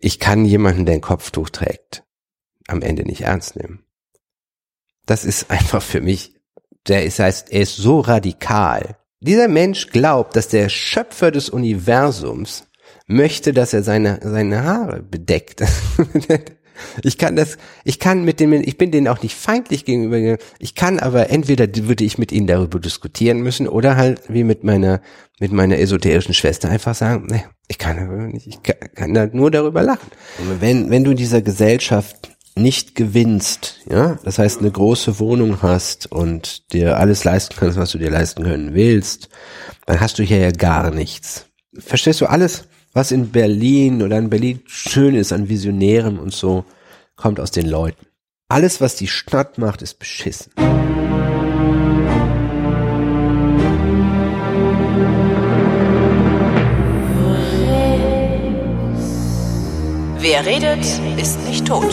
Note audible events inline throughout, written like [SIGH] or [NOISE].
ich kann jemanden, der ein Kopftuch trägt, am Ende nicht ernst nehmen. Das ist [LAUGHS] einfach für mich, der ist, heißt, er ist so radikal. Dieser Mensch glaubt, dass der Schöpfer des Universums möchte, dass er seine, seine Haare bedeckt. [LAUGHS] Ich kann das, ich kann mit dem, ich bin denen auch nicht feindlich gegenüber. Ich kann aber entweder würde ich mit ihnen darüber diskutieren müssen oder halt wie mit meiner, mit meiner esoterischen Schwester einfach sagen, nee, ich kann nicht, ich kann, kann da nur darüber lachen. Wenn, wenn du in dieser Gesellschaft nicht gewinnst, ja, das heißt eine große Wohnung hast und dir alles leisten kannst, was du dir leisten können willst, dann hast du hier ja gar nichts. Verstehst du alles? was in Berlin oder in Berlin schön ist an Visionären und so, kommt aus den Leuten. Alles, was die Stadt macht, ist beschissen. Wer redet, ist nicht tot.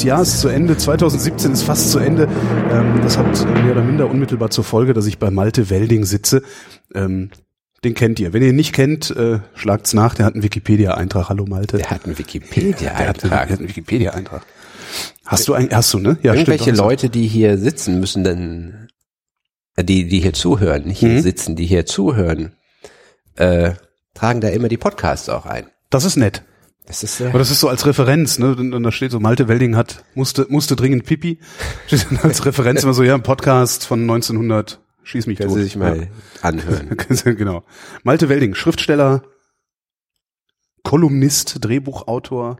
Das Jahr ist zu Ende, 2017 ist fast zu Ende. Ähm, das hat mehr oder minder unmittelbar zur Folge, dass ich bei Malte Welding sitze. Ähm, den kennt ihr. Wenn ihr ihn nicht kennt, äh, schlagt's nach. Der hat einen Wikipedia-Eintrag. Hallo Malte. Der hat einen Wikipedia-Eintrag. Der hat einen Wikipedia-Eintrag. Hast du ein, hast du, ne? Ja, Irgendwelche stimmt, Leute, die hier sitzen, müssen dann, äh, die, die hier zuhören, nicht hier mhm. sitzen, die hier zuhören, äh, tragen da immer die Podcasts auch ein. Das ist nett. Das ist, äh Aber das ist so als Referenz, ne? Und da steht so, Malte Welding hat, musste, musste dringend Pipi. [LAUGHS] Steht dann als Referenz immer so, ja, ein Podcast von 1900, schieß mich Können tot. Sie sich mal ja. anhören. [LAUGHS] genau. Malte Welding, Schriftsteller, Kolumnist, Drehbuchautor,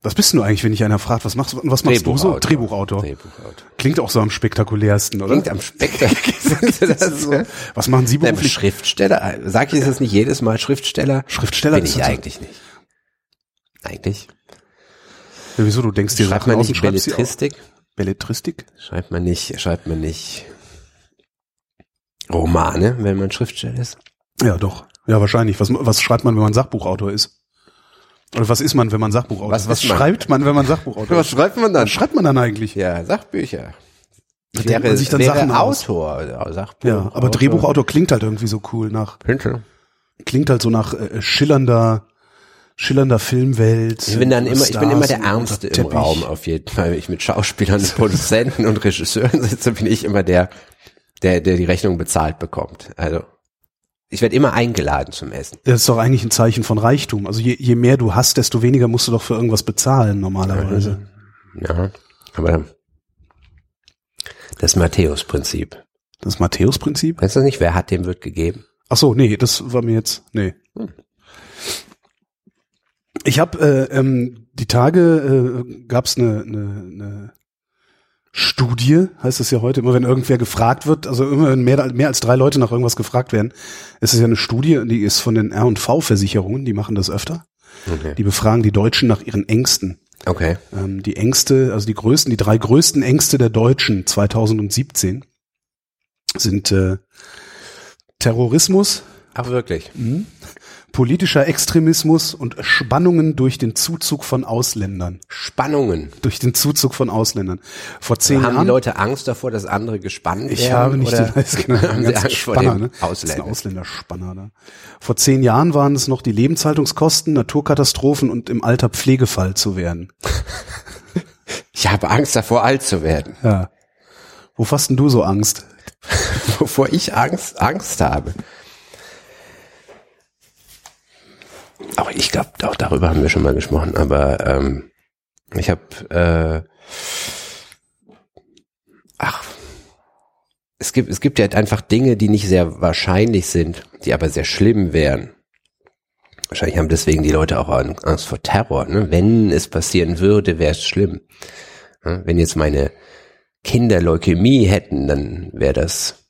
was bist du eigentlich, wenn dich einer fragt, was machst du, was machst du so? Drehbuchautor. Drehbuchautor. Klingt auch so am spektakulärsten, oder? Klingt am spektakulärsten. [LAUGHS] so. Was machen Sie beruflich? Schriftsteller. Sag ich das nicht jedes Mal Schriftsteller? Schriftsteller bin ich eigentlich nicht. Eigentlich. Ja, wieso? Du denkst dir Schreibt man nicht Belletristik? Belletristik? Schreibt man nicht, schreibt man nicht Romane, wenn man Schriftsteller ist? Ja, doch. Ja, wahrscheinlich. Was, was schreibt man, wenn man Sachbuchautor ist? Oder was ist man, wenn man Sachbuchautor was ist? Was schreibt man, wenn man Sachbuchautor ist? Was schreibt man dann? Was schreibt man dann eigentlich? Ja, Sachbücher. Da wäre, man sich dann Sachen Autor, aus. Sachbuch, Ja, aber Drehbuchautor klingt halt irgendwie so cool nach. Könnte. Klingt halt so nach äh, schillernder, schillernder Filmwelt. Ich bin dann immer, ich bin immer der Ärmste im Raum auf jeden Fall. Wenn ich mit Schauspielern, [LAUGHS] Produzenten und Regisseuren sitze, bin ich immer der, der, der die Rechnung bezahlt bekommt. Also ich werde immer eingeladen zum Essen. Das ist doch eigentlich ein Zeichen von Reichtum. Also je, je mehr du hast, desto weniger musst du doch für irgendwas bezahlen normalerweise. Ja, aber das Matthäus-Prinzip. Das Matthäus-Prinzip? Weißt du nicht, wer hat, dem wird gegeben? Ach so, nee, das war mir jetzt, nee. Hm. Ich habe äh, ähm, die Tage äh, gab es eine, eine, eine Studie, heißt es ja heute, immer wenn irgendwer gefragt wird, also immer wenn mehr, mehr als drei Leute nach irgendwas gefragt werden, ist es ja eine Studie, die ist von den R&V-Versicherungen, die machen das öfter. Okay. Die befragen die Deutschen nach ihren Ängsten. Okay. Ähm, die Ängste, also die größten, die drei größten Ängste der Deutschen 2017 sind äh, Terrorismus. Ach wirklich? Mhm politischer Extremismus und Spannungen durch den Zuzug von Ausländern. Spannungen? Durch den Zuzug von Ausländern. Vor zehn haben Jahren. Haben die Leute Angst davor, dass andere gespannt werden? Ich habe nicht oder [LAUGHS] [LAUGHS] den, genau, haben sie Angst Spanner, vor ne? Ausländer. Ausländerspanner. Ne? Vor zehn Jahren waren es noch die Lebenshaltungskosten, Naturkatastrophen und im Alter Pflegefall zu werden. [LAUGHS] ich habe Angst davor, alt zu werden. Ja. Wo hast denn du so Angst? Wovor ich Angst, Angst habe. Auch ich glaube, auch darüber haben wir schon mal gesprochen, aber ähm, ich habe äh, ach es gibt es gibt ja einfach Dinge, die nicht sehr wahrscheinlich sind, die aber sehr schlimm wären. Wahrscheinlich haben deswegen die Leute auch Angst vor Terror. Ne? Wenn es passieren würde, wäre es schlimm. Wenn jetzt meine Kinder Leukämie hätten, dann wäre das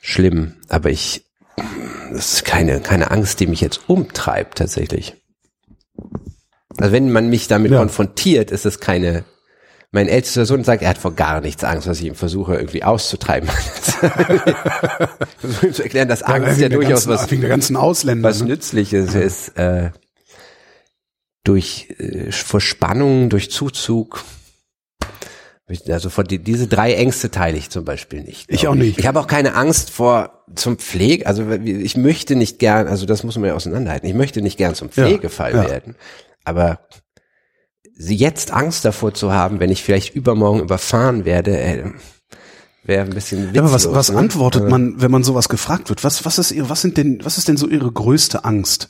schlimm. Aber ich, das ist keine, keine Angst, die mich jetzt umtreibt tatsächlich. Also wenn man mich damit Ja. konfrontiert, ist es keine. Mein ältester Sohn sagt, er hat vor gar nichts Angst, was ich ihm versuche irgendwie auszutreiben. [LAUGHS] Versuche ihm zu erklären, dass Angst ja der durchaus ganzen, was wegen der ganzen Ausländer. was ne? Nützliches ist. Äh, durch äh, vor Spannung, durch Zuzug. Also vor die, diese drei Ängste teile ich zum Beispiel nicht. Ich auch nicht. Ich habe auch keine Angst vor zum Pflege. Also ich möchte nicht gern, also das muss man ja auseinanderhalten. Ich möchte nicht gern zum Ja, Pflegefall ja. werden. Aber sie jetzt Angst davor zu haben, wenn ich vielleicht übermorgen überfahren werde, äh, wäre ein bisschen witzlos. Ja, aber was, was ne? antwortet man, wenn man sowas gefragt wird? Was, was ist ihr, was sind denn, was ist denn so ihre größte Angst?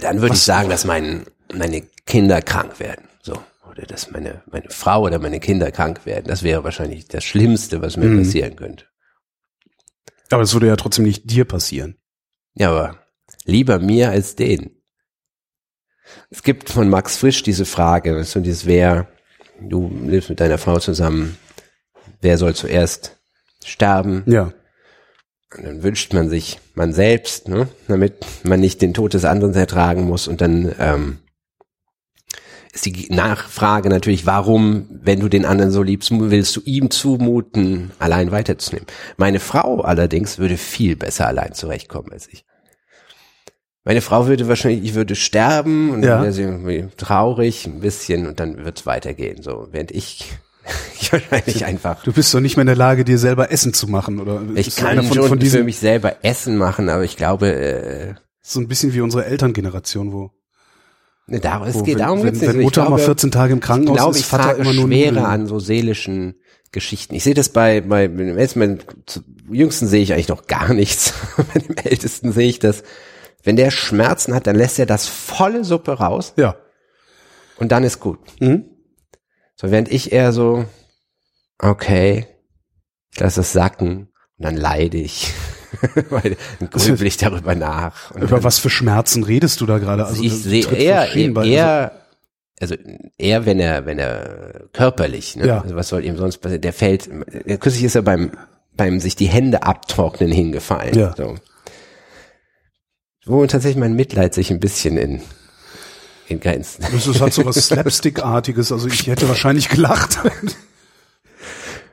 Dann würde ich sagen, dass mein, meine Kinder krank werden. So. Oder dass meine, meine Frau oder meine Kinder krank werden. Das wäre wahrscheinlich das Schlimmste, was mir Mhm. passieren könnte. Aber das würde ja trotzdem nicht dir passieren. Ja, aber lieber mir als denen. Es gibt von Max Frisch diese Frage, weißt du, dieses wer, du lebst mit deiner Frau zusammen, wer soll zuerst sterben? Ja. Und dann wünscht man sich man selbst, ne, damit man nicht den Tod des anderen ertragen muss. Und dann ähm, ist die Nachfrage natürlich, warum, wenn du den anderen so liebst, willst du ihm zumuten, allein weiterzunehmen? Meine Frau allerdings würde viel besser allein zurechtkommen als ich. Meine Frau würde wahrscheinlich, ich würde sterben und Ja. dann wäre sie irgendwie traurig ein bisschen und dann wird's weitergehen. So, während ich, [LAUGHS] ich wahrscheinlich einfach Du bist doch nicht mehr in der Lage, dir selber Essen zu machen, oder? ich kann von, schon von für mich selber Essen machen, aber ich glaube, äh, so ein bisschen wie unsere Elterngeneration, wo, ne, da, es geht wenn, darum wenn, geht's nicht. wenn Ich Mutter mal glaube, 14 Tage im ich Krankenhaus glaube, ist, ich Vater immer nur schwerer Nudeln. an so seelischen Geschichten. Ich sehe das bei, bei dem ältesten, beim jüngsten sehe ich eigentlich noch gar nichts. [LAUGHS] bei dem ältesten sehe ich das. Wenn der Schmerzen hat, dann lässt er das volle Suppe raus Ja. und dann ist gut. Mhm. So, während ich eher so, okay, ich lasse es sacken und dann leide ich. [LAUGHS] Weil grübel ich darüber nach. Und Über was für Schmerzen redest du da gerade? Also, ich sehe eher, eher, also eher wenn er, wenn er körperlich, ne? Ja. also was soll ihm sonst passieren? Der fällt, der kürzlich ist er beim, beim sich die Hände abtrocknen hingefallen. Ja. So. Wo tatsächlich mein Mitleid sich ein bisschen in, in Grenzen. Das ist halt so was [LAUGHS] Slapstick-artiges, also ich hätte wahrscheinlich gelacht.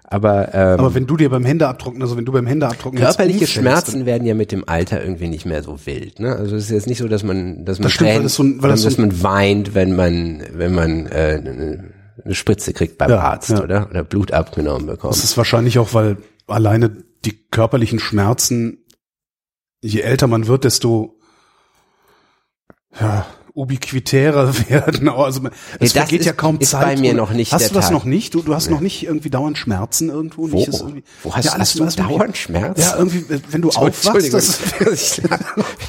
Aber, ähm, Aber wenn du dir beim Händeabtrocknen, also wenn du beim Händeabtrocknen jetzt Körperliche Schmerzen werden ja mit dem Alter irgendwie nicht mehr so wild. Ne? Also es ist jetzt nicht so, dass man, dass man Das stimmt, weil Tränen- das so weil das so dass man weint, wenn man, wenn man äh, eine eine Spritze kriegt beim Ja, Arzt, ja. oder? Oder Blut abgenommen bekommt. Das ist wahrscheinlich auch, weil alleine die körperlichen Schmerzen, je älter man wird, desto ja, ubiquitärer [LAUGHS] werden. Also es das vergeht ist- ja kaum Zeit. bei mir noch nicht Hast du das Tag. noch nicht? Du, du hast noch nicht irgendwie dauernd Schmerzen irgendwo? Wo? Wo hast, ja, hast du mögliche. dauernd Schmerz? Ja, irgendwie, wenn du aufwachst, das, [LAUGHS] ich,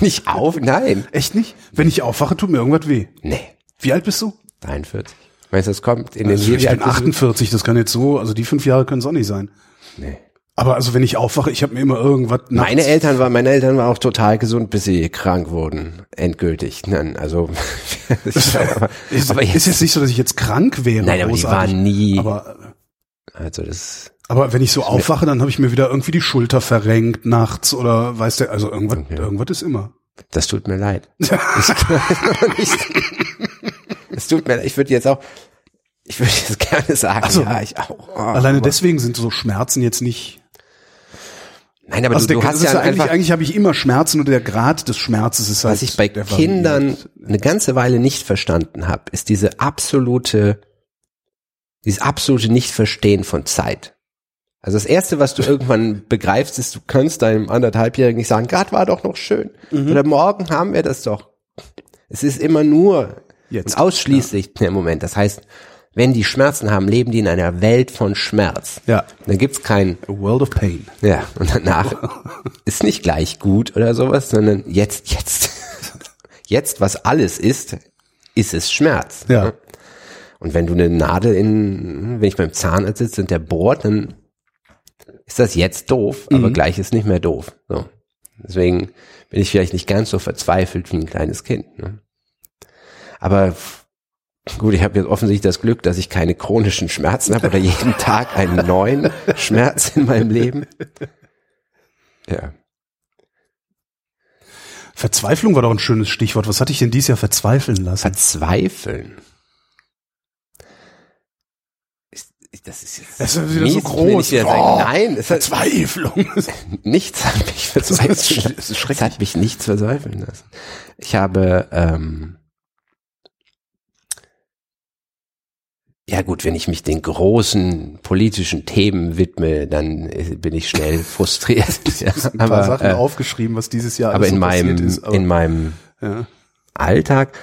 nicht auf? Nein. echt nicht? Wenn ich aufwache, tut mir irgendwas weh. Nee. Wie alt bist du? 43. Meinst du, das kommt in den Also ich bin bist du? 48, das kann jetzt so, also die fünf Jahre können es auch nicht sein. Nee. Aber also wenn ich aufwache, ich habe mir immer irgendwas nachts- Meine Eltern waren, meine Eltern waren auch total gesund, bis sie krank wurden. Endgültig. Nein, also, [LAUGHS] aber, Ist, [LAUGHS] aber ist jetzt, jetzt nicht so, dass ich jetzt krank wäre. nein, aber die großartig. waren nie, Aber, also das, aber wenn ich so aufwache, dann habe ich mir wieder irgendwie die Schulter verrenkt nachts oder weißt du, also irgendwas, irgendwas ist immer. das tut mir leid. [LAUGHS] Es tut mir leid. Ich würde jetzt auch, ich würde jetzt gerne sagen, Ach so. ja, ich auch. Oh, Alleine deswegen sind so Schmerzen jetzt nicht. Nein, aber Also du, du hast ja eigentlich, einfach, eigentlich habe ich immer Schmerzen und der Grad des Schmerzes ist halt. was ich bei der Kindern eine ganze Weile nicht verstanden habe, ist diese absolute, dieses absolute Nicht-Verstehen von Zeit. Also das erste, was du irgendwann [LAUGHS] begreifst, ist, du kannst deinem anderthalbjährigen nicht sagen, gerade war doch noch schön. Mhm. Oder morgen haben wir das doch. Es ist immer nur Jetzt, und ausschließlich der Moment. Das heißt, wenn die Schmerzen haben, leben die in einer Welt von Schmerz. Ja. Dann gibt's kein, A World of Pain. ja, und danach [LAUGHS] ist nicht gleich gut oder sowas, sondern jetzt, jetzt, [LAUGHS] Jetzt, was alles ist, ist es Schmerz. Ja. Und wenn du eine Nadel in, wenn ich beim Zahnarzt sitze und der bohrt, dann ist das jetzt doof, aber gleich ist nicht mehr doof. So. Deswegen bin ich vielleicht nicht ganz so verzweifelt wie ein kleines Kind. Ne? Aber gut, ich habe jetzt offensichtlich das Glück, dass ich keine chronischen Schmerzen habe oder jeden [LAUGHS] Tag einen neuen Schmerz in meinem Leben. Ja. Verzweiflung war doch ein schönes Stichwort. Was hatte ich denn dies Jahr verzweifeln lassen? Verzweifeln. Das ist jetzt Das ist wieder mies, so ich groß. Nicht wieder Oh, sagen, nein, es hat, Verzweiflung. [LAUGHS] nichts hat mich verzweifeln lassen. Es hat mich nichts verzweifeln lassen. Ich habe, ähm, ja gut, wenn ich mich den großen politischen Themen widme, dann äh, bin ich schnell [LAUGHS] frustriert. ja, ein paar aber Sachen äh, aufgeschrieben, was dieses Jahr aber in so meinem, passiert ist. Aber, in meinem ja. Alltag.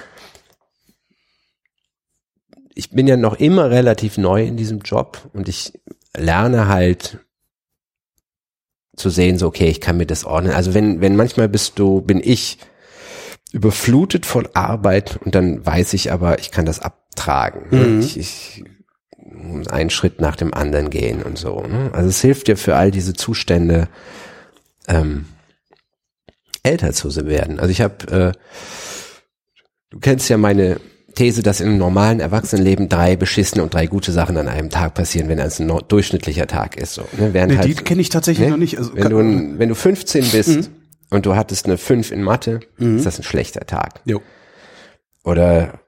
Ich bin ja noch immer relativ neu in diesem Job und ich lerne halt zu sehen, so okay, ich kann mir das ordnen. Also wenn, wenn manchmal bist du, bin ich überflutet von Arbeit und dann weiß ich aber, ich kann das abtragen. Ne? Mhm. Ich, ich muss einen Schritt nach dem anderen gehen und so. Ne? Also es hilft dir für all diese Zustände, ähm, älter zu werden. Also ich habe, äh, du kennst ja meine These, dass im normalen Erwachsenenleben drei beschissene und drei gute Sachen an einem Tag passieren, wenn es ein durchschnittlicher Tag ist. So, ne? Während Nee, halt, die kenne ich tatsächlich ne? noch nicht. Also, wenn, du, wenn du 15 bist und du hattest eine 5 in Mathe, ist das ein schlechter Tag. jo. Oder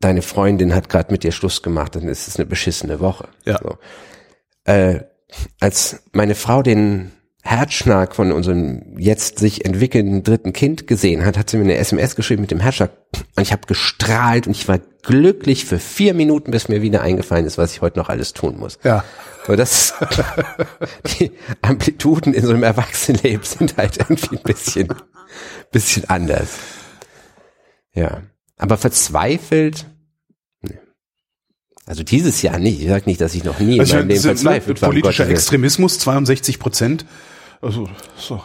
deine Freundin hat gerade mit dir Schluss gemacht, dann ist es eine beschissene Woche. Ja. So. Äh, als meine Frau den Herzschlag von unserem jetzt sich entwickelnden dritten Kind gesehen hat, hat sie mir eine SMS geschrieben mit dem Herzschlag und ich habe gestrahlt und ich war glücklich für vier Minuten, bis mir wieder eingefallen ist, was ich heute noch alles tun muss. Ja. So, das, [LAUGHS] die Amplituden in so einem Erwachsenenleben sind halt irgendwie ein bisschen, bisschen anders. Ja. Aber verzweifelt, nee. also dieses Jahr nicht. Ich sag nicht, dass ich noch nie in Also, meinem Leben ist, verzweifelt ne, war. um politischer Willen. Extremismus, 62 Prozent. Also, so.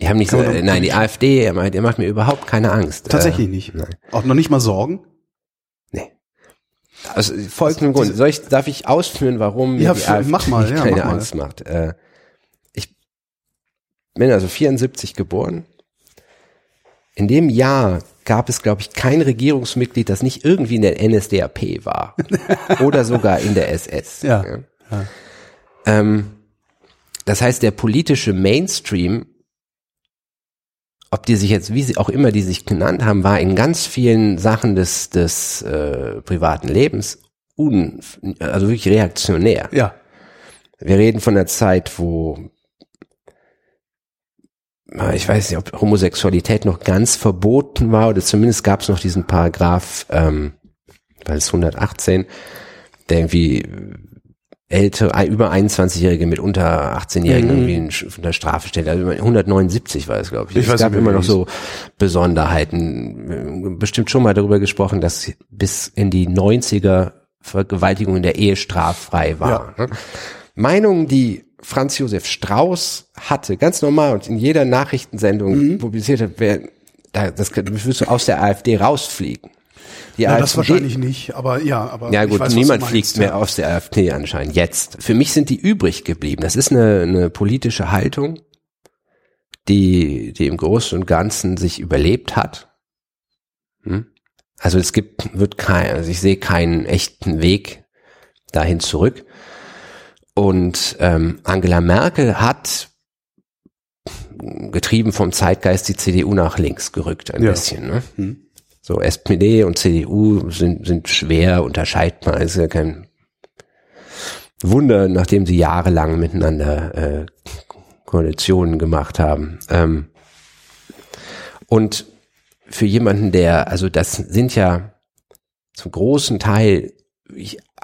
Die haben nicht, so, doch- nein, die AfD, der macht, der macht mir überhaupt keine Angst. Tatsächlich Äh, nicht. Nein. Auch noch nicht mal Sorgen. Nee. Aus folgendem Grund. Soll ich, darf ich ausführen, warum mir Ja, die f- AfD mach mal, ja, keine mach. Angst macht? Äh, ich bin also 74 geboren. In dem Jahr gab es, glaube ich, kein Regierungsmitglied, das nicht irgendwie in der NSDAP war. [LAUGHS] oder sogar in der SS. Ja. Ja. Ähm, das heißt, der politische Mainstream, ob die sich jetzt, wie sie auch immer die sich genannt haben, war in ganz vielen Sachen des, des äh, privaten Lebens un, also wirklich reaktionär. Ja. Wir reden von der Zeit, wo ich weiß nicht, ob Homosexualität noch ganz verboten war oder zumindest gab es noch diesen Paragraph, ähm, weil es 118, der irgendwie ältere, ein- über 21-Jährige mit unter 18-Jährigen Mhm. irgendwie unter Strafe stellt. Also 179 war es, glaube ich. Ich es weiß gab immer noch so Besonderheiten. Bestimmt schon mal darüber gesprochen, dass bis in die 90er Vergewaltigung in der Ehe straffrei war. ne? Meinungen, die Franz Josef Strauß hatte, ganz normal und in jeder Nachrichtensendung Mhm. publiziert hat, wer, da, das wirst du aus der AfD rausfliegen. Die Ja, das AfD wahrscheinlich nicht, aber ja, aber ja gut, weiß, niemand meinst, fliegt mehr ja. aus der AfD anscheinend jetzt. Für mich sind die übrig geblieben. Das ist eine, eine politische Haltung, die, die im Großen und Ganzen sich überlebt hat. Hm? Also es gibt, wird kein, also ich sehe keinen echten Weg dahin zurück. Und ähm, Angela Merkel hat getrieben vom Zeitgeist die CDU nach links gerückt ein Ja. bisschen. Ne? Hm. So SPD und CDU sind, sind schwer unterscheidbar. Es ist ja kein Wunder, nachdem sie jahrelang miteinander äh, Koalitionen gemacht haben. Ähm, und für jemanden, der, also das sind ja zum großen Teil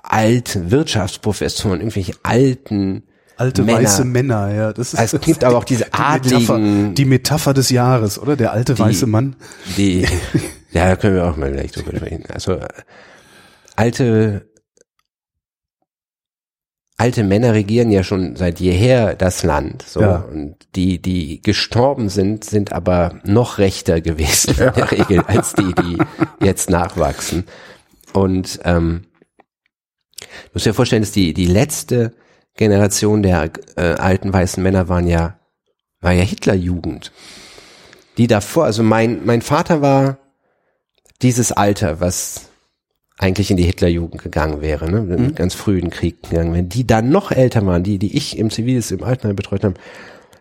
wirklich alte Wirtschaftsprofessoren, irgendwelche alten Alte Männer. weiße Männer, ja. Das ist Es gibt [LAUGHS] aber auch diese die Metapher, adligen, die Metapher des Jahres, oder? Der alte weiße Mann. die, [LAUGHS] ja, da können wir auch mal gleich drüber sprechen. Also äh, alte, alte Männer regieren ja schon seit jeher das Land. So. Ja. Und die, die gestorben sind, sind aber noch rechter gewesen in der [LAUGHS] Regel als die, die jetzt nachwachsen. Und ähm, du musst dir vorstellen, dass die, die letzte Generation der äh, alten weißen Männer waren ja, war ja Hitlerjugend. Die davor, also mein, mein Vater war dieses Alter, was eigentlich in die Hitlerjugend gegangen wäre, ne? Mhm. ganz früh in den Krieg gegangen wären, die dann noch älter waren, die, die ich im Zivildienst im Altenheim betreut habe,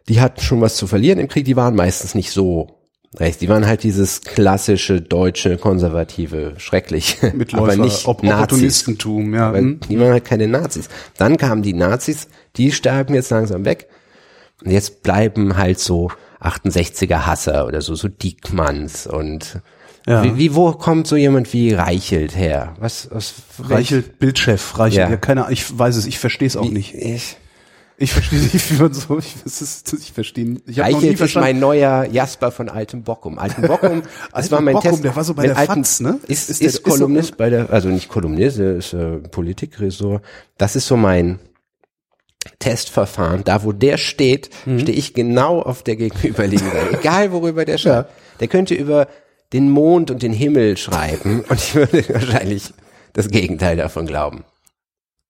die hatten schon was zu verlieren im Krieg, die waren meistens nicht so rechts. Die waren halt dieses klassische deutsche, konservative, schrecklich, [LAUGHS] Mitläufer, aber nicht Op Nazis. Opportunistentum, ja. Weil hm. die waren halt keine Nazis. Dann kamen die Nazis, die sterben jetzt langsam weg. Und jetzt bleiben halt so 68er Hasser oder so, so Diekmanns und Ja. wie, wie, wo kommt so jemand wie Reichelt her? Was, was Reichelt, Bildchef, Reichelt, Ja. ja. keine Ahnung, ich weiß es, ich verstehe es auch nicht. Ich, Ich verstehe nicht, wie man so, ich, es ist, ich verstehe, ich habe noch nie Reichelt ist mein neuer Jasper von Altem Bockum. Alten Bockum, [LAUGHS] das Alten war mein Bockum, Test. der war so bei der Alten, FAZ, ne? Ist, Ist ist, ist so- Kolumnist bei der, also nicht Kolumnist, der ist äh, Politikressort. Das ist so mein Testverfahren. Da, wo der steht, Mhm. stehe ich genau auf der gegenüberliegenden Seite. [LAUGHS] Egal, worüber der schreibt. Der könnte über den Mond und den Himmel schreiben und ich würde wahrscheinlich das Gegenteil davon glauben.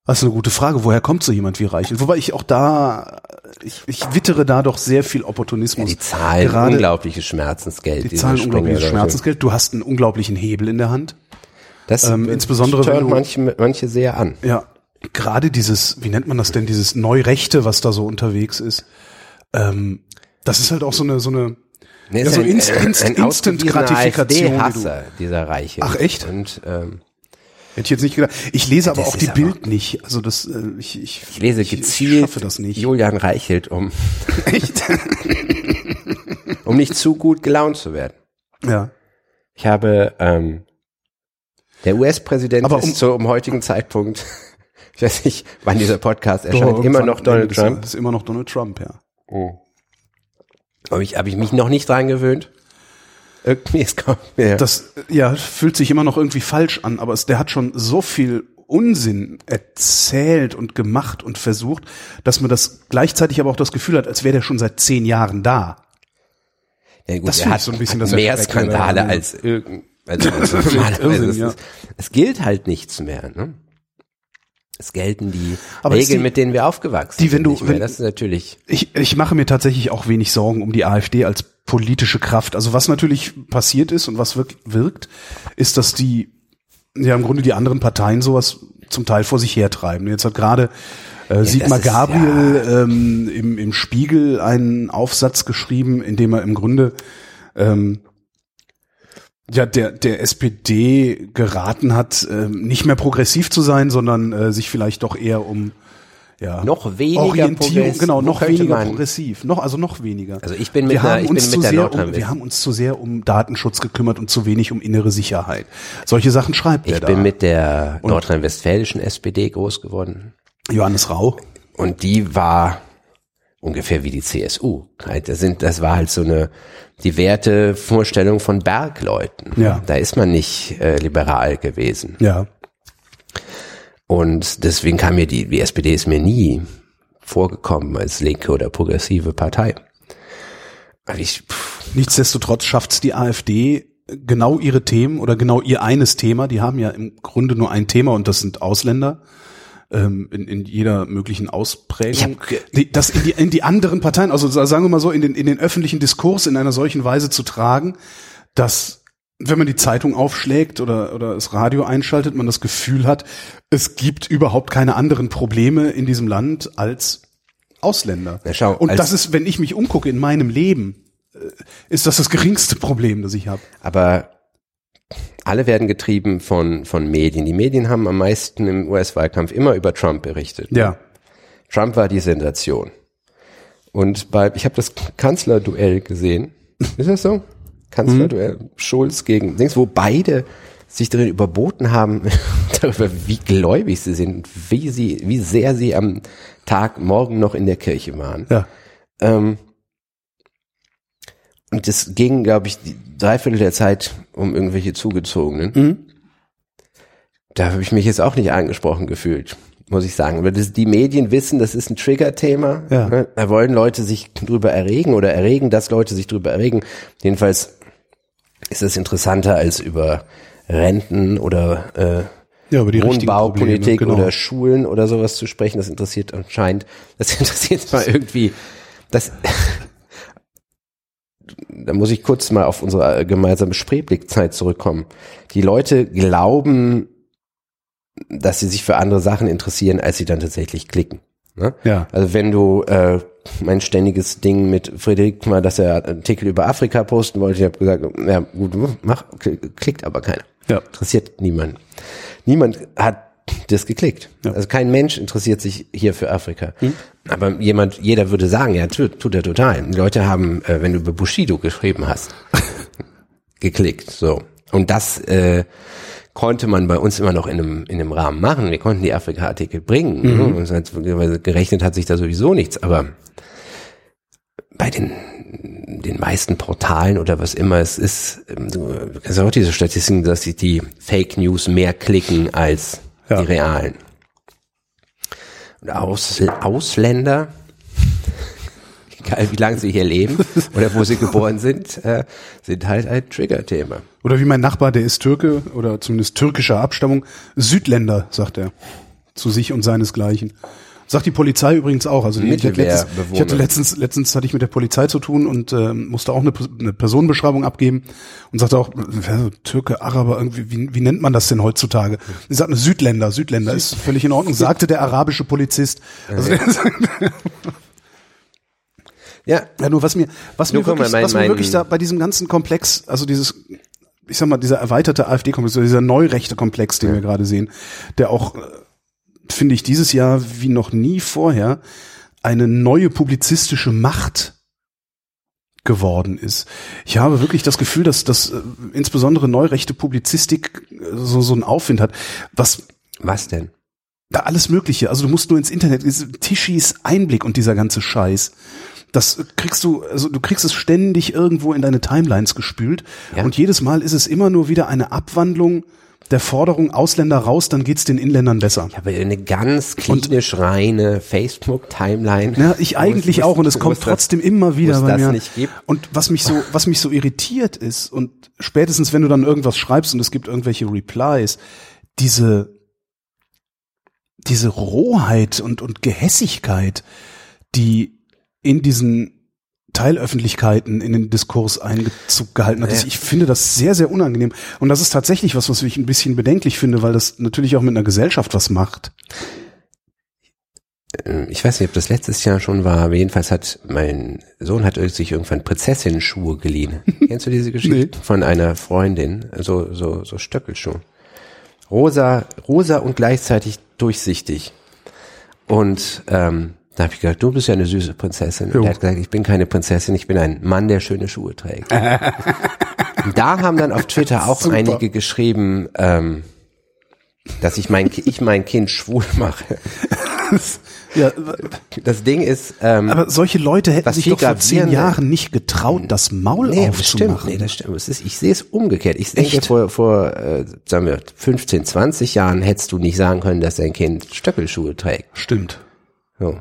Das ist eine gute Frage. Woher kommt so jemand wie Reichelt? Wobei ich auch da, ich, ich wittere da doch sehr viel Opportunismus. Die zahlen Gerade unglaubliches Schmerzensgeld. die zahlen unglaubliches. Schmerzensgeld. Du hast einen unglaublichen Hebel in der Hand. Das Ähm, insbesondere, wenn du- manche, manche sehr an. Ja, gerade dieses, wie nennt man das denn, dieses Neurechte, was da so unterwegs ist. Ähm, das ist halt auch so eine, so eine, Nee, Ja, so ein, Inst- ein, Inst- Instant-Gratifikation, AfD-Hasser, dieser Reiche. Ach, echt? Und ähm, hätte ich jetzt nicht gedacht. Ich lese aber Das auch die ist Bild nicht. Also das, äh, ich, ich, ich lese ich gezielt schaffe das nicht. Julian Reichelt, um, [LAUGHS] Echt? [LAUGHS] um nicht zu gut gelaunt zu werden. ja. Ich habe ähm, der US-Präsident Aber ist um- zum heutigen Zeitpunkt, [LAUGHS] ich weiß nicht, wann dieser Podcast erscheint, immer noch Donald Trump. Jahres Ist immer noch Donald Trump, ja. Habe ich, hab ich mich noch nicht dran gewöhnt. Irgendwie ist kaum mehr. Das, ja, fühlt sich immer noch irgendwie falsch an, aber es, der hat schon so viel Unsinn erzählt und gemacht und versucht, dass man das gleichzeitig aber auch das Gefühl hat, als wäre der schon seit zehn Jahren da. Ja, gut, Das er hat, so ein bisschen hat das mehr Skandale ja. als irgend, also, [LAUGHS] also Irrsinn, ist ja. es, es gilt halt nichts mehr, ne? Es gelten die Aber Regeln, die- mit denen wir aufgewachsen die, wenn sind. du- nicht mehr. wenn- das ist natürlich, Ich, ich mache mir tatsächlich auch wenig Sorgen um die AfD als politische Kraft. Also was natürlich passiert ist und was wirk wirkt, ist, dass die ja im Grunde die anderen Parteien sowas zum Teil vor sich hertreiben. Jetzt hat gerade äh, Sigmar das ist- Gabriel ähm, im, im Spiegel einen Aufsatz geschrieben, in dem er im Grunde ähm, ja der der SPD geraten hat, ähm, nicht mehr progressiv zu sein, sondern äh, sich vielleicht doch eher um ja, Noch weniger Orientierung, genau, noch weniger progressiv, noch also noch weniger. Also ich bin mit wir einer- haben ich uns bin zu der sehr um, wir haben uns zu sehr um Datenschutz gekümmert und zu wenig um innere Sicherheit. Solche Sachen schreibt ich er bin da. mit der nordrhein-westfälischen SPD groß geworden. Johannes Rau. Und die war ungefähr wie die CSU. Halt, das sind, das war halt so eine, die Wertevorstellung von Bergleuten. Ja. Da ist man nicht äh, liberal gewesen. Ja. Und deswegen kam mir die, die SPD ist mir nie vorgekommen als linke oder progressive Partei. Weil ich, pff, Nichtsdestotrotz schafft's die AfD genau ihre Themen oder genau ihr eines Thema. Die haben ja im Grunde nur ein Thema und das sind Ausländer ähm, in, in jeder möglichen Ausprägung. Hab das in die, in die anderen Parteien, also sagen wir mal so, in den, in den öffentlichen Diskurs in einer solchen Weise zu tragen, dass wenn man die Zeitung aufschlägt oder, oder das Radio einschaltet, man das Gefühl hat, es gibt überhaupt keine anderen Probleme in diesem Land als Ausländer. Na schau, Und das ist, wenn ich mich umgucke in meinem Leben, äh, ist das das geringste Problem, das ich habe. aber alle werden getrieben von, von Medien. Die Medien haben am meisten im US-Wahlkampf immer über Trump berichtet. Ja. Trump war die Sensation. Und bei, ich habe das Kanzlerduell gesehen. Ist das so? Kanzlerduell. Schulz gegen Dings, wo beide sich darin überboten haben, [LAUGHS] darüber, wie gläubig sie sind, wie sie, wie sehr sie am Tag morgen noch in der Kirche waren. Ja. Ähm, und das ging, glaube ich, die Dreiviertel der Zeit um irgendwelche Zugezogenen. Mhm. Da habe ich mich jetzt auch nicht angesprochen gefühlt. muss ich sagen. Aber das, die Medien wissen, das ist ein Trigger-Thema. Ja. Ne? Da wollen Leute sich drüber erregen oder erregen, dass Leute sich drüber erregen. Jedenfalls ist es interessanter als über Renten oder äh, Ja, über die Wohnbaupolitik genau. oder Schulen oder sowas zu sprechen. Das interessiert anscheinend, das [LAUGHS] interessiert mal irgendwie, das, [LAUGHS] da muss ich kurz mal auf unsere gemeinsame Spreeblickzeit zurückkommen. Die Leute glauben, dass sie sich für andere Sachen interessieren, als sie dann tatsächlich klicken. Ne? Ja. Also wenn du äh, mein ständiges Ding mit Friedrich mal, dass er einen Artikel über Afrika posten wollte, ich habe gesagt, ja gut, mach, klickt aber keiner. Ja. Interessiert niemand. Niemand hat das geklickt. Ja. Also kein Mensch interessiert sich hier für Afrika. Aber jemand, jeder würde sagen, ja, tut, tut er total. Die Leute haben, äh, wenn du über Bushido geschrieben hast, [LAUGHS] geklickt. So. Und das äh, konnte man bei uns immer noch in einem, in einem Rahmen machen. Wir konnten die Afrika-Artikel bringen. Mhm. Ne? Und seit- weil gerechnet hat sich da sowieso nichts. Aber bei den, den meisten Portalen oder was immer es ist, ähm, du kannst auch diese Statistiken, dass sich die Fake News mehr klicken als Ja. die realen. Und Aus, Ausländer, egal wie lange sie hier leben [LAUGHS] oder wo sie geboren sind, äh, sind halt ein Trigger-Thema. Oder wie mein Nachbar, der ist Türke oder zumindest türkischer Abstammung, Südländer, sagt er. Zu sich und seinesgleichen. Sagt die Polizei übrigens auch. Also die, ich, hatte letztens, ich hatte letztens, letztens hatte ich mit der Polizei zu tun und ähm, musste auch eine, eine Personenbeschreibung abgeben und sagte auch, äh, Türke, Araber, irgendwie, wie, wie nennt man das denn heutzutage? Sie sagten Südländer, Südländer ist völlig in Ordnung, [LAUGHS] sagte der arabische Polizist. Also der, [LAUGHS] Ja, Ja, nur was mir, was mir wirklich, mein- was mir wirklich da bei diesem ganzen Komplex, also dieses, ich sag mal, dieser erweiterte AfD-Komplex, dieser neurechte Komplex, den wir gerade sehen, der auch, äh, finde ich, dieses Jahr wie noch nie vorher eine neue publizistische Macht geworden ist. Ich habe wirklich das Gefühl, dass dass äh, insbesondere neurechte Publizistik äh, so so einen Aufwind hat, was was denn? da alles Mögliche. Also du musst nur ins Internet, Tischis Einblick und dieser ganze Scheiß. Das kriegst du, also du kriegst es ständig irgendwo in deine Timelines gespült. Ja. Und jedes Mal ist es immer nur wieder eine Abwandlung der Forderung Ausländer raus, dann geht's den Inländern besser. Ich habe eine ganz klinisch reine Facebook-Timeline. Ja, ich eigentlich es- auch und es kommt [LAUGHS] das- trotzdem immer wieder bei das mir. Und was mich so, was mich so irritiert ist und spätestens wenn du dann irgendwas schreibst und es gibt irgendwelche Replies, diese diese Rohheit und und Gehässigkeit, die in diesen Teilöffentlichkeiten in den Diskurs Einzug gehalten hat. Ja. Ich finde das sehr, sehr unangenehm. Und das ist tatsächlich was, was ich ein bisschen bedenklich finde, weil das natürlich auch mit einer Gesellschaft was macht. Ähm, ich weiß nicht, ob das letztes Jahr schon war, aber jedenfalls hat mein Sohn hat sich irgendwann Prinzessinnen-Schuhe geliehen. [LAUGHS] Kennst du diese Geschichte? Von einer Freundin, so, so, so Stöckelschuhe. Rosa, rosa und gleichzeitig durchsichtig. Und ähm, da habe ich gesagt, du bist ja eine süße Prinzessin. Und Jo. er hat gesagt, ich bin keine Prinzessin, ich bin ein Mann, der schöne Schuhe trägt. [LAUGHS] da haben dann auf Twitter auch Super. einige geschrieben, ähm, dass ich mein, ich mein Kind schwul mache. [LAUGHS] Ja, Das Ding ist, ähm, Aber solche Leute hätten sich doch vor zehn Jahren nicht getraut, das Maul nee, das stimmt, aufzumachen. nee, das stimmt. Es ist, ich sehe es umgekehrt. Ich denke, Echt? vor, vor äh, sagen wir, 15, 20 Jahren hättest du nicht sagen können, dass dein Kind Stöckelschuhe trägt. Stimmt. So.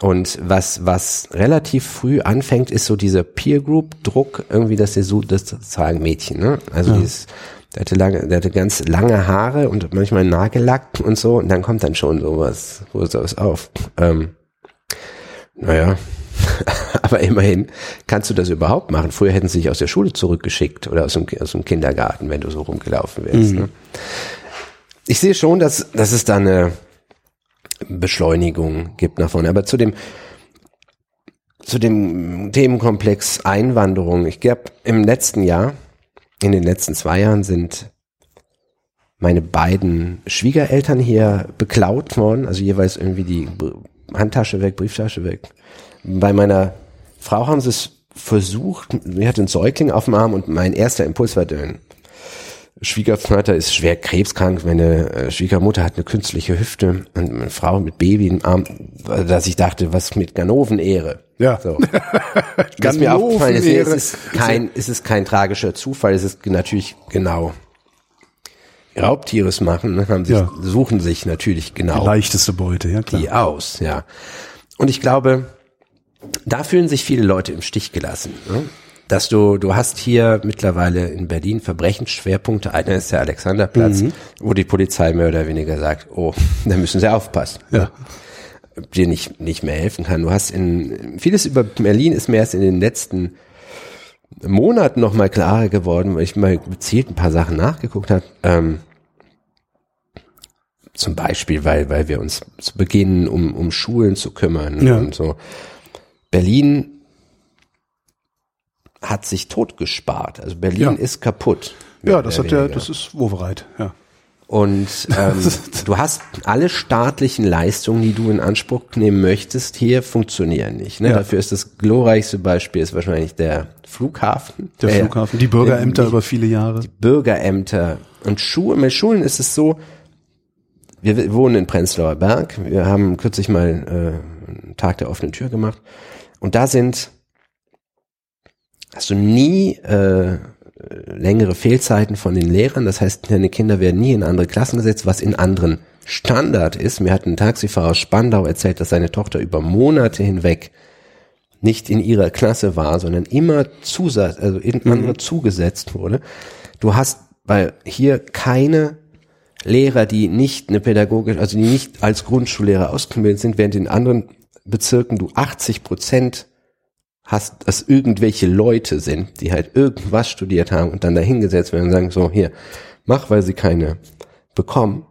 Und was, was relativ früh anfängt, ist so dieser Peer Group Druck, irgendwie, dass der so, das sagen Mädchen, ne? Also Ja. dieses, der hatte lange, der hatte ganz lange Haare und manchmal Nagellack und so, und dann kommt dann schon sowas, wo sowas auf. Ähm, naja. [LAUGHS] Aber immerhin kannst du das überhaupt machen. Früher hätten sie dich aus der Schule zurückgeschickt oder aus dem, aus dem Kindergarten, wenn du so rumgelaufen wärst. Ne? Ich sehe schon, dass, dass es da eine Beschleunigung gibt nach vorne. Aber zu dem, zu dem Themenkomplex Einwanderung. Ich glaube, im letzten Jahr, in den letzten zwei Jahren sind meine beiden Schwiegereltern hier beklaut worden, also jeweils irgendwie die Handtasche weg, Brieftasche weg. Bei meiner Frau haben sie es versucht, sie hatte einen Säugling auf dem Arm und mein erster Impuls war, der Schwiegervater ist schwer krebskrank, meine äh, Schwiegermutter hat eine künstliche Hüfte und meine Frau mit Baby im Arm, dass ich dachte, was mit Ganoven-Ehre. Ja. So. [LAUGHS] Was mir aufgefallen ist, nee, es Ganoven-Ehre. ist kein, es ist kein tragischer Zufall, es ist natürlich genau Raubtieres machen, ne, haben sich, Ja. suchen sich natürlich Die genau leichteste Beute, ja klar. die aus, ja. Und ich glaube, da fühlen sich viele Leute im Stich gelassen. Ne? Dass du, du hast hier mittlerweile in Berlin Verbrechensschwerpunkte. Einer ist der Alexanderplatz, Mhm. wo die Polizei mehr oder weniger sagt, oh, [LAUGHS] da müssen sie aufpassen. Ja. Dir nicht, nicht mehr helfen kann. Du hast in, vieles über Berlin ist mir erst in den letzten Monaten noch mal klarer geworden, weil ich mal gezielt ein paar Sachen nachgeguckt habe. Ähm, zum Beispiel, weil, weil wir uns zu Beginn um, um Schulen zu kümmern Ja. und so. Berlin hat sich totgespart. Also Berlin Ja. ist kaputt. Ja, das hat ja, das ist wohlbereit, ja. Und ähm, [LAUGHS] du hast alle staatlichen Leistungen, die du in Anspruch nehmen möchtest, hier funktionieren nicht. Ne? Ja. Dafür ist das glorreichste Beispiel ist wahrscheinlich der Flughafen. Der Äh, Flughafen, die Bürgerämter nicht- über viele Jahre. Bürgerämter und Schulen. Mit Schulen ist es so, wir wohnen in Prenzlauer Berg. Wir haben kürzlich mal äh, einen Tag der offenen Tür gemacht. Und da sind, hast du nie äh, längere Fehlzeiten von den Lehrern. Das heißt, deine Kinder werden nie in andere Klassen gesetzt, was in anderen Standard ist. Mir hat ein Taxifahrer aus Spandau erzählt, dass seine Tochter über Monate hinweg nicht in ihrer Klasse war, sondern immer zusatz, also in andere zugesetzt wurde. Du hast weil hier keine Lehrer, die nicht eine pädagogische, also die nicht als Grundschullehrer ausgebildet sind, während in anderen Bezirken du 80 Prozent hast, dass irgendwelche Leute sind, die halt irgendwas studiert haben und dann dahingesetzt werden und sagen, so, hier, mach, weil sie keine bekommen.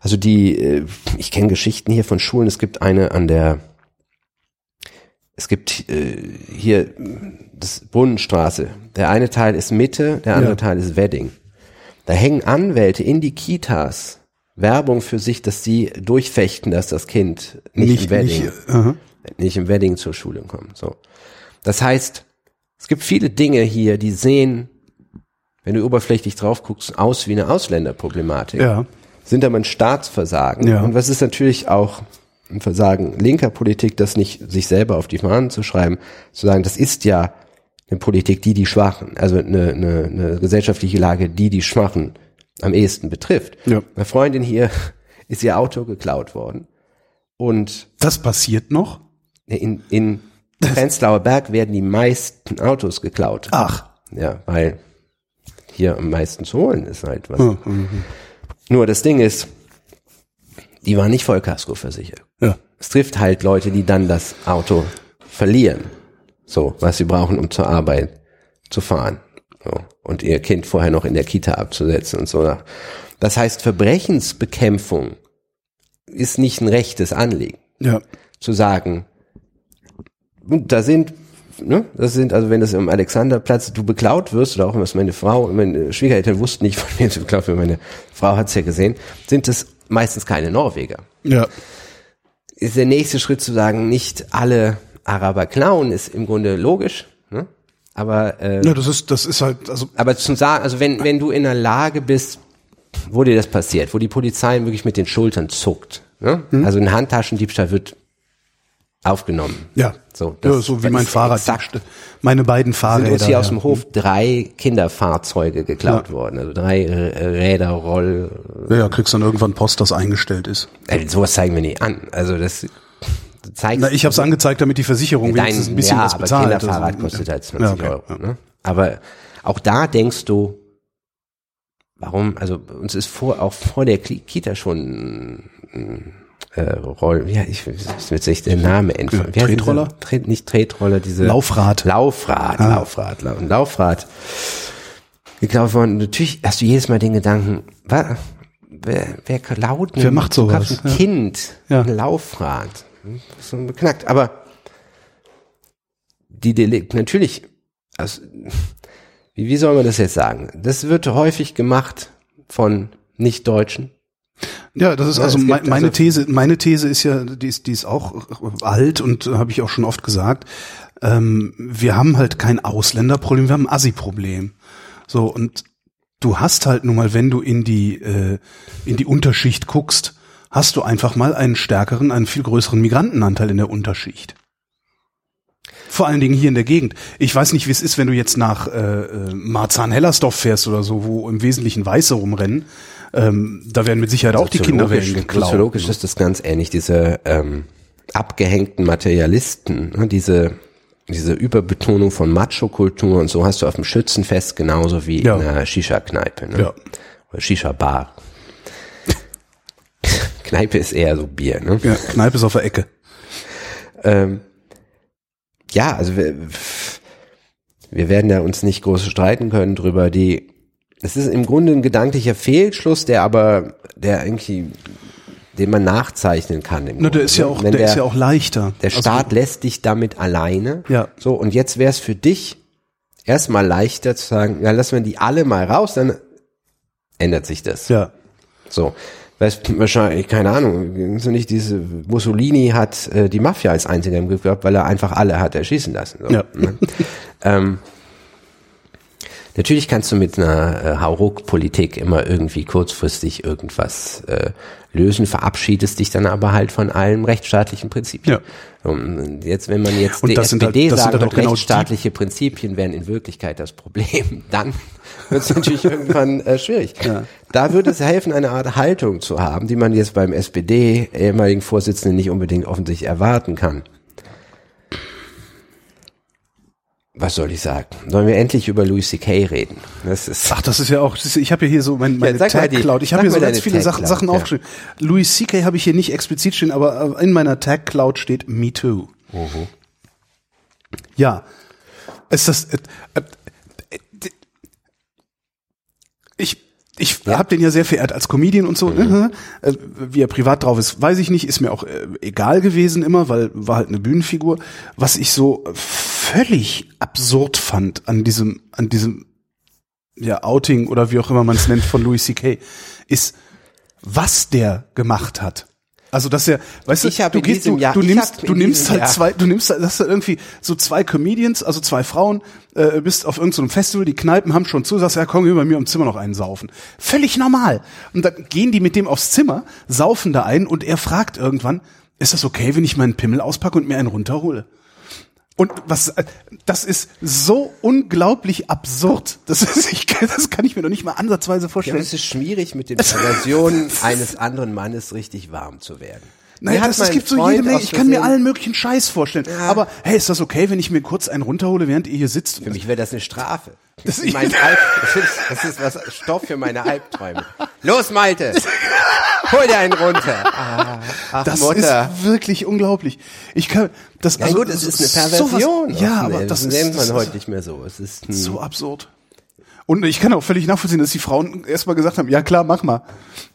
Also die, äh, ich kenne Geschichten hier von Schulen, es gibt eine an der, es gibt äh, hier das Brunnenstraße. Der eine Teil ist Mitte, der andere Ja. Teil ist Wedding. Da hängen Anwälte in die Kitas Werbung für sich, dass sie durchfechten, dass das Kind nicht, Nicht, im Wedding, nicht, aha. nicht im Wedding zur Schule kommt. So. Das heißt, es gibt viele Dinge hier, die sehen, wenn du oberflächlich drauf guckst, aus wie eine Ausländerproblematik ja. sind aber ein Staatsversagen. Ja. Und was ist natürlich auch ein Versagen linker Politik, das nicht sich selber auf die Fahnen zu schreiben, zu sagen, das ist ja eine Politik, die die Schwachen, also eine, eine, eine gesellschaftliche Lage, die die Schwachen am ehesten betrifft. Ja. Eine Freundin hier [LAUGHS] ist ihr Auto geklaut worden und Das passiert noch? in, in Prenzlauer Berg werden die meisten Autos geklaut. Ach. Ja, weil hier am meisten zu holen ist halt was. Mhm. Nur das Ding ist, die waren nicht Vollkasko versichert. ja. Es trifft halt Leute, die dann das Auto verlieren. So, was sie brauchen, um zur Arbeit zu fahren. So. Und ihr Kind vorher noch in der Kita abzusetzen und so. Das heißt, Verbrechensbekämpfung ist nicht ein rechtes Anliegen. ja. Zu sagen, da sind, ne, das sind, also wenn das im Alexanderplatz du beklaut wirst, oder auch was meine Frau, meine Schwiegereltern wussten nicht, [LAUGHS] von wem sie beklaut werden, meine Frau hat's ja gesehen, sind es meistens keine Norweger. Ja. Ist der nächste Schritt zu sagen, nicht alle Araber klauen, ist im Grunde logisch, ne? Aber, äh, Ja, das ist, das ist halt, also, aber zum sagen, also wenn, wenn du in der Lage bist, wo dir das passiert, wo die Polizei wirklich mit den Schultern zuckt, ne? also ein Handtaschendiebstahl wird aufgenommen. ja. So, ja, das- so wie mein Fahrrad. exakt. Meine beiden sind Fahrräder. uns hier aus ja. dem Hof drei Kinderfahrzeuge geklaut worden. Also drei R- Räder, Roll. Ja, ja, kriegst dann irgendwann Post, das eingestellt ist. Äh, sowas zeigen wir nicht an. Also das zeigt. Na, ich habe es angezeigt, damit die Versicherung dein, wenigstens ein bisschen ja, was aber bezahlt. Kinderfahrrad Also, kostet halt 20 Ja, okay, Euro. ja. Ne? Aber auch da denkst du, warum? Also uns ist vor auch vor der Ki- Kita schon äh, Roll, ja, ich jetzt nicht der Name entfallen. Diese- Tretroller? Tret, nicht Tretroller, diese Laufrad. Laufrad, Ah. Laufrad, Lau- ein Laufrad. geklaut worden. Natürlich hast du jedes Mal den Gedanken, wa, wer, wer klaut Wer macht sowas? ein Ja. Kind, Ja. ein Laufrad. So beknackt. Aber die Delikte, natürlich, also, wie, wie soll man das jetzt sagen? Das wird häufig gemacht von Nicht-Deutschen. Ja, das ist Ja, also, gibt meine also- These. Meine These ist ja, die ist, die ist auch alt und äh, habe ich auch schon oft gesagt. Ähm, wir haben halt kein Ausländerproblem, wir haben ein Assi-Problem. So und du hast halt nun mal, wenn du in die äh, in die Unterschicht guckst, hast du einfach mal einen stärkeren, einen viel größeren Migrantenanteil in der Unterschicht. Vor allen Dingen hier in der Gegend. Ich weiß nicht, wie es ist, wenn du jetzt nach äh, äh, Marzahn-Hellersdorf fährst oder so, wo im Wesentlichen Weiße rumrennen. Ähm, da werden mit Sicherheit auch die Kinderwellen Soziologisch- geklaut. Soziologisch ist das ganz ähnlich, diese ähm, abgehängten Materialisten, ne, diese diese Überbetonung von Macho-Kultur und so hast du auf dem Schützenfest genauso wie Ja. in einer Shisha-Kneipe. Ne? Ja. Oder Shisha-Bar. [LAUGHS] Kneipe ist eher so Bier. Ne? Ja, Kneipe ist auf der Ecke. Ähm, ja, also wir, wir werden ja uns nicht groß streiten können drüber. Die, es ist im Grunde ein gedanklicher Fehlschluss, der aber, der irgendwie, den man nachzeichnen kann. Im Na, der Grunde, ist ja auch, Wenn der, ist ja auch leichter. der Also, Staat lässt dich damit alleine. Ja. So, und jetzt wäre es für dich erstmal leichter zu sagen, ja, lassen wir die alle mal raus, dann ändert sich das. ja. So. Weißt, wahrscheinlich, keine Ahnung, so nicht diese, Mussolini hat äh, die Mafia als einziger im Griff gehabt, weil er einfach alle hat erschießen lassen. So, Ja. ne? [LAUGHS] ähm, natürlich kannst du mit einer äh, Hauruck-Politik immer irgendwie kurzfristig irgendwas äh, lösen, verabschiedest dich dann aber halt von allen rechtsstaatlichen Prinzipien. Und jetzt, wenn man jetzt die halt- SPD sagen halt auch wird, genau rechtsstaatliche Prinzipien wären in Wirklichkeit das Problem, [LAUGHS] dann wird es natürlich irgendwann äh, schwierig. Ja. Da würde es helfen, eine Art Haltung zu haben, die man jetzt beim SPD ehemaligen Vorsitzenden nicht unbedingt offensichtlich erwarten kann. Was soll ich sagen? Sollen wir endlich über Louis C.K. reden? Das ist Ach, das ist ja auch, ich habe ja hier so mein, meine mal Tag Cloud. Ich habe hier so ganz viele Sachen, Sachen ja. aufgeschrieben. Louis C.K. habe ich hier nicht explizit stehen, aber äh, in meiner Tag Cloud steht Me Too. Ja. Ist das, äh, äh, äh, ich, ich hab den ja sehr verehrt als Comedian und so. Mhm. Äh, wie er privat drauf ist, weiß ich nicht. Ist mir auch egal gewesen immer, weil war halt eine Bühnenfigur. Was ich so völlig absurd fand an diesem, an diesem ja, Outing oder wie auch immer man es nennt von Louis C.K. ist, was der gemacht hat. Also dass er, weißt Ich du, du gehst, du, Jahr- du nimmst, du nimmst halt Jahr- zwei, du nimmst, halt- das ist irgendwie so zwei Comedians, also zwei Frauen, äh, bist auf irgendeinem Festival, die Kneipen haben schon zu, sagst, ja komm, hier bei mir im Zimmer noch einen saufen. Völlig normal. Und dann gehen die mit dem aufs Zimmer, saufen da ein und er fragt irgendwann, ist das okay, wenn ich meinen Pimmel auspacke und mir einen runterhole? Und was, äh, das ist so unglaublich absurd. Das ist, [LAUGHS] ich, kann- das kann ich mir noch nicht mal ansatzweise Ja, vorstellen. aber es ist schwierig, mit den Perversionen [LAUGHS] eines anderen Mannes richtig warm zu werden. Nein, hat das, gibt so Freund jede Menge. Ich kann mir allen möglichen Scheiß vorstellen. Aber hey, ist das okay, wenn ich mir kurz einen runterhole, während ihr hier sitzt? Für mich wäre das eine Strafe. Das ist, mein [LAUGHS] Alb, das, ist, das ist was Stoff für meine Albträume. Los, Malte! Hol dir einen runter. Ah, ach, das Mutter. ist wirklich unglaublich. Ich kann das Ja also, gut, es ist eine sowas- Perversion. ja, Ach, aber nee, das, das nennt man das heute ist nicht mehr so. Es ist hm. so absurd. Und ich kann auch völlig nachvollziehen, dass die Frauen erstmal gesagt haben, ja klar, mach mal.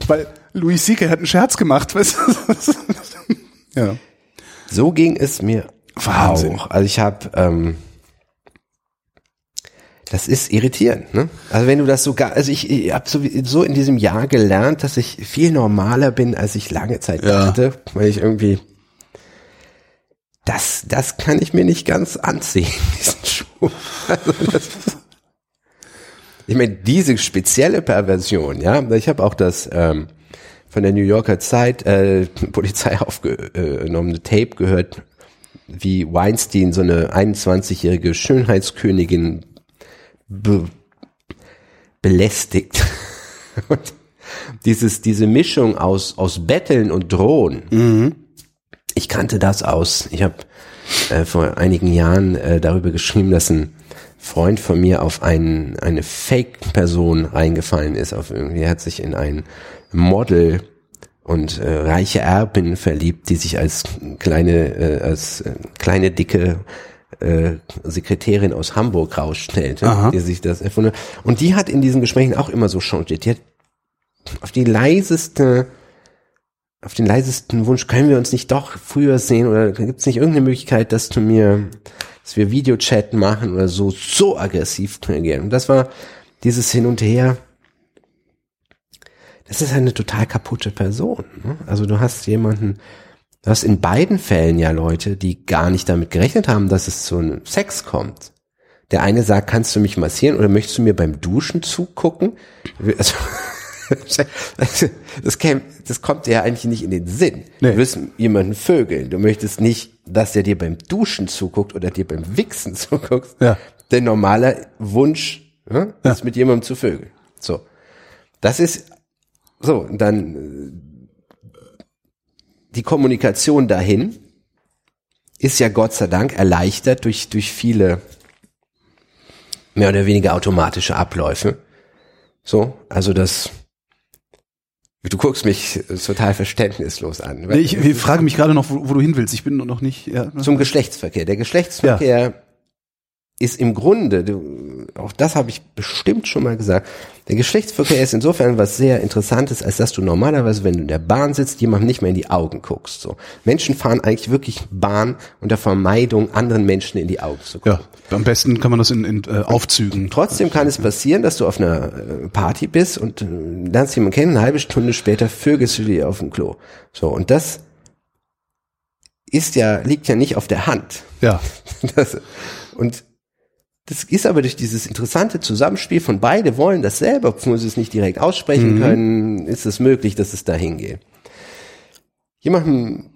Weil Louis C.K. hat einen Scherz gemacht, [LAUGHS] weißt du? ja. So ging es mir Wahnsinn. auch. Also ich habe, ähm, das ist irritierend. Ne? Also wenn du das sogar, also ich, ich habe so, so in diesem Jahr gelernt, dass ich viel normaler bin, als ich lange Zeit Ja. dachte, weil ich irgendwie, das, das kann ich mir nicht ganz anziehen, [LAUGHS] diesen Schuh. Also das, ich meine, diese spezielle Perversion, ja, ich habe auch das ähm, von der New Yorker Zeit äh, [LAUGHS] Polizei aufgenommene Tape gehört, wie Weinstein so eine 21-jährige Schönheitskönigin be belästigt. [LAUGHS] Und dieses, diese Mischung aus, aus Betteln und Drohen. Ich kannte das aus. Ich habe äh, vor einigen Jahren äh, darüber geschrieben, dass ein Freund von mir auf einen, eine Fake-Person reingefallen ist. Auf irgendwie, er hat sich in ein Model und äh, reiche Erbin verliebt, die sich als kleine, äh, als äh, kleine dicke äh, Sekretärin aus Hamburg rausstellte, Aha. die sich das erfunden hat. Und die hat in diesen Gesprächen auch immer so changiert. Die hat auf die leiseste, auf den leisesten Wunsch, können wir uns nicht doch früher sehen oder gibt es nicht irgendeine Möglichkeit, dass du mir, dass wir Videochat machen oder so, so aggressiv reagieren. Und das war dieses Hin und Her. Das ist eine total kaputte Person. Ne? Also du hast jemanden, du hast in beiden Fällen ja Leute, die gar nicht damit gerechnet haben, dass es zu einem Sex kommt. Der eine sagt, kannst du mich massieren oder möchtest du mir beim Duschen zugucken? Also, [LAUGHS] das, käme, das kommt dir ja eigentlich nicht in den Sinn. Nee. Du willst jemanden vögeln. Du möchtest nicht, dass er dir beim Duschen zuguckt oder dir beim Wichsen zuguckt. Ja. Der normale Wunsch ne, ist mit jemandem zu vögeln. So. Das ist So, dann äh, die Kommunikation dahin ist ja Gott sei Dank erleichtert durch, durch viele mehr oder weniger automatische Abläufe. So, also das, du guckst mich total verständnislos an. Nee, ich, ich frage mich gerade noch, wo, wo, du hin willst. Ich bin noch nicht. Ja. Zum Geschlechtsverkehr. Der Geschlechtsverkehr ja. Ist im Grunde, du, auch das habe ich bestimmt schon mal gesagt, der Geschlechtsverkehr ist insofern was sehr Interessantes, als dass du normalerweise, wenn du in der Bahn sitzt, jemandem nicht mehr in die Augen guckst. So. Menschen fahren eigentlich wirklich Bahn unter Vermeidung, anderen Menschen in die Augen zu gucken. Ja, am besten kann man das in, in äh, Aufzügen. Trotzdem kann es passieren, dass du auf einer äh, Party bist und äh, lernst jemanden kennen, eine halbe Stunde später vögelst du dir auf dem Klo. So, und das ist ja, liegt ja nicht auf der Hand. Ja. [LAUGHS] Das, und das ist aber durch dieses interessante Zusammenspiel von beide wollen dasselbe, obwohl sie es nicht direkt aussprechen mhm. können, ist es möglich, dass es dahin geht. Jemandem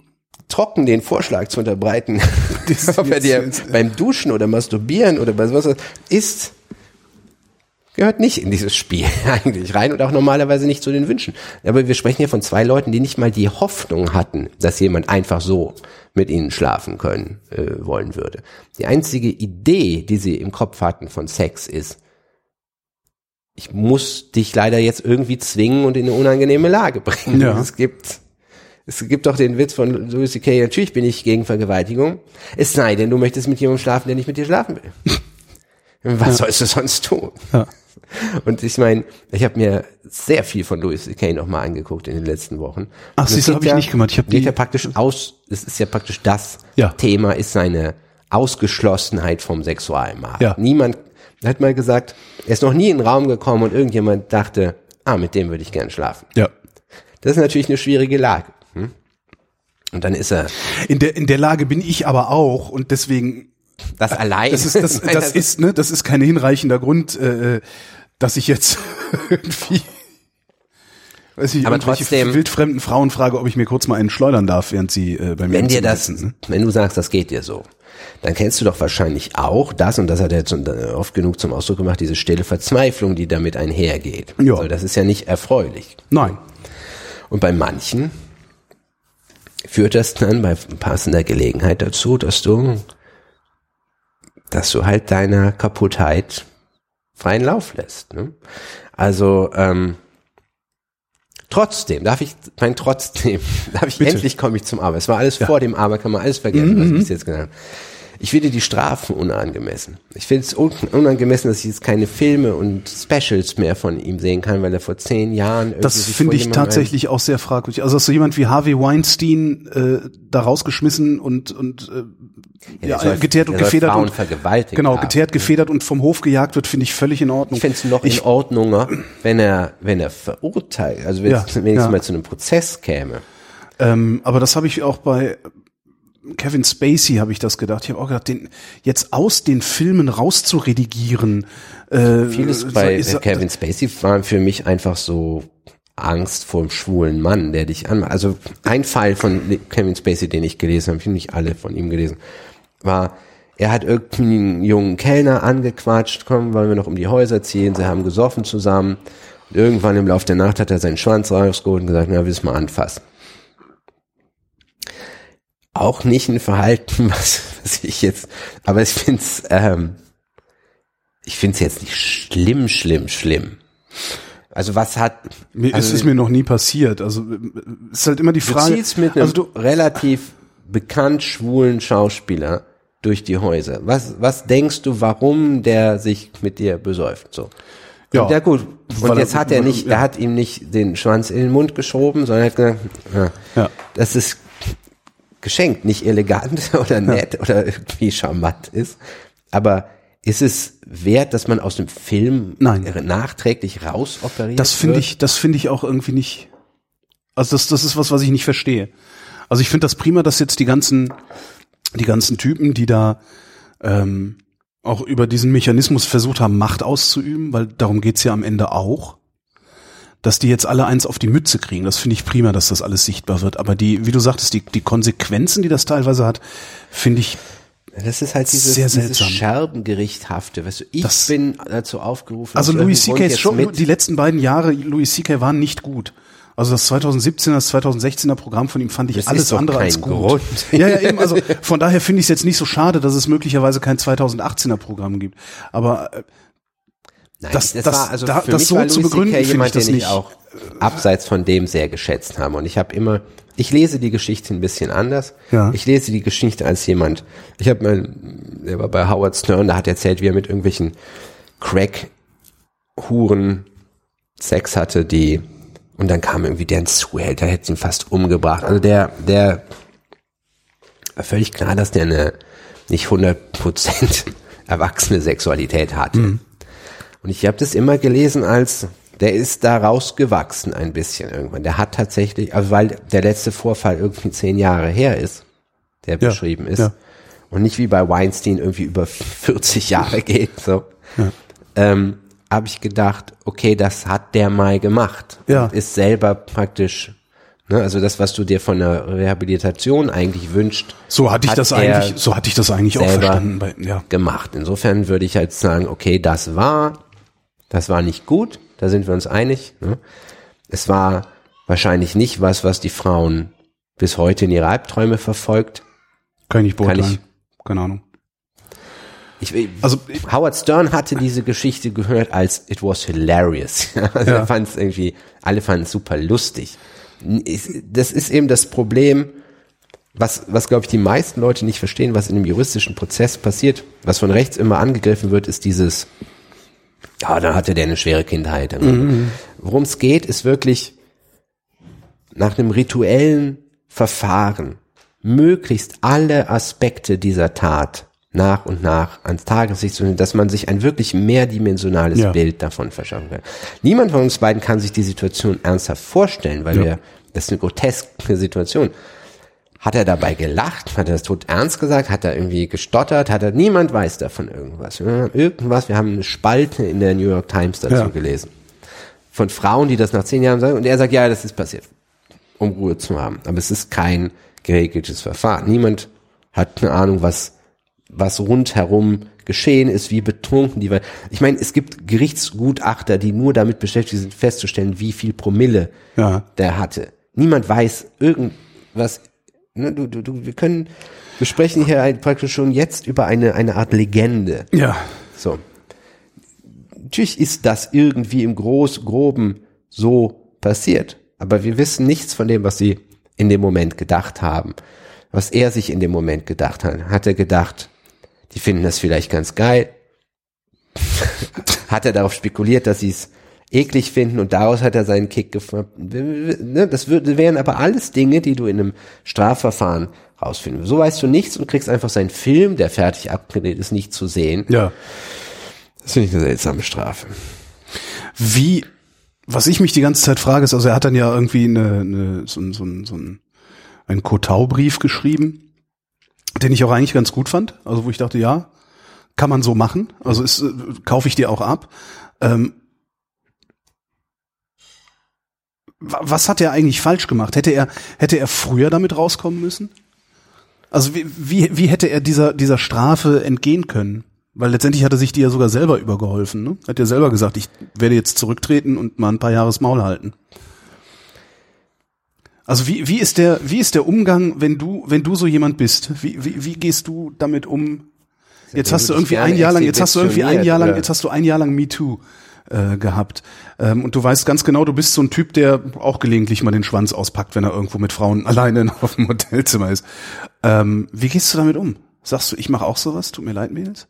trocken den Vorschlag zu unterbreiten, [LAUGHS] [LAUGHS] ob er dir beim Duschen oder Masturbieren oder was, was ist, gehört nicht in dieses Spiel [LAUGHS] eigentlich rein und auch normalerweise nicht zu den Wünschen. Aber wir sprechen hier von zwei Leuten, die nicht mal die Hoffnung hatten, dass jemand einfach so mit ihnen schlafen können äh, wollen würde. Die einzige Idee, die sie im Kopf hatten von Sex ist, ich muss dich leider jetzt irgendwie zwingen und in eine unangenehme Lage [LAUGHS] bringen. Ja. Es gibt es gibt doch den Witz von Louis C.K. Natürlich bin ich gegen Vergewaltigung. Es sei denn, du möchtest mit jemandem schlafen, der nicht mit dir schlafen will. [LAUGHS] Was ja. sollst du sonst tun? Ja. Und ich meine, ich habe mir sehr viel von Louis C.K. nochmal angeguckt in den letzten Wochen. Ach, siehst du, habe ich nicht gemacht. Ich habe die ja praktisch aus, es ist ja praktisch das ja. Thema, ist seine Ausgeschlossenheit vom Sexualmarkt. Ja. Niemand hat mal gesagt, er ist noch nie in den Raum gekommen und irgendjemand dachte, ah, mit dem würde ich gern schlafen. Ja. Das ist natürlich eine schwierige Lage. Hm? Und dann ist er. In der, in der Lage bin ich aber auch und deswegen das allein. Das ist, das, [LAUGHS] das ist, ne, das ist kein hinreichender Grund, äh, dass ich jetzt [LAUGHS] irgendwie weiß ich, aber trotzdem wildfremden Frauen frage, ob ich mir kurz mal einen schleudern darf, während sie äh, bei mir Wenn dir das, sitzen, ne? wenn du sagst, das geht dir so, dann kennst du doch wahrscheinlich auch das, und das hat er jetzt äh, oft genug zum Ausdruck gemacht, diese stille Verzweiflung, die damit einhergeht. Ja. Also das ist ja nicht erfreulich. Nein. Und bei manchen führt das dann bei passender Gelegenheit dazu, dass du, dass du halt deiner Kaputtheit freien Lauf lässt. Ne? Also ähm, trotzdem, darf ich, mein trotzdem, [LAUGHS] darf ich Bitte. endlich komme ich zum Aber. Es war alles ja. vor dem Aber, kann man alles vergessen, mhm. was ich bis jetzt genannt habe. Ich finde die Strafen unangemessen. Ich finde es unangemessen, dass ich jetzt keine Filme und Specials mehr von ihm sehen kann, weil er vor zehn Jahren Das finde ich tatsächlich auch sehr fragwürdig. Also hast du jemand wie Harvey Weinstein äh, da rausgeschmissen und und äh, ja, soll, geteert und gefedert Frauen und vergewaltigt genau haben. geteert, gefedert und vom Hof gejagt wird, finde ich völlig in Ordnung. Ich finde es noch ich, in Ordnung, wenn er wenn er verurteilt, also wenn ja, es wenigstens ja. mal zu einem Prozess käme. Ähm, aber das habe ich auch bei Kevin Spacey habe ich das gedacht. Ich habe auch gedacht, den jetzt aus den Filmen rauszuredigieren. Äh, Vieles bei ist, Kevin Spacey waren für mich einfach so Angst vor dem schwulen Mann, der dich anmacht. Also ein Fall von Kevin Spacey, den ich gelesen habe, ich habe nicht alle von ihm gelesen, war, er hat irgendeinen jungen Kellner angequatscht, komm, wollen wir noch um die Häuser ziehen, sie haben gesoffen zusammen. Und irgendwann im Laufe der Nacht hat er seinen Schwanz rausgeholt und gesagt, na, willst du mal anfassen auch nicht ein Verhalten, [LAUGHS] was, was ich jetzt, aber ich finde es, ähm, ich finde es jetzt nicht schlimm, schlimm, schlimm. Also was hat? Mir also, ist es mir noch nie passiert. Also ist halt immer die Frage. Du ziehst mit einem also du, relativ bekannt schwulen Schauspieler durch die Häuser. Was was denkst du, warum der sich mit dir besäuft? So. Ja, ja gut. Und jetzt er, hat er nicht, ja. er hat ihm nicht den Schwanz in den Mund geschoben, sondern hat gesagt, ja, ja. das ist geschenkt, nicht elegant [LAUGHS] oder nett oder irgendwie charmant ist. Aber ist es wert, dass man aus dem Film Nein. nachträglich rausoperiert? Das finde ich, das finde ich auch irgendwie nicht. Also das, das ist was, was ich nicht verstehe. Also ich finde das prima, dass jetzt die ganzen, die ganzen Typen, die da ähm, auch über diesen Mechanismus versucht haben, Macht auszuüben, weil darum geht's ja am Ende auch dass die jetzt alle eins auf die Mütze kriegen. Das finde ich prima, dass das alles sichtbar wird. Aber die, wie du sagtest, die, die Konsequenzen, die das teilweise hat, finde ich Das ist halt dieses, Sehr dieses. Scherbengerichthafte. Weißt du, ich Das- bin dazu aufgerufen. Also Louis C.K. Grund ist schon, jetzt mit- die letzten beiden Jahre Louis C.K. waren nicht gut. Also das 2017er, das 2016er Programm von ihm fand ich Das alles andere als gut. Grund. Ja, ja, eben, also von daher finde ich es jetzt nicht so schade, dass es möglicherweise kein 2018er Programm gibt. Aber äh, Nein, Das- das, das- war also da- für das mich so war zu Louis begründen, finde jemand, ich das den ich nicht. auch abseits von dem sehr geschätzt habe. Und ich habe immer, ich lese die Geschichte ein bisschen anders. Ja. Ich lese die Geschichte als jemand. Ich habe mal, der war bei Howard Stern, da hat er erzählt, wie er mit irgendwelchen Crack-Huren Sex hatte, die und dann kam irgendwie deren Zuhälter, hätte ihn fast umgebracht. Also der, der war völlig klar, dass der eine nicht 100% [LAUGHS] erwachsene Sexualität hatte. Und ich habe das immer gelesen als, der ist da rausgewachsen ein bisschen irgendwann. Der hat tatsächlich, also weil der letzte Vorfall irgendwie zehn Jahre her ist, der Ja, beschrieben ist. ja. Und nicht wie bei Weinstein irgendwie über 40 Jahre geht. So. Ähm, habe ich gedacht, okay, das hat der mal gemacht. Ja. Und ist selber praktisch, ne, also das, was du dir von der Rehabilitation eigentlich wünscht, so hatte ich das eigentlich, so hatte ich das eigentlich auch verstanden. Bei, ja. gemacht. Insofern würde ich halt sagen, okay, das war, das war nicht gut, da sind wir uns einig. Ne? Es war wahrscheinlich nicht was, was die Frauen bis heute in ihre Albträume verfolgt. Kann ich nicht Kann beurteilen. Keine Ahnung. Ich, Also Howard Stern hatte diese Geschichte gehört als it was hilarious. [LAUGHS] Also Ja. er fand es irgendwie, alle fanden es super lustig. Das ist eben das Problem, was, was glaube ich die meisten Leute nicht verstehen, was in einem juristischen Prozess passiert, was von rechts immer angegriffen wird, ist dieses, ja, dann hatte der eine schwere Kindheit. Worum es geht, ist wirklich nach einem rituellen Verfahren möglichst alle Aspekte dieser Tat nach und nach ans Tageslicht zu nehmen, dass man sich ein wirklich mehrdimensionales Ja. Bild davon verschaffen kann. Niemand von uns beiden kann sich die Situation ernsthaft vorstellen, weil Ja. wir, das ist eine groteske Situation. Hat er dabei gelacht? Hat er das tot ernst gesagt? Hat er irgendwie gestottert? Hat er, niemand weiß davon irgendwas. Irgendwas, wir haben eine Spalte in der New York Times dazu Ja. gelesen. Von Frauen, die das nach zehn Jahren sagen, und er sagt, ja, das ist passiert. Um Ruhe zu haben. Aber es ist kein geregeltes Verfahren. Niemand hat eine Ahnung, was, was rundherum geschehen ist, wie betrunken die waren. Ich meine, es gibt Gerichtsgutachter, die nur damit beschäftigt sind, festzustellen, wie viel Promille Ja. der hatte. Niemand weiß irgendwas. Ne, du, du, du, wir können, wir sprechen hier ein- praktisch schon jetzt über eine, eine Art Legende. Ja. So. Natürlich ist das irgendwie im Groß, Groben so passiert. Aber wir wissen nichts von dem, was sie in dem Moment gedacht haben. Was er sich in dem Moment gedacht hat. Hat er gedacht, die finden das vielleicht ganz geil? [LAUGHS] hat er darauf spekuliert, dass sie es eklig finden und daraus hat er seinen Kick gefunden. Ne, Das wären aber alles Dinge, die du in einem Strafverfahren rausfinden. So weißt du nichts und kriegst einfach seinen Film, der fertig abgedreht ist, nicht zu sehen. Ja. Das finde ich eine seltsame Strafe. Wie, was ich mich die ganze Zeit frage, ist, also er hat dann ja irgendwie eine, eine, so, ein- so, so ein, einen Kotau-Brief geschrieben, den ich auch eigentlich ganz gut fand. Also wo ich dachte, ja, kann man so machen. Also ist, äh, kaufe ich dir auch ab. Ähm, wa- was hat er eigentlich falsch gemacht? Hätte er, hätte er früher damit rauskommen müssen? Also wie, wie, wie hätte er dieser, dieser Strafe entgehen können? Weil letztendlich hat er sich die ja sogar selber übergeholfen. Ne? Hat ja selber gesagt, ich werde jetzt zurücktreten und mal ein paar Jahres Maul halten. Also wie, wie ist der, wie ist der Umgang, wenn du, wenn du so jemand bist? Wie, wie, wie gehst du damit um? Jetzt hast du irgendwie ein Jahr lang, jetzt hast du irgendwie ein Jahr lang, jetzt hast du ein Jahr lang MeToo äh, gehabt. Ähm, und du weißt ganz genau, du bist so ein Typ, der auch gelegentlich mal den Schwanz auspackt, wenn er irgendwo mit Frauen [LAUGHS] alleine auf dem Hotelzimmer ist. Ähm, wie gehst du damit um? Sagst du, ich mache auch sowas? Tut mir leid, Mädels?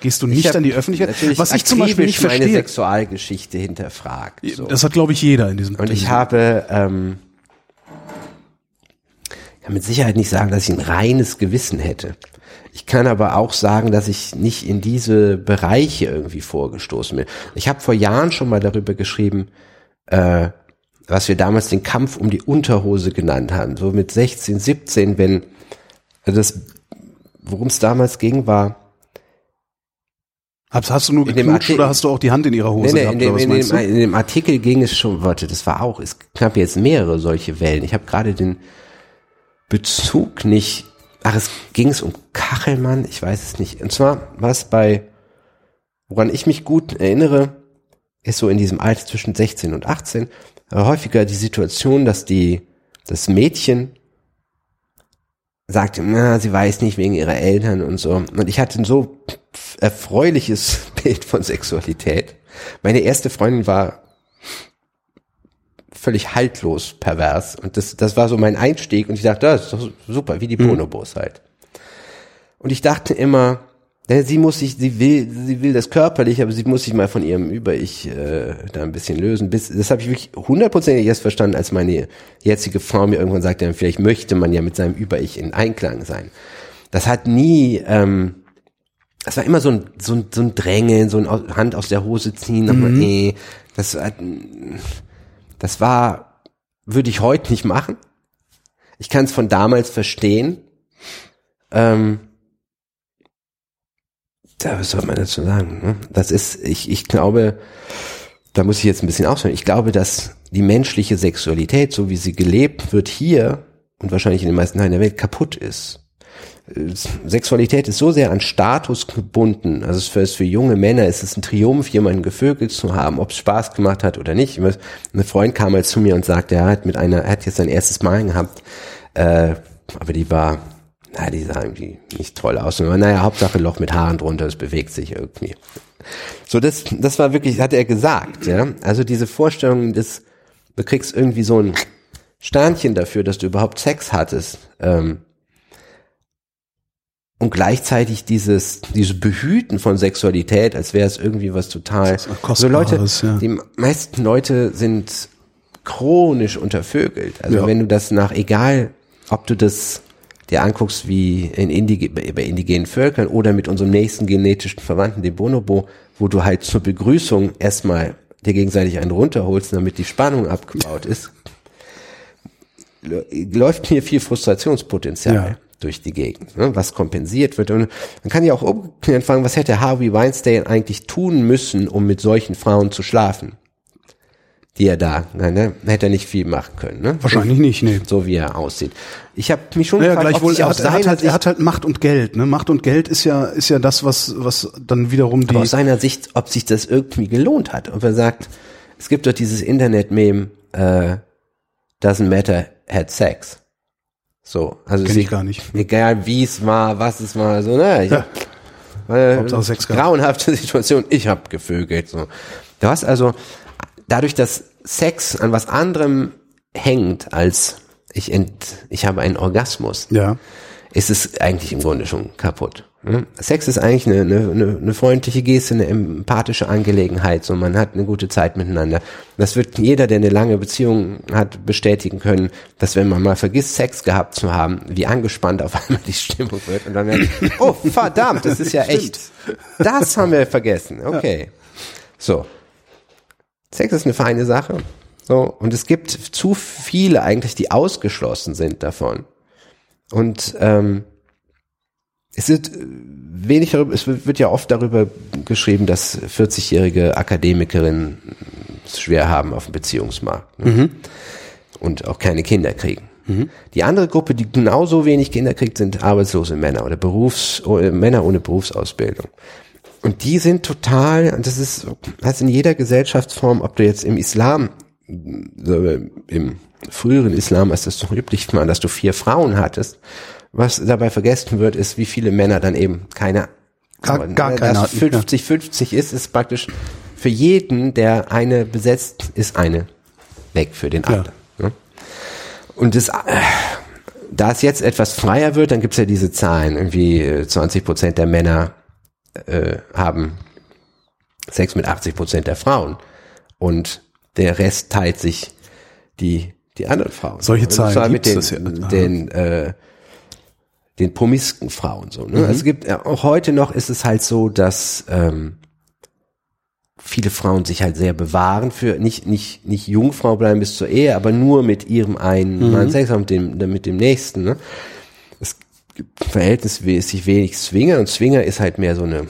Gehst du nicht an die Öffentlichkeit? Was ich zum Beispiel nicht akribisch meine verstehe. Sexualgeschichte hinterfragt. So. Das hat, glaube ich, jeder in diesem Und ich habe, ähm, kann mit Sicherheit nicht sagen, dass ich ein reines Gewissen hätte. Ich kann aber auch sagen, dass ich nicht in diese Bereiche irgendwie vorgestoßen bin. Ich habe vor Jahren schon mal darüber geschrieben, äh, was wir damals den Kampf um die Unterhose genannt haben. So mit 16, 17, wenn also das, worum es damals ging, war, Hast, hast du nur geknutscht oder hast du auch die Hand in ihrer Hose Nee, nee, gehabt? in, dem, in, dem, in dem Artikel ging es schon, warte, das war auch, es gab jetzt mehrere solche Wellen. Ich habe gerade den Bezug nicht ach, es ging es um Kachelmann, ich weiß es nicht. Und zwar war es bei, woran ich mich gut erinnere, ist so in diesem Alter zwischen 16 und 18 äh, häufiger die Situation, dass die, das Mädchen sagte, na, sie weiß nicht wegen ihrer Eltern und so. Und ich hatte ein so erfreuliches [LAUGHS] Bild von Sexualität. Meine erste Freundin war völlig haltlos pervers. Und das, das war so mein Einstieg. Und ich dachte, das ist doch super, wie die Bonobos halt. Und ich dachte immer, sie muss sich, sie will, sie will das körperlich, aber sie muss sich mal von ihrem Über-Ich äh, da ein bisschen lösen. Bis, das habe ich wirklich hundertprozentig erst verstanden, als meine jetzige Frau mir irgendwann sagte, vielleicht möchte man ja mit seinem Über-Ich in Einklang sein. Das hat nie, ähm, das war immer so ein, so ein, so ein Drängeln, so ein Hand aus der Hose ziehen, nochmal, nee, das, hat, das war, würde ich heute nicht machen. Ich kann es von damals verstehen. Ähm, da, was soll man dazu sagen? Ne? Das ist, ich, ich glaube, da muss ich jetzt ein bisschen ausholen. Ich glaube, dass die menschliche Sexualität, so wie sie gelebt wird hier und wahrscheinlich in den meisten Teilen der Welt, kaputt ist. Sexualität ist so sehr an Status gebunden. Also für, für junge Männer ist es ein Triumph, jemanden gevögelt zu haben, ob es Spaß gemacht hat oder nicht. Ein Freund kam mal zu mir und sagte, er hat mit einer, er hat jetzt sein erstes Mal gehabt, äh, aber die war, na, die sah irgendwie nicht toll aus. Aber naja, Hauptsache Loch mit Haaren drunter, es bewegt sich irgendwie. So, das, das war wirklich, hat er gesagt, ja. Also diese Vorstellung des, du kriegst irgendwie so ein Sternchen dafür, dass du überhaupt Sex hattest, ähm, und gleichzeitig dieses, dieses Behüten von Sexualität, als wäre es irgendwie was total. Was Also Leute, ja. die meisten Leute sind chronisch untervögelt. Also Ja. wenn du das nach, egal ob du das dir anguckst wie in Indige, bei indigenen Völkern oder mit unserem nächsten genetischen Verwandten, dem Bonobo, wo du halt zur Begrüßung erstmal dir gegenseitig einen runterholst, damit die Spannung abgebaut ist, läuft hier viel Frustrationspotenzial Ja. Durch die Gegend, ne, was kompensiert wird. Und man kann ja auch umgekehrt fragen, was hätte Harvey Weinstein eigentlich tun müssen, um mit solchen Frauen zu schlafen? Die er da, ne, hätte er nicht viel machen können, ne? Wahrscheinlich nicht, nee. So wie er aussieht. Ich habe mich schon Naja, gefragt, ob gleichwohl, er hat, er, hat halt, er hat halt Macht und Geld. Ne? Macht und Geld ist ja, ist ja das, was, was dann wiederum die. aber aus seiner Sicht, ob sich das irgendwie gelohnt hat. Ob er sagt, es gibt doch dieses Internet-Meme, äh, doesn't matter, had sex. So, also Kenn ich gar nicht. Egal wie es war, was es war, so, ne, ich Ja. hab, äh, gehabt. grauenhafte [LAUGHS] Situation, ich hab gevögelt, so. Du hast also, dadurch, dass Sex an was anderem hängt als ich ent, ich habe einen Orgasmus, ja. ist es eigentlich im Grunde schon kaputt. Ne? Sex ist eigentlich eine, eine, eine, eine freundliche Geste, eine empathische Angelegenheit, so man hat eine gute Zeit miteinander. Das wird jeder, der eine lange Beziehung hat, bestätigen können, dass wenn man mal vergisst, Sex gehabt zu haben, wie angespannt auf [LAUGHS] einmal die Stimmung wird und dann merkt, oh verdammt, das ist ja echt. Das haben wir vergessen. Okay. So. Sex ist eine feine Sache. So, und es gibt zu viele eigentlich, die ausgeschlossen sind davon. Und ähm, es wird äh, wenig darüber, es wird, ja oft darüber geschrieben, dass 40-jährige Akademikerinnen es schwer haben auf dem Beziehungsmarkt ne? und auch keine Kinder kriegen. Die andere Gruppe, die genauso wenig Kinder kriegt, sind arbeitslose Männer oder Berufs oder Männer ohne Berufsausbildung. Und die sind total, und das ist also in jeder Gesellschaftsform, ob du jetzt im Islam, so, im früheren Islam, als das doch üblich war, dass du vier Frauen hattest, was dabei vergessen wird, ist, wie viele Männer dann eben keine Gar- gar keine Dass hatten, ja. 50-50 ist, ist praktisch für jeden, der eine besetzt, ist eine weg für den anderen. Ne? Und das, äh, da es jetzt etwas freier wird, dann gibt's ja diese Zahlen, irgendwie äh, 20 Prozent der Männer äh, haben Sex mit 80 Prozent der Frauen und der Rest teilt sich die die anderen Frauen. Solche Zahlen gibt's das ja. Den äh, den promisken Frauen so. Mhm. Ne? Also es gibt ja, auch heute noch ist es halt so, dass ähm, viele Frauen sich halt sehr bewahren für nicht nicht nicht Jungfrau bleiben bis zur Ehe, aber nur mit ihrem einen Mhm. Mann Sex haben, mit dem mit dem nächsten. Ne? Es gibt verhältnismäßig wenig Swinger und Swinger ist halt mehr so eine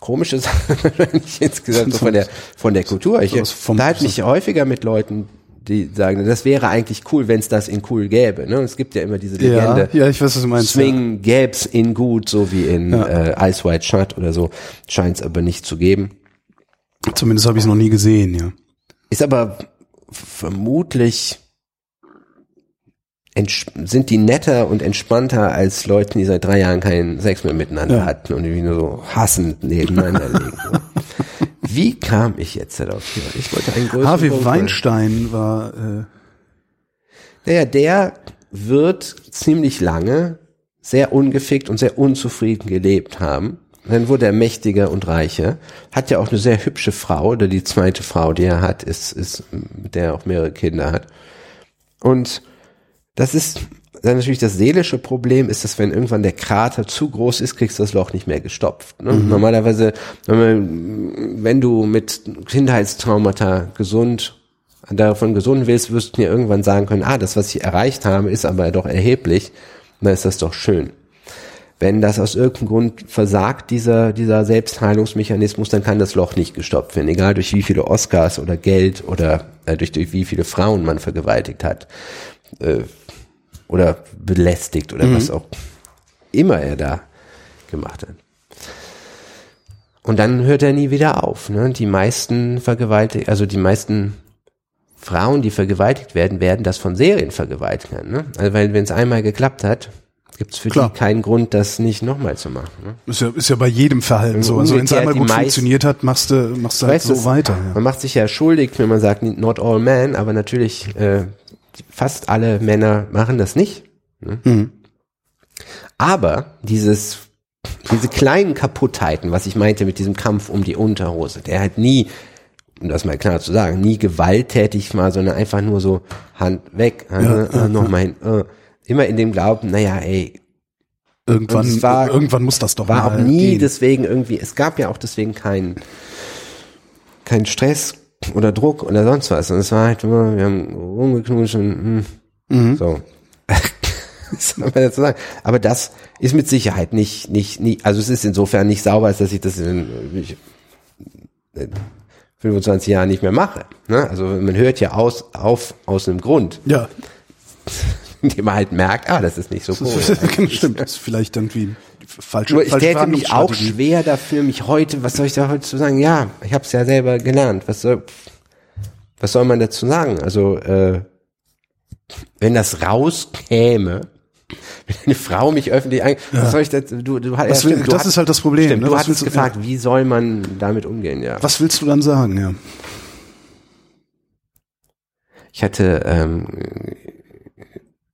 komische [LAUGHS] Sache wahrscheinlich insgesamt so von der von der Kultur. Ich So unterhalte mich häufiger mit Leuten, die sagen, das wäre eigentlich cool, wenn es das in cool gäbe. Ne? Es gibt ja immer diese Ja, Legende. ja, ich weiß, was du meinst. Swing gäb's in gut, so wie in Ja. äh, Ice White Shut oder so. Scheint es aber nicht zu geben. Ja. Zumindest habe ich es noch nie gesehen, ja. Ist aber vermutlich sind die netter und entspannter als Leute, die seit drei Jahren keinen Sex mehr miteinander Ja. hatten und irgendwie nur so hassend nebeneinander [LAUGHS] liegen. Wie kam ich jetzt darauf? Ich wollte einen größeren Harvey Weinstein war, äh, Naja, der wird ziemlich lange sehr ungefickt und sehr unzufrieden gelebt haben. Dann wurde er mächtiger und reicher. Hat ja auch eine sehr hübsche Frau, oder die zweite Frau, die er hat, ist, ist, mit der er auch mehrere Kinder hat. Und das ist dann natürlich das seelische Problem, ist, dass wenn irgendwann der Krater zu groß ist, kriegst du das Loch nicht mehr gestopft. Ne? Normalerweise, wenn, man, wenn du mit Kindheitstraumata gesund davon gesund willst, wirst du dir irgendwann sagen können, ah, das, was ich erreicht habe, ist aber doch erheblich, dann ist das doch schön. Wenn das aus irgendeinem Grund versagt, dieser, dieser Selbstheilungsmechanismus, dann kann das Loch nicht gestopft werden, egal durch wie viele Oscars oder Geld oder äh, durch, durch wie viele Frauen man vergewaltigt hat äh, oder belästigt oder was auch immer er da gemacht hat. Und dann hört er nie wieder auf. Ne? Die meisten vergewaltigt, also die meisten Frauen, die vergewaltigt werden, werden das von Serienvergewaltigern. Ne? Also weil wenn es einmal geklappt hat, gibt es für Klar. die keinen Grund, das nicht nochmal zu machen. Ne? ist ja, ist ja bei jedem Verhalten so. Also wenn es einmal gut meisten- funktioniert hat, machst du, machst du halt Weißt so weiter. Man Ja. macht sich ja schuldig, wenn man sagt, not all men, aber natürlich äh, fast alle Männer machen das nicht. Ne? Mhm. Aber dieses, diese kleinen Kaputtheiten, was ich meinte mit diesem Kampf um die Unterhose, der hat nie, um das mal klar zu sagen, nie gewalttätig mal, sondern einfach nur so Hand weg, äh, äh, noch mal hin, äh, immer in dem Glauben, naja, ey, Irgendwann, war- irgendwann muss das doch war auch nie gehen. deswegen irgendwie, es gab ja auch deswegen keinen keinen Stress oder Druck oder sonst was. Und es war halt immer, wir haben rumgeknutscht und hm, so. [LAUGHS] Was soll man dazu sagen? Aber das ist mit Sicherheit nicht, nicht, nie, also es ist insofern nicht sauber, als dass ich das in, ich, in 25 Jahren nicht mehr mache. Ne? Also man hört ja aus, auf aus einem Grund, Ja, [LAUGHS] indem man halt merkt, ah, das ist nicht so cool. das [LAUGHS] stimmt. Das ist vielleicht irgendwie falsche, Nur ich falsche täte mich auch schwer dafür, mich heute, was soll ich da heute zu sagen? Ja, ich habe es ja selber gelernt. Was soll, was soll man dazu sagen? Also, äh, wenn das rauskäme, [LAUGHS] wenn eine Frau mich öffentlich ein, was soll ich dazu, du, du, ja, Was will- stimmt, du das hast- ist halt das Problem, Stimmt, ne? du Was du- gefragt, wie soll man damit umgehen, ja. Was willst du dann sagen, ja? Ich hatte ähm,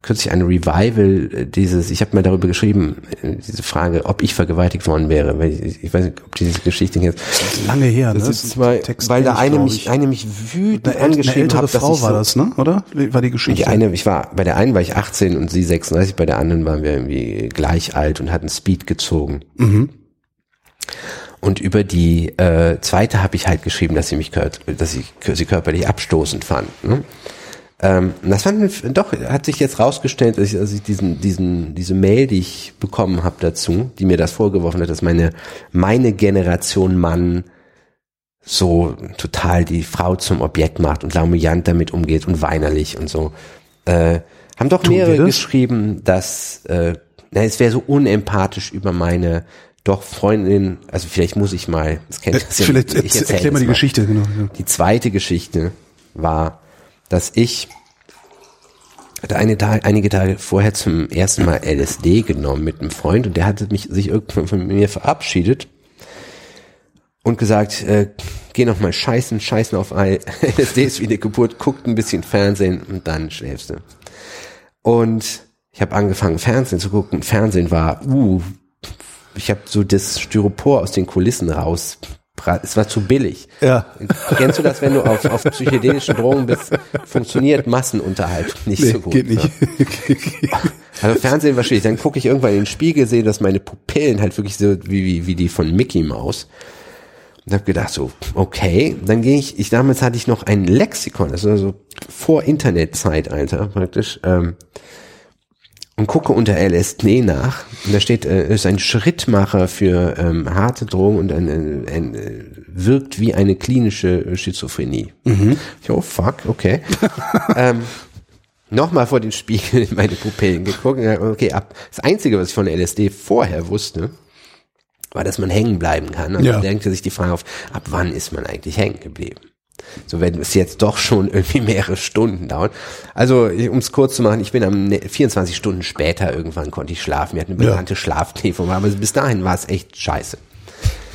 kürzlich ein Revival äh, dieses, ich habe mal darüber geschrieben, äh, diese Frage, ob ich vergewaltigt worden wäre, weil ich, ich weiß nicht, ob diese Geschichte jetzt Lange her, ne? Zwei, weil da eine mich, ich. eine mich wütend eine, äl- eine angeschrieben ältere hat, dass Frau ich war so, das, ne? Oder? War die Geschichte? Die eine, ich war, bei der einen war ich 18 und sie 36, bei der anderen waren wir irgendwie gleich alt und hatten Speed gezogen. Mhm. Und über die äh, zweite habe ich halt geschrieben, dass sie mich, dass ich sie körperlich abstoßend fand. Ne? Ähm, das fand doch hat sich jetzt rausgestellt, dass ich, als ich diesen diesen diese Mail, die ich bekommen habe dazu, die mir das vorgeworfen hat, dass meine meine Generation Mann so total die Frau zum Objekt macht und lamoyant damit umgeht und weinerlich und so. Äh, haben doch Tun mehrere das? geschrieben, dass äh, na, es wäre so unempathisch über meine doch Freundin, also vielleicht muss ich mal, das kennt das ja, Vielleicht ich erzähl, erzähl erklär mal das die Geschichte, genau. Ja. die zweite Geschichte war, dass ich hatte einige Tage vorher zum ersten Mal LSD genommen mit einem Freund und der hatte mich sich irgendwann von mir verabschiedet und gesagt, äh, geh noch mal scheißen, scheißen auf Ei. LSD [LAUGHS] ist wie eine Geburt, guckt ein bisschen Fernsehen und dann schläfst du. Und ich habe angefangen Fernsehen zu gucken. Fernsehen war, uh, ich habe so das Styropor aus den Kulissen raus. Es war zu billig. Ja. Kennst du das, wenn du auf, auf psychedelischen Drogen bist? Funktioniert Massenunterhaltung nicht Nee, so gut. geht nicht. Also Fernsehen war schwierig. Dann gucke ich irgendwann in den Spiegel, sehe, dass meine Pupillen halt wirklich so wie, wie, wie die von Mickey Mouse. Und habe gedacht so, okay. Dann gehe ich, ich damals hatte ich noch ein Lexikon, das war so vor Internetzeitalter praktisch. Ähm, und gucke unter LSD nach. Und da steht, äh, ist ein Schrittmacher für ähm, harte Drogen und ein, ein, ein, äh, wirkt wie eine klinische Schizophrenie. Ich, oh fuck, okay. [LAUGHS] ähm, Nochmal vor den Spiegel in meine Pupillen geguckt. Okay, ab, das Einzige, was ich von LSD vorher wusste, war, dass man hängen bleiben kann. Und Ja. dann denkte sich die Frage auf, ab wann ist man eigentlich hängen geblieben? So wenn es jetzt doch schon [LAUGHS] irgendwie mehrere Stunden dauert. Also, um es kurz zu machen, ich bin am ne- 24 Stunden später irgendwann konnte ich schlafen. Wir hatten eine Ja. bekannte Schlafknefung, aber bis dahin war es echt scheiße.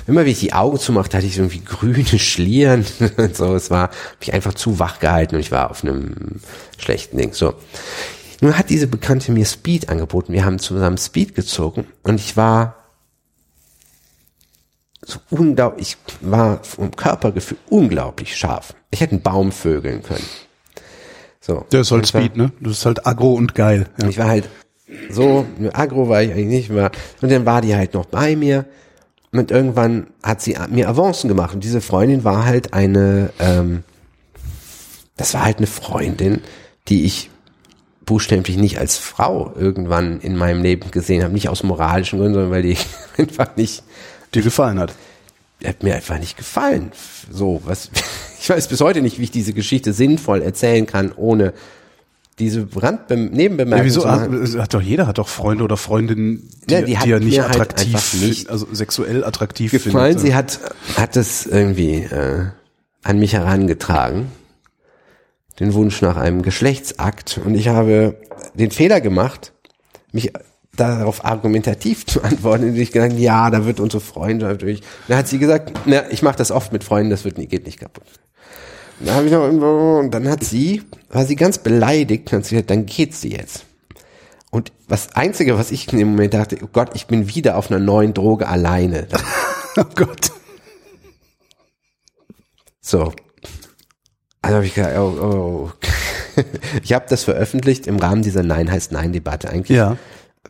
Immer wie ich die Augen zumachte, hatte ich irgendwie grüne Schlieren [LAUGHS] und so. Es war, hab ich einfach zu wach gehalten und ich war auf einem schlechten Ding. So. Nun hat diese Bekannte mir Speed angeboten. Wir haben zusammen Speed gezogen und ich war so unglaublich, ich war vom Körpergefühl unglaublich scharf. Ich hätte einen Baum vögeln können. So. Der ist halt war- Speed, ne? Das ist halt aggro und geil. Ja. ich war halt so, agro war ich eigentlich nicht mehr. Und dann war die halt noch bei mir. Und irgendwann hat sie mir Avancen gemacht. Und diese Freundin war halt eine, ähm, das war halt eine Freundin, die ich buchstäblich nicht als Frau irgendwann in meinem Leben gesehen habe. Nicht aus moralischen Gründen, sondern weil die [LAUGHS] einfach nicht, Dir gefallen hat. hat mir einfach nicht gefallen. So, was, [LAUGHS] ich weiß bis heute nicht, wie ich diese Geschichte sinnvoll erzählen kann, ohne diese Randbe Nebenbemerkung Ja, wieso? zu machen. Hat, hat doch jeder hat doch Freunde oder Freundinnen, die, Ja, die die er nicht halt attraktiv, einfach nicht also sexuell attraktiv gefallen. findet. Sie hat, hat es irgendwie äh, an mich herangetragen, den Wunsch nach einem Geschlechtsakt. Und ich habe den Fehler gemacht, mich darauf argumentativ [LAUGHS] zu antworten, indem ich gesagt ja, da wird unsere Freundschaft durch. Dann hat sie gesagt, na, ich mache das oft mit Freunden, das wird nie, geht nicht kaputt. Und dann habe ich noch irgendwo, und dann hat sie, war sie ganz beleidigt, und hat sie gesagt, dann geht sie jetzt. Und was Einzige, was ich in dem Moment dachte, oh Gott, ich bin wieder auf einer neuen Droge alleine. [LAUGHS] Oh Gott. So. Also habe ich gesagt, oh, oh. [LAUGHS] Ich habe das veröffentlicht im Rahmen dieser Nein heißt Nein Debatte eigentlich, Ja.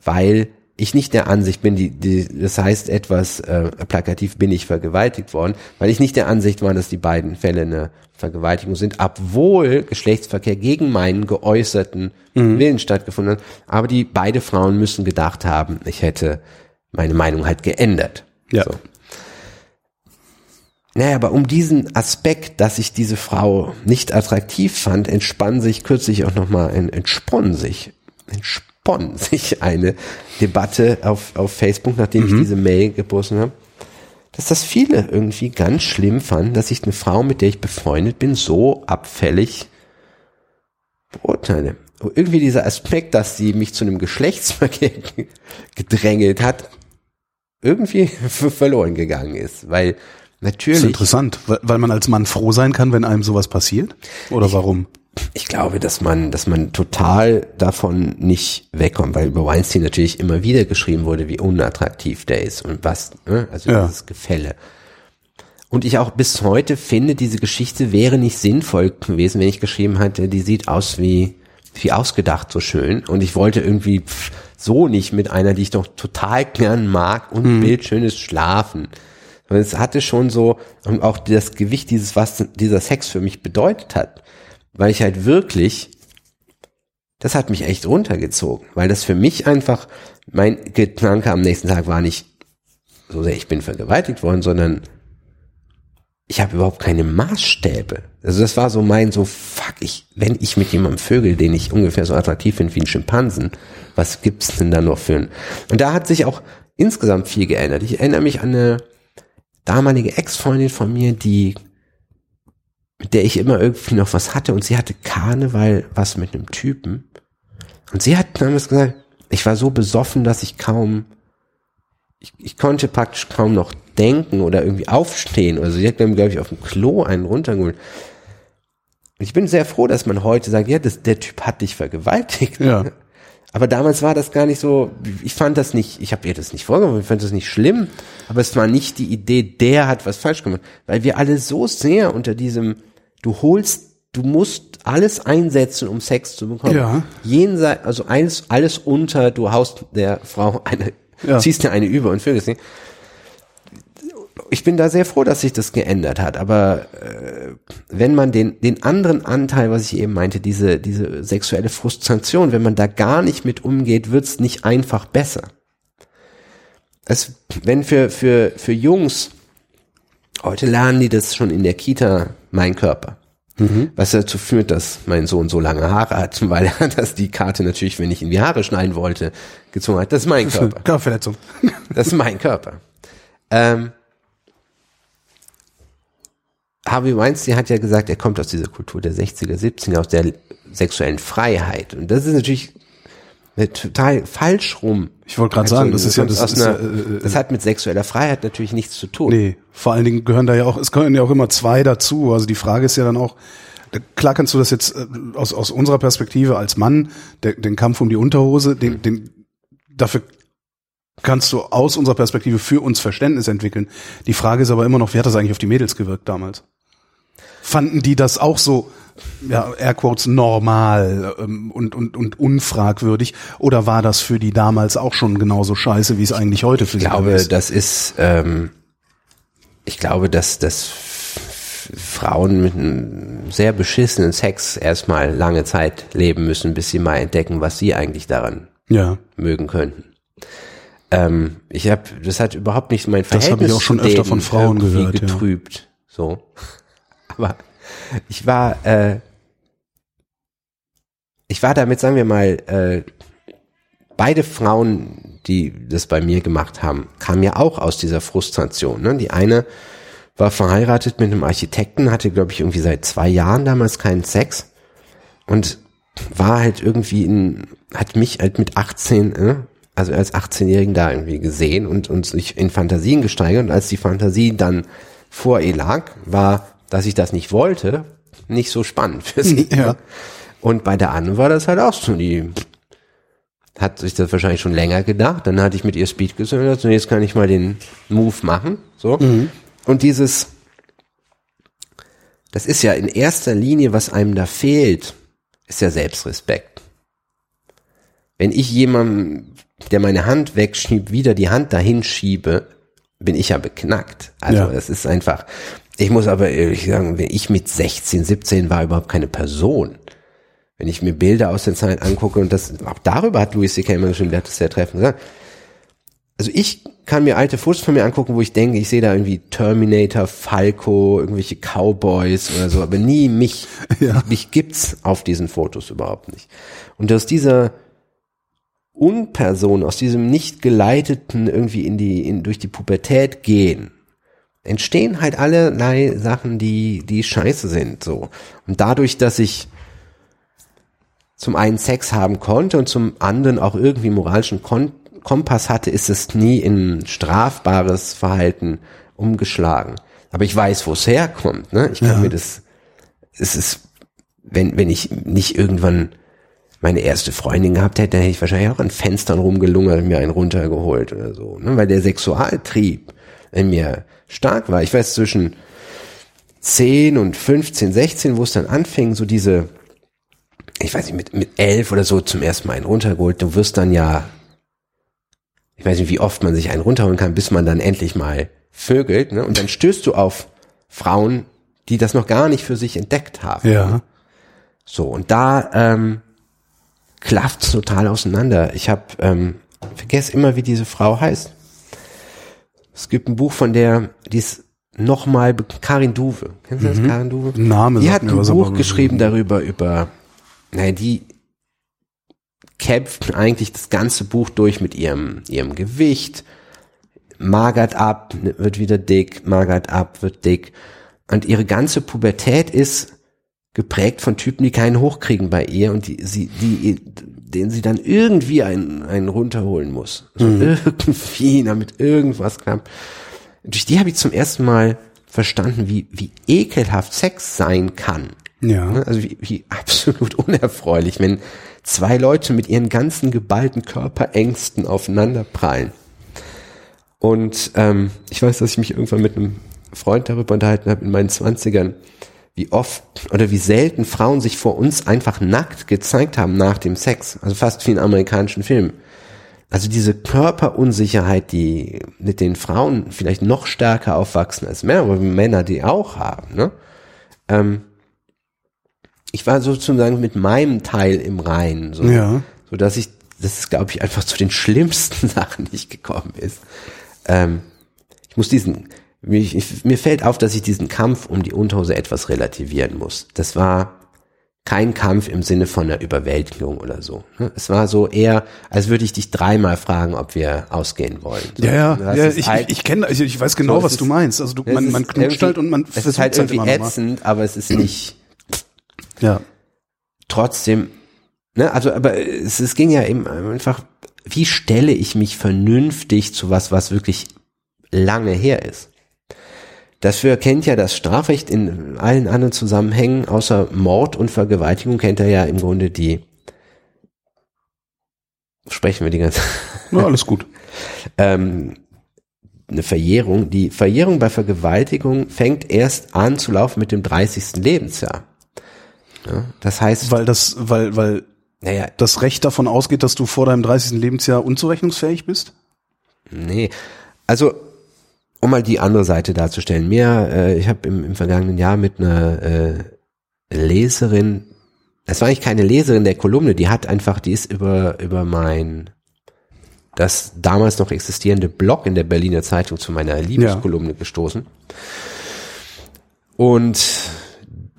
Weil ich nicht der Ansicht bin, die, die das heißt etwas äh, plakativ bin ich vergewaltigt worden, weil ich nicht der Ansicht war, dass die beiden Fälle eine Vergewaltigung sind, obwohl Geschlechtsverkehr gegen meinen geäußerten Willen stattgefunden hat. Aber die beide Frauen müssen gedacht haben, ich hätte meine Meinung halt geändert. Ja. So. Naja, aber um diesen Aspekt, dass ich diese Frau nicht attraktiv fand, entspann sich kürzlich auch nochmal, entspann sich, entspann [LAUGHS] sich eine Debatte auf, auf Facebook, nachdem ich diese Mail gepostet habe, dass das viele irgendwie ganz schlimm fanden, dass ich eine Frau, mit der ich befreundet bin, so abfällig beurteile. Und irgendwie dieser Aspekt, dass sie mich zu einem Geschlechtsverkehr [LAUGHS] gedrängelt hat, irgendwie [LAUGHS] verloren gegangen ist, weil Das ist natürlich interessant, weil, weil man als Mann froh sein kann, wenn einem sowas passiert? Oder warum? Ich glaube, dass man, dass man total davon nicht wegkommt, weil über Weinstein natürlich immer wieder geschrieben wurde, wie unattraktiv der ist und was, ne? also Ja. dieses Gefälle. Und ich auch bis heute finde, diese Geschichte wäre nicht sinnvoll gewesen, wenn ich geschrieben hätte, die sieht aus wie, wie ausgedacht so schön. Und ich wollte irgendwie pff, so nicht mit einer, die ich doch total gern mag und bildschönes Schlafen. Und es hatte schon so, und auch das Gewicht dieses, was dieser Sex für mich bedeutet hat, weil ich halt wirklich, das hat mich echt runtergezogen, weil das für mich einfach, mein Gedanke am nächsten Tag war nicht so sehr, ich bin vergewaltigt worden, sondern ich habe überhaupt keine Maßstäbe. Also das war so mein so, fuck, ich, wenn ich mit jemandem vögel, den ich ungefähr so attraktiv finde wie ein Schimpansen, was gibt's denn da noch für ein? Und da hat sich auch insgesamt viel geändert. Ich erinnere mich an eine damalige Ex-Freundin von mir, die mit der ich immer irgendwie noch was hatte und sie hatte Karneval was mit einem Typen. Und sie hat damals gesagt, ich war so besoffen, dass ich kaum, ich, ich konnte praktisch kaum noch denken oder irgendwie aufstehen. Also sie hat mir, glaube ich, auf dem Klo einen runtergeholt. Ich bin sehr froh, dass man heute sagt, ja, das, der Typ hat dich vergewaltigt. Ja. [LAUGHS] Aber damals war das gar nicht so, ich fand das nicht, ich habe ihr das nicht vorgeworfen, ich fand das nicht schlimm, aber es war nicht die Idee, der hat was falsch gemacht, weil wir alle so sehr unter diesem, du holst, du musst alles einsetzen, um Sex zu bekommen. Ja. Jenseits, also alles, alles unter, du haust der Frau eine, Ja. ziehst dir eine über und vögelst sie. Ich bin da sehr froh, dass sich das geändert hat. Aber äh, wenn man den, den anderen Anteil, was ich eben meinte, diese, diese sexuelle Frustration, wenn man da gar nicht mit umgeht, wird's nicht einfach besser. Es, wenn für, für, für Jungs, heute lernen die das schon in der Kita, mein Körper. Was dazu führt, dass mein Sohn so lange Haare hat, [LAUGHS] weil er das die Karte natürlich, wenn ich ihm die Haare schneiden wollte, gezogen hat. Das ist mein Körper. Körperverletzung. Das ist mein Körper. Ähm, Harvey Weinstein hat ja gesagt, er kommt aus dieser Kultur der 60er, 70er, aus der sexuellen Freiheit. Und das ist natürlich eine total falsch rum. Ich wollte gerade Also, sagen, das ist ja, kommt das ist einer, äh, äh, das hat mit sexueller Freiheit natürlich nichts zu tun. Nee, vor allen Dingen gehören da ja auch, es gehören ja auch immer zwei dazu. Also die Frage ist ja dann auch, klar kannst du das jetzt äh, aus, aus unserer Perspektive als Mann, der, den Kampf um die Unterhose, den, den, dafür kannst du aus unserer Perspektive für uns Verständnis entwickeln. Die Frage ist aber immer noch, wie hat das eigentlich auf die Mädels gewirkt damals? Fanden die das auch so, ja, Airquotes normal ähm, und, und, und unfragwürdig? Oder war das für die damals auch schon genauso scheiße, wie es eigentlich heute für Ich sie glaube, ist? das ist, ähm, ich glaube, dass, dass Frauen mit einem sehr beschissenen Sex erstmal lange Zeit leben müssen, bis sie mal entdecken, was sie eigentlich daran Ja. mögen könnten. Ähm, ich habe, das hat überhaupt nicht mein Das Verhältnis ich auch schon öfter von Frauen gehört, ja. getrübt. So, aber ich war, äh, ich war damit, sagen wir mal, äh, beide Frauen, die das bei mir gemacht haben, kamen ja auch aus dieser Frustration. Ne? Die eine war verheiratet mit einem Architekten, hatte, glaube ich, irgendwie seit zwei Jahren damals keinen Sex und war halt irgendwie in, hat mich halt mit 18, äh, also als 18-Jährigen da irgendwie gesehen und, und sich in Fantasien gesteigert. Und als die Fantasie dann vor ihr lag, war, dass ich das nicht wollte, nicht so spannend für sie. Ja. Und bei der anderen war das halt auch so, die hat sich das wahrscheinlich schon länger gedacht. Dann hatte ich mit ihr Speed gesöhnt und jetzt kann ich mal den Move machen. So. Und dieses, das ist ja in erster Linie, was einem da fehlt, ist ja Selbstrespekt. Wenn ich jemandem, der meine Hand wegschiebt, wieder die Hand dahin schiebe, bin ich ja beknackt. Also Ja. es ist einfach, ich muss aber ehrlich sagen, wenn ich mit 16, 17 war überhaupt keine Person. Wenn ich mir Bilder aus der Zeit angucke und das, auch darüber hat Louis C.K. immer geschrieben, der hat das sehr treffend gesagt. Also ich kann mir alte Fotos von mir angucken, wo ich denke, ich sehe da irgendwie Terminator, Falco, irgendwelche Cowboys oder so, aber nie mich. [LAUGHS] Ja. Mich gibt's auf diesen Fotos überhaupt nicht. Und aus dieser Unperson, aus diesem nicht geleiteten irgendwie in die, in, durch die Pubertät gehen, entstehen halt allerlei Sachen, die, die scheiße sind, so. Und dadurch, dass ich zum einen Sex haben konnte und zum anderen auch irgendwie moralischen Kon Kompass hatte, ist es nie in strafbares Verhalten umgeschlagen. Aber ich weiß, wo es herkommt. Ne? Ich kann Ja. mir das, es ist, wenn, wenn ich nicht irgendwann meine erste Freundin gehabt hätte, dann hätte ich wahrscheinlich auch an Fenstern rumgelungert und mir einen runtergeholt oder so. Ne? Weil der Sexualtrieb in mir stark war. Ich weiß zwischen 10 und 15, 16, wo es dann anfing, so diese, ich weiß nicht, mit, mit elf oder so zum ersten Mal einen runtergeholt. Du wirst dann ja, ich weiß nicht, wie oft man sich einen runterholen kann, bis man dann endlich mal vögelt. Ne? Und dann stößt du auf Frauen, die das noch gar nicht für sich entdeckt haben. Ja. So, und da ähm, klafft's total auseinander. Ich habe, ähm, vergesse immer, wie diese Frau heißt. Es gibt ein Buch von der, die ist nochmal, Karin Duwe. Kennst du das, Karin Duwe? Name Die hat ein Buch geschrieben darüber, über, naja, die kämpft eigentlich das ganze Buch durch mit ihrem, ihrem Gewicht, magert ab, wird wieder dick, magert ab, wird dick. Und ihre ganze Pubertät ist geprägt von Typen, die keinen hochkriegen bei ihr und die, sie, die, den sie dann irgendwie einen, einen runterholen muss. So irgendwie, [LAUGHS] damit irgendwas klappt. Durch die habe ich zum ersten Mal verstanden, wie, wie ekelhaft Sex sein kann. Ja. Ne? Also wie, wie absolut unerfreulich, wenn zwei Leute mit ihren ganzen geballten Körperängsten aufeinander prallen. Und ähm, ich weiß, dass ich mich irgendwann mit einem Freund darüber unterhalten habe in meinen Zwanzigern, wie oft oder wie selten Frauen sich vor uns einfach nackt gezeigt haben nach dem Sex. Also fast wie in amerikanischen Filmen. also diese Körperunsicherheit, die mit den Frauen vielleicht noch stärker aufwachsen als Männer, aber Männer die auch haben, ne? Ähm, ich war sozusagen mit meinem Teil im Reinen, so, Ja. so dass ich, das ist, glaube ich, einfach zu den schlimmsten [LAUGHS] Sachen nicht gekommen ist. Ähm, ich muss diesen, mir, ich, mir fällt auf, dass ich diesen Kampf um die Unterhose etwas relativieren muss. Das war kein Kampf im Sinne von einer Überwältigung oder so. ne? Es war so eher, als würde ich dich dreimal fragen, ob wir ausgehen wollen. So, Ja, ja, das ja ich, halt- ich, ich kenne, ich, ich weiß genau, So, was ist- du meinst. Also du, man, ist man knutscht halt und man es ist halt halt irgendwie nochmal. ätzend, aber es ist [CLEARS THROAT] nicht Ja. trotzdem, ne, also, aber es, es ging ja eben einfach, wie stelle ich mich vernünftig zu was, was wirklich lange her ist? Dafür kennt ja das Strafrecht in allen anderen Zusammenhängen, außer Mord und Vergewaltigung, kennt er ja im Grunde die, sprechen wir die ganze, Na, alles gut. [LAUGHS] ähm, eine Verjährung. Die Verjährung bei Vergewaltigung fängt erst an zu laufen mit dem 30. Lebensjahr. Ja, das heißt, Weil das, weil, weil naja, das Recht davon ausgeht, dass du vor deinem 30. Lebensjahr unzurechnungsfähig bist? Nee, also um mal die andere Seite darzustellen. Mir, äh, ich habe im, im vergangenen Jahr mit einer äh, Leserin, es war eigentlich keine Leserin der Kolumne, die hat einfach, die ist über über mein das damals noch existierende Blog in der Berliner Zeitung zu meiner Liebeskolumne gestoßen. Und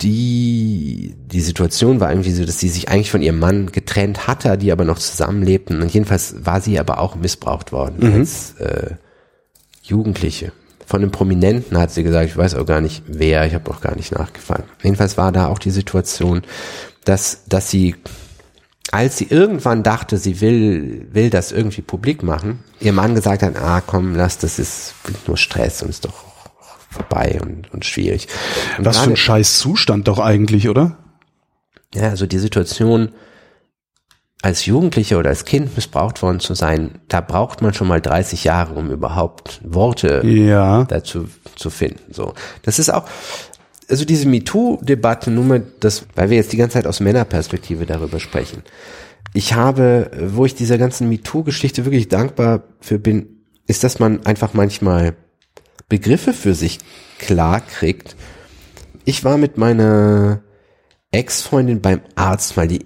die, die Situation war irgendwie so, dass sie sich eigentlich von ihrem Mann getrennt hatte, die aber noch zusammenlebten. Und jedenfalls war sie aber auch missbraucht worden als äh, Jugendliche. Von einem Prominenten hat sie gesagt, ich weiß auch gar nicht wer, ich habe auch gar nicht nachgefragt. Jedenfalls war da auch die Situation, dass, dass sie, als sie irgendwann dachte, sie will, will das irgendwie publik machen, ihr Mann gesagt hat, ah komm, lass, das ist nur Stress und ist doch vorbei und, und schwierig. Und Was für ein scheiß Zustand doch eigentlich, oder? ja, also die Situation, als Jugendlicher oder als Kind missbraucht worden zu sein, da braucht man schon mal 30 Jahre, um überhaupt Worte Ja. dazu zu finden. So, das ist auch, also diese MeToo-Debatte, nur mal das, weil wir jetzt die ganze Zeit aus Männerperspektive darüber sprechen. Ich habe, wo ich dieser ganzen MeToo-Geschichte wirklich dankbar für bin, ist, dass man einfach manchmal Begriffe für sich klar kriegt. Ich war mit meiner Ex-Freundin beim Arzt, weil die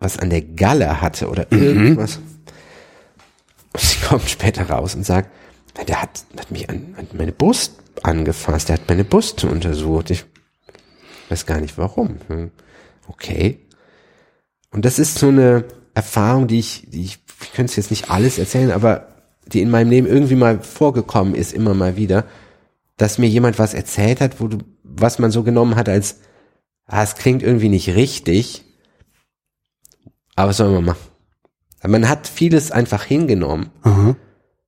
was an der Galle hatte oder irgendwas. Und sie kommt später raus und sagt, "Na, der hat, hat mich an, an meine Brust angefasst, der hat meine Brust untersucht. Ich weiß gar nicht warum. Hm. Okay. Und das ist so eine Erfahrung, die ich, die ich, ich könnte es jetzt nicht alles erzählen, aber die in meinem Leben irgendwie mal vorgekommen ist, immer mal wieder, dass mir jemand was erzählt hat, wo du, was man so genommen hat als, ah, es klingt irgendwie nicht richtig, aber was soll man machen? Man hat vieles einfach hingenommen Aha.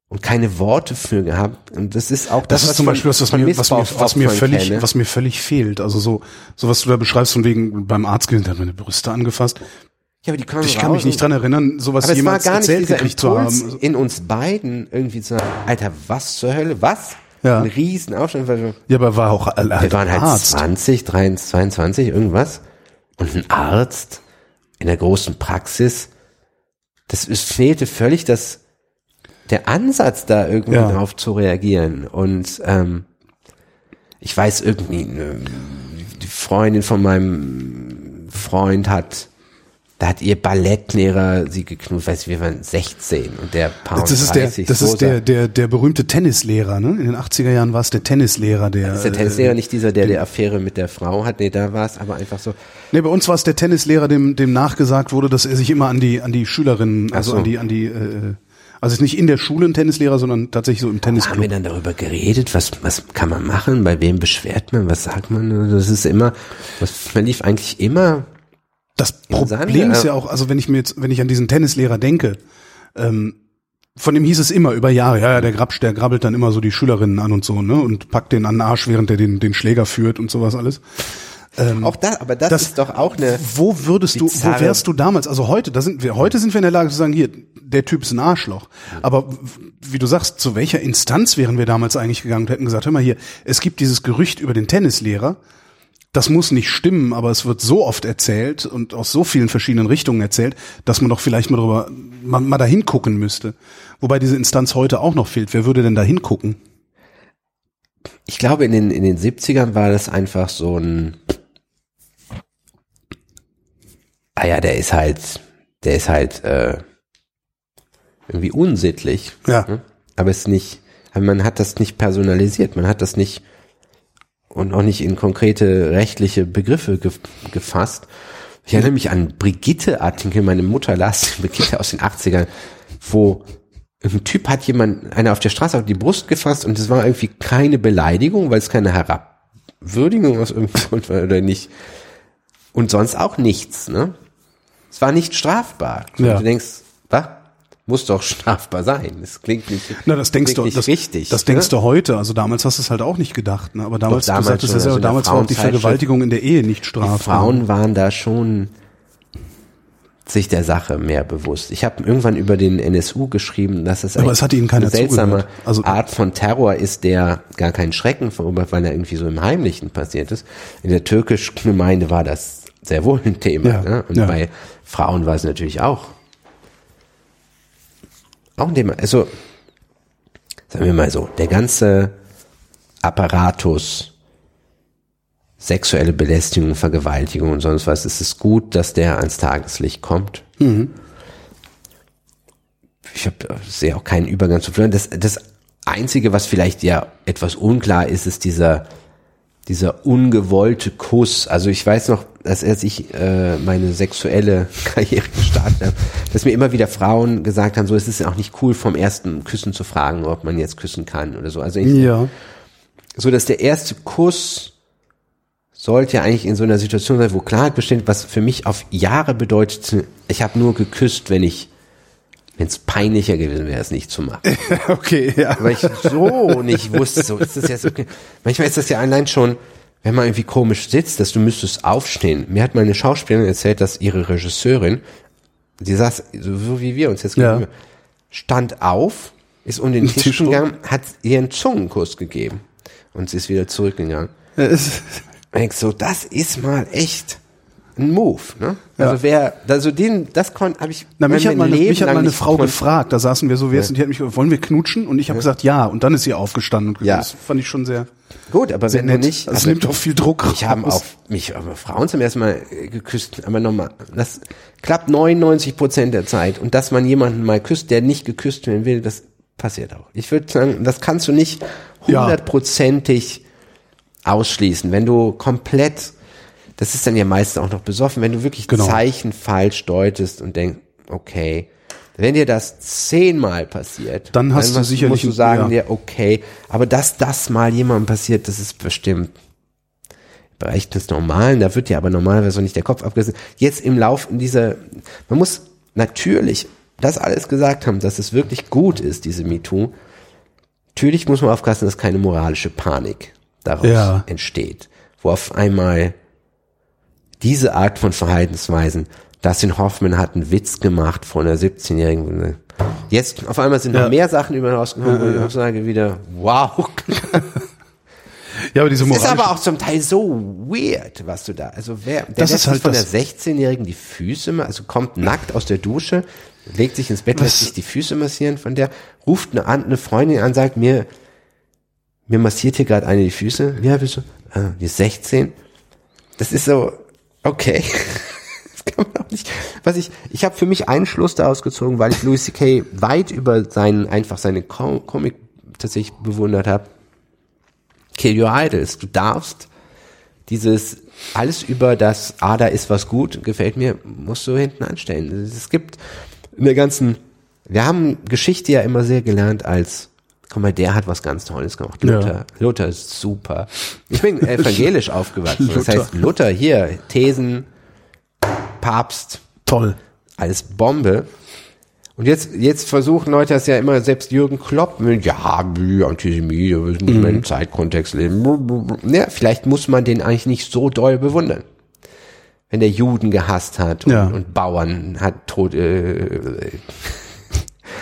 und keine Worte für gehabt. Und das ist auch Das, das, ist zum von- Beispiel was, was mir, was mir, was mir völlig, kenne. was mir völlig fehlt. Also so, so was du da beschreibst von wegen beim Arzt der hat meine Brüste angefasst. ja, aber die kommen Ich kann mich nicht dran erinnern, sowas aber es war jemals gar nicht erzählt gekriegt zu haben. in uns beiden irgendwie zu sagen, Alter, was zur Hölle, was? Ja. Ein riesen Aufstand, Ja, aber war auch halt wir waren halt Arzt. 20, 23, 22, irgendwas. Und ein Arzt in der großen Praxis, das es fehlte völlig das, der Ansatz da irgendwie Ja. drauf zu reagieren. Und ähm, ich weiß irgendwie, ne, die Freundin von meinem Freund hat, da hat ihr Ballettlehrer sie geknutscht, weiß ich, wir waren 16 und der Paar Das ist der, das ist der, der, der berühmte Tennislehrer, ne? In den 80er Jahren war es der Tennislehrer, der. ist der Tennislehrer nicht dieser, der die Affäre mit der Frau hat? Nee, da war es aber einfach so. Nee, bei uns war es der Tennislehrer, dem, dem nachgesagt wurde, dass er sich immer an die, an die Schülerinnen, also so. an die, an die, äh, also nicht in der Schule ein Tennislehrer, sondern tatsächlich so im Haben wir Tennisclub. dann darüber geredet? Was, was kann man machen? Bei wem beschwert man? Was sagt man? Das ist immer, das, man lief eigentlich immer, Das Problem ist äh, ja auch, also wenn ich mir jetzt, wenn ich an diesen Tennislehrer denke, ähm, von dem hieß es immer über Jahre, ja, ja, der Grabsch, der grabbelt dann immer so die Schülerinnen an und so, ne, und packt den an den Arsch, während er den, den Schläger führt und sowas alles. auch da, aber das, Das- ist doch auch eine, Wo würdest du, wo wärst du damals? Also heute, da sind wir, heute sind wir in der Lage zu sagen, hier, der Typ ist ein Arschloch. Aber w- wie du sagst, zu welcher Instanz wären wir damals eigentlich gegangen und hätten gesagt, hör mal hier, es gibt dieses Gerücht über den Tennislehrer das muss nicht stimmen, aber es wird so oft erzählt und aus so vielen verschiedenen Richtungen erzählt, dass man doch vielleicht mal drüber, mal, mal da hingucken müsste. Wobei diese Instanz heute auch noch fehlt. Wer würde denn da hingucken? Ich glaube, in den, in den 70ern war das einfach so ein, ah ja, der ist halt, der ist halt, äh, irgendwie unsittlich. Ja. Ne? Aber es ist nicht, man hat das nicht personalisiert, man hat das nicht und auch nicht in konkrete rechtliche Begriffe ge gefasst. Ich erinnere mich an Brigitte-Artikel, meine Mutter las Brigitte aus den 80ern, wo ein Typ hat jemand, einer auf der Straße auf die Brust gefasst und es war irgendwie keine Beleidigung, weil es keine Herabwürdigung aus irgendeinem [LAUGHS] Grund war oder nicht. Und sonst auch nichts, ne? Es war nicht strafbar. Ja. Du denkst? Muss doch strafbar sein. Das klingt nicht, Na, das denkst klingt du, nicht das, richtig. das ne? denkst du heute. Also damals hast du es halt auch nicht gedacht, ne? Aber damals, damals du sagtest ja selber, also damals war auch die Vergewaltigung in der Ehe nicht Die strafbar. Frauen waren da schon sich der Sache mehr bewusst. Ich habe irgendwann über den NSU geschrieben, dass es, es eine seltsame. Also- Art von Terror ist, der gar keinen Schrecken verursacht, weil er irgendwie so im Heimlichen passiert ist. In der türkischen Gemeinde war das sehr wohl ein Thema. Ja, ne? Und ja. bei Frauen war es natürlich auch. Auch ein Thema. Also, sagen wir mal so, der ganze Apparatus, sexuelle Belästigung, Vergewaltigung und sonst was, es ist gut, dass der ans Tageslicht kommt. Ich hab, sehe auch keinen Übergang zu führen. Das, das Einzige, was vielleicht ja etwas unklar ist, ist dieser, dieser ungewollte Kuss. Also ich weiß noch, dass als ich äh, meine sexuelle [LAUGHS] Karriere gestartet habe, dass mir immer wieder Frauen gesagt haben, so es ist ja auch nicht cool, vom ersten Küssen zu fragen, ob man jetzt küssen kann oder so. Also ich, Ja. so dass der erste Kuss sollte ja eigentlich in so einer Situation sein, wo Klarheit besteht, was für mich auf Jahre bedeutet, ich habe nur geküsst, wenn ich, wenn es peinlicher gewesen wäre, es nicht zu machen. [LAUGHS] Okay, ja. Weil ich so nicht wusste, so ist das jetzt okay. Manchmal ist das ja allein schon, wenn man irgendwie komisch sitzt, dass du müsstest aufstehen. Mir hat meine Schauspielerin erzählt, dass ihre Regisseurin, die saß so, wie wir uns jetzt Ja. gegenüber, stand auf, ist um den Tisch Tisch gegangen, hat ihr einen Zungenkuss gegeben und sie ist wieder zurückgegangen. Es- Ich denk so, das ist mal echt ein Move, ne? Ja. Also wer, also den, das konnte, habe ich Na, mich hat meine, Leben mich hat meine Frau kon- gefragt, da saßen wir so, wie jetzt, und die hat mich gefragt, wollen wir knutschen? Und ich habe gesagt, ja. Und dann ist sie aufgestanden. Und Ja. Das fand ich schon sehr, Gut, aber sehr wenn du nett. nicht, Also es aber- nimmt auch viel Druck Ich habe raus. auch mich aber Frauen zum ersten Mal äh, geküsst, aber nochmal, das klappt 99 Prozent der Zeit und dass man jemanden mal küsst, der nicht geküsst werden will, das passiert auch. Ich würde sagen, das kannst du nicht Ja. hundertprozentig ausschließen, wenn du komplett, das ist dann ja meistens auch noch besoffen, wenn du wirklich Genau. Zeichen falsch deutest und denkst, okay, wenn dir das zehnmal passiert, Dann hast du musst- sicherlich musst du sagen ja. dir, okay, aber dass das mal jemandem passiert, das ist bestimmt Bereich des Normalen, da wird ja aber normalerweise nicht der Kopf abgerissen. Jetzt im Lauf dieser, man muss natürlich das alles gesagt haben, dass es wirklich gut ist, diese MeToo. Natürlich muss man aufpassen, dass keine moralische Panik daraus Ja. entsteht, wo auf einmal diese Art von Verhaltensweisen, Dustin Hoffman hat einen Witz gemacht von einer 17-Jährigen. Jetzt auf einmal sind noch Ja. mehr Sachen über ihn rausgekommen, wo ich auch sage wieder, wow. [LAUGHS] Ja, aber diese Es ist aber auch zum Teil so weird, was du da, also wer, der Das lässt ist halt von das- der 16-Jährigen die Füße, also kommt nackt aus der Dusche, legt sich ins Bett, lässt Was- sich die Füße massieren von der, ruft eine, eine Freundin an, sagt mir, mir massiert hier gerade eine die Füße, alt bist du? Ah, die ist 16. Das ist so, okay. [LAUGHS] Das kann man auch nicht. Was ich, ich habe für mich einen Schluss daraus gezogen, weil ich Louis C.K. weit über seinen, einfach seine Com Comic tatsächlich bewundert habe. Kill Your Idols. Du darfst dieses alles über das, ah, da ist was gut, gefällt mir, musst du hinten anstellen. Es gibt in der ganzen, wir haben Geschichte ja immer sehr gelernt als, guck mal, der hat was ganz Tolles gemacht. Ja. Luther, Luther ist super. Ich bin evangelisch [LAUGHS] aufgewachsen. Das Luther. heißt, Luther hier, Thesen, Papst, toll. alles Bombe. Und jetzt, jetzt versuchen Leute das ja immer, selbst Jürgen Klopp, ja, wie Antisemit, das muss man Mhm. im Zeitkontext leben. Ja, vielleicht muss man den eigentlich nicht so doll bewundern. Wenn der Juden gehasst hat und, Ja. und Bauern hat tot, äh,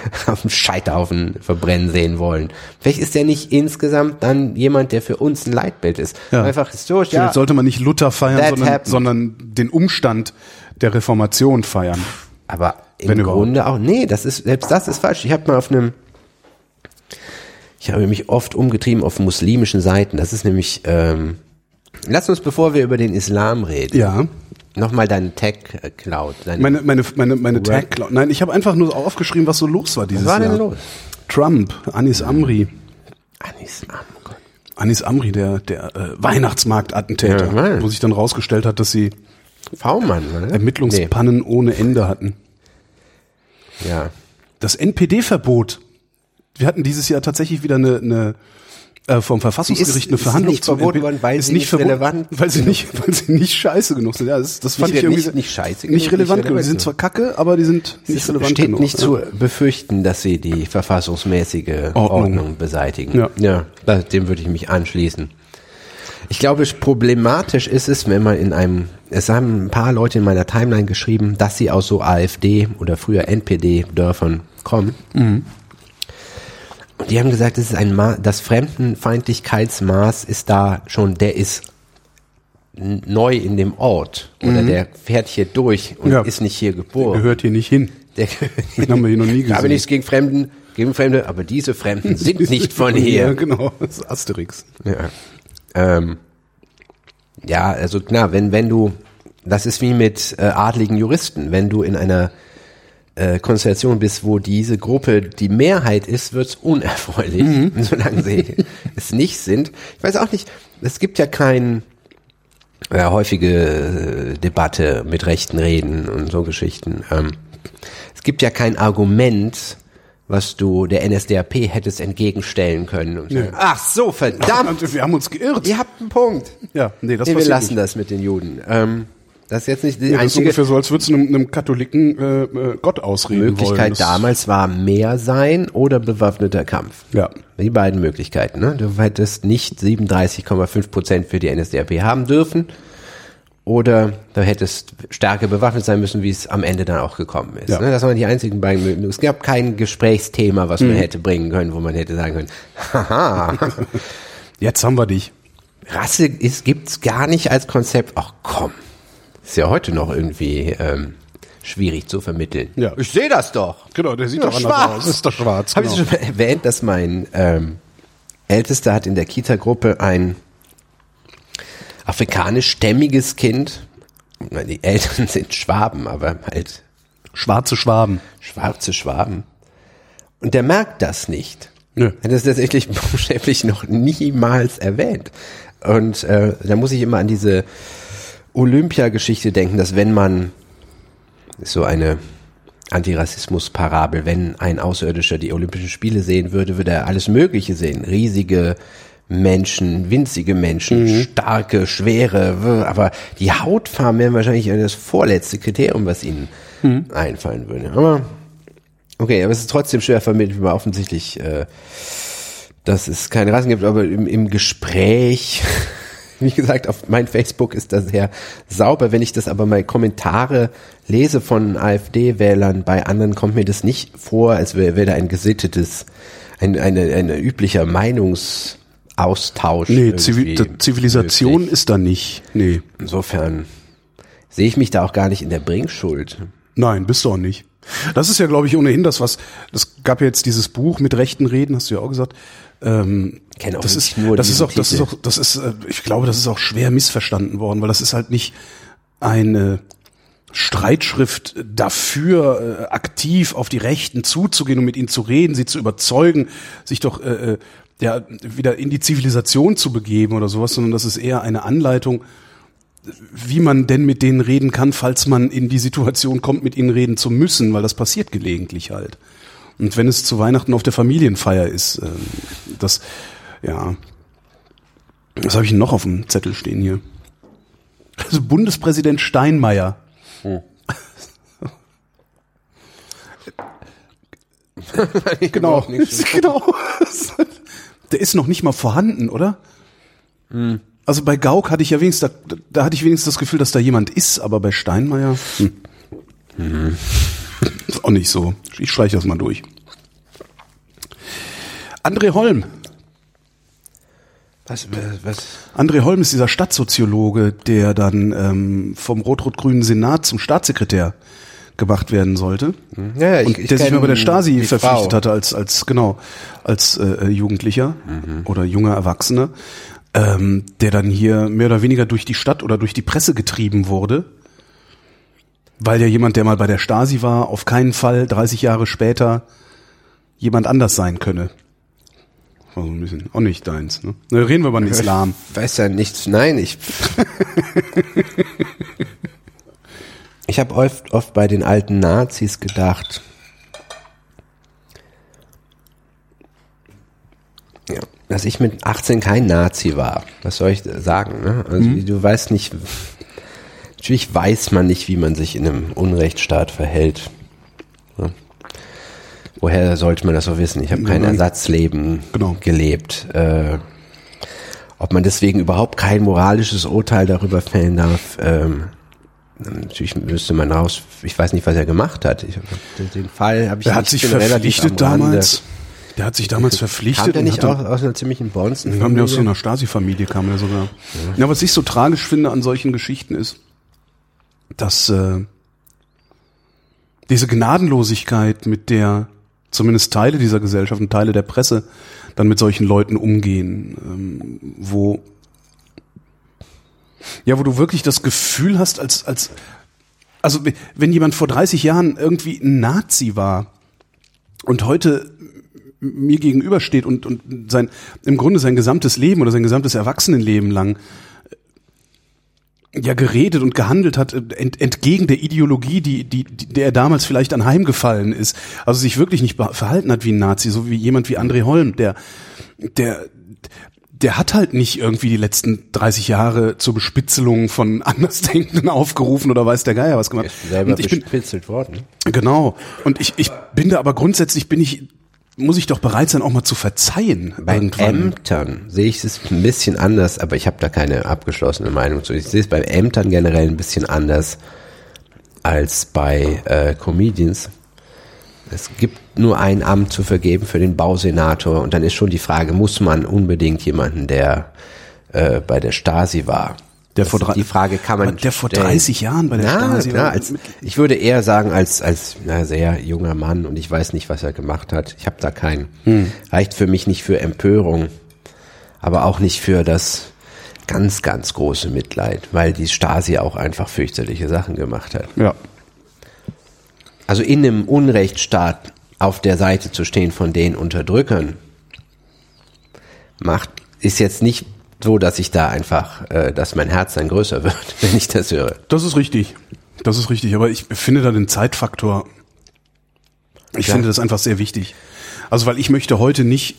[LAUGHS] auf dem Scheiterhaufen verbrennen sehen wollen. Vielleicht ist er nicht insgesamt dann jemand, der für uns ein Leitbild ist. Ja. Einfach historisch, Vielleicht ja. sollte man nicht Luther feiern, sondern, sondern den Umstand der Reformation feiern. Aber im Wenn überhaupt. Grunde auch, nee, das ist, selbst das ist falsch. Ich habe mal auf einem, ich habe mich oft umgetrieben auf muslimischen Seiten. Das ist nämlich, ähm, lass uns, bevor wir über den Islam reden, Ja. Nochmal deinen Tech-Cloud. deine- Meine, meine, meine, meine Tag Cloud. Nein, ich habe einfach nur aufgeschrieben, was so los war dieses Was war Jahr. denn los? Trump, Anis Amri. Anis Am, oh. Anis Amri, der, der äh, Weihnachtsmarktattentäter, Ja, wo sich dann rausgestellt hat, dass sie V-Mann, oder? Ermittlungspannen ohne Ende hatten. Nee, ja. Das NPD-Verbot. Wir hatten dieses Jahr tatsächlich wieder eine, eine äh, vom Verfassungsgericht ist- eine ist Verhandlung nicht verboten worden, weil ist sie nicht nicht relevant weil sie nicht, weil sie nicht scheiße genug sind. Ja, das, das fand Nicht ich irgendwie nicht- nicht scheiße nicht genug, relevant nicht genug. Die sind relevant zwar kacke, aber die sind nicht Es relevant steht genug. nicht ja. zu befürchten, dass sie die verfassungsmäßige Ordnung. Ordnung, beseitigen. Ja. ja da, dem würde ich mich anschließen. Ich glaube, problematisch ist es, wenn man in einem, es haben ein paar Leute in meiner Timeline geschrieben, dass sie aus so AfD oder früher NPD-Dörfern kommen. Mhm. Und die haben gesagt, es ist ein Ma das Fremdenfeindlichkeitsmaß ist da schon, der ist neu in dem Ort oder der fährt hier durch und Mhm. Ja. ist nicht hier geboren. Gehört hier nicht hin. Der, Den haben wir hier noch nie [LAUGHS] Ich habe gesehen. nichts gegen Fremden, gegen Fremde, aber diese Fremden [LAUGHS] sind nicht von Ja, hier. genau. Das ist Asterix. Ja, ähm, ja also klar, wenn, wenn du, das ist wie mit äh, adligen Juristen, wenn du in einer äh, Konstellation bist, wo diese Gruppe die Mehrheit ist, wird's unerfreulich, Mhm. [LAUGHS] solange sie es nicht sind. Ich weiß auch nicht, es gibt ja kein äh, häufige äh, Debatte mit rechten Reden und so Geschichten. Ähm, es gibt ja kein Argument, was du der NSDAP hättest entgegenstellen können. Und sagen, Ach so, verdammt, [LAUGHS] Wir haben uns geirrt. ihr habt einen Punkt. Ja, nee, das nee, wir lassen nicht. das mit den Juden. Ähm, das ist jetzt nicht die Ja, das ist einzige ungefähr so, als würdest du einem, einem Katholiken äh, äh, Gott ausreden Möglichkeit wollen. Damals war mehr sein oder bewaffneter Kampf. Ja. Die beiden Möglichkeiten. Ne? Du hättest nicht 37,5 Prozent für die NSDAP haben dürfen oder du hättest stärker bewaffnet sein müssen, wie es am Ende dann auch gekommen ist. Ja. Mhm. Ne? Das waren die einzigen beiden Möglichkeiten. Es gab kein Gesprächsthema, was man hätte bringen können, wo man hätte sagen können, haha, [LAUGHS] Jetzt haben wir dich. Rasse ist, gibt's gar nicht als Konzept. Ach komm, ist ja heute noch irgendwie ähm, schwierig zu vermitteln. Ja. Ich sehe das doch. Genau, der sieht Ja, doch anders schwarz. aus. Ist doch schwarz. Habe Genau. ich schon mal erwähnt, dass mein ähm, Ältester hat in der Kita-Gruppe ein afrikanischstämmiges Kind. Die Eltern [LAUGHS] sind Schwaben, aber halt Schwarze Schwaben. schwarze Schwaben. Und der merkt das nicht. Nö. Er hat das tatsächlich [LAUGHS] buchstäblich noch niemals erwähnt. Und äh, da muss ich immer an diese Olympia-Geschichte denken, dass wenn man ist so eine Antirassismus-Parabel, wenn ein Außerirdischer die Olympischen Spiele sehen würde, würde er alles Mögliche sehen. Riesige Menschen, winzige Menschen, starke, schwere, aber die Hautfarben wären wahrscheinlich das vorletzte Kriterium, was ihnen einfallen würde. Aber okay, aber es ist trotzdem schwer vermittelt, weil offensichtlich, äh, dass es keine Rassen gibt, aber im, im Gespräch, [LAUGHS] wie gesagt, auf mein Facebook ist das sehr sauber. Wenn ich das aber mal Kommentare lese von AfD-Wählern, bei anderen kommt mir das nicht vor, als wäre wär da ein gesittetes, ein, eine, ein üblicher Meinungsaustausch. Nee, Zivi Zivilisation möglich. ist da nicht. Nee. Insofern sehe ich mich da auch gar nicht in der Bringschuld. Nein, bist du auch nicht. Das ist ja, glaube ich, ohnehin das, was, das gab ja jetzt dieses Buch mit rechten Reden, hast du ja auch gesagt. Ähm, Kenne auch das ist, nur das ist auch, das ist auch, das ist, äh, ich glaube, das ist auch schwer missverstanden worden, weil das ist halt nicht eine Streitschrift dafür, äh, aktiv auf die Rechten zuzugehen und mit ihnen zu reden, sie zu überzeugen, sich doch äh, äh, ja wieder in die Zivilisation zu begeben oder sowas, sondern das ist eher eine Anleitung, wie man denn mit denen reden kann, falls man in die Situation kommt, mit ihnen reden zu müssen, weil das passiert gelegentlich halt. Und wenn es zu Weihnachten auf der Familienfeier ist, ähm, das, ja, was habe ich noch auf dem Zettel stehen hier? Also Bundespräsident Steinmeier. [LAUGHS] genau, [LAUGHS] genau. Der ist noch nicht mal vorhanden, oder? Also bei Gauck hatte ich ja wenigstens, da, da hatte ich wenigstens das Gefühl, dass da jemand ist, aber bei Steinmeier hm. Ist auch nicht so. Ich streiche das mal durch. André Holm. Was, was? André Holm ist dieser Stadtsoziologe, der dann ähm, vom rot-rot-grünen Senat zum Staatssekretär gemacht werden sollte. Ja, ja, und ich- ich der sich kenn mal bei der Stasi verpflichtet Frau. hatte als als genau als äh, Jugendlicher Mhm. oder junger Erwachsener, ähm, der dann hier mehr oder weniger durch die Stadt oder durch die Presse getrieben wurde, weil ja jemand, der mal bei der Stasi war, auf keinen Fall 30 Jahre später jemand anders sein könne. War so ein bisschen auch nicht deins. Ne? Na, reden wir über den Islam. weiß ja nichts. Nein, ich. [LAUGHS] ich habe oft, oft bei den alten Nazis gedacht. Ja, dass ich mit 18 kein Nazi war. Was soll ich sagen? Ne? Also du weißt nicht. Natürlich weiß man nicht, wie man sich in einem Unrechtsstaat verhält. Ja. Woher sollte man das so wissen? Ich habe kein. Ersatzleben Genau. gelebt. Äh, ob man deswegen überhaupt kein moralisches Urteil darüber fällen darf, ähm, natürlich müsste man raus, ich weiß nicht, was er gemacht hat. Ich, den Fall habe ich Der hat sich verpflichtet damals. Der hat sich damals Kam verpflichtet. der und nicht auch aus einer ziemlichen Bonzen? Kam der aus so einer Stasi-Familie, kam der sogar. Ja. was ich so tragisch finde an solchen Geschichten ist, dass äh, diese Gnadenlosigkeit, mit der zumindest Teile dieser Gesellschaft und Teile der Presse dann mit solchen Leuten umgehen, ähm, wo ja, wo du wirklich das Gefühl hast, als als also we- wenn jemand vor 30 Jahren irgendwie ein Nazi war und heute mir gegenübersteht und, und sein, im Grunde sein gesamtes Leben oder sein gesamtes Erwachsenenleben lang ja geredet und gehandelt hat, ent, entgegen der Ideologie, die, die, die, der er damals vielleicht anheimgefallen ist. Also sich wirklich nicht verhalten hat wie ein Nazi, so wie jemand wie André Holm, der, der, der hat halt nicht irgendwie die letzten 30 Jahre zur Bespitzelung von [LAUGHS] Andersdenkenden aufgerufen oder weiß der Geier was gemacht. selber Und ich bin, bespitzelt worden. Genau. Und ich, ich bin da aber grundsätzlich bin ich, muss ich doch bereit sein, auch mal zu verzeihen. Bei irgendwann. Ämtern sehe ich es ein bisschen anders, aber ich habe da keine abgeschlossene Meinung zu. Ich sehe es bei Ämtern generell ein bisschen anders als bei äh, Comedians. Es gibt nur ein Amt zu vergeben für den Bausenator und dann ist schon die Frage, muss man unbedingt jemanden, der äh, bei der Stasi war? Der Das vor drei- die Frage kann man Der vor stellen. 30 Jahren bei der Na, Stasi war. als, ich würde eher sagen, als, als na, sehr junger Mann und ich weiß nicht, was er gemacht hat. Ich habe da keinen. Hm. Reicht für mich nicht für Empörung, aber auch nicht für das ganz, ganz große Mitleid, weil die Stasi auch einfach fürchterliche Sachen gemacht hat. Ja. Also in einem Unrechtsstaat auf der Seite zu stehen von den Unterdrückern, macht, ist jetzt nicht so, dass ich da einfach, äh, dass mein Herz dann größer [LAUGHS] wird, wenn ich das höre. Das ist richtig. Das ist richtig. Aber ich finde da den Zeitfaktor. Ich Ja. finde das einfach sehr wichtig. Also, weil ich möchte heute nicht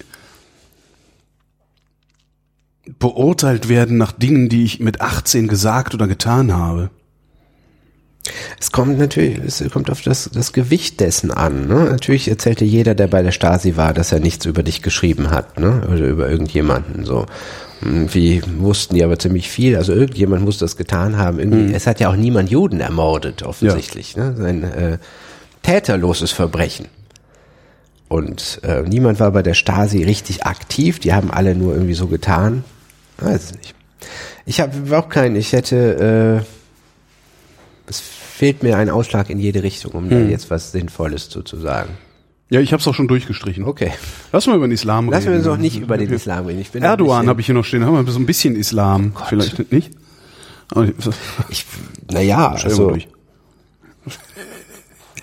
beurteilt werden nach Dingen, die ich mit 18 gesagt oder getan habe. Es kommt natürlich, es kommt auf das, das Gewicht dessen an. Ne? Natürlich erzählte jeder, der bei der Stasi war, dass er nichts über dich geschrieben hat, ne? Oder über irgendjemanden. So. Irgendwie wussten die aber ziemlich viel. Also irgendjemand muss das getan haben. Irgendwie, Es hat ja auch niemand Juden ermordet, offensichtlich. Ne? Ein äh, täterloses Verbrechen. Und äh, niemand war bei der Stasi richtig aktiv. Die haben alle nur irgendwie so getan. Weiß nicht. Ich habe überhaupt keinen. Ich hätte. Äh, es fehlt mir ein Ausschlag in jede Richtung, um da jetzt was Sinnvolles zu, zu sagen. Ja, ich habe es auch schon durchgestrichen. Okay. Lass mal über den Islam reden. Lassen wir uns auch nicht über den Islam reden. Ich bin Erdogan habe ich hier noch stehen. Haben wir so ein bisschen Islam. Vielleicht nicht? Ich- naja, also, durch.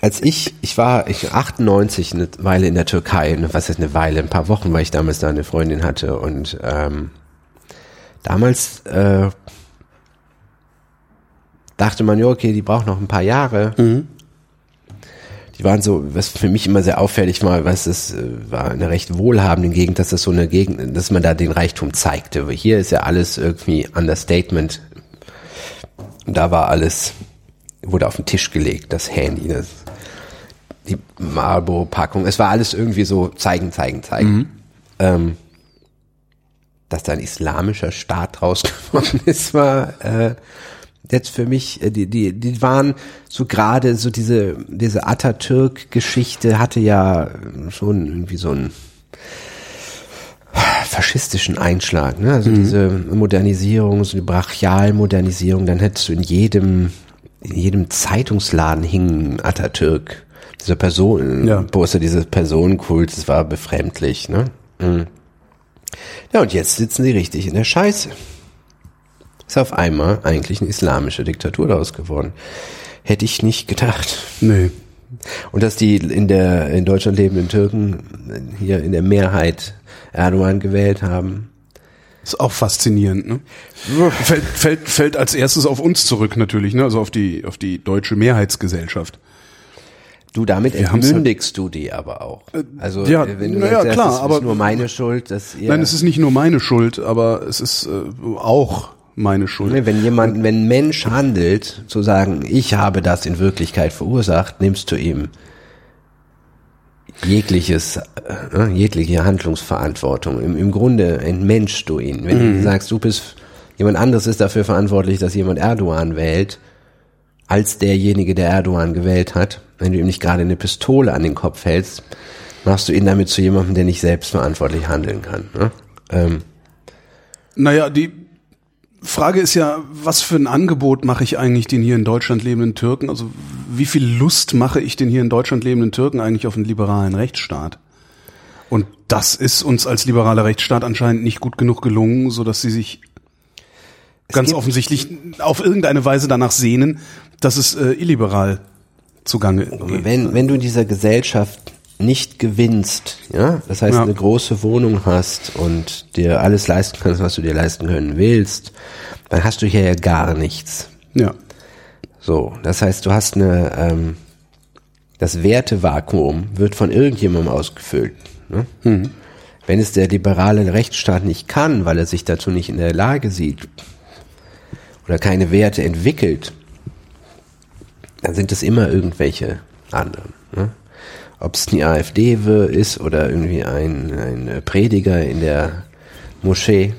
als ich, ich war ich 98 eine Weile in der Türkei, was ist eine Weile, ein paar Wochen, weil ich damals da eine Freundin hatte und ähm, damals äh, dachte man, ja, okay, die braucht noch ein paar Jahre. Die waren so, was für mich immer sehr auffällig war, was es äh, war eine recht wohlhabende Gegend, dass das so eine Gegend, dass man da den Reichtum zeigte. Aber Hier ist ja alles irgendwie Understatement. Und da war alles, wurde auf den Tisch gelegt, das Handy, das, die Marlboro-Packung. Es war alles irgendwie so zeigen, zeigen, zeigen. Ähm, dass da ein islamischer Staat [LAUGHS] draus geworden ist, war äh, jetzt für mich, äh, die, die, die waren so gerade so diese, diese Atatürk-Geschichte hatte ja schon irgendwie so ein faschistischen Einschlag, ne? Also diese Modernisierung, so eine Brachialmodernisierung, dann hättest du in jedem, in jedem Zeitungsladen hing Atatürk. Dieser Person, Ja. Poster dieses Personenkult, das war befremdlich, ne? Mhm. Ja, und jetzt sitzen sie richtig in der Scheiße. Ist auf einmal eigentlich eine islamische Diktatur daraus geworden. Hätte ich nicht gedacht. Nee. Und dass die in der in Deutschland lebenden Türken hier in der Mehrheit Erdogan gewählt haben. Ist auch faszinierend, ne? Fällt, fällt, fällt als erstes auf uns zurück natürlich, ne? Also auf die, auf die deutsche Mehrheitsgesellschaft. Du, damit Wir entmündigst du die aber auch. Also ja, äh, wenn du na ja, sagst, klar, das ist aber- nur meine Schuld, dass ihr Nein, es ist nicht nur meine Schuld, aber es ist äh, auch meine Schuld. Ne, wenn jemand, wenn ein Mensch handelt, zu sagen, ich habe das in Wirklichkeit verursacht, nimmst du ihm jegliches, äh, jegliche Handlungsverantwortung. Im, Im Grunde entmenschst du ihn. Wenn du sagst, du bist, jemand anderes ist dafür verantwortlich, dass jemand Erdogan wählt, als derjenige, der Erdogan gewählt hat, wenn du ihm nicht gerade eine Pistole an den Kopf hältst, machst du ihn damit zu jemandem, der nicht selbstverantwortlich handeln kann. Ne? Ähm, Naja, die Frage ist ja, was für ein Angebot mache ich eigentlich den hier in Deutschland lebenden Türken? Also wie viel Lust mache ich den hier in Deutschland lebenden Türken eigentlich auf einen liberalen Rechtsstaat? Und das ist uns als liberaler Rechtsstaat anscheinend nicht gut genug gelungen, so dass sie sich ganz gibt- offensichtlich auf irgendeine Weise danach sehnen, dass es äh, illiberal zugange geht. wenn, wenn du in dieser Gesellschaft nicht gewinnst, ja, das heißt Ja. eine große Wohnung hast und dir alles leisten kannst, was du dir leisten können willst, dann hast du hier ja gar nichts. Ja. So, das heißt, du hast eine, ähm, das Wertevakuum wird von irgendjemandem ausgefüllt. Ne? Wenn es der liberale Rechtsstaat nicht kann, weil er sich dazu nicht in der Lage sieht oder keine Werte entwickelt, dann sind es immer irgendwelche anderen. Ob es die AfD ist oder irgendwie ein, ein Prediger in der Moschee.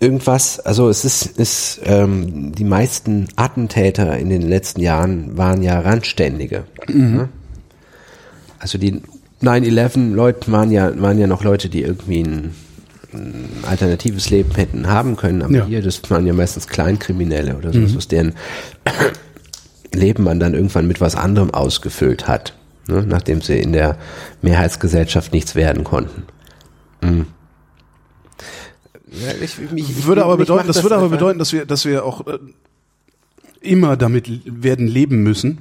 Irgendwas, also es ist, ist ähm, die meisten Attentäter in den letzten Jahren waren ja Randständige. Ne? Also die 9-11-Leute waren ja, waren ja noch Leute, die irgendwie ein, ein alternatives Leben hätten haben können, aber Ja. hier, das waren ja meistens Kleinkriminelle oder so, aus deren Leben man dann irgendwann mit was anderem ausgefüllt hat, ne? nachdem sie in der Mehrheitsgesellschaft nichts werden konnten. Mhm. Ja, ich, mich, würde aber bedeuten, macht das, würde aber bedeuten, dass wir, dass wir auch äh, immer damit werden leben müssen,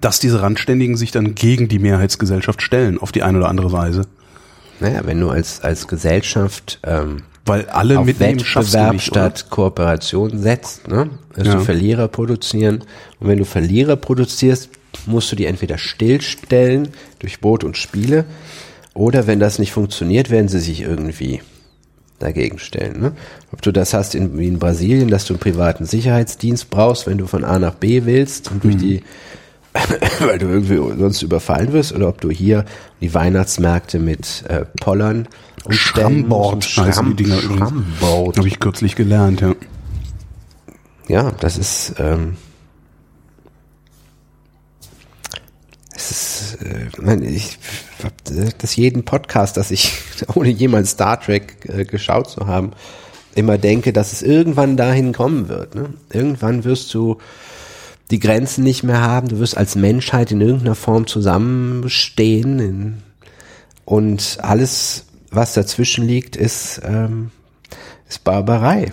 dass diese Randständigen sich dann gegen die Mehrheitsgesellschaft stellen, auf die eine oder andere Weise. Naja, wenn du als, als Gesellschaft ähm, Weil alle auf du Wettbewerb oder? statt Kooperation setzt, ne? Dass Ja. Verlierer produzieren. Und wenn du Verlierer produzierst, musst du die entweder stillstellen durch Brot und Spiele, oder wenn das nicht funktioniert, werden sie sich irgendwie dagegen stellen. Ne? Ob du das hast in, wie in Brasilien, dass du einen privaten Sicherheitsdienst brauchst, wenn du von A nach B willst und durch die [LAUGHS] weil du irgendwie sonst überfallen wirst, oder ob du hier die Weihnachtsmärkte mit äh, Pollern umstellen Schrammbord heißen die Dinger übrigens. Schrammbord. Habe ich kürzlich gelernt, ja. Ja, das ist, ähm, es ist, äh, ich hab das jeden Podcast, dass ich, [LAUGHS] ohne jemals Star Trek äh, geschaut zu haben, immer denke, dass es irgendwann dahin kommen wird. Ne? Irgendwann wirst du die Grenzen nicht mehr haben, du wirst als Menschheit in irgendeiner Form zusammenstehen in, und alles, was dazwischen liegt, ist, ähm, ist Barbarei.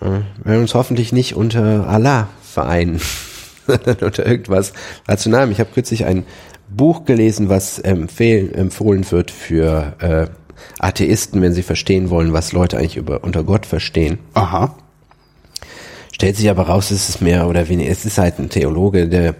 Wir werden uns hoffentlich nicht unter Allah vereinen, [LAUGHS] sondern unter irgendwas Rationalem. Ich habe kürzlich ein Buch gelesen, was empfehlen, empfohlen wird für äh, Atheisten, wenn sie verstehen wollen, was Leute eigentlich über, unter Gott verstehen. Aha. Stellt sich aber raus, es ist mehr oder weniger, es ist halt ein Theologe, der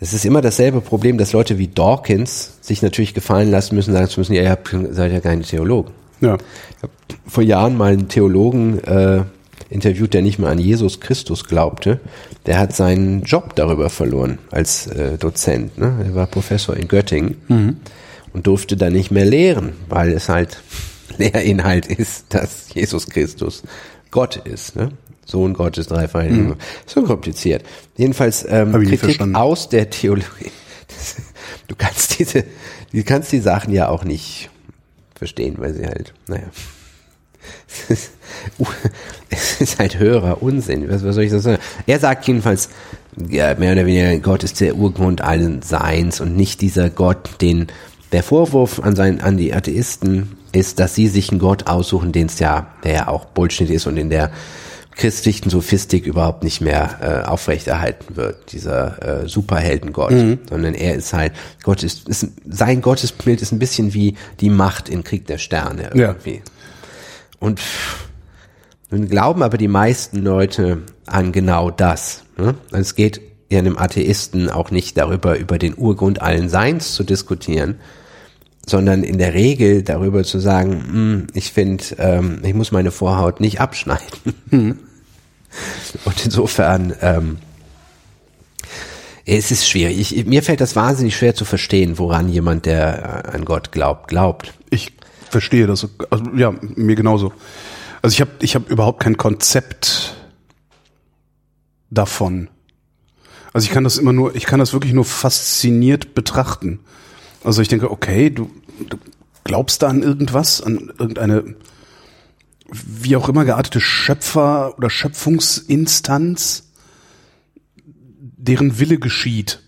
es ist immer dasselbe Problem, dass Leute wie Dawkins sich natürlich gefallen lassen müssen, sagen zu müssen, ja, ihr habt, seid ja keine Theologen. Ja. Ich habe vor Jahren mal einen Theologen äh, interviewt, der nicht mehr an Jesus Christus glaubte. Der hat seinen Job darüber verloren als äh, Dozent. Ne? Er war Professor in Göttingen und durfte da nicht mehr lehren, weil es halt [LAUGHS] Lehrinhalt ist, dass Jesus Christus Gott ist. Ne? Sohn Gottes, dreifaltig. So kompliziert. Jedenfalls ähm, Kritik aus der Theologie. [LAUGHS] du kannst diese, du kannst die Sachen ja auch nicht verstehen, weil sie halt, naja. Es [LAUGHS] ist, es ist halt höherer Unsinn. Was, was soll ich so sagen? Er sagt jedenfalls, ja, mehr oder weniger, Gott ist der Urgrund allen Seins und nicht dieser Gott, den der Vorwurf an, sein, an die Atheisten ist, dass sie sich einen Gott aussuchen, den es ja, der ja auch Bullshit ist und in der christlichen Sophistik überhaupt nicht mehr äh, aufrechterhalten wird, dieser äh, Superheldengott, mhm. sondern er ist halt, Gott ist, ist, sein Gottesbild ist ein bisschen wie die Macht in Krieg der Sterne irgendwie. Ja. Und nun glauben aber die meisten Leute an genau das. Ne? Es geht ja einem Atheisten auch nicht darüber, über den Urgrund allen Seins zu diskutieren, sondern in der Regel darüber zu sagen, hm, ich finde, ähm, ich muss meine Vorhaut nicht abschneiden. Und insofern, ähm, es ist schwierig. Ich, mir fällt das wahnsinnig schwer zu verstehen, woran jemand, der an Gott glaubt, glaubt. Ich verstehe das. Also, ja, mir genauso. Also ich habe ich hab überhaupt kein Konzept davon. Also ich kann das immer nur, ich kann das wirklich nur fasziniert betrachten. Also ich denke, okay, du, du glaubst da an irgendwas, an irgendeine wie auch immer geartete Schöpfer oder Schöpfungsinstanz, deren Wille geschieht.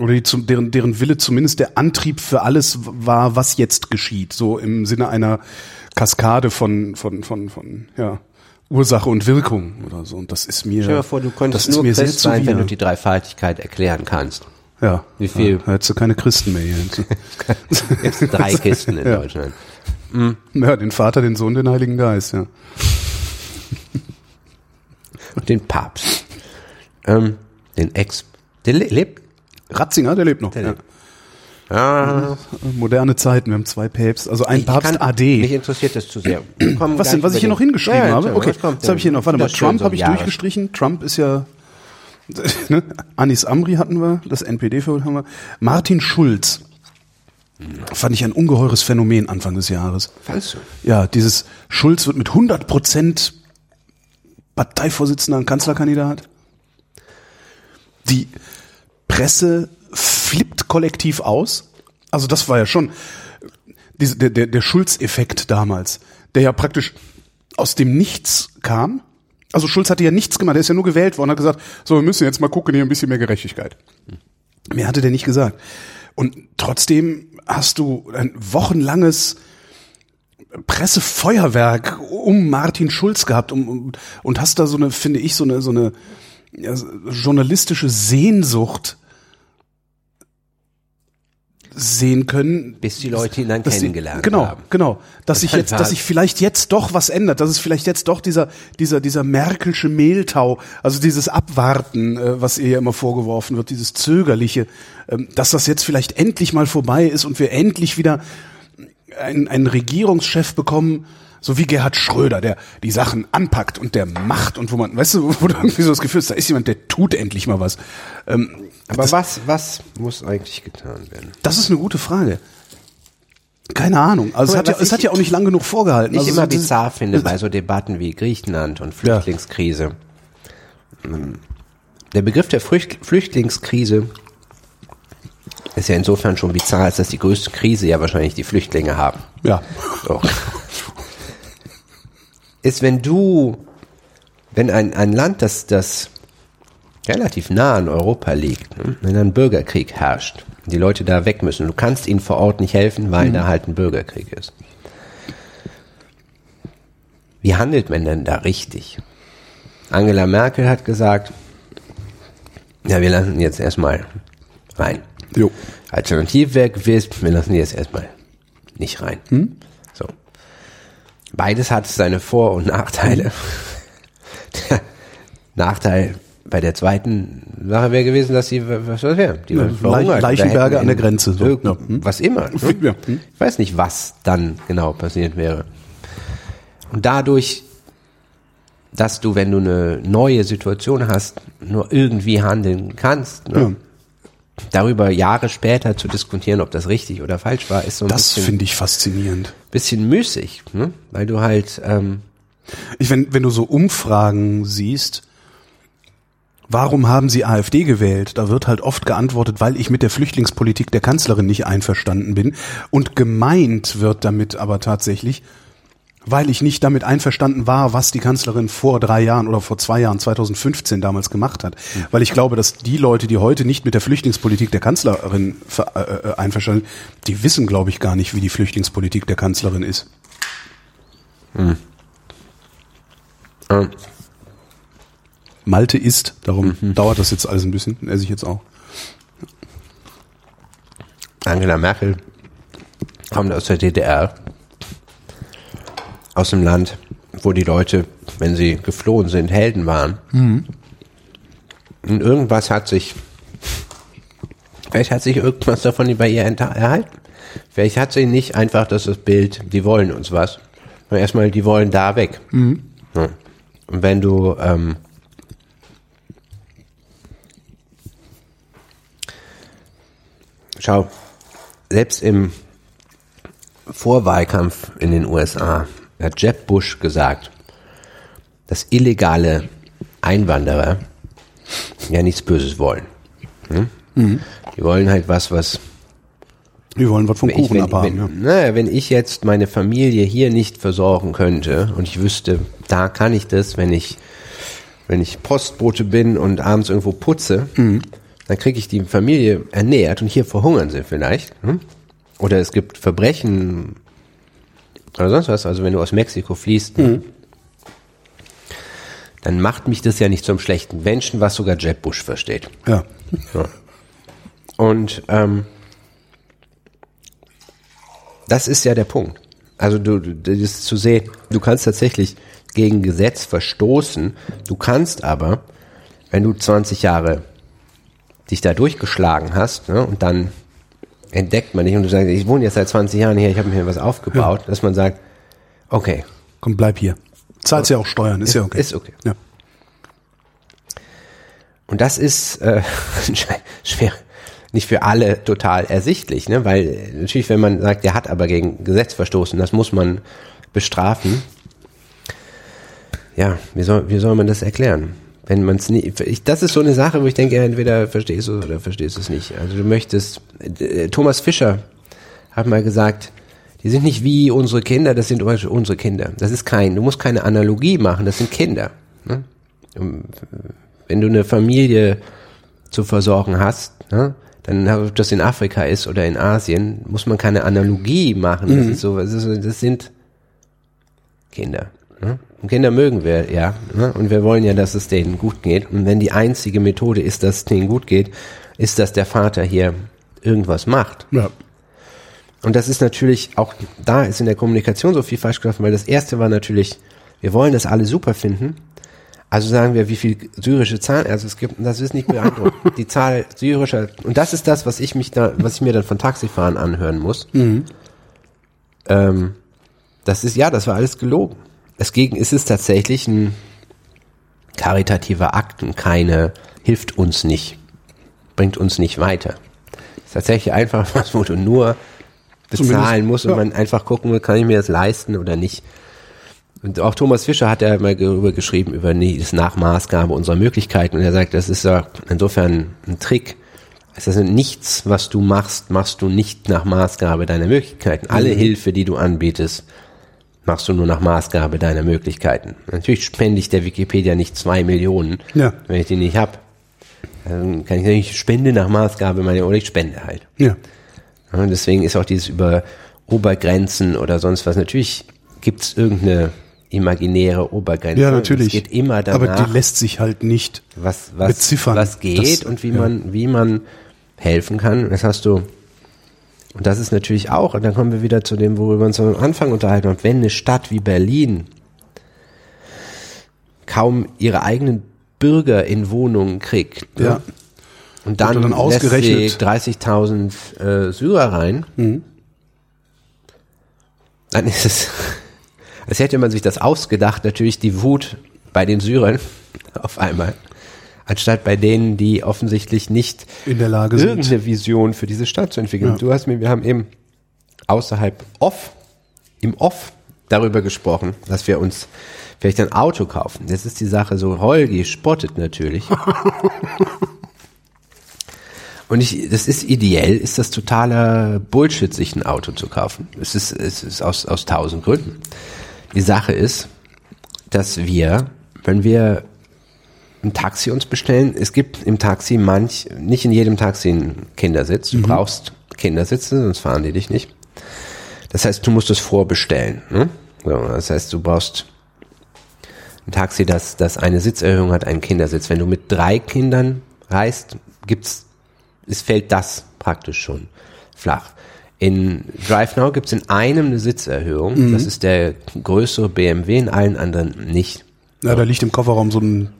Oder die, deren, deren Wille zumindest der Antrieb für alles war, was jetzt geschieht. So im Sinne einer Kaskade von, von, von, von, ja, Ursache und Wirkung oder so. Und das ist mir. Stell dir vor, du könntest nur Christ sein, wenn du die Dreifaltigkeit erklären kannst. Ja. Wie viel? Ja, hättest du keine Christen mehr hier. [LAUGHS] Jetzt drei Kisten in ja. Deutschland. Mhm. Ja, den Vater, den Sohn, den Heiligen Geist, ja. Und den Papst. Ähm, den Ex. Der lebt. Ratzinger, der lebt noch. Der ja. Lebt. Ah. Moderne Zeiten, wir haben zwei Päpste, also ein ich Papst AD. Mich interessiert das zu sehr. Was denn, was ich hier noch hingeschrieben ja, habe? Okay, das habe ich hier noch. Warte mal, Trump so habe ich Jahre. durchgestrichen. Trump ist ja [LAUGHS] ne? Anis Amri hatten wir, das NPD haben wir. Martin Schulz. Fand ich ein ungeheures Phänomen Anfang des Jahres. Fandst du? Ja, dieses Schulz wird mit 100 Prozent Parteivorsitzender und Kanzlerkandidat. Die Presse flippt kollektiv aus. Also das war ja schon diese, der, der, der Schulz-Effekt damals, der ja praktisch aus dem Nichts kam. Also Schulz hatte ja nichts gemacht, der ist ja nur gewählt worden, hat gesagt, so, wir müssen jetzt mal gucken, hier ein bisschen mehr Gerechtigkeit. Mehr hatte der nicht gesagt. Und trotzdem hast du ein wochenlanges Pressefeuerwerk um Martin Schulz gehabt um, und hast da so eine, finde ich, so eine, so eine ja, journalistische Sehnsucht sehen können. Bis die Leute ihn dann kennengelernt die, genau, haben. Genau, genau. Dass sich jetzt, dass sich vielleicht jetzt doch was ändert, dass es vielleicht jetzt doch dieser, dieser, dieser Merkelsche Mehltau, also dieses Abwarten, äh, was ihr ja immer vorgeworfen wird, dieses Zögerliche, ähm, dass das jetzt vielleicht endlich mal vorbei ist und wir endlich wieder einen, einen Regierungschef bekommen, so wie Gerhard Schröder, der die Sachen anpackt und der macht und wo man, weißt du, wo du irgendwie so das Gefühl hast, da ist jemand, der tut endlich mal was. Ähm, Aber das, was, was muss eigentlich getan werden? Das ist eine gute Frage. Keine Ahnung. Also es hat, ja, es hat ja auch nicht lang genug vorgehalten. Ich also immer bizarr finde bei so Debatten wie Griechenland und Flüchtlingskrise. Ja. Der Begriff der Flüchtlingskrise ist ja insofern schon bizarr, als dass die größte Krise ja wahrscheinlich die Flüchtlinge haben. Ja. So [LAUGHS] ist, wenn du, wenn ein, ein Land, das, das relativ nah an Europa liegt, ne, wenn ein Bürgerkrieg herrscht, die Leute da weg müssen, du kannst ihnen vor Ort nicht helfen, weil mhm. da halt ein Bürgerkrieg ist. Wie handelt man denn da richtig? Angela Merkel hat gesagt, ja, wir lassen jetzt erstmal rein. Jo. Alternativwerk wisst, wir lassen jetzt erstmal nicht rein. Hm? Beides hat seine Vor- und Nachteile. Der Nachteil bei der zweiten Sache wäre gewesen, dass sie, was das wäre? Die ja, verhungert. Leichenberge an der Grenze. So. Ja. Was immer. Ne? Hm? Ich weiß nicht, was dann genau passiert wäre. Und dadurch, dass du, wenn du eine neue Situation hast, nur irgendwie handeln kannst, ne? Darüber Jahre später zu diskutieren, ob das richtig oder falsch war, ist so ein das bisschen. Das finde ich faszinierend. Bisschen müßig, ne? weil du halt. Ähm, ich wenn wenn du so Umfragen siehst Warum haben Sie AfD gewählt? Da wird halt oft geantwortet, weil ich mit der Flüchtlingspolitik der Kanzlerin nicht einverstanden bin. Und gemeint wird damit aber tatsächlich, weil ich nicht damit einverstanden war, was die Kanzlerin vor drei Jahren oder vor zwei Jahren, 2015 damals gemacht hat. Weil ich glaube, dass die Leute, die heute nicht mit der Flüchtlingspolitik der Kanzlerin äh, äh, einverstanden, die wissen, glaube ich, gar nicht, wie die Flüchtlingspolitik der Kanzlerin ist. Ähm, Malte isst, darum dauert das jetzt alles ein bisschen, esse ich jetzt auch. Angela Merkel kommt aus der DDR, aus dem Land, wo die Leute, wenn sie geflohen sind, Helden waren. Und irgendwas hat sich, vielleicht hat sich irgendwas davon bei ihr erhalten. Vielleicht hat sie nicht einfach das, Bild, die wollen uns was, sondern erstmal, die wollen da weg. Ja. Und wenn du, ähm, schau, selbst im Vorwahlkampf in den USA hat Jeb Bush gesagt, dass illegale Einwanderer ja nichts Böses wollen. Hm? Die wollen halt was, was Wir wollen was vom wenn ich, Kuchen wenn, abhaben. wenn, ja. naja, wenn ich jetzt meine Familie hier nicht versorgen könnte und ich wüsste, da kann ich das, wenn ich, wenn ich Postbote bin und abends irgendwo putze, Mhm. dann kriege ich die Familie ernährt und hier verhungern sie vielleicht. Hm? Oder es gibt Verbrechen oder sonst was, also wenn du aus Mexiko fließt, Mhm. dann macht mich das ja nicht zum schlechten Menschen, was sogar Jeb Bush versteht. ja. Und ähm, das ist ja der Punkt. Also du, du das ist zu sehen, du kannst tatsächlich gegen Gesetz verstoßen, du kannst aber, wenn du 20 Jahre dich da durchgeschlagen hast ne, und dann entdeckt man dich und du sagst, ich wohne jetzt seit 20 Jahren hier, ich habe mir was aufgebaut, dass man sagt, okay, Komm, bleib hier. Zahlst ja auch Steuern, ist, ja okay. ist okay. Ja. Und das ist äh, [LAUGHS] schwer, nicht für alle total ersichtlich, ne? weil äh, natürlich, wenn man sagt, der hat aber gegen Gesetz verstoßen, das muss man bestrafen. Ja, wie soll, wie soll man das erklären? Wenn man es nicht, ich, das ist so eine Sache, wo ich denke, entweder verstehst du es oder verstehst du es nicht. Also du möchtest, äh, Thomas Fischer hat mal gesagt, die sind nicht wie unsere Kinder, das sind unsere Kinder. Das ist kein, du musst keine Analogie machen, das sind Kinder. Ne? wenn du eine Familie zu versorgen hast, ne, dann ob das in Afrika ist oder in Asien, muss man keine Analogie machen. Das ist so, das, ist, das sind Kinder. Ne? Kinder mögen wir, ja. Ne? Und wir wollen ja, dass es denen gut geht. Und wenn die einzige Methode ist, dass es denen gut geht, ist, dass der Vater hier irgendwas macht. ja. Und das ist natürlich auch, da ist in der Kommunikation so viel falsch gelaufen, weil das erste war natürlich, wir wollen das alle super finden. Also sagen wir, wie viel syrische Zahnärzte es gibt, und das ist nicht beeindruckend. [LAUGHS] Die Zahl syrischer, und das ist das, was ich mich da, was ich mir dann von Taxifahren anhören muss. Ähm, das ist, ja, das war alles gelogen. Es gegen, es ist tatsächlich ein karitativer Akt und keine, hilft uns nicht, bringt uns nicht weiter. Es ist tatsächlich einfach was, wo du nur bezahlen musst und ja. man einfach gucken will, kann ich mir das leisten oder nicht. Und auch Thomas Fischer hat ja mal darüber geschrieben, über das Nachmaßgabe unserer Möglichkeiten. Und er sagt, das ist ja insofern ein Trick. Es ist nichts, was du machst, machst du nicht nach Maßgabe deiner Möglichkeiten. Alle Mhm. Hilfe, die du anbietest, machst du nur nach Maßgabe deiner Möglichkeiten. Natürlich spende ich der Wikipedia nicht zwei Millionen, Ja. wenn ich die nicht hab. Dann kann ich sagen, ich spende nach Maßgabe meiner, oder ich spende halt. Ja. Ja, deswegen ist auch dieses über Obergrenzen oder sonst was. Natürlich gibt's irgendeine imaginäre Obergrenze. Ja, natürlich. Es geht immer Aber danach, die lässt sich halt nicht. was, was, beziffern. was geht Das- und wie ja. man, wie man helfen kann. Das hast du, und das ist natürlich auch, und dann kommen wir wieder zu dem, worüber wir uns am Anfang unterhalten haben, wenn eine Stadt wie Berlin kaum ihre eigenen Bürger in Wohnungen kriegt, ne? Ja. Und dann, dann ausgerechnet- lässt sie 30.000 äh, Syrer rein. Mhm. Dann ist es, als hätte man sich das ausgedacht, natürlich die Wut bei den Syrern [LAUGHS] auf einmal. Anstatt bei denen, die offensichtlich nicht In der Lage sind. irgendeine Vision für diese Stadt zu entwickeln. Ja. Du hast mir, wir haben eben außerhalb off, im Off darüber gesprochen, dass wir uns vielleicht ein Auto kaufen. Jetzt ist die Sache so, Holgi spottet natürlich. [LAUGHS] Und ich, das ist ideell, ist das totaler Bullshit, sich ein Auto zu kaufen. Es ist, es ist aus, aus tausend Gründen. Die Sache ist, dass wir, wenn wir ein Taxi uns bestellen, es gibt im Taxi manch, nicht in jedem Taxi einen Kindersitz. Du brauchst Kindersitze, sonst fahren die dich nicht. Das heißt, du musst es vorbestellen. Ne? So, das heißt, du brauchst ein Taxi, das, das eine Sitzerhöhung hat, einen Kindersitz. Wenn du mit drei Kindern reist, gibt's, es fällt das praktisch schon flach. In DriveNow gibt's in einem eine Sitzerhöhung. Das ist der größere BMW, in allen anderen nicht. Ja, da liegt im Kofferraum so ein,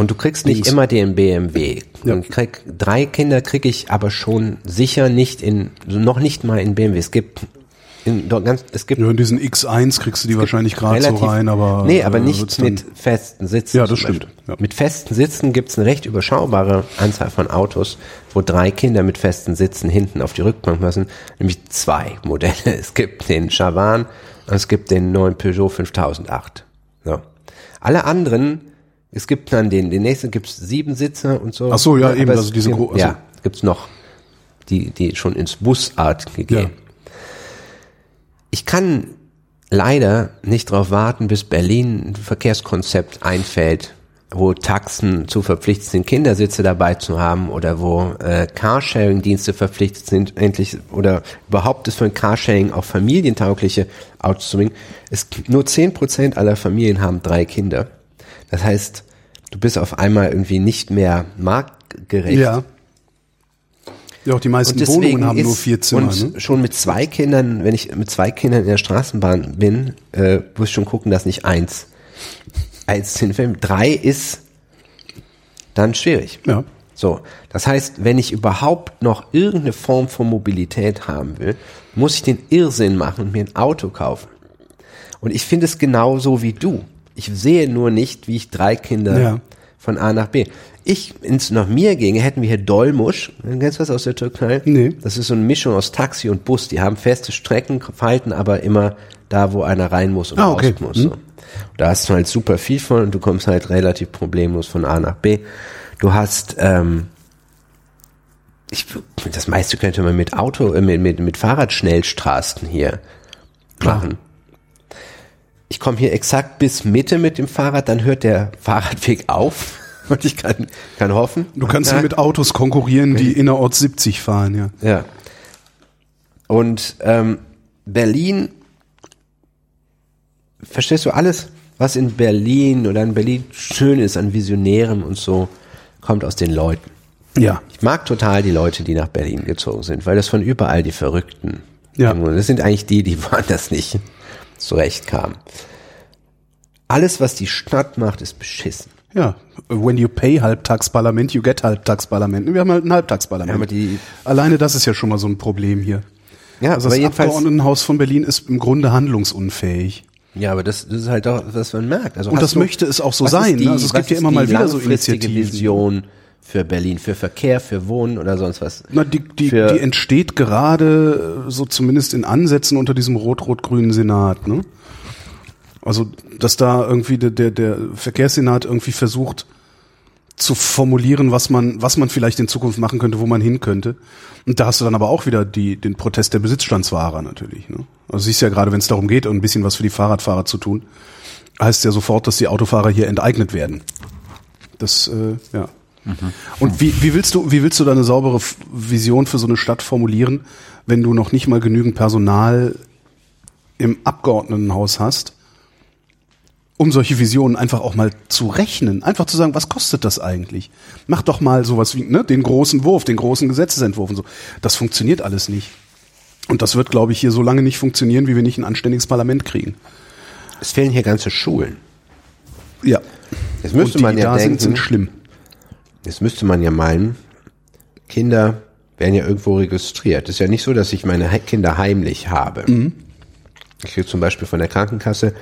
Und du kriegst nicht Dings. immer den BMW. Ja. Und krieg, drei Kinder krieg ich aber schon sicher nicht in, noch nicht mal in BMW. Es gibt in, ganz, es gibt ja, in diesen X1 kriegst du die wahrscheinlich gerade so rein, aber. nee, aber äh, nicht mit festen Sitzen. Ja, das stimmt, ja. Mit festen Sitzen gibt's eine recht überschaubare Anzahl von Autos, wo drei Kinder mit festen Sitzen hinten auf die Rückbank müssen, nämlich zwei Modelle. Es gibt den Chavan und es gibt den neuen Peugeot 5008. So. Alle anderen, es gibt dann den, den nächsten gibt's sieben Sitze und so. Ach so, ja, Aber eben, es also diese gibt- gro- also- Ja, gibt's noch die, die schon ins Busart gegeben. Ja. Ich kann leider nicht darauf warten, bis Berlin ein Verkehrskonzept einfällt, wo Taxen zu verpflichtet sind, Kindersitze dabei zu haben oder wo äh, Carsharing-Dienste verpflichtet sind, endlich oder überhaupt ist für ein Carsharing auch familientaugliche Autos zu bringen. Es, nur 10% aller Familien haben drei Kinder. Das heißt, du bist auf einmal irgendwie nicht mehr marktgerecht. Ja. Ja, auch die meisten Wohnungen haben ist, nur vier Zimmer. Und Ne? schon mit zwei Kindern, wenn ich mit zwei Kindern in der Straßenbahn bin, äh, muss ich schon gucken, dass nicht eins, eins sind. Wenn drei ist, dann schwierig. Ja. So, das heißt, wenn ich überhaupt noch irgendeine Form von Mobilität haben will, muss ich den Irrsinn machen und mir ein Auto kaufen. Und ich finde es genauso wie du. Ich sehe nur nicht, wie ich drei Kinder Ja. von A nach B. Ich, ins nach mir ginge, hätten wir hier Dolmusch. Kennst du was aus der Türkei? Nee. Das ist so eine Mischung aus Taxi und Bus. Die haben feste Strecken, falten aber immer da, wo einer rein muss und Ah, raus okay. muss. Hm. So. Da hast du halt super viel von und du kommst halt relativ problemlos von A nach B. Du hast, ähm, ich, das meiste könnte man mit Auto, äh, mit, mit, mit Fahrradschnellstraßen hier machen. Ich komme hier exakt bis Mitte mit dem Fahrrad, dann hört der Fahrradweg auf [LAUGHS] und ich kann, kann hoffen. Du kannst ja, mit Autos konkurrieren, die innerorts 70 fahren, ja. ja. Und ähm, Berlin, verstehst du alles, was in Berlin oder in Berlin schön ist an Visionärem und so, kommt aus den Leuten. Ja. Ich mag total die Leute, die nach Berlin gezogen sind, weil das von überall die Verrückten. Ja. Das sind eigentlich die, die woanders nicht zurechtkamen. Alles, was die Stadt macht, ist beschissen. Ja. When you pay Halbtagsparlament, you get Halbtagsparlament. Wir haben halt ein Halbtagsparlament. Ja, aber die- Alleine das ist ja schon mal so ein Problem hier. Ja, Also das Abgeordnetenhaus von Berlin ist im Grunde handlungsunfähig. ja, aber das, das ist halt auch, was man merkt. Also Und das möchte es auch so sein, ist Die, ne? Also es gibt ja immer mal wieder so Initiativen. Vision für Berlin, für Verkehr, für Wohnen oder sonst was. Na, die, die, Für- die entsteht gerade äh, so zumindest in Ansätzen unter diesem rot-rot-grünen Senat. Ne? Also, dass da irgendwie der, der, der Verkehrssenat irgendwie versucht zu formulieren, was man, was man vielleicht in Zukunft machen könnte, wo man hin könnte. Und da hast du dann aber auch wieder die, den Protest der Besitzstandsfahrer natürlich. Ne? Also siehst ja gerade, wenn es darum geht, ein bisschen was für die Fahrradfahrer zu tun, heißt ja sofort, dass die Autofahrer hier enteignet werden. Das, äh, ja. Und wie, wie willst du, wie willst du da eine saubere Vision für so eine Stadt formulieren, wenn du noch nicht mal genügend Personal im Abgeordnetenhaus hast, um solche Visionen einfach auch mal zu rechnen, einfach zu sagen, was kostet das eigentlich? Mach doch mal sowas wie ne, den großen Wurf, den großen Gesetzesentwurf und so. Das funktioniert alles nicht. Und das wird, glaube ich, hier so lange nicht funktionieren, wie wir nicht ein anständiges Parlament kriegen. Es fehlen hier ganze Schulen. Ja. Jetzt müsste und die, man ja da denken, sind, sind schlimm. Jetzt müsste man ja meinen, Kinder werden ja irgendwo registriert. Es ist ja nicht so, dass ich meine Kinder heimlich habe. Ich kriege zum Beispiel von der Krankenkasse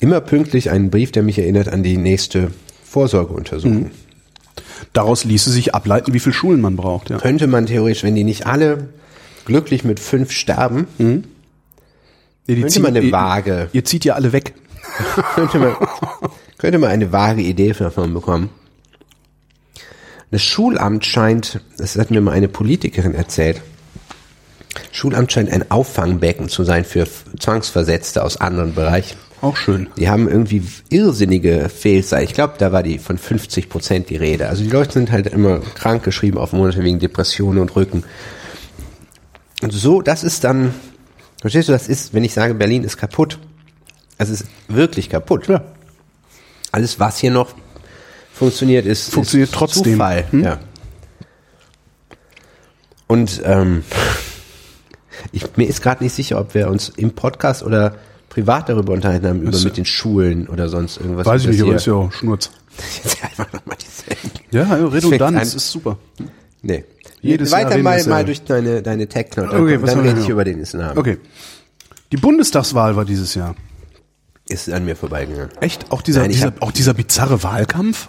immer pünktlich einen Brief, der mich erinnert an die nächste Vorsorgeuntersuchung. Daraus ließe sich ableiten, wie viele Schulen man braucht. Ja. Könnte man theoretisch, wenn die nicht alle glücklich mit fünf sterben, Nee, die Könnte man eine ihr- vage, Ihr zieht ja alle weg. [LAUGHS] könnte man, könnte man eine vage Idee davon bekommen. Das Schulamt scheint, das hat mir mal eine Politikerin erzählt, Schulamt scheint ein Auffangbecken zu sein für Zwangsversetzte aus anderen Bereichen. Auch schön. Die haben irgendwie irrsinnige Fehlzeit. Ich glaube, da war die von 50 Prozent die Rede. Also die Leute sind halt immer krank geschrieben auf Monate wegen Depressionen und Rücken. Und so, das ist dann, verstehst du, das ist, wenn ich sage, Berlin ist kaputt. Es ist wirklich kaputt. Ja. Alles, was hier noch funktioniert, ist, Funktioniert ist trotzdem. Zufall. Hm? Ja. Und ähm, [LAUGHS] ich, mir ist gerade nicht sicher, ob wir uns im Podcast oder privat darüber unterhalten haben, über Das- mit den Schulen oder sonst irgendwas. Weiß ich nicht, aber ist ja auch Schnurz. [LAUGHS] Jetzt einfach nochmal dieselben. Ja, ja, Redundanz ist super. Nee. Jedes Jahr Weiter mal, mal durch deine, deine Tech-Note. Okay, was dann rede ich über den Islam. Okay. Die Bundestagswahl war dieses Jahr. Ist an mir vorbeigegangen. Echt? Auch dieser, Nein, dieser, auch dieser bizarre Wahlkampf?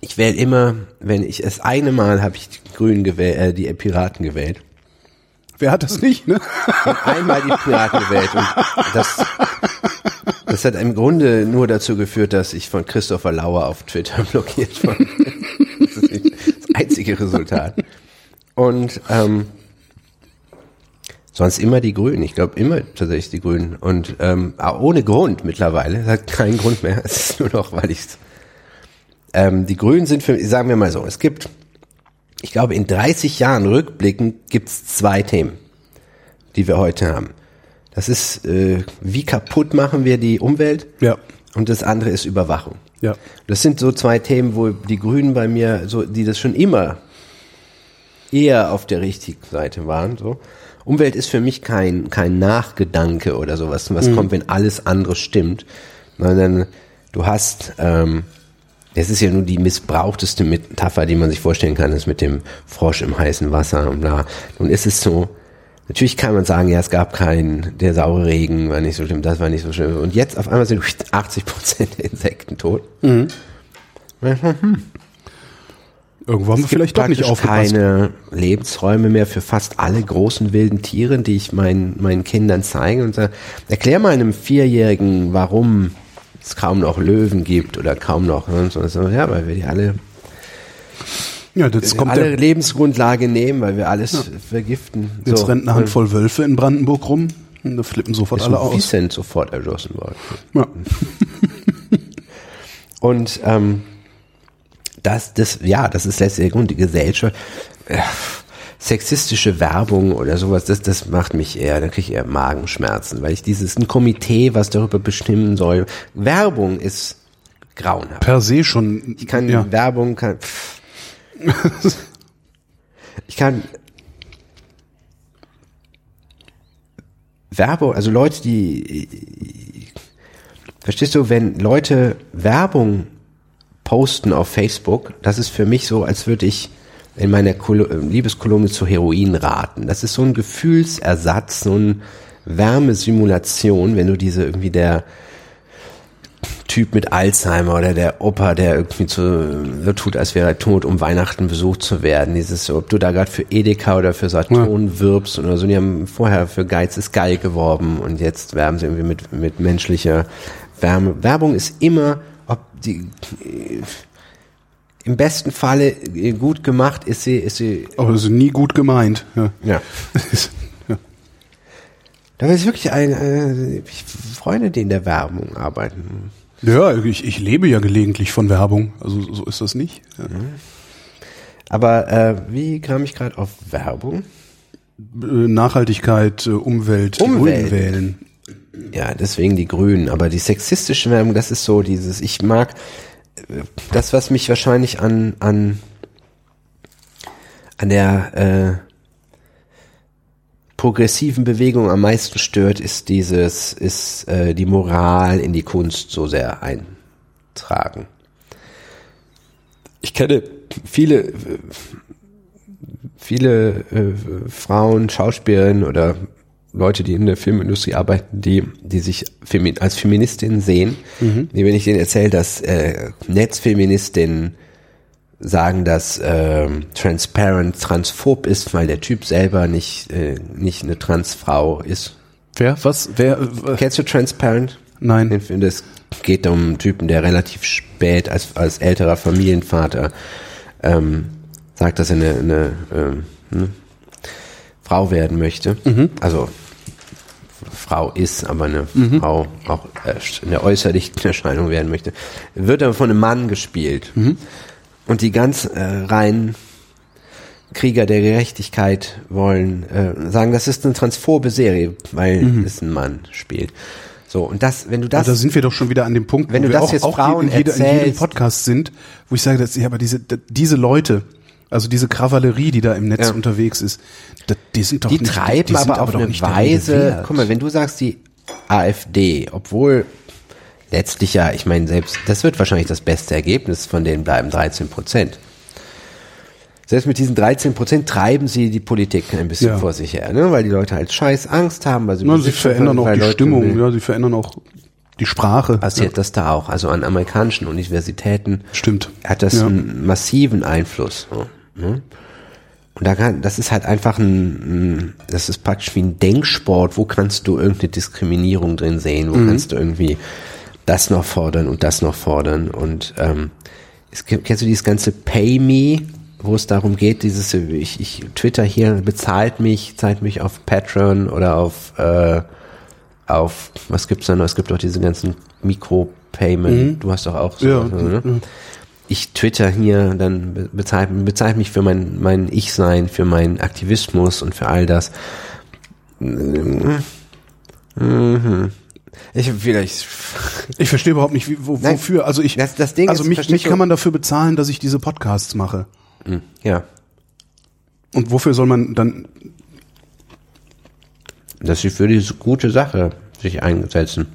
Ich wähle immer, wenn ich das eine Mal habe ich die Grünen gewählt, äh, die Piraten gewählt. Wer hat das nicht, ne? Und einmal die Piraten gewählt. Und das, das hat im Grunde nur dazu geführt, dass ich von Christopher Lauer auf Twitter [LAUGHS] blockiert war. Das ist das einzige Resultat. Und ähm, sonst immer die Grünen. Ich glaube immer tatsächlich die Grünen. Und ähm, auch ohne Grund mittlerweile. Es hat keinen Grund mehr. Es ist nur noch, weil ich ähm, die Grünen sind für, sagen wir mal so, es gibt, ich glaube, in 30 Jahren rückblickend gibt es zwei Themen, die wir heute haben. Das ist, äh, wie kaputt machen wir die Umwelt? Ja. Und das andere ist Überwachung. Ja. Das sind so zwei Themen, wo die Grünen bei mir, so, die das schon immer eher auf der richtigen Seite waren. So. Umwelt ist für mich kein, kein Nachgedanke oder sowas, was kommt, wenn alles andere stimmt. Sondern du hast, ähm, es ist ja nur die missbrauchteste Metapher, die man sich vorstellen kann, ist mit dem Frosch im heißen Wasser und bla. Nun ist es so, natürlich kann man sagen, ja, es gab keinen, der saure Regen war nicht so schlimm, das war nicht so schlimm. Und jetzt auf einmal sind 80 [LAUGHS] Prozent der Insekten tot. Irgendwo haben wir vielleicht doch nicht aufgepasst. keine Lebensräume mehr für fast alle großen wilden Tiere, die ich meinen, meinen Kindern zeige und sage, erklär mal einem Vierjährigen, warum es kaum noch Löwen gibt oder kaum noch, und so, so, ja, weil wir die alle, Ja, jetzt kommt alle Lebensgrundlage nehmen, weil wir alles vergiften. jetzt so. rennt eine Handvoll Wölfe in Brandenburg rum. Und da flippen sofort ist alle aus. Vicent sofort erschossen worden. Ja. [LAUGHS] Und ähm, das, das, ja, das ist letztlich der Grund. Die Gesellschaft, äh, sexistische Werbung oder sowas, das, das macht mich eher, da kriege ich eher Magenschmerzen, weil ich dieses, ein Komitee, was darüber bestimmen soll. Werbung ist grauenhaft. Per se schon. Ich kann ja. Werbung, kann, [LAUGHS] ich kann Werbung, also Leute, die, verstehst du, wenn Leute Werbung posten auf Facebook, das ist für mich so, als würde ich in meiner Kolo Liebeskolumne zu Heroin raten. Das ist so ein Gefühlsersatz, so eine Wärmesimulation, wenn du diese irgendwie der Typ mit Alzheimer oder der Opa, der irgendwie zu, so tut, als wäre er tot, um Weihnachten besucht zu werden. Dieses, ob du da gerade für Edeka oder für Saturn wirbst oder so. Die haben vorher für Geiz ist geil geworben und jetzt werben sie irgendwie mit, mit menschlicher Wärme. Werbung ist immer, ob die, im besten Falle gut gemacht ist sie, ist sie, Aber das ist nie gut gemeint. Ja. ja. [LAUGHS] ja. Da ist wirklich ein, äh, ich Freunde, die in der Werbung arbeiten. Ja, ich, ich lebe ja gelegentlich von Werbung. Also so ist das nicht. Ja. Aber äh, wie kam ich gerade auf Werbung? Äh, Nachhaltigkeit, äh, Umwelt, die Umwelt. Grünen wählen. Ja, deswegen die Grünen. Aber die sexistische Werbung, das ist so dieses, ich mag äh, das, was mich wahrscheinlich an, an, an der äh, progressiven Bewegung am meisten stört, ist dieses, ist äh, die Moral in die Kunst so sehr eintragen. Ich kenne viele, äh, viele äh, Frauen, Schauspielerinnen oder Leute, die in der Filmindustrie arbeiten, die, die sich femi als Feministinnen sehen, die, wenn ich denen erzähle, dass äh, Netzfeministinnen sagen, dass ähm, Transparent transphob ist, weil der Typ selber nicht, äh, nicht eine Transfrau ist. Wer? Was? Wer? Äh, Kennst du Transparent? nein. Das geht um einen Typen, der relativ spät als, als älterer Familienvater ähm, sagt, dass er eine, eine ähm, ne, Frau werden möchte. Also Frau ist, aber eine Frau auch in der äußerlichen Erscheinung werden möchte. Wird aber von einem Mann gespielt. Und die ganz äh, rein Krieger der Gerechtigkeit wollen äh, sagen, das ist eine transphobe Serie, weil es ein Mann spielt. So, und das, wenn du das, da sind wir doch schon wieder an dem Punkt, Wenn wo du wir das auch, jetzt auch Frauen in, jeder, in jedem erzählst- Podcast sind, wo ich sage, dass, ja, aber diese, diese Leute, also diese Kavallerie, die da im Netz Ja. unterwegs ist, die sind doch die nicht, treiben die sind aber auf doch eine Weise, guck mal, wenn du sagst, die AfD, obwohl letztlich ja, ich meine, selbst, das wird wahrscheinlich das beste Ergebnis, von denen bleiben 13 Prozent. Selbst mit diesen 13 Prozent treiben sie die Politik ein bisschen Ja. vor sich her, ne? weil die Leute halt scheiß Angst haben, weil sie, Na, sie verändern auch die Leute Stimmung, ja, sie verändern auch die Sprache. Passiert das da auch, also an amerikanischen Universitäten Stimmt. hat das Ja. einen massiven Einfluss. so, Ne? Und da kann, das ist halt einfach ein, das ist praktisch wie ein Denksport. Wo kannst du irgendeine Diskriminierung drin sehen? Wo kannst du irgendwie das noch fordern und das noch fordern? Und ähm, es, gibt- kennst du dieses ganze Pay Me, wo es darum geht, dieses, ich, ich Twitter hier bezahlt mich, zahlt mich auf Patreon oder auf äh, auf, was gibt's da noch? Es gibt doch diese ganzen Mikro-Payment. Du hast doch auch so. Ja, ne? ja. Ich twitter hier, dann be- bezahlt, bezahlt mich für mein, mein Ich-Sein, für meinen Aktivismus und für all das. Mhm. Ich vielleicht, Ich verstehe überhaupt nicht, wie, wo, wofür. Also ich, Das- das Ding also ist, mich, mich kann man dafür bezahlen, dass ich diese Podcasts mache. ja, Und wofür soll man dann? dass sie für diese gute Sache sich einsetzen.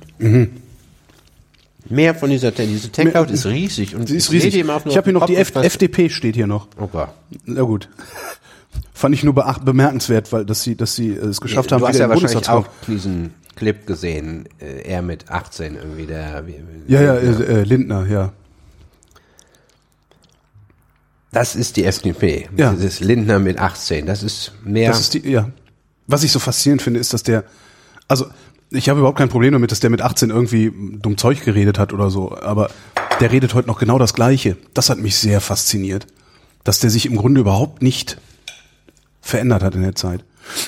Mehr von dieser, diese Cloud ist riesig und Sie ist riesig. Ich habe hier noch die F FDP steht hier noch. Gott. Na gut. Fand ich nur bemerkenswert, weil dass sie, dass sie es geschafft haben, du hast ja wahrscheinlich auch diesen Clip gesehen, äh, er mit 18 irgendwie, der, Ja, ja, äh, äh, Lindner, ja. Das ist die FDP. Ja. Dieses Lindner mit 18. Das ist mehr. Das ist die, ja. Was ich so faszinierend finde, ist, dass der, also ich habe überhaupt kein Problem damit, dass der mit 18 irgendwie dumm Zeug geredet hat oder so, aber der redet heute noch genau das Gleiche. Das hat mich sehr fasziniert, dass der sich im Grunde überhaupt nicht verändert hat in der Zeit.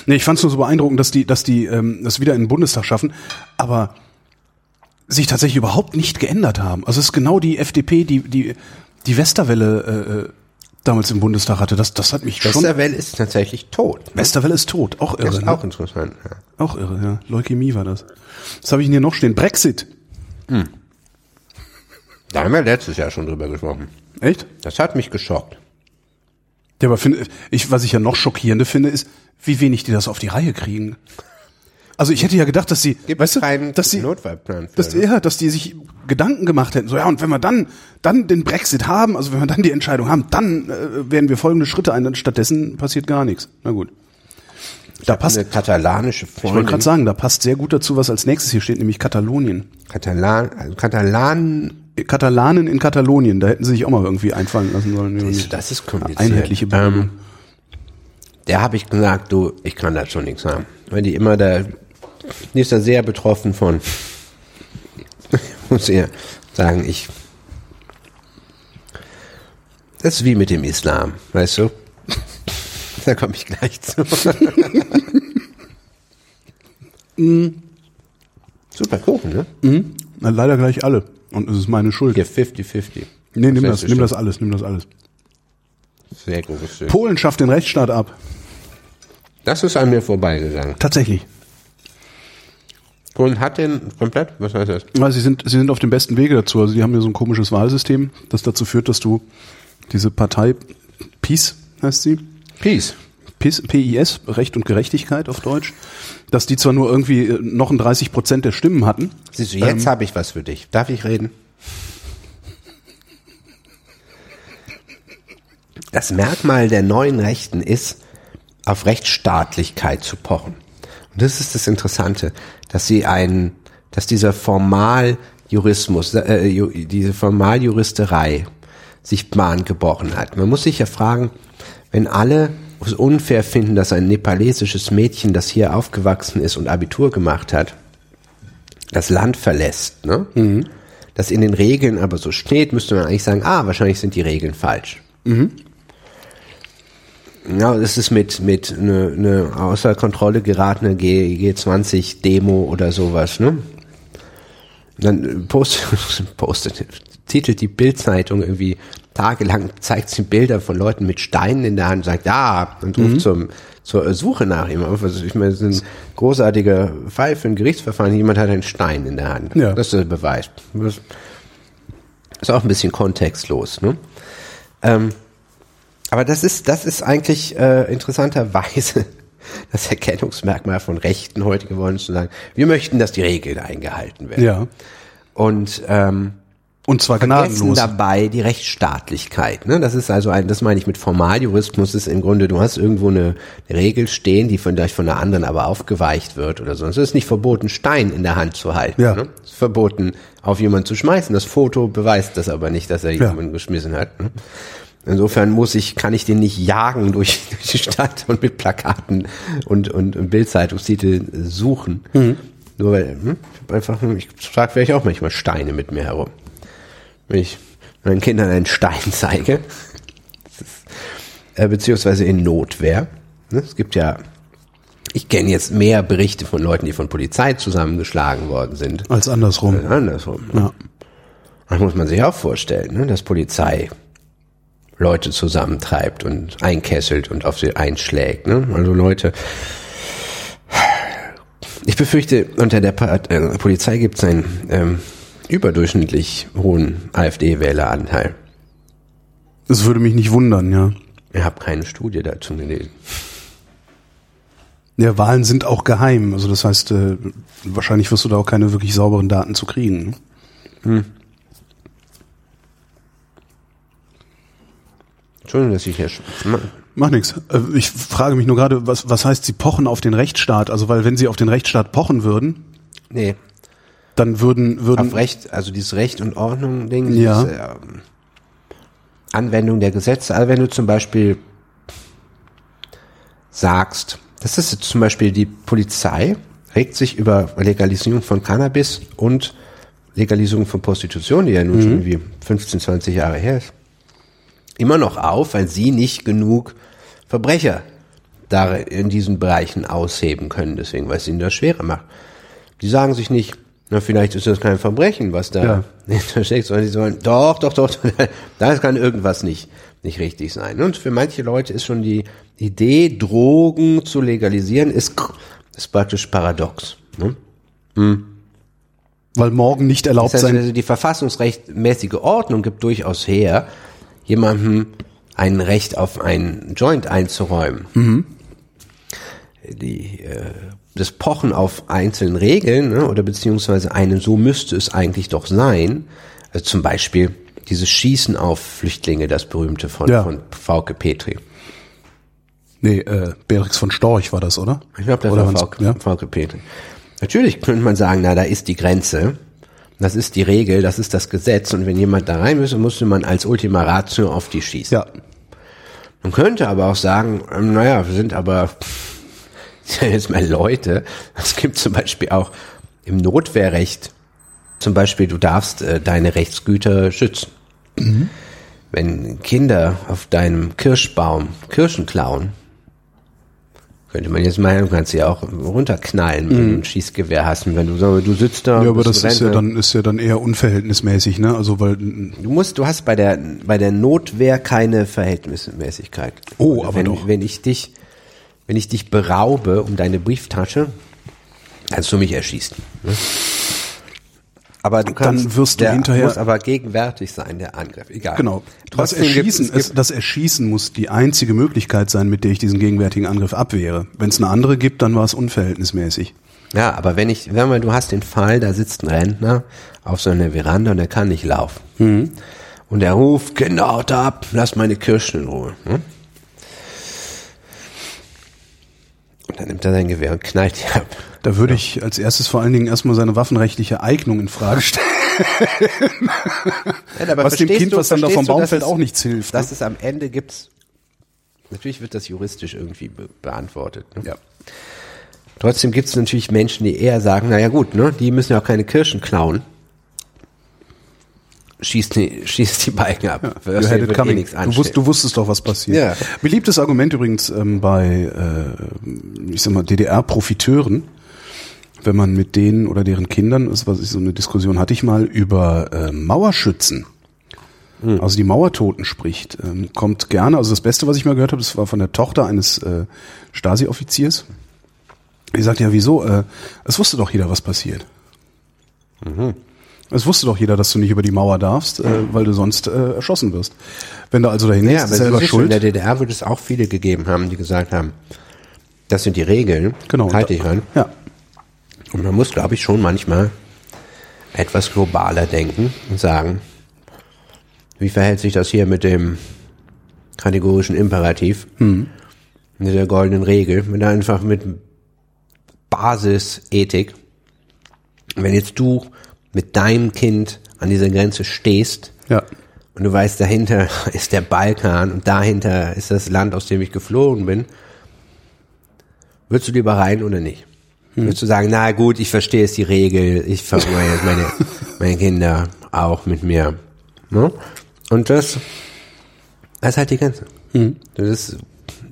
Nee, ich fand es nur so beeindruckend, dass die, dass die ähm, das wieder in den Bundestag schaffen, aber sich tatsächlich überhaupt nicht geändert haben. Also es ist genau die FDP, die die die Westerwelle äh, äh, damals im Bundestag hatte. Das das hat mich schon. Westerwelle ist tatsächlich tot. Westerwelle ist tot, auch irre. Das ist ne? auch interessant. Ja. Auch irre, ja. Leukämie war das. Was habe ich denn hier noch stehen? Brexit. Da haben wir letztes Jahr schon drüber gesprochen. Echt? Das hat mich geschockt. Ja, aber finde, ich, was ich ja noch schockierender finde, ist, wie wenig die das auf die Reihe kriegen. Also ich hätte ja gedacht, dass sie, Gibt weißt du, dass sie, Notfallplan für. dass, ne? ja, dass die sich Gedanken gemacht hätten. So, ja, und wenn wir dann, dann den Brexit haben, also wenn wir dann die Entscheidung haben, dann äh, werden wir folgende Schritte ein. Stattdessen passiert gar nichts. Na gut. Da passt, Eine katalanische ich wollte Freundin. gerade sagen, da passt sehr gut dazu, was als nächstes hier steht, nämlich Katalonien. Katalan, also Katalan, Katalanen in Katalonien, da hätten sie sich auch mal irgendwie einfallen lassen sollen. das ist kompliziert. Einheitliche Bildung. ähm, Der habe ich gesagt, du, ich kann dazu nichts sagen. Weil die immer da, die ist da sehr betroffen von. [LAUGHS] Ich muss ihr sagen, ich. Das ist wie mit dem Islam, weißt du? Da komme ich gleich zu. [LAUGHS] Super Kuchen, ne? Na, leider gleich alle. Und es ist meine Schuld. Hier 50-50. Nee, nimm das, nimm das alles, nimm das alles. Sehr gutes. Polen schafft den Rechtsstaat ab. Das ist an mir vorbeigegangen. Tatsächlich. Polen hat den komplett, was heißt das? Weil sie sind, sie sind auf dem besten Wege dazu. Also die haben ja so ein komisches Wahlsystem, das dazu führt, dass du diese Partei PiS heißt sie, Peace. PIS, PIS, Recht und Gerechtigkeit auf Deutsch, dass die zwar nur irgendwie äh, noch ein 30 Prozent der Stimmen hatten. Siehst du, jetzt habe ich was für dich. Darf ich reden? Das Merkmal der neuen Rechten ist, auf Rechtsstaatlichkeit zu pochen. Und das ist das Interessante, dass sie einen, dass dieser Formaljurismus, äh, ju- diese Formaljuristerei sich Bahn gebrochen hat. Man muss sich ja fragen, wenn alle es unfair finden, dass ein nepalesisches Mädchen, das hier aufgewachsen ist und Abitur gemacht hat, das Land verlässt, ne? Das in den Regeln aber so steht, müsste man eigentlich sagen, ah, wahrscheinlich sind die Regeln falsch. Ja, das ist mit, mit eine ne außer Kontrolle geratene G, G20-Demo oder sowas, ne? Dann postet, postet, [LAUGHS] titelt die Bildzeitung irgendwie tagelang, [LAUGHS] zeigt sie Bilder von Leuten mit Steinen in der Hand und sagt, ja, und ruft zum, zur Suche nach ihm auf. Also ich meine, das ist ein großartiger Fall für ein Gerichtsverfahren. Jemand hat einen Stein in der Hand. Ja. Das ist der Beweis. Das ist auch ein bisschen kontextlos, ne? Ähm, aber das ist, das ist eigentlich äh, interessanterweise [LAUGHS] das Erkennungsmerkmal von Rechten heute geworden, zu sagen, wir möchten, dass die Regeln eingehalten werden. Ja. Und ähm, Und zwar vergessen gnadenlos. dabei die Rechtsstaatlichkeit. Ne? Das ist also ein, das meine ich mit Formaljurismus, ist im Grunde, du hast irgendwo eine, eine Regel stehen, die von, vielleicht von der anderen aber aufgeweicht wird oder so. Es ist nicht verboten, Stein in der Hand zu halten. Ja. Ne? Es ist verboten, auf jemanden zu schmeißen. Das Foto beweist das aber nicht, dass er Ja. jemanden geschmissen hat. Ne? Insofern muss ich, kann ich den nicht jagen durch, [LAUGHS] durch die Stadt und mit Plakaten und, und, und Bildzeitungstitel suchen. Nur weil, hm, ich hab einfach, ich trage vielleicht auch manchmal Steine mit mir herum. Wenn ich meinen Kindern einen Stein zeige, ist, äh, beziehungsweise in Notwehr. Ne? Es gibt ja, ich kenne jetzt mehr Berichte von Leuten, die von Polizei zusammengeschlagen worden sind. Als andersrum. Als andersrum. Ja. Das muss man sich auch vorstellen, ne? dass Polizei Leute zusammentreibt und einkesselt und auf sie einschlägt. Ne? Also Leute, ich befürchte, unter der Pa- äh, Polizei gibt es einen ähm, überdurchschnittlich hohen AfD-Wähleranteil. Das würde mich nicht wundern, ja. Ich habe keine Studie dazu gelesen. Ja, Wahlen sind auch geheim. Also das heißt, äh, wahrscheinlich wirst du da auch keine wirklich sauberen Daten zu kriegen. ne? Entschuldigung, dass ich hier... Mach nix. Äh, Ich frage mich nur gerade, was, was heißt, sie pochen auf den Rechtsstaat? Also weil wenn sie auf den Rechtsstaat pochen würden, Nee, dann würden, würden auf Recht, also dieses Recht und Ordnung Ding, Ja. diese, ähm, Anwendung der Gesetze, also wenn du zum Beispiel sagst, das ist jetzt zum Beispiel die Polizei regt sich über Legalisierung von Cannabis und Legalisierung von Prostitution, die ja nun schon irgendwie 15, 20 Jahre her ist, immer noch auf, weil sie nicht genug Verbrecher da in diesen Bereichen ausheben können, deswegen, weil es ihnen das schwerer macht. Die sagen sich nicht, na, vielleicht ist das kein Verbrechen, was da Ja. [LAUGHS] hintersteckt, sondern die sollen, doch, doch, doch, [LAUGHS] da kann irgendwas nicht, nicht richtig sein. Und für manche Leute ist schon die Idee, Drogen zu legalisieren, ist, ist praktisch paradox. Ne? weil morgen nicht erlaubt Das heißt, sein. also die verfassungsrechtmäßige Ordnung gibt durchaus her, jemandem ein Recht auf einen Joint einzuräumen. Die, äh, das Pochen auf einzelnen Regeln ne, oder beziehungsweise einen, so müsste es eigentlich doch sein, also zum Beispiel dieses Schießen auf Flüchtlinge, das berühmte von, Ja. von Frauke Petri. Nee, äh, Beatrix von Storch war das, oder? Ich glaube, das Oder war Frauke, ja? Frauke Petri. Natürlich könnte man sagen, na, da ist die Grenze. Das ist die Regel, das ist das Gesetz. Und wenn jemand da rein müsste, musste man als Ultima Ratio auf die schießen. Ja. Man könnte aber auch sagen, ähm, naja, wir sind aber sind [LAUGHS] jetzt mal Leute. Es gibt zum Beispiel auch im Notwehrrecht, zum Beispiel, du darfst äh, deine Rechtsgüter schützen. Wenn Kinder auf deinem Kirschbaum Kirschen klauen, könnte man jetzt meinen, du kannst sie auch runterknallen, wenn du ein Schießgewehr hast. Und wenn du sagst, du sitzt da. Ja, aber das ist ja dann ist ja dann eher unverhältnismäßig, ne? Also weil Du musst, du hast bei der bei der Notwehr keine Verhältnismäßigkeit. Oh, Oder aber wenn, doch. wenn ich dich, wenn ich dich beraube um deine Brieftasche, kannst du mich erschießen. Ne? Aber du kannst, wirst du hinterher- muss aber gegenwärtig sein, der Angriff. Egal. genau. Das Trotzdem gibt Erschießen, es, das Erschießen muss die einzige Möglichkeit sein, mit der ich diesen gegenwärtigen Angriff abwehre. Wenn es eine andere gibt, dann war es unverhältnismäßig. ja, aber wenn ich, wenn mal, du hast den Fall, da sitzt ein Rentner auf so einer Veranda und der kann nicht laufen. Mhm. Und er ruft, Kinder, haut ab, lass meine Kirschen in Ruhe. Hm? Und dann nimmt er sein Gewehr und knallt die ab. Da würde ich als erstes vor allen Dingen erstmal seine waffenrechtliche Eignung in Frage [LAUGHS] stellen. Ja, Was dem Kind, du- was dann da vom Baum fällt, auch nichts hilft. ne? Dass es am Ende gibt's Natürlich wird das juristisch irgendwie be beantwortet. Ne? Ja. Trotzdem gibt es natürlich Menschen, die eher sagen, naja gut, ne, die müssen ja auch keine Kirschen klauen. Schießt die, [LAUGHS] schießt die Balken ab. You Wirst had it wird eh coming. nichts du, wusst, du wusstest doch, was passiert. Ja. Beliebtes Argument übrigens ähm, bei, äh, ich sag mal, DDR-Profiteuren, wenn man mit denen oder deren Kindern, das was ich so eine Diskussion hatte ich mal über äh, Mauerschützen, Hm. also die Mauertoten spricht, ähm, kommt gerne. Also das Beste, was ich mal gehört habe, das war von der Tochter eines äh, Stasi-Offiziers. Die sagt ja, wieso? Äh, es wusste doch jeder, was passiert. Mhm. Es wusste doch jeder, dass du nicht über die Mauer darfst, äh, weil du sonst äh, erschossen wirst. Wenn du also dahin Ja, gehst, ist selber siehst du, in schuld. der DDR wird es auch viele gegeben haben, die gesagt haben, das sind die Regeln, Genau. halte ich ran. Ja. Und man muss, glaube ich, schon manchmal etwas globaler denken und sagen, wie verhält sich das hier mit dem kategorischen Imperativ, mit der goldenen Regel, mit einfach mit Basisethik. Wenn jetzt du mit deinem Kind an dieser Grenze stehst Ja. und du weißt, dahinter [LAUGHS] ist der Balkan und dahinter ist das Land, aus dem ich geflohen bin, würdest du lieber rein oder nicht? Würdest du sagen, na gut, ich verstehe jetzt die Regel, ich verurteile jetzt meine, [LAUGHS] meine Kinder auch mit mir. Ne? Und das, das ist halt die Grenze. Das ist,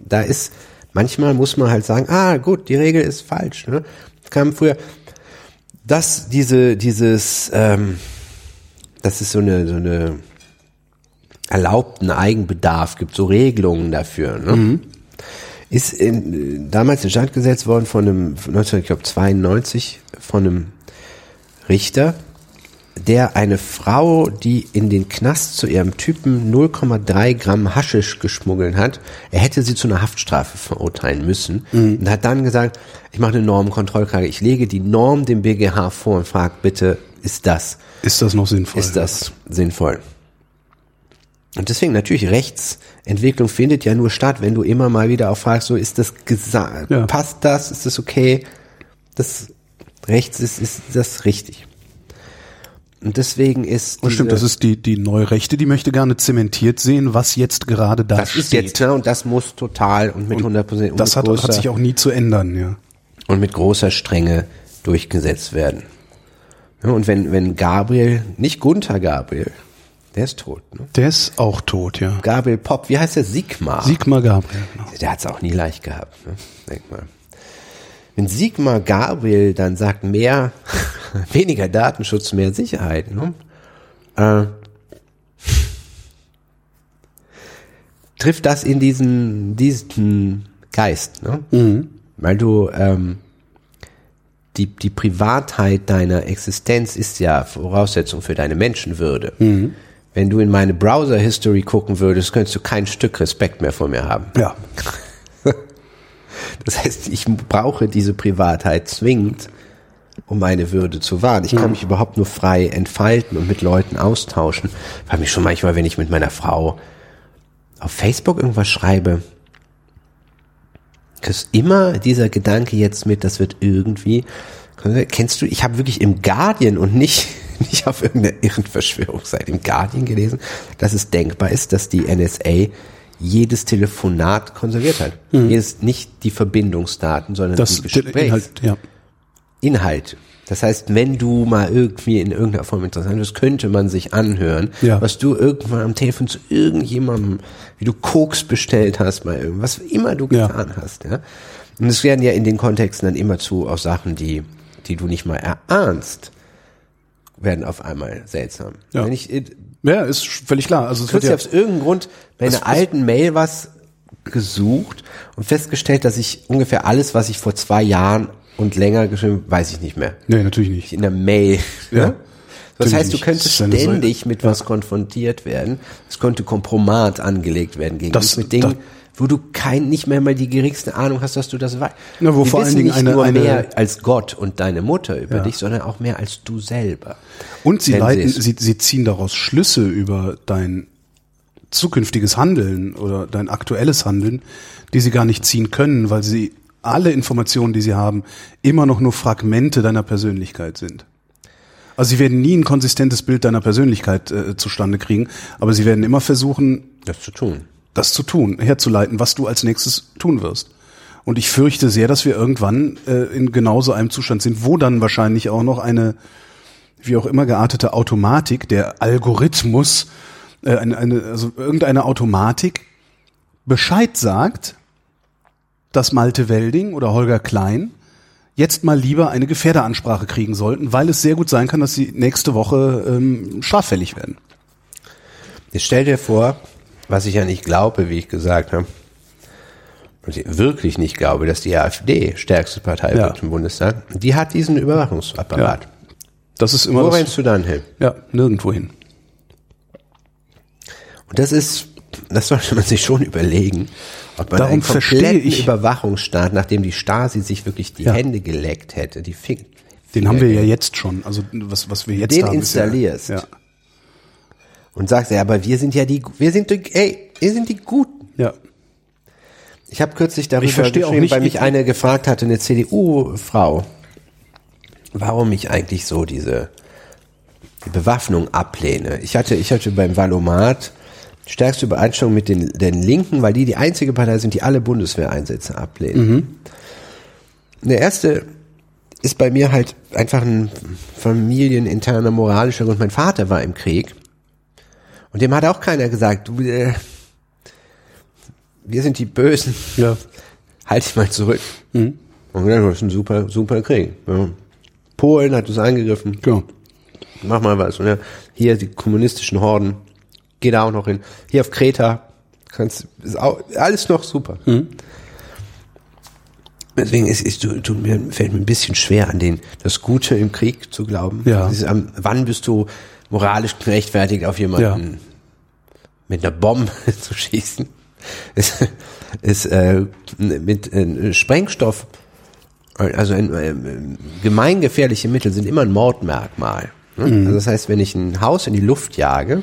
da ist, manchmal muss man halt sagen, ah gut, die Regel ist falsch. Ne? Kam früher, dass diese, dieses, ähm, dass es so eine, so eine erlaubten Eigenbedarf gibt, so Regelungen dafür. Ne? Ist in, damals in Stand gesetzt worden von einem, von 1992 von einem Richter, der eine Frau, die in den Knast zu ihrem Typen 0,3 Gramm Haschisch geschmuggelt hat, er hätte sie zu einer Haftstrafe verurteilen müssen und hat dann gesagt, ich mache eine Normkontrollklage, ich lege die Norm dem BGH vor und frage bitte, ist das Ist das noch sinnvoll? ist das sinnvoll. Und deswegen natürlich Rechtsentwicklung findet ja nur statt, wenn du immer mal wieder auch fragst, so ist das gesagt, Ja. passt das, ist das okay? Das rechts ist, ist das richtig. Und deswegen ist Und stimmt, das ist die, die neue Rechte, die möchte gerne zementiert sehen, was jetzt gerade da das steht. ist jetzt, ne, und das muss total und mit 100 Prozent und, das hat, großer- hat sich auch nie zu ändern, ja. und mit großer Strenge durchgesetzt werden. Ja, und wenn, wenn Gabriel, nicht Gunther Gabriel, der ist tot, ne? Der ist auch tot, ja. Gabriel Popp, wie heißt der? Sigmar. Sigmar Gabriel. Genau. Der hat's auch nie leicht gehabt, ne? Denk mal. Wenn Sigmar Gabriel dann sagt, mehr, [LAUGHS] weniger Datenschutz, mehr Sicherheit, ne? äh, trifft das in diesen, diesen Geist, ne? Weil du, ähm, die, die Privatheit deiner Existenz ist ja Voraussetzung für deine Menschenwürde. Wenn du in meine Browser-History gucken würdest, könntest du kein Stück Respekt mehr vor mir haben. Ja. [LAUGHS] Das heißt, ich brauche diese Privatheit zwingend, um meine Würde zu wahren. Ich kann mich überhaupt nur frei entfalten und mit Leuten austauschen. Ich frage mich schon manchmal, wenn ich mit meiner Frau auf Facebook irgendwas schreibe, ist immer dieser Gedanke jetzt mit, das wird irgendwie. Kennst du, ich habe wirklich im Guardian und nicht, [LAUGHS] nicht auf irgendeiner irren Verschwörungsseite im Guardian gelesen, dass es denkbar ist, dass die NSA jedes Telefonat konserviert hat. Jedes, nicht die Verbindungsdaten, sondern Das die Gesprächs Inhalt, ja. Inhalt. Das heißt, wenn du mal irgendwie in irgendeiner Form interessant bist, könnte man sich anhören, Ja. was du irgendwann am Telefon zu irgendjemandem, wie du Koks bestellt hast, mal irgendwas, was immer du Ja. getan hast, ja. Und es werden ja in den Kontexten dann immer zu auch Sachen, die, die du nicht mal erahnst, werden auf einmal seltsam. Ja. Wenn ich, äh, Ja, ist völlig klar. Also es wird ja, aus irgendeinem Grund bei einer alten Mail was gesucht und festgestellt, dass ich ungefähr alles, was ich vor zwei Jahren und länger geschrieben, weiß ich nicht mehr. nee, natürlich nicht. In der Mail. Ja. Ne? Das heißt, du könntest ständig mit was konfrontiert werden. Es könnte Kompromat angelegt werden gegen Das- dich mit Dingen, das- wo du kein, nicht mehr mal die geringste Ahnung hast, dass du das weißt. Na, wo Die vor allen wissen Dingen nicht eine- nur eine- mehr als Gott und deine Mutter über Ja. dich, sondern auch mehr als du selber. Und sie Wenn leiten, sie, sie ziehen daraus Schlüsse über dein zukünftiges Handeln oder dein aktuelles Handeln, die sie gar nicht ziehen können, weil sie alle Informationen, die sie haben, immer noch nur Fragmente deiner Persönlichkeit sind. Also sie werden nie ein konsistentes Bild deiner Persönlichkeit äh, zustande kriegen, aber sie werden immer versuchen, Das zu tun. Das zu tun, herzuleiten, was du als nächstes tun wirst. Und ich fürchte sehr, dass wir irgendwann äh, in genauso einem Zustand sind, wo dann wahrscheinlich auch noch eine, wie auch immer geartete Automatik, der Algorithmus, äh, eine, eine, also irgendeine Automatik Bescheid sagt, dass Malte Welding oder Holger Klein jetzt mal lieber eine Gefährderansprache kriegen sollten, weil es sehr gut sein kann, dass sie nächste Woche ähm, straffällig werden. Jetzt stell dir vor, was ich ja nicht glaube, wie ich gesagt habe, was ich wirklich nicht glaube, dass die AfD stärkste Partei Ja. wird im Bundestag, die hat diesen Überwachungsapparat. Das ist immer Wo rennst du dann hin? ja, nirgendwo hin. Und das ist, das sollte man sich schon überlegen, ob man Darum einen kompletten ich- Überwachungsstaat, nachdem die Stasi sich wirklich die Ja. Hände geleckt hätte, die Finger, Den haben wir ja jetzt schon. Also was, was wir jetzt Den haben. ist ja- installierst. Ja. Und sagst, ja, aber wir sind ja die, wir sind, die, ey, wir sind die Guten. ja. Ich habe kürzlich darüber Ich verstehe auch geschrieben, nicht, weil mich ich- eine gefragt hatte, eine CDU-Frau, warum ich eigentlich so diese die Bewaffnung ablehne. Ich hatte, ich hatte beim Valomat stärkste Übereinstimmung mit den, den Linken, weil die die einzige Partei sind, die alle Bundeswehreinsätze ablehnen. Der erste ist bei mir halt einfach ein familieninterner moralischer Grund. Mein Vater war im Krieg und dem hat auch keiner gesagt, du, äh, wir sind die Bösen, Ja. halt dich mal zurück. Und dann das ist ein super, super Krieg. Ja. Polen hat uns angegriffen, Genau. mach mal was. Und ja, hier die kommunistischen Horden, geh da auch noch hin. Hier auf Kreta, kannst, ist auch, alles noch super. Deswegen ist, ist, tut tut mir, fällt mir ein bisschen schwer an den, das Gute im Krieg zu glauben. Ja. Am, wann bist du moralisch gerechtfertigt, auf jemanden mit einer Bombe [LAUGHS] zu schießen? Ist, ist äh, mit äh, Sprengstoff, also ein, äh, gemeingefährliche Mittel sind immer ein Mordmerkmal. Ne? Also das heißt, wenn ich ein Haus in die Luft jage,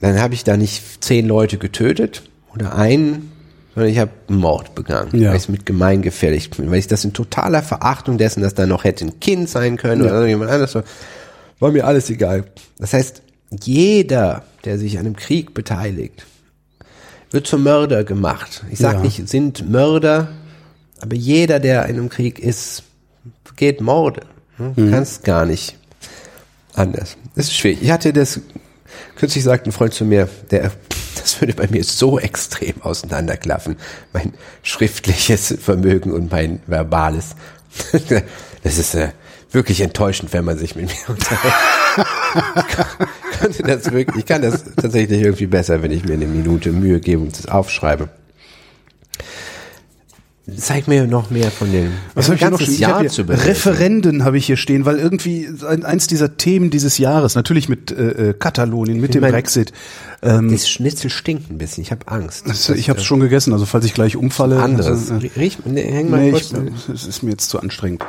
dann habe ich da nicht zehn Leute getötet oder einen, sondern ich habe einen Mord begangen, Ja. weil ich es mit gemeingefährlich, weil ich das in totaler Verachtung dessen, dass da noch hätte ein Kind sein können oder jemand anderes, war, mir alles egal. Das heißt, jeder, der sich an einem Krieg beteiligt, wird zum Mörder gemacht. Ich sage Ja. nicht, sind Mörder, aber jeder, der in einem Krieg ist, geht Morde. Du kannst gar nicht anders. Das ist schwierig. Ich hatte das, kürzlich sagte ein Freund zu mir, der, [LAUGHS] das würde bei mir so extrem auseinanderklaffen, mein schriftliches Vermögen und mein verbales. [LAUGHS] Das ist äh, wirklich enttäuschend, wenn man sich mit mir unterhält. [LAUGHS] Ich konnte das wirklich, ich kann das tatsächlich irgendwie besser, wenn ich mir eine Minute Mühe gebe und das aufschreibe. Zeig mir noch mehr von den. Was habe ich noch? Ich hab Jahr hier zu bewältigen. Referenden habe ich hier stehen, weil irgendwie ein, eins dieser Themen dieses Jahres, natürlich mit äh, äh, Katalonien, mit dem mein- Brexit. Ähm, Das Schnitzel stinkt ein bisschen. Ich habe Angst. das, ich habe es schon gegessen, also falls ich gleich umfalle. anderes. Also, äh, Riech, nee, häng mal nee, kurz. ich, es ist mir jetzt zu anstrengend.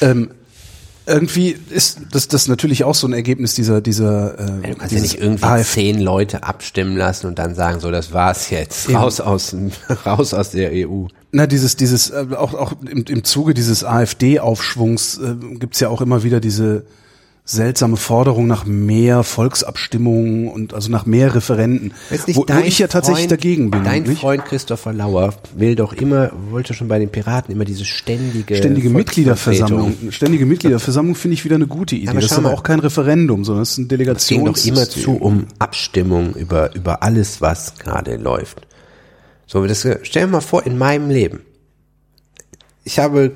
Ähm, irgendwie ist das, das natürlich auch so ein Ergebnis dieser dieser äh, du kannst ja nicht irgendwie AfD zehn Leute abstimmen lassen und dann sagen, so, das war's jetzt. Raus aus, dem- [LAUGHS] raus aus der EU. Na, dieses, dieses, äh, auch, auch im, im Zuge dieses AfD-Aufschwungs äh, gibt's ja auch immer wieder diese seltsame Forderung nach mehr Volksabstimmungen und also nach mehr Referenten, wo, wo ich ja tatsächlich Freund- dagegen bin. Dein nicht? Freund Christopher Lauer will doch immer, wollte schon bei den Piraten immer diese ständige Ständige. Mitgliederversammlung. Ständige Mitgliederversammlung finde ich wieder eine gute Idee. aber das ist aber auch kein Referendum, sondern es ist ein Es ging doch immer zu um Abstimmung über, über alles, was gerade läuft. So, das, stell dir mal vor, in meinem Leben. Ich habe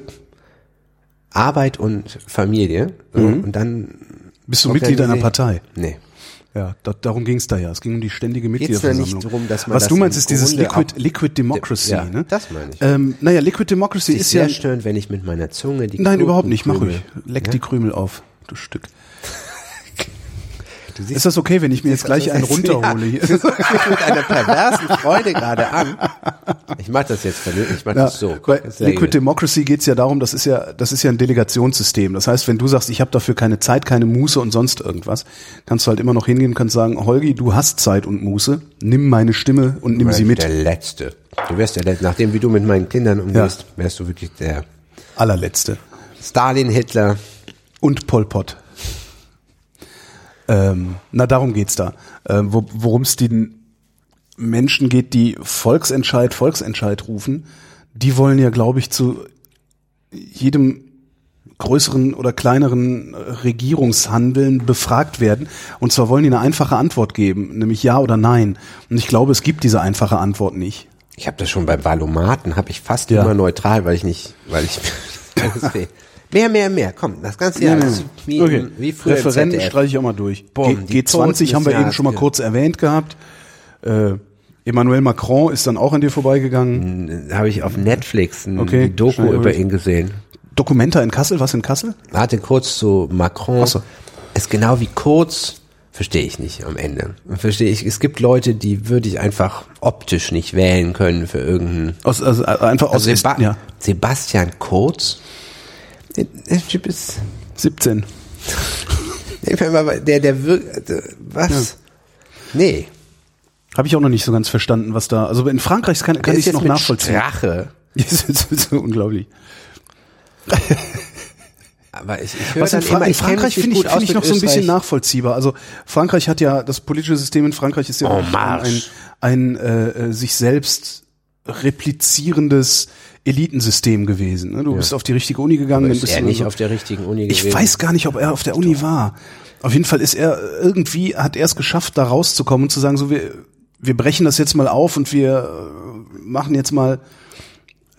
Arbeit und Familie, so, und dann. Bist du Mitglied einer Partei? Nee. Ja, da, darum ging es da ja. Es ging um die ständige Geht's da Mitgliederversammlung. nicht drum, dass man Was das du meinst, ist dieses Grunde Liquid, Liquid Democracy. Ja, ne? das meine ich. Ähm, naja, Liquid Democracy Ist ist sehr ja störend, wenn ich mit meiner Zunge die Nein, überhaupt nicht. Mach ruhig. Leck Ja? die Krümel auf, du Stück. Ist das okay, wenn ich mir jetzt gleich einen runterhole hier? [LAUGHS] Ja, du mich mit einer perversen Freude gerade an. Ich mach das jetzt vernünftig. Ich mach Ja, das so. bei Liquid. Democracy geht's ja darum, das ist ja, das ist ja ein Delegationssystem. Das heißt, wenn du sagst, ich habe dafür keine Zeit, keine Muße und sonst irgendwas, kannst du halt immer noch hingehen und kannst sagen, Holgi, du hast Zeit und Muße, nimm meine Stimme und nimm sie mit. Der Letzte. Du wärst der Letzte. Nachdem wie du mit meinen Kindern umgehst, wärst du wirklich der Allerletzte. Stalin, Hitler. Und Pol Pot. Ähm, na, darum geht's da. Ähm, wo, Worum es den Menschen geht, die Volksentscheid, Volksentscheid rufen, die wollen ja, glaube ich, zu jedem größeren oder kleineren Regierungshandeln befragt werden. Und zwar wollen die eine einfache Antwort geben, nämlich ja oder nein. Und ich glaube, es gibt diese einfache Antwort nicht. Ich habe das schon bei Valomaten, habe ich fast Ja. immer neutral, weil ich nicht, weil ich [LAUGHS] mehr, mehr, mehr. Komm, das ganze Jahr ist wie, okay. wie früher Referenten streiche ich auch mal durch. Bumm, G die Toten G20 des haben wir eben schon mal kurz erwähnt gehabt. Äh, Emmanuel Macron ist dann auch an dir vorbeigegangen. habe ich auf Netflix ein Okay, Doku über ihn gesehen. Dokumenta in Kassel, was in Kassel? Warte kurz zu Macron. So. Ist genau wie Kurz, verstehe ich nicht am Ende. Verstehe ich. Es gibt Leute, die würde ich einfach optisch nicht wählen können für irgendeinen. Aus, also äh, einfach aus Also Seba ja, Sebastian Kurz. Der, Typ ist. 17. Ich meine mal, Der, der wirkt. Was? Nee. Habe ich auch noch nicht so ganz verstanden, was da. Also in Frankreich kann, kann ich es noch mit nachvollziehen. Strache. [LAUGHS] Das ist, ist unglaublich. Aber ich, ich Was in, Fra immer, in Frankreich finde ich, gut finde ich noch so ein bisschen Österreich. nachvollziehbar. Also Frankreich hat ja, das politische System in Frankreich ist ja auch ein, marche. ein äh, äh, sich selbst replizierendes Elitensystem gewesen. Ne? Du bist auf die richtige Uni gegangen. Aber ist er nicht so- auf der richtigen Uni ich gewesen? weiß gar nicht, ob er auf der Uni war. Auf jeden Fall ist er irgendwie, hat er es geschafft, da rauszukommen und zu sagen, so wir, wir brechen das jetzt mal auf und wir äh, machen jetzt mal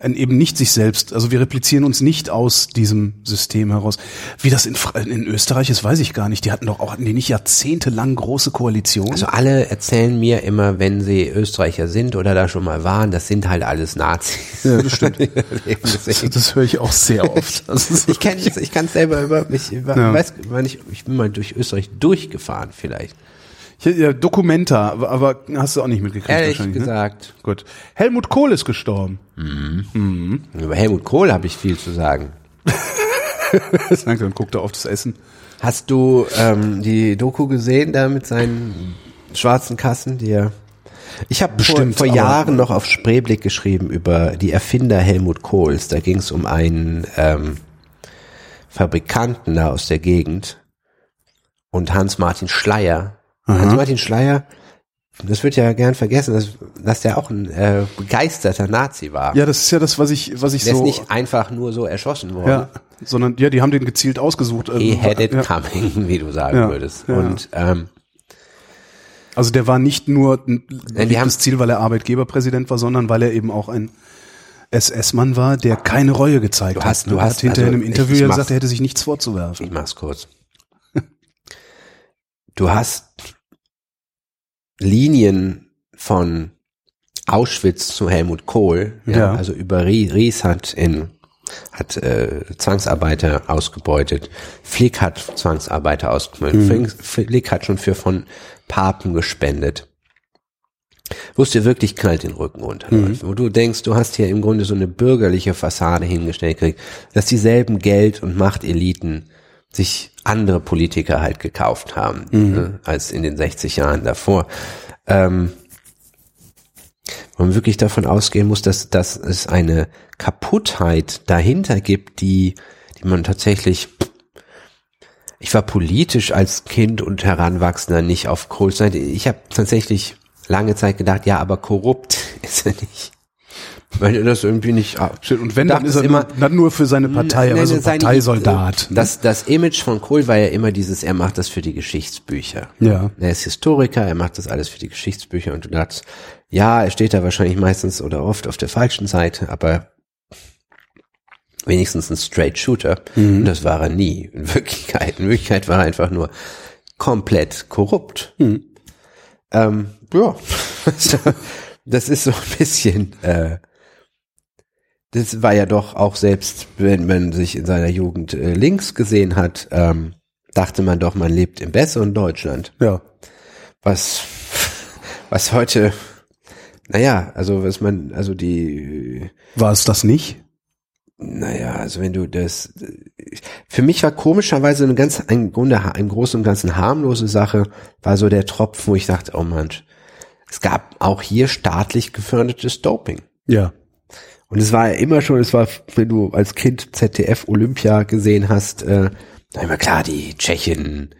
eben nicht sich selbst, also wir replizieren uns nicht aus diesem System heraus. Wie das in, in Österreich ist, weiß ich gar nicht. Die hatten doch auch, hatten die nicht jahrzehntelang große Koalitionen? Also alle erzählen mir immer, wenn sie Österreicher sind oder da schon mal waren, das sind halt alles Nazis. ja, das stimmt. [LAUGHS] Deswegen- Das höre ich auch sehr oft. [LAUGHS] Das ich kenne ich kann selber über mich, über, Ja. weiß, ich, ich bin mal durch Österreich durchgefahren vielleicht. Ja, Documenta, aber, hast du auch nicht mitgekriegt Ehrlich wahrscheinlich. gesagt. Ne? Gut. Helmut Kohl ist gestorben. Über Helmut Kohl habe ich viel zu sagen. [LAUGHS] Danke, dann guckt er auf das Essen. Hast du ähm, die Doku gesehen da mit seinen schwarzen Kassen, die er ich habe vor, Bestimmt, vor Jahren noch auf Spreeblick geschrieben über die Erfinder Helmut Kohls. Da ging es um einen ähm, Fabrikanten da aus der Gegend und Hans-Martin Schleier. Hans-Martin Schleier, das wird ja gern vergessen, dass, dass der auch ein äh, begeisterter Nazi war. Ja, das ist ja das, was ich, was ich der so. ist nicht einfach nur so erschossen worden. ja, sondern ja, die haben den gezielt ausgesucht. Also, He had it ja. coming, [LAUGHS] wie du sagen Ja, würdest. ja. Und ähm, Also der war nicht nur ein die haben- Ziel, weil er Arbeitgeberpräsident war, sondern weil er eben auch ein SS-Mann war, der keine Reue gezeigt Du hast- hat. du hast- hat hinterher also in einem Interview ich- ich gesagt, er hätte sich nichts vorzuwerfen. Ich mach's kurz. Du hast Linien von Auschwitz zu Helmut Kohl, ja, Ja. also über Ries, hat in hat äh, Zwangsarbeiter ausgebeutet. Flick hat Zwangsarbeiter ausgebeutet. Mhm. Flick, hat schon für von Papen gespendet. Wo es dir wirklich kalt den Rücken runterläuft. Mhm. Wo du denkst, du hast hier im Grunde so eine bürgerliche Fassade hingestellt gekriegt, dass dieselben Geld- und Machteliten sich andere Politiker halt gekauft haben, Mhm. ne, als in den 60 Jahren davor. Ähm, man wirklich davon ausgehen muss, dass, dass es eine Kaputtheit dahinter gibt, die, die man tatsächlich ich war politisch als Kind und Heranwachsender nicht auf Kohls Seite. Ich habe tatsächlich lange Zeit gedacht, ja, aber korrupt [LAUGHS] ist er nicht. Weil er das irgendwie nicht. Stimmt, Und wenn, dann ist er immer, dann nur für seine Partei, aber so seine- Parteisoldat. Das, das Image von Kohl war ja immer dieses, er macht das für die Geschichtsbücher. Ja. Er ist Historiker, er macht das alles für die Geschichtsbücher und du dachtest, ja, er steht da wahrscheinlich meistens oder oft auf der falschen Seite, aber wenigstens ein Straight Shooter. Mhm. Und das war er nie. In Wirklichkeit, in Wirklichkeit war er einfach nur komplett korrupt. Mhm. Ähm, ja, [LAUGHS] das ist so ein bisschen, äh, das war ja doch auch selbst, wenn man sich in seiner Jugend äh, links gesehen hat, ähm, dachte man doch, man lebt im besseren Deutschland. ja. Was, was heute, naja, also was man, also die, War es das nicht? naja, also wenn du das, für mich war komischerweise eine ganz, ein Grunde, im Großen und Ganzen harmlose Sache, war so der Tropf, wo ich dachte, oh Mann, es gab auch hier staatlich gefördertes Doping. Ja. Und es war ja immer schon, es war, wenn du als Kind ZDF Olympia gesehen hast, äh, na immer klar, die Tschechen,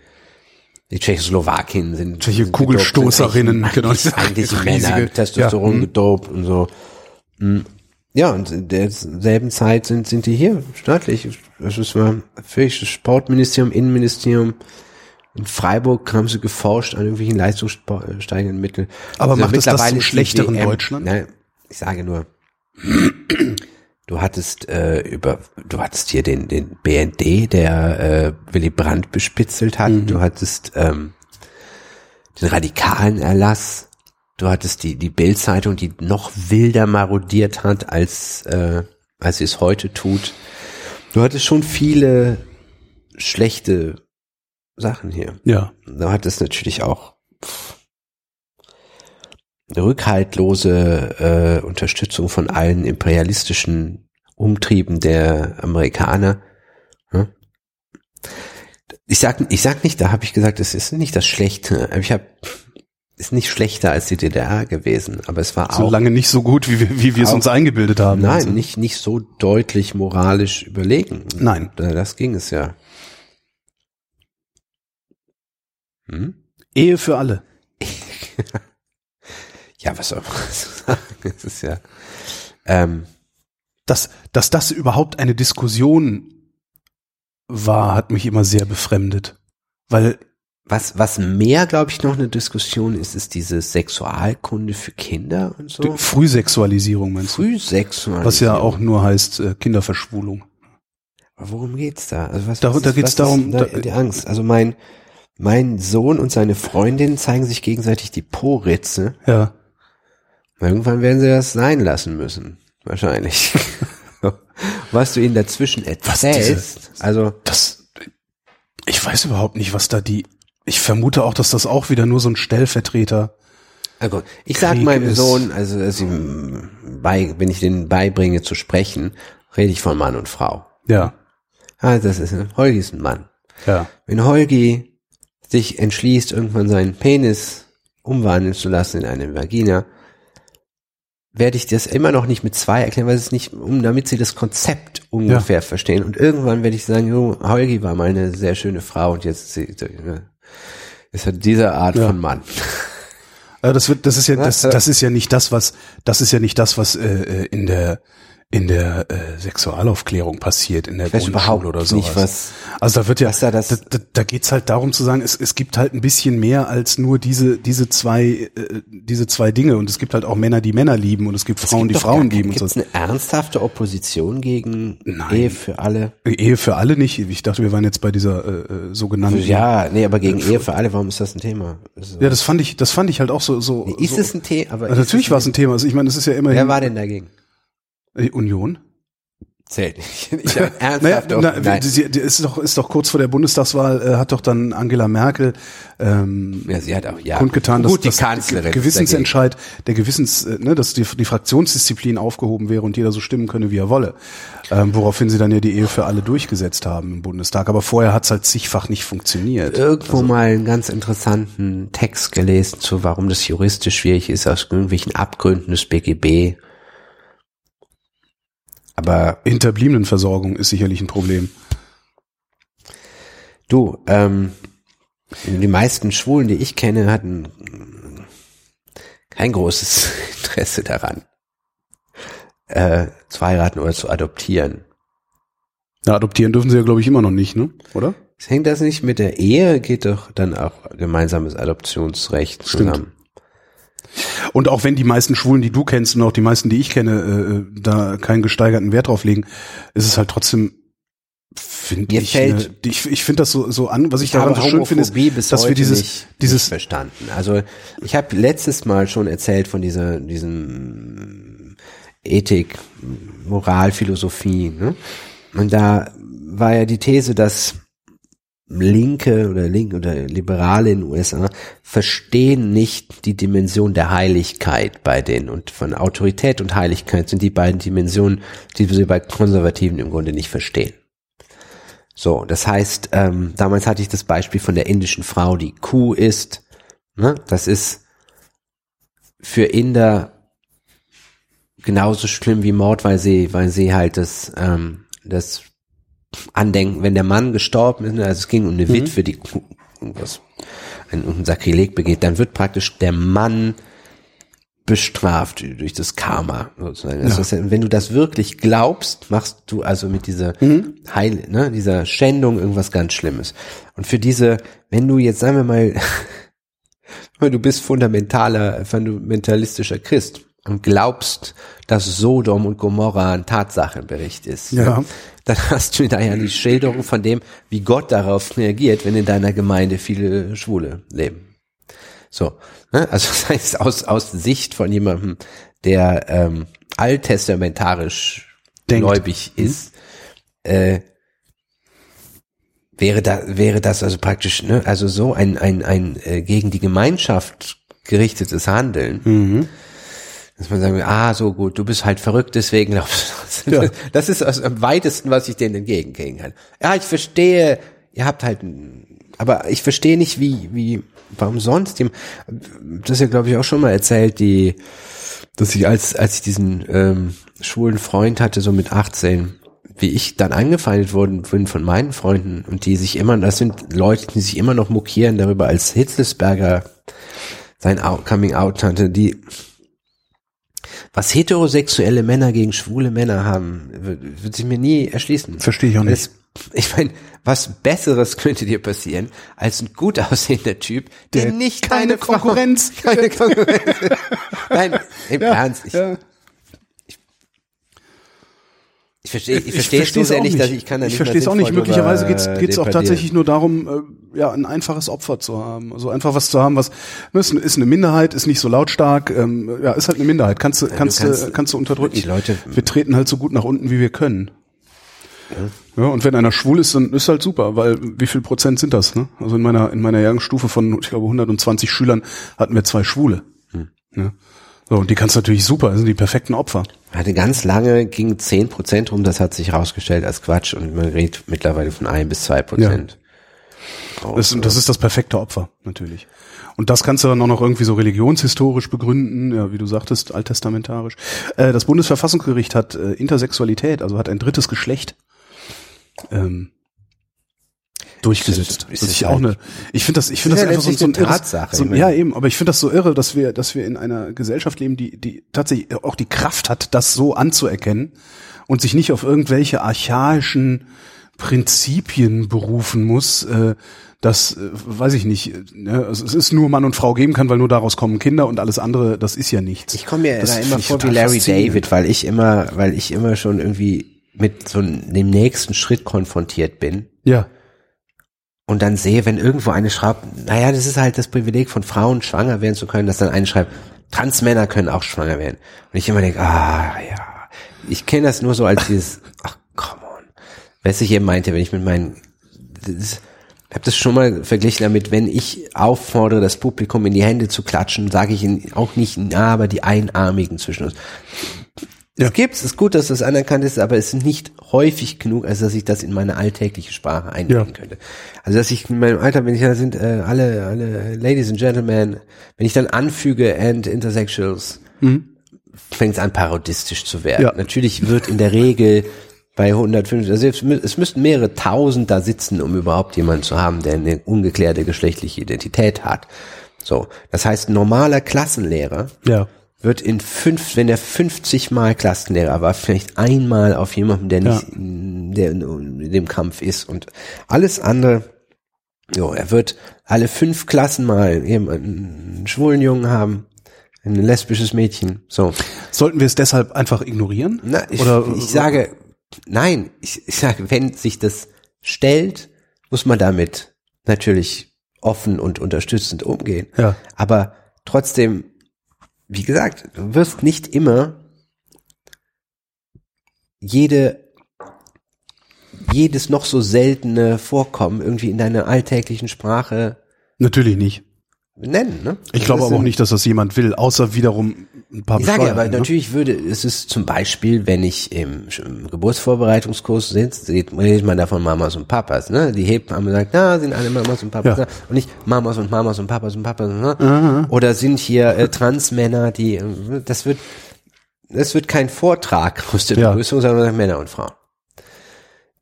Die Tschechoslowakien sind Tscheche sind Kugelstoßerinnen, genau, sind eigentlich, eigentlich Männer, riesige- Testosteron ja, hm. gedopt und so. Hm. Ja, und in derselben Zeit sind, sind die hier staatlich. Das ist mal völlig das Sportministerium, Innenministerium. In Freiburg haben sie geforscht an irgendwelchen leistungssteigernden Mitteln. Aber macht es das zum schlechteren WM Deutschland? Nein, ich sage nur, du hattest äh, über, du hattest hier den den BND, der äh, Willy Brandt bespitzelt hat. Mhm. Du hattest ähm, den radikalen Erlass. Du hattest die die Bildzeitung, die noch wilder marodiert hat als äh, als sie es heute tut. Du hattest schon viele schlechte Sachen hier. Ja. Du hattest natürlich auch pff, rückhaltlose äh, Unterstützung von allen imperialistischen Umtrieben der Amerikaner. Hm? Ich sag, ich sag nicht, da habe ich gesagt, es ist nicht das Schlechte. Ich habe ist nicht schlechter als die DDR gewesen, aber es war So auch lange nicht so gut, wie wir, wie wir es uns eingebildet haben. nein, Also, nicht nicht so deutlich moralisch überlegen. Nein. Da- das ging es ja. Hm? Ehe für alle. [LAUGHS] Ja, was soll man sagen? [LAUGHS] Es ist ja. Ähm, Dass, dass das überhaupt eine Diskussion war, hat mich immer sehr befremdet. Weil, was, was mehr, glaube ich, noch eine Diskussion ist, ist diese Sexualkunde für Kinder und so. die Frühsexualisierung meinst du? Frühsexualisierung. Was ja auch nur heißt äh, Kinderverschwulung. Aber worum geht's da? Also was, Da- was da ist- geht's was darum, da da- die Angst. Also mein, mein Sohn und seine Freundin zeigen sich gegenseitig die Po-Ritze. Ja. Irgendwann werden sie das sein lassen müssen. Wahrscheinlich. [LAUGHS] was du ihnen dazwischen erzählst. also, Das, ich weiß überhaupt nicht, was da die, ich vermute auch, dass das auch wieder nur so ein Stellvertreter, Also, ich sag Krieg meinem ist- Sohn, also, also bei, wenn ich den beibringe zu sprechen, rede ich von Mann und Frau. ja, Ah, das ist Holgi ist ein Mann. ja, Wenn Holgi sich entschließt, irgendwann seinen Penis umwandeln zu lassen in eine Vagina, werde ich das immer noch nicht mit zwei erklären, weil es nicht, um, damit sie das Konzept ungefähr verstehen. Und irgendwann werde ich sagen, jo, Holgi war mal eine sehr schöne Frau und jetzt ist sie, ist er diese Art Ja. von Mann. Also das wird, das ist ja, [LAUGHS] das, das ist ja nicht das, was, das ist ja nicht das, was äh, äh, in der in der äh, Sexualaufklärung passiert in der Grundschule oder sowas. nicht, was, Also da wird ja, da das- da, da, da geht's halt darum zu sagen, es, es gibt halt ein bisschen mehr als nur diese diese zwei äh, diese zwei Dinge und es gibt halt auch Männer, die Männer lieben und es gibt Frauen, die Frauen lieben und Gibt so. es eine ernsthafte Opposition gegen Nein. Ehe für alle? Ehe für alle nicht. Ich dachte, wir waren jetzt bei dieser äh, äh, sogenannten. Ja, nee, aber gegen Ehe für alle, warum ist das ein Thema? Also, Ja, das fand ich, das fand ich halt auch so. so ist so, es ein Thema? Aber also natürlich war es ein Thema. Also ich meine, es ist ja immerhin Wer war denn dagegen? Äh, Union. Zählt nicht. [LAUGHS] Ich hab Naja, [LAUGHS] ernsthaft na, nein. die, die ist doch ist doch kurz vor der Bundestagswahl äh, hat doch dann Angela Merkel ähm, Ja, sie hat auch, ja. kundgetan, dass, Gut, die Kanzlerin. Gewissensentscheid, der Gewissens, äh, ne, dass die, die Fraktionsdisziplin aufgehoben wäre und jeder so stimmen könne, wie er wolle. Ähm, woraufhin sie dann ja die Ehe für alle durchgesetzt haben im Bundestag. Aber vorher hat's halt zigfach nicht funktioniert. Irgendwo mal einen ganz interessanten Text gelesen zu, warum das juristisch schwierig ist, aus irgendwelchen Abgründen des BGB. Aber Hinterbliebenenversorgung ist sicherlich ein Problem. Du, ähm, die meisten Schwulen, die ich kenne, hatten kein großes [LAUGHS] Interesse daran, äh, zu heiraten oder zu adoptieren. Ja, adoptieren dürfen sie ja, glaube ich, immer noch nicht, ne? Oder? Hängt das nicht mit der Ehe? Geht doch dann auch gemeinsames Adoptionsrecht zusammen. Und auch wenn die meisten Schwulen, die du kennst und auch die meisten, die ich kenne, äh, da keinen gesteigerten Wert drauf legen, ist es halt trotzdem, finde ich, fällt- ne, ich, ich finde das so, so an, was ich, Ich daran so schön finde, ist, dass wir dieses, nicht, dieses, nicht verstanden. Also ich habe letztes Mal schon erzählt von dieser diesem Ethik, Moral, Philosophie. Ne? Und da war ja die These, dass Linke oder Linke oder Liberale in den USA verstehen nicht die Dimension der Heiligkeit bei denen und von Autorität und Heiligkeit sind die beiden Dimensionen, die sie bei Konservativen im Grunde nicht verstehen. So, das heißt, ähm, damals hatte ich das Beispiel von der indischen Frau, die Kuh isst. Ne? Das ist für Inder genauso schlimm wie Mord, weil sie, weil sie halt das, ähm, das Andenken, wenn der Mann gestorben ist, ne, also es ging um eine Witwe, die irgendwas. ein, ein Sakrileg begeht, dann wird praktisch der Mann bestraft durch das Karma sozusagen. Also das, wenn du das wirklich glaubst, machst du also mit dieser Heil, ne, dieser Schändung irgendwas ganz Schlimmes. Und für diese, wenn du jetzt sagen wir mal, [LAUGHS] du bist fundamentaler, fundamentalistischer Christ und glaubst, dass Sodom und Gomorra ein Tatsachenbericht ist, Ja. dann hast du da ja die Schilderung von dem, wie Gott darauf reagiert, wenn in deiner Gemeinde viele Schwule leben. So, ne? also [LAUGHS] das heißt aus aus Sicht von jemandem, der ähm, alttestamentarisch Denkt. gläubig ist, äh, wäre da wäre das also praktisch, ne? Also so ein ein ein äh, gegen die Gemeinschaft gerichtetes Handeln. Mhm. Dass man sagen, will, ah, so gut, du bist halt verrückt, deswegen glaubst du das. Ja. [LAUGHS] Das ist also am weitesten, was ich denen entgegenkriegen kann. Ja, ich verstehe, ihr habt halt, aber ich verstehe nicht, wie, wie, warum sonst? Das ist ja, glaube ich, auch schon mal erzählt, die, dass ich als, als ich diesen ähm, schwulen Freund hatte, so mit 18, wie ich dann angefeindet worden bin von meinen Freunden und die sich immer, das sind Leute, die sich immer noch mokieren darüber, als Hitzelsberger sein Out, Coming Out hatte, die was heterosexuelle Männer gegen schwule Männer haben, wird, sich mir nie erschließen. Verstehe ich auch nicht. Es, ich meine, was Besseres könnte dir passieren, als ein gut aussehender Typ, der, Der nicht keine deine Frau- Konkurrenz. [LAUGHS] keine Konkurrenz. [LAUGHS] Nein, im Ernst. Ich, Ja. Ich verstehe, ich verstehe es so sehr auch nicht, dass ich kann da Ich nicht verstehe es auch nicht. Möglicherweise geht's geht's auch tatsächlich nur darum, äh, ja, ein einfaches Opfer zu haben. Also einfach was zu haben, was ne, ist, ist eine Minderheit, ist nicht so lautstark, ähm, ja, ist halt eine Minderheit. Kannst du, kannst, du, kannst- kannst du unterdrücken. die Leute- wir treten halt so gut nach unten, wie wir können. Ja, und wenn einer schwul ist, dann ist halt super, weil wie viel Prozent sind das? Ne? Also in meiner in meiner Jahrgangsstufe von ich glaube 120 Schülern hatten wir zwei Schwule. Hm. Ja. So und die kannst du natürlich super, das sind die perfekten Opfer. Hatte ganz lange ging 10 Prozent rum, das hat sich herausgestellt als Quatsch und man redet mittlerweile von ein bis zwei Prozent. Das, das ist das perfekte Opfer, natürlich. Und das kannst du dann auch noch irgendwie so religionshistorisch begründen, ja, wie du sagtest, alttestamentarisch. Äh, das Bundesverfassungsgericht hat äh, Intersexualität, also hat ein drittes Geschlecht ähm, durchgesetzt. Ist- das ist auch halt- eine. Ich finde das, ich finde das ja einfach so, ein Tatsache, So, ja, eben. Aber ich finde das so irre, dass wir, dass wir in einer Gesellschaft leben, die, die tatsächlich auch die Kraft hat, das so anzuerkennen und sich nicht auf irgendwelche archaischen Prinzipien berufen muss, äh, dass, äh, weiß ich nicht, äh, ne, also es ist nur Mann und Frau geben kann, weil nur daraus kommen Kinder und alles andere, das ist ja nichts. Ich komme mir Das da immer vor wie Larry. David, weil ich immer, weil ich immer schon irgendwie mit so dem nächsten Schritt konfrontiert bin Ja, und dann sehe, wenn irgendwo eine schreibt, naja, das ist halt das Privileg von Frauen, schwanger werden zu können, dass dann eine schreibt, Transmänner können auch schwanger werden. Und ich immer denke, ah, ja. Ich kenne das nur so als dieses, ach, come on. Was ich eben meinte, wenn ich mit meinen, ich habe das schon mal verglichen damit, wenn ich auffordere, das Publikum in die Hände zu klatschen, sage ich ihnen auch nicht, na, aber die Einarmigen zwischen uns. Ja. Es gibt's, ist gut, dass das anerkannt ist, aber es ist nicht häufig genug, als dass ich das in meine alltägliche Sprache einbringen Ja. könnte. Also dass ich in meinem Alter, wenn ich da sind äh, alle, alle Ladies and Gentlemen, wenn ich dann anfüge and Intersexuals, fängt es an parodistisch zu werden. Ja. Natürlich wird in der Regel bei 150, also es mü- es müssten mehrere tausend da sitzen, um überhaupt jemanden zu haben, der eine ungeklärte geschlechtliche Identität hat. So, das heißt, normaler Klassenlehrer ja. Wird in fünf, wenn er 50 Mal Klassenlehrer war, vielleicht einmal auf jemanden, der nicht, der in dem Kampf ist und alles andere, jo, er wird alle fünf Klassen mal jemanden, einen schwulen Jungen haben, ein lesbisches Mädchen, so. Sollten wir es deshalb einfach ignorieren? Na, ich, Oder ich sage, nein, ich, ich sage, wenn sich das stellt, muss man damit natürlich offen und unterstützend umgehen. Ja. Aber trotzdem, wie gesagt, du wirst nicht immer jede jedes noch so seltene Vorkommen irgendwie in deiner alltäglichen Sprache natürlich nicht. nennen. Ne? Ich glaube aber auch nicht, dass das jemand will, außer wiederum ein paar Ich sage ja, aber ne? natürlich würde, es ist zum Beispiel, wenn ich im, im Geburtsvorbereitungskurs sitze, redet man da von Mamas und Papas, ne? Die Hebamme sagt, na, sind alle Mamas und Papas, Ja. und nicht Mamas und Mamas und Papas und Papas, ne? Oder sind hier äh, Transmänner, die, äh, das wird, das wird kein Vortrag aus der Ja. Begrüßung, sondern Männer und Frauen.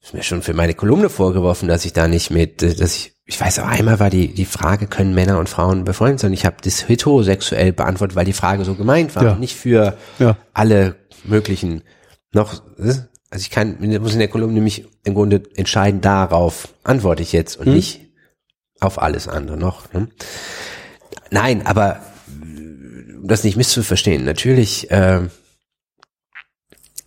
Ist mir schon für meine Kolumne vorgeworfen, dass ich da nicht mit, äh, dass ich ich weiß auch einmal war die, die Frage, können Männer und Frauen befreundet sein? Ich habe das heterosexuell beantwortet, weil die Frage so gemeint war. Ja. Nicht für Ja. alle möglichen noch, also ich kann, muss in der Kolumne nämlich im Grunde entscheiden, darauf antworte ich jetzt und nicht auf alles andere noch. Ne? Nein, aber um das nicht misszuverstehen, natürlich, äh,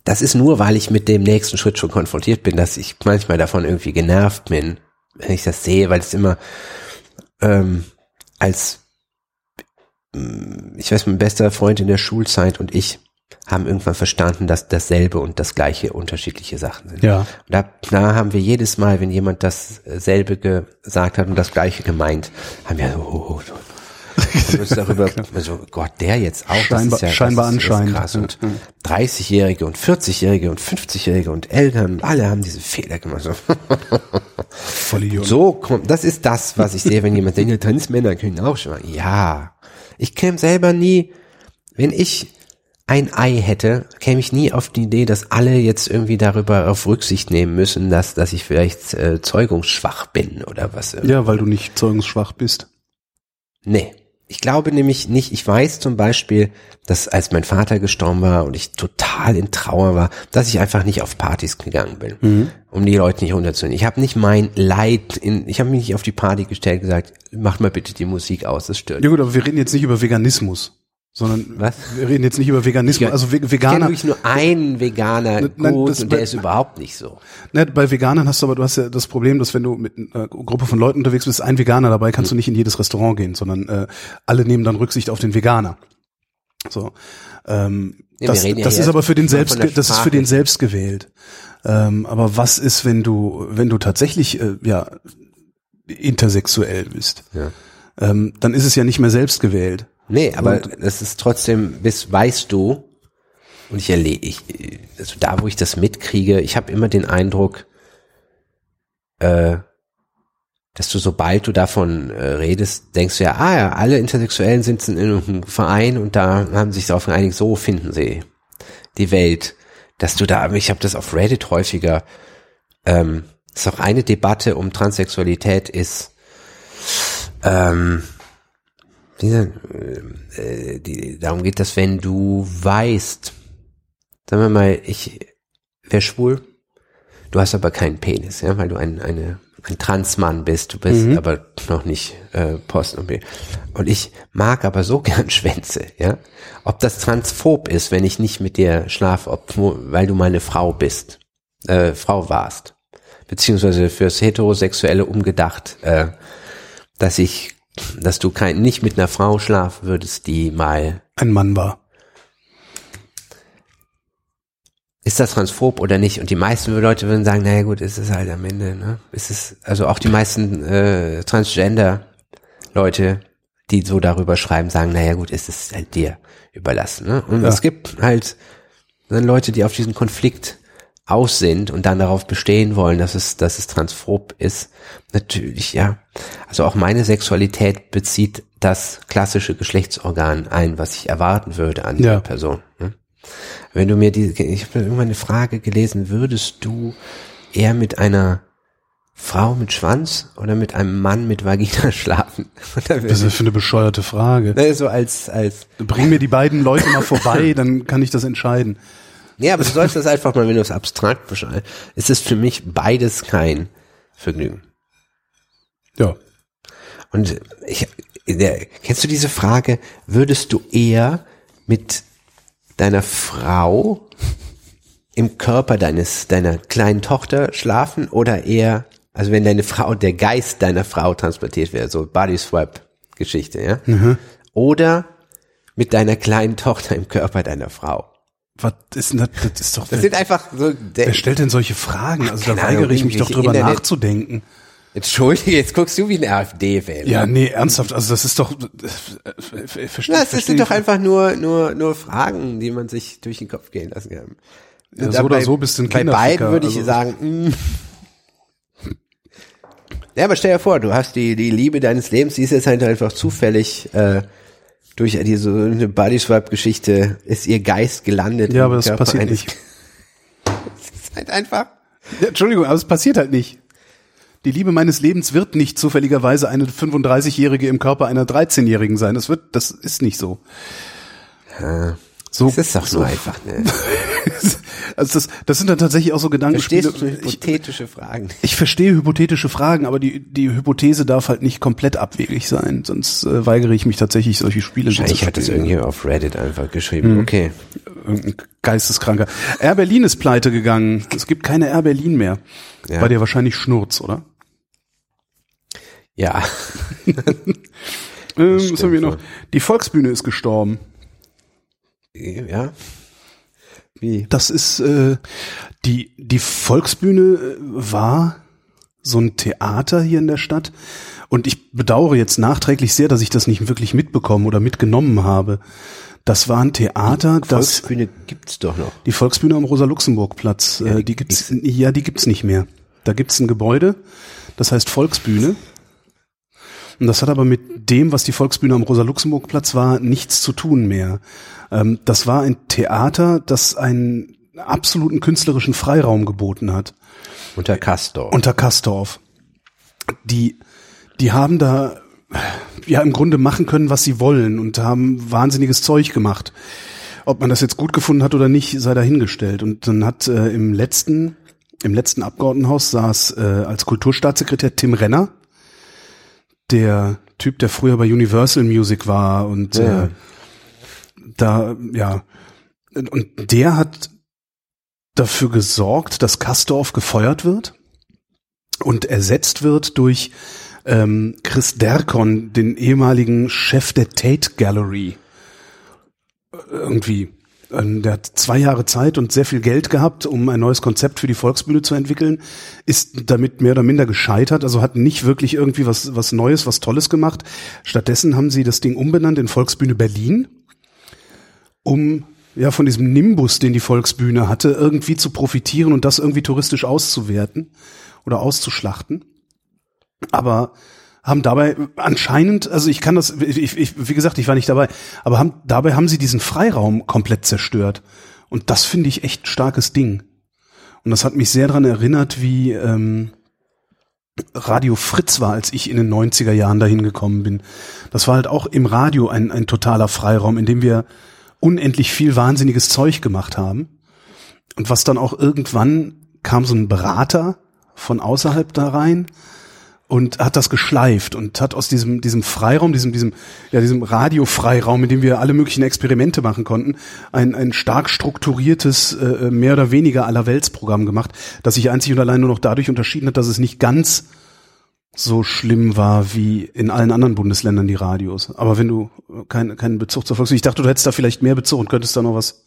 das ist nur, weil ich mit dem nächsten Schritt schon konfrontiert bin, dass ich manchmal davon irgendwie genervt bin, wenn ich das sehe, weil es immer ähm, als mm, ich weiß, mein bester Freund in der Schulzeit und ich haben irgendwann verstanden, dass dasselbe und das gleiche unterschiedliche Sachen sind. Ja. Und da, da haben wir jedes Mal, wenn jemand dasselbe gesagt hat und das gleiche gemeint, haben wir so, oh, oh, oh. Uns darüber, [LAUGHS] so, Gott, der jetzt auch, Scheinbar- ja, scheinbar das ist, anscheinend. Das krass. Und 30-Jährige und 40-Jährige und 50-Jährige und Eltern, alle haben diese Fehler gemacht. So. [LAUGHS] Voll Idiot. So kommt, das ist das, was ich sehe, wenn jemand denkt, Transmänner können auch schon. Ja, ich käme selber nie, wenn ich ein Ei hätte, käme ich nie auf die Idee, dass alle jetzt irgendwie darüber auf Rücksicht nehmen müssen, dass, dass ich vielleicht äh, zeugungsschwach bin oder was. Ja, weil du nicht zeugungsschwach bist. Nee. Ich glaube nämlich nicht, ich weiß zum Beispiel, dass als mein Vater gestorben war und ich total in Trauer war, dass ich einfach nicht auf Partys gegangen bin, um die Leute nicht runterzunehmen. Ich habe nicht mein Leid, in, ich habe mich nicht auf die Party gestellt und gesagt, macht mal bitte die Musik aus, das stört. Ja gut, aber wir reden jetzt nicht über Veganismus, sondern Was? wir reden jetzt nicht über Veganismus. Also Ve- Ich kenne Veganer, wirklich nur einen Veganer Ne- nein, gut das- und der ist überhaupt nicht so. ne, bei Veganern hast du aber, du hast ja das Problem, dass wenn du mit einer Gruppe von Leuten unterwegs bist, ein Veganer dabei, kannst du nicht in jedes Restaurant gehen, sondern äh, alle nehmen dann Rücksicht auf den Veganer. So. Ähm, Ja, das ja das ist aber für den selbst, das ist für den selbst gewählt. Ähm, aber was ist, wenn du, wenn du tatsächlich, äh, ja, intersexuell bist? Ja. Ähm, dann ist es ja nicht mehr selbst gewählt. Nee, aber das ist trotzdem, bis weißt du, und ich erlebe, ich, also da wo ich das mitkriege, ich habe immer den Eindruck, äh, dass du, sobald du davon äh, redest, denkst du ja, ah ja, alle Intersexuellen sind in einem Verein und da haben sich darauf geeinigt, so finden sie die Welt. Dass du da, ich habe das auf Reddit häufiger, ähm, ist auch eine Debatte um Transsexualität ist, ähm, dieser, äh, die, darum geht das, wenn du weißt, sagen wir mal, ich wäre schwul, du hast aber keinen Penis, ja, weil du ein, eine, ein Transmann bist, du bist aber noch nicht äh, Post und B. Und ich mag aber so [LAUGHS] gern Schwänze, ja. Ob das transphob ist, wenn ich nicht mit dir schlafe, ob, weil du meine Frau bist, äh, Frau warst, beziehungsweise fürs Heterosexuelle umgedacht, äh, dass ich, dass du kein, nicht mit einer Frau schlafen würdest, die mal, Ein Mann war. ist das transphob oder nicht? Und die meisten Leute würden sagen, naja gut, ist es halt am Ende, ne? Ist es, also auch die meisten äh, Transgender-Leute, die so darüber schreiben, sagen, naja gut, ist es halt dir überlassen, ne? Und Ja. es gibt halt dann Leute, die auf diesen Konflikt aus sind und dann darauf bestehen wollen, dass es, dass es transphob ist. Natürlich, ja. Also auch meine Sexualität bezieht das klassische Geschlechtsorgan ein, was ich erwarten würde an Ja. der Person. Ne? Wenn du mir die, ich habe irgendwann eine Frage gelesen, würdest du eher mit einer Frau mit Schwanz oder mit einem Mann mit Vagina [LAUGHS] schlafen? Das ist für eine bescheuerte Frage. ne, so als, als, Bring mir die beiden Leute mal vorbei, dann kann ich das entscheiden. Ja, aber du sollst das einfach mal, wenn du es abstrakt beschreibst. Es ist für mich beides kein Vergnügen. Ja. Und ich, der, kennst du diese Frage, würdest du eher mit deiner Frau im Körper deines, deiner kleinen Tochter schlafen oder eher, also wenn deine Frau, der Geist deiner Frau transportiert wäre, so Body Swap Geschichte, ja? Oder mit deiner kleinen Tochter im Körper deiner Frau. Was ist denn das? Das ist doch. Das sind einfach so, Wer stellt denn solche Fragen? Also da Ahnung, weigere ich mich doch drüber Internet- nachzudenken. Entschuldige, jetzt guckst du wie ein AfD-Wähler. Ja, nee, ernsthaft. Also das ist doch. äh, äh, Verstehe, Ja, es verstehe sind doch einfach nur, nur, nur Fragen, die man sich durch den Kopf gehen lassen kann. Ja, so oder bei, so bist du ein Bei beiden würde ich also- sagen, mm. Ja, aber stell dir vor, du hast die, die Liebe deines Lebens, die ist jetzt halt einfach zufällig, äh, durch diese eine Bodyswap-Geschichte ist ihr Geist gelandet. Ja, aber das Körper passiert eines- nicht. [LAUGHS] Das ist halt einfach. Ja, Entschuldigung, aber es passiert halt nicht. Die Liebe meines Lebens wird nicht zufälligerweise eine 35-Jährige im Körper einer 13-Jährigen sein. Das wird, das ist nicht so. So, Das ist doch nur einfach eine [LAUGHS] [LAUGHS] also das, das sind dann tatsächlich auch so Gedankenspiele. Verstehst du Ich, hypothetische Fragen? ich verstehe hypothetische Fragen, aber die, die Hypothese darf halt nicht komplett abwegig sein, sonst äh, weigere ich mich tatsächlich, solche Spiele zu Wahrscheinlich hat das spielen. irgendwie auf Reddit einfach geschrieben. Okay. Irgendein Geisteskranker. Air Berlin ist pleite gegangen. Es gibt keine Air Berlin mehr. Ja. Bei dir wahrscheinlich Schnurz, oder? Ja. [LAUGHS] Ähm, was haben wir noch? Die Volksbühne ist gestorben. Ja. Wie? Das ist äh, die die Volksbühne äh, war so ein Theater hier in der Stadt und ich bedauere jetzt nachträglich sehr, dass ich das nicht wirklich mitbekommen oder mitgenommen habe. Das war ein Theater, das Volksbühne gibt's doch noch. die Volksbühne am Rosa-Luxemburg-Platz, äh, die gibt's ja, die gibt's nicht mehr. Da gibt's ein Gebäude, das heißt Volksbühne. Und das hat aber mit dem, was die Volksbühne am Rosa-Luxemburg-Platz war, nichts zu tun mehr. Ähm, das war ein Theater, das einen absoluten künstlerischen Freiraum geboten hat Unter Castor. unter Kastorf. Die, die haben da ja im Grunde machen können, was sie wollen und haben wahnsinniges Zeug gemacht. Ob man das jetzt gut gefunden hat oder nicht, sei dahingestellt. Und dann hat äh, im letzten im letzten Abgeordnetenhaus saß äh, als Kulturstaatssekretär Tim Renner, der Typ, der früher bei Universal Music war und Ja. äh, da ja und der hat dafür gesorgt, dass Kastorf gefeuert wird und ersetzt wird durch ähm, Chris Derkon, den ehemaligen Chef der Tate Gallery. Äh, Irgendwie. Ähm, Der hat zwei Jahre Zeit und sehr viel Geld gehabt, um ein neues Konzept für die Volksbühne zu entwickeln, ist damit mehr oder minder gescheitert, also hat nicht wirklich irgendwie was, was Neues, was Tolles gemacht. Stattdessen haben sie das Ding umbenannt in Volksbühne Berlin, um ja von diesem Nimbus, den die Volksbühne hatte, irgendwie zu profitieren und das irgendwie touristisch auszuwerten oder auszuschlachten. Aber haben dabei anscheinend, also ich kann das, ich, ich, wie gesagt, ich war nicht dabei, aber haben, dabei haben sie diesen Freiraum komplett zerstört. Und das finde ich echt starkes Ding. Und das hat mich sehr dran erinnert, wie ähm, Radio Fritz war, als ich in den 90er Jahren dahin gekommen bin. Das war halt auch im Radio ein, ein totaler Freiraum, in dem wir unendlich viel wahnsinniges Zeug gemacht haben. Und was dann auch irgendwann kam so ein Berater von außerhalb da rein und hat das geschleift und hat aus diesem diesem Freiraum, diesem diesem ja diesem Radiofreiraum, in dem wir alle möglichen Experimente machen konnten, ein ein stark strukturiertes äh, mehr oder weniger allerweltsprogramm gemacht, das sich einzig und allein nur noch dadurch unterschieden hat, dass es nicht ganz so schlimm war wie in allen anderen Bundesländern die Radios. Aber wenn du keinen keinen Bezug zur Volksbühne, ich dachte, du hättest da vielleicht mehr Bezug und könntest da noch was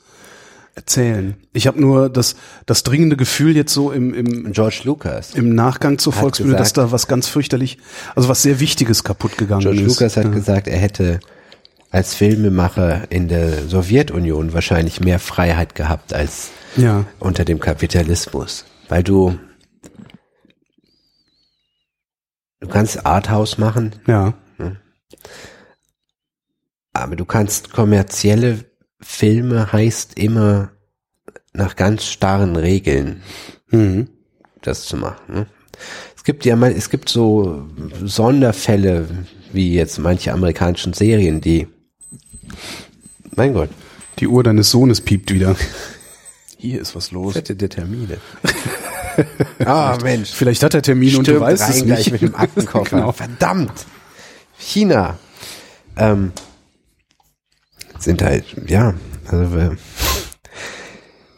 erzählen. Ich habe nur das das dringende Gefühl jetzt so im im George Lucas. im Nachgang zur Volksbühne, dass gesagt- da was ganz fürchterlich, also was sehr Wichtiges kaputt gegangen George ist. Lucas hat ja. gesagt, er hätte als Filmemacher in der Sowjetunion wahrscheinlich mehr Freiheit gehabt als ja, unter dem Kapitalismus. Weil du du kannst Arthouse machen, ja, aber du kannst kommerzielle Filme heißt immer nach ganz starren Regeln mhm. das zu machen. Ne? Es gibt ja mal, es gibt so Sonderfälle, wie jetzt manche amerikanischen Serien, die mein Gott, die Uhr deines Sohnes piept wieder. Hier ist was los. fette der Termine. [LAUGHS] Ah, Mensch. Vielleicht hat er Termin und du weißt rein es gleich nicht. mit dem Aktenkoffer. [LAUGHS] Genau. Verdammt. China. Ähm, sind halt, ja, also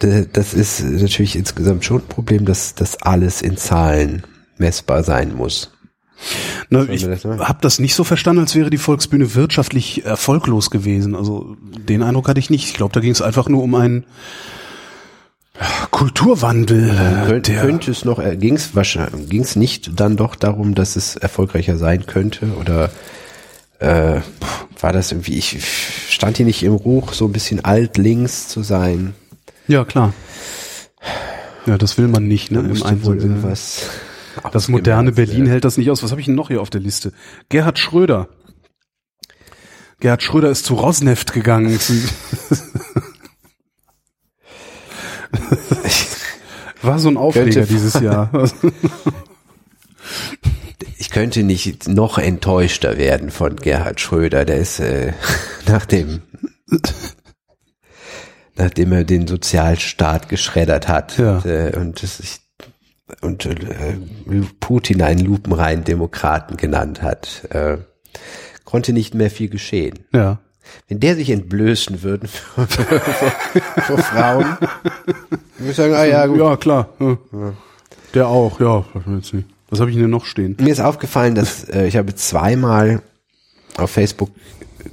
d- das ist natürlich insgesamt schon ein Problem, dass das alles in Zahlen messbar sein muss. Na, ich habe das nicht so verstanden, als wäre die Volksbühne wirtschaftlich erfolglos gewesen. Also den Eindruck hatte ich nicht. Ich glaube, da ging es einfach nur um einen Kulturwandel. äh, Könnt, der, könnte es noch, ging es wahrscheinlich, ging es nicht dann doch darum, dass es erfolgreicher sein könnte oder äh, war das irgendwie, ich stand hier nicht im Ruch, so ein bisschen alt links zu sein. ja, klar. Ja, das will man nicht, ne? Im musste Einsatz, wohl ja. irgendwas. Das moderne Berlin hält das nicht aus. Was habe ich denn noch hier auf der Liste? Gerhard Schröder. Gerhard Schröder ist zu Rosneft gegangen. [LAUGHS] War so ein Aufreger dieses Jahr. [LAUGHS] [LAUGHS] könnte nicht noch enttäuschter werden von Gerhard Schröder. Der ist äh, [LAUGHS] nach dem nachdem er den Sozialstaat geschreddert hat Ja. äh, und sich und äh, Putin einen lupenreinen Demokraten genannt hat, äh, konnte nicht mehr viel geschehen. Ja. Wenn der sich entblößen würde [LAUGHS] vor, vor, Frauen, [LAUGHS] würde ich sagen, ah ja, gut. Ja, klar. Ja. Der auch, ja. weiß man jetzt nicht. Was habe ich denn noch stehen? Mir ist aufgefallen, dass äh, ich habe zweimal auf Facebook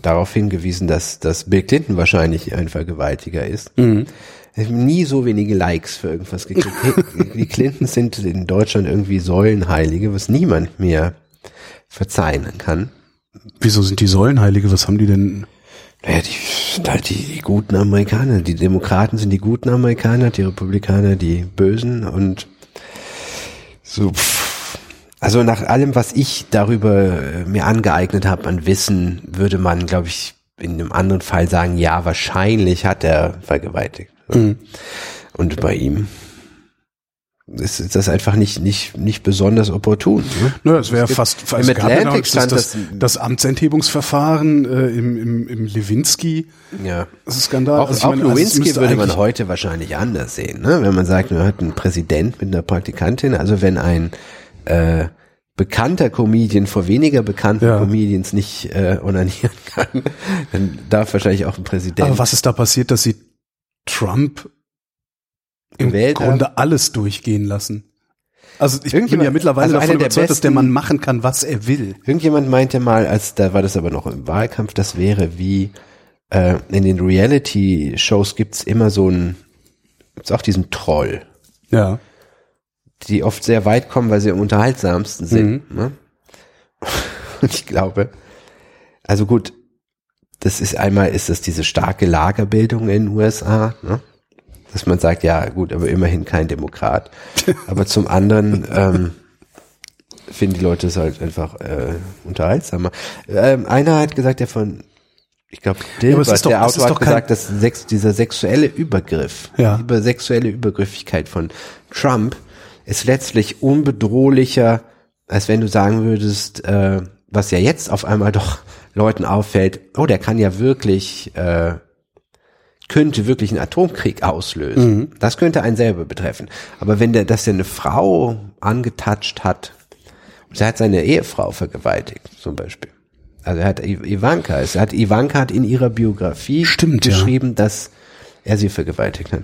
darauf hingewiesen, dass, dass Bill Clinton wahrscheinlich ein Vergewaltiger ist. Ich habe nie so wenige Likes für irgendwas gekriegt. [LAUGHS] Die Clintons sind in Deutschland irgendwie Säulenheilige, was niemand mehr verzeihen kann. Wieso sind die Säulenheilige? Was haben die denn? Naja, die die, die guten Amerikaner. Die Demokraten sind die guten Amerikaner, die Republikaner die bösen und so. Pff. Also nach allem, was ich darüber äh, mir angeeignet habe an Wissen, würde man, glaube ich, in einem anderen Fall sagen, ja, wahrscheinlich hat er vergewaltigt. Und bei ihm ist, ist das einfach nicht nicht nicht besonders opportun. Ne? Naja, es wäre gibt- fast im ja Atlantic das, stand das, das- das Amtsenthebungsverfahren äh, im, im, im Lewinsky. Ja. Das ist Skandal. Auch, Also auch meine, also Lewinsky würde man heute wahrscheinlich anders sehen, ne? wenn man sagt, man hat einen Präsident mit einer Praktikantin. Also wenn ein äh, bekannter Comedian vor weniger bekannten Ja. Comedians nicht äh, onanieren kann, [LAUGHS] dann darf wahrscheinlich auch ein Präsident. Aber was ist da passiert, dass sie Trump im Grunde alles durchgehen lassen? Also ich bin ja mittlerweile also einer davon der überzeugt, dass der besten- Mann machen kann, was er will. Irgendjemand meinte mal, als da war das aber noch im Wahlkampf, das wäre wie äh, in den Reality-Shows gibt's immer so ein, gibt's auch diesen Troll. Ja. Die oft sehr weit kommen, weil sie am unterhaltsamsten sind. Ne? [LAUGHS] Und ich glaube, also gut, das ist einmal ist das diese starke Lagerbildung in den USA, ne? dass man sagt, ja gut, aber immerhin kein Demokrat. [LAUGHS] Aber zum anderen ähm, finden die Leute es halt einfach äh, unterhaltsamer. Ähm, einer hat gesagt, der von ich glaube, Dilbert, ist doch- der Autor hat gesagt, dass sex, dieser sexuelle Übergriff, Ja. über sexuelle Übergriffigkeit von Trump ist letztlich unbedrohlicher, als wenn du sagen würdest, äh, was ja jetzt auf einmal [LAUGHS] doch Leuten auffällt, oh, der kann ja wirklich, äh, könnte wirklich einen Atomkrieg auslösen. Das könnte einen selber betreffen. Aber wenn der, dass der eine Frau angetatscht hat, und er hat seine Ehefrau vergewaltigt, zum Beispiel. Also er hat Ivanka, es hat Ivanka hat in ihrer Biografie Stimmt, ja. geschrieben, dass er sie vergewaltigt hat.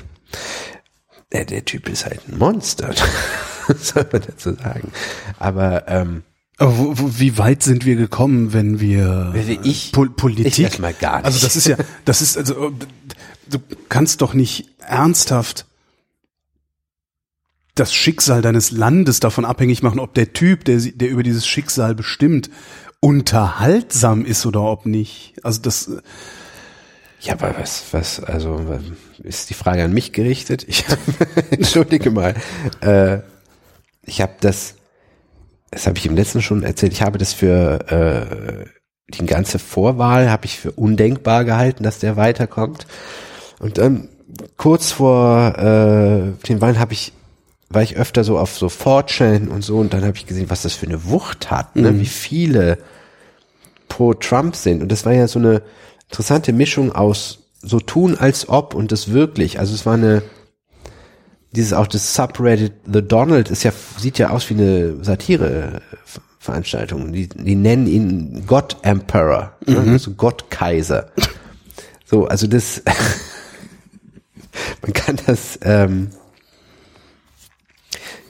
Der, der Typ ist halt ein Monster, [LAUGHS] soll man dazu sagen. Aber ähm, wie weit sind wir gekommen, wenn wir Wie ich- Pol Politik? ich mal gar nicht. Also das ist ja, das ist also du kannst doch nicht ernsthaft das Schicksal deines Landes davon abhängig machen, ob der Typ, der, der über dieses Schicksal bestimmt, unterhaltsam ist oder ob nicht. Also das, ja, aber was, was, also ist die Frage an mich gerichtet? Ich [LAUGHS] entschuldige mal, äh, ich habe das, das habe ich im letzten schon erzählt. Ich habe das für äh, die ganze Vorwahl habe ich für undenkbar gehalten, dass der weiterkommt. Und dann kurz vor äh, den Wahlen habe ich war ich öfter so auf so 4chan und so und dann habe ich gesehen, was das für eine Wucht hat, ne? wie viele pro Trump sind. Und das war ja so eine interessante Mischung aus so tun als ob und das wirklich. Also es war eine, dieses auch das Subreddit The Donald ist ja, sieht ja aus wie eine Satire-Veranstaltung. Die, die nennen ihn God Emperor, ne? also Gott Kaiser. So, also das, [LAUGHS] man kann das, ähm,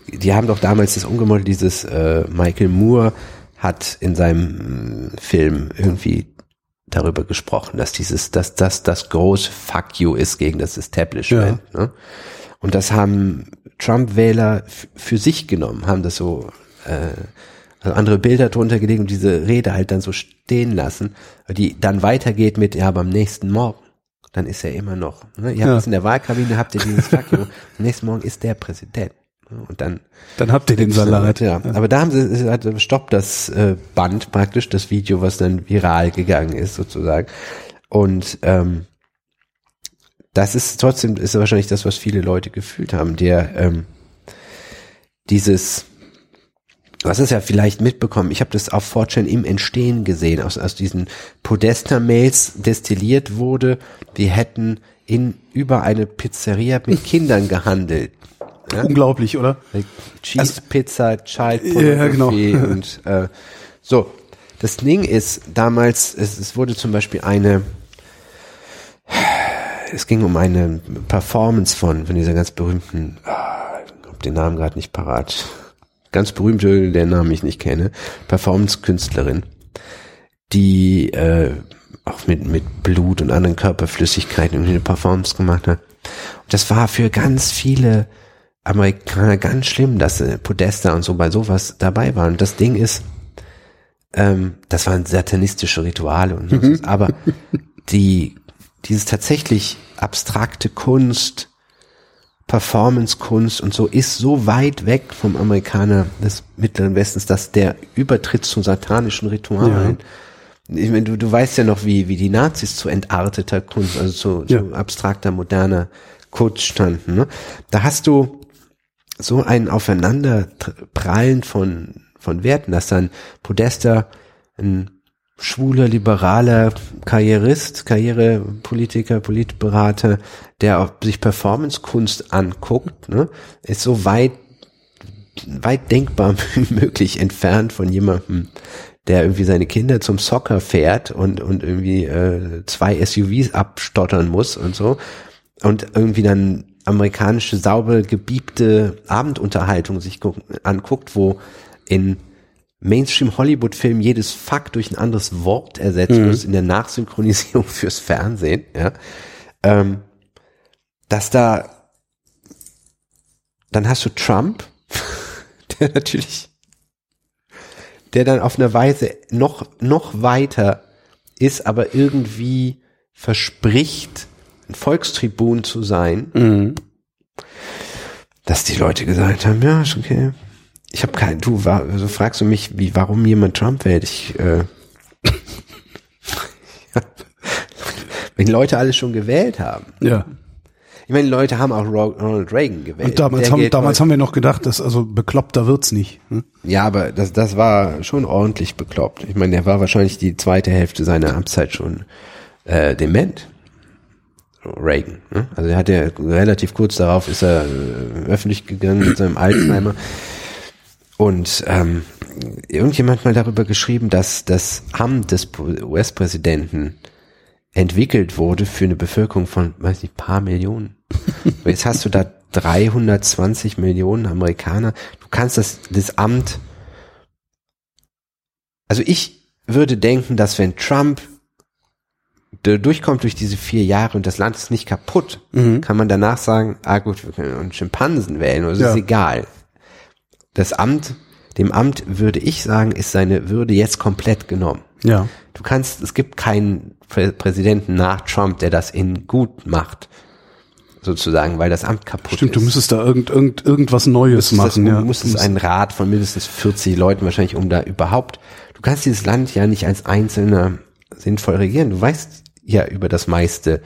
die haben doch damals das umgemodelt, dieses äh, Michael Moore hat in seinem äh, Film irgendwie darüber gesprochen, dass dieses, dass das das große Fuck you ist gegen das Establishment. Ne? Und das haben Trump-Wähler für sich genommen, haben das so äh, also andere Bilder drunter gelegt und diese Rede halt dann so stehen lassen, die dann weitergeht mit, ja, aber am nächsten Morgen, dann ist er immer noch. Ne? Ihr habt Ja. das in der Wahlkabine, habt ihr dieses Fuck you, [LAUGHS] am nächsten Morgen ist der Präsident. Und dann dann habt ihr den Salat. ja, aber da haben sie, hat stoppt das äh, Band praktisch, das Video, was dann viral gegangen ist sozusagen. Und ähm, das ist trotzdem, ist wahrscheinlich das, was viele Leute gefühlt haben, der ähm, dieses Du hast es ja vielleicht mitbekommen. Ich habe das auf Fortune im Entstehen gesehen, aus, aus diesen Podesta-Mails destilliert wurde, wir hätten in über eine Pizzeria mit [LAUGHS] Kindern gehandelt. Ja? Unglaublich, oder? Cheese Pizza, Child Ja, genau. Pornography [LAUGHS] und äh, so. Das Ding ist, damals, es, es wurde zum Beispiel eine, es ging um eine Performance von, von dieser ganz berühmten, ah, ich hab den Namen gerade nicht parat, ganz berühmte, der Namen ich nicht kenne, Performance-Künstlerin, die äh, auch mit, mit Blut und anderen Körperflüssigkeiten irgendwie eine Performance gemacht hat. Und das war für ganz viele Amerikaner ganz schlimm, dass äh, Podesta und so bei sowas dabei waren. Und das Ding ist, ähm, das waren satanistische Rituale und so. Aber die, dieses tatsächlich abstrakte Kunst, Performance-Kunst und so ist so weit weg vom Amerikaner des Mittleren Westens, dass der Übertritt zu satanischen Ritualen, ich meine, du, du weißt ja noch, wie, wie die Nazis zu entarteter Kunst, also zu, Ja. zu abstrakter, moderner Kunst standen. Ne? Da hast du so ein Aufeinanderprallen von, von Werten, dass dann Podesta ein schwuler, liberaler Karrierist, Karrierepolitiker, Politberater, der sich Performancekunst anguckt, ne, ist so weit, weit denkbar [LAUGHS] wie möglich entfernt von jemandem, der irgendwie seine Kinder zum Soccer fährt und, und irgendwie äh, zwei SUVs abstottern muss und so. Und irgendwie dann amerikanische sauber gebiebte Abendunterhaltung sich guck, anguckt, wo in Mainstream-Hollywood-Filmen jedes Fuck durch ein anderes Wort ersetzt muss in der Nachsynchronisierung [LAUGHS] fürs Fernsehen, ja, ähm, dass da dann hast du Trump, [LAUGHS] der natürlich, der dann auf eine Weise noch, noch weiter ist, aber irgendwie verspricht, ein Volkstribun zu sein, dass die Leute gesagt haben, ja, ist okay. Ich habe kein, du, war, also fragst du mich, wie, warum jemand Trump wählt? Ich, äh, [LAUGHS] wenn Leute alles schon gewählt haben. Ja. Ich meine, Leute haben auch Ro- Ronald Reagan gewählt. Und damals, haben, damals haben wir noch gedacht, dass also bekloppter wird's nicht. ne? Ja, aber das, das war schon ordentlich bekloppt. Ich meine, der war wahrscheinlich die zweite Hälfte seiner Amtszeit schon äh, dement. Reagan. Ne? Also er hat ja relativ kurz darauf ist er äh, öffentlich gegangen mit seinem Alzheimer. Und ähm, irgendjemand mal darüber geschrieben, dass das Amt des US-Präsidenten entwickelt wurde für eine Bevölkerung von, weiß nicht, paar Millionen. Jetzt hast du da 320 Millionen Amerikaner. Du kannst das, das Amt, also ich würde denken, dass wenn Trump durchkommt durch diese vier Jahre und das Land ist nicht kaputt, kann man danach sagen, ah gut, wir können einen Schimpansen wählen, oder es Ja. ist egal. Das Amt, dem Amt würde ich sagen, ist seine Würde jetzt komplett genommen. Ja. Du kannst, es gibt keinen Prä Präsidenten nach Trump, der das in gut macht. Sozusagen, weil das Amt kaputt ist. Stimmt, du müsstest da irgend, irgend, irgendwas Neues müsstest das, machen. ja. Du musstest einen Rat von mindestens 40 Leuten wahrscheinlich, um da überhaupt, du kannst dieses Land ja nicht als Einzelner sinnvoll regieren. Du weißt ja über das meiste.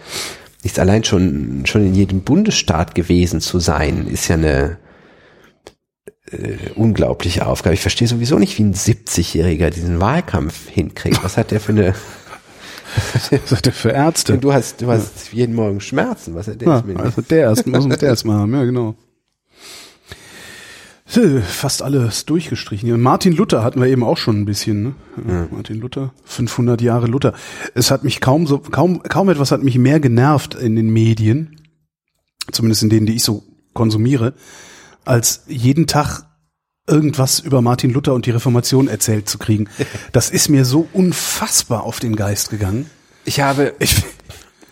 Nichts allein schon, schon in jedem Bundesstaat gewesen zu sein, ist ja eine äh, unglaubliche Aufgabe. Ich verstehe sowieso nicht, wie ein 70-Jähriger diesen Wahlkampf hinkriegt. Was hat der für eine, [LAUGHS] Was hat der für Ärzte? du hast, du hast jeden Morgen Schmerzen. Was hat der Ja, jetzt mit also der erst, muss der erst mal haben, ja genau. Fast alles durchgestrichen. Martin Luther hatten wir eben auch schon ein bisschen. Ne? Ja. Martin Luther, 500 Jahre Luther. Es hat mich kaum so, kaum, kaum etwas hat mich mehr genervt in den Medien, zumindest in denen, die ich so konsumiere, als jeden Tag irgendwas über Martin Luther und die Reformation erzählt zu kriegen. [LAUGHS] Das ist mir so unfassbar auf den Geist gegangen. Ich habe, Ich,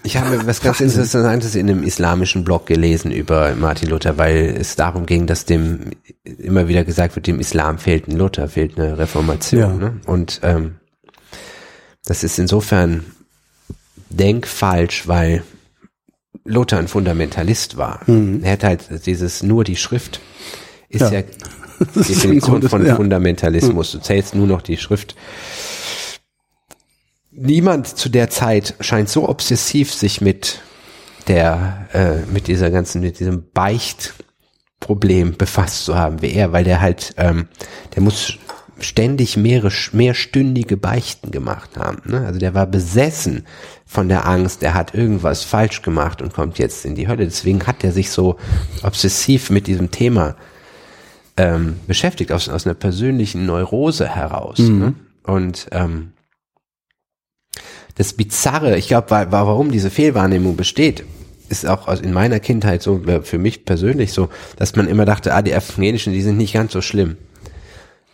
Ich habe was ganz Interessantes in einem islamischen Blog gelesen über Martin Luther, weil es darum ging, dass dem immer wieder gesagt wird, dem Islam fehlt ein Luther, fehlt eine Reformation. Ja. Ne? Und ähm, das ist insofern denkfalsch, weil Luther ein Fundamentalist war. Er hat halt dieses nur die Schrift ist Ja. ja, [LAUGHS] Definition von ja. Fundamentalismus. Du zählst nur noch die Schrift. Niemand zu der Zeit scheint so obsessiv sich mit der, äh, mit dieser ganzen, mit diesem Beicht Problem befasst zu haben wie er, weil der halt, ähm, der muss ständig mehrere, mehrstündige Beichten gemacht haben. Ne? Also der war besessen von der Angst, er hat irgendwas falsch gemacht und kommt jetzt in die Hölle. Deswegen hat er sich so obsessiv mit diesem Thema ähm, beschäftigt, aus, aus einer persönlichen Neurose heraus. Mhm. Ne? Und ähm, das Bizarre, ich glaube, warum diese Fehlwahrnehmung besteht, ist auch aus- in meiner Kindheit so, für mich persönlich so, dass man immer dachte, ah, die Evangelischen, die sind nicht ganz so schlimm.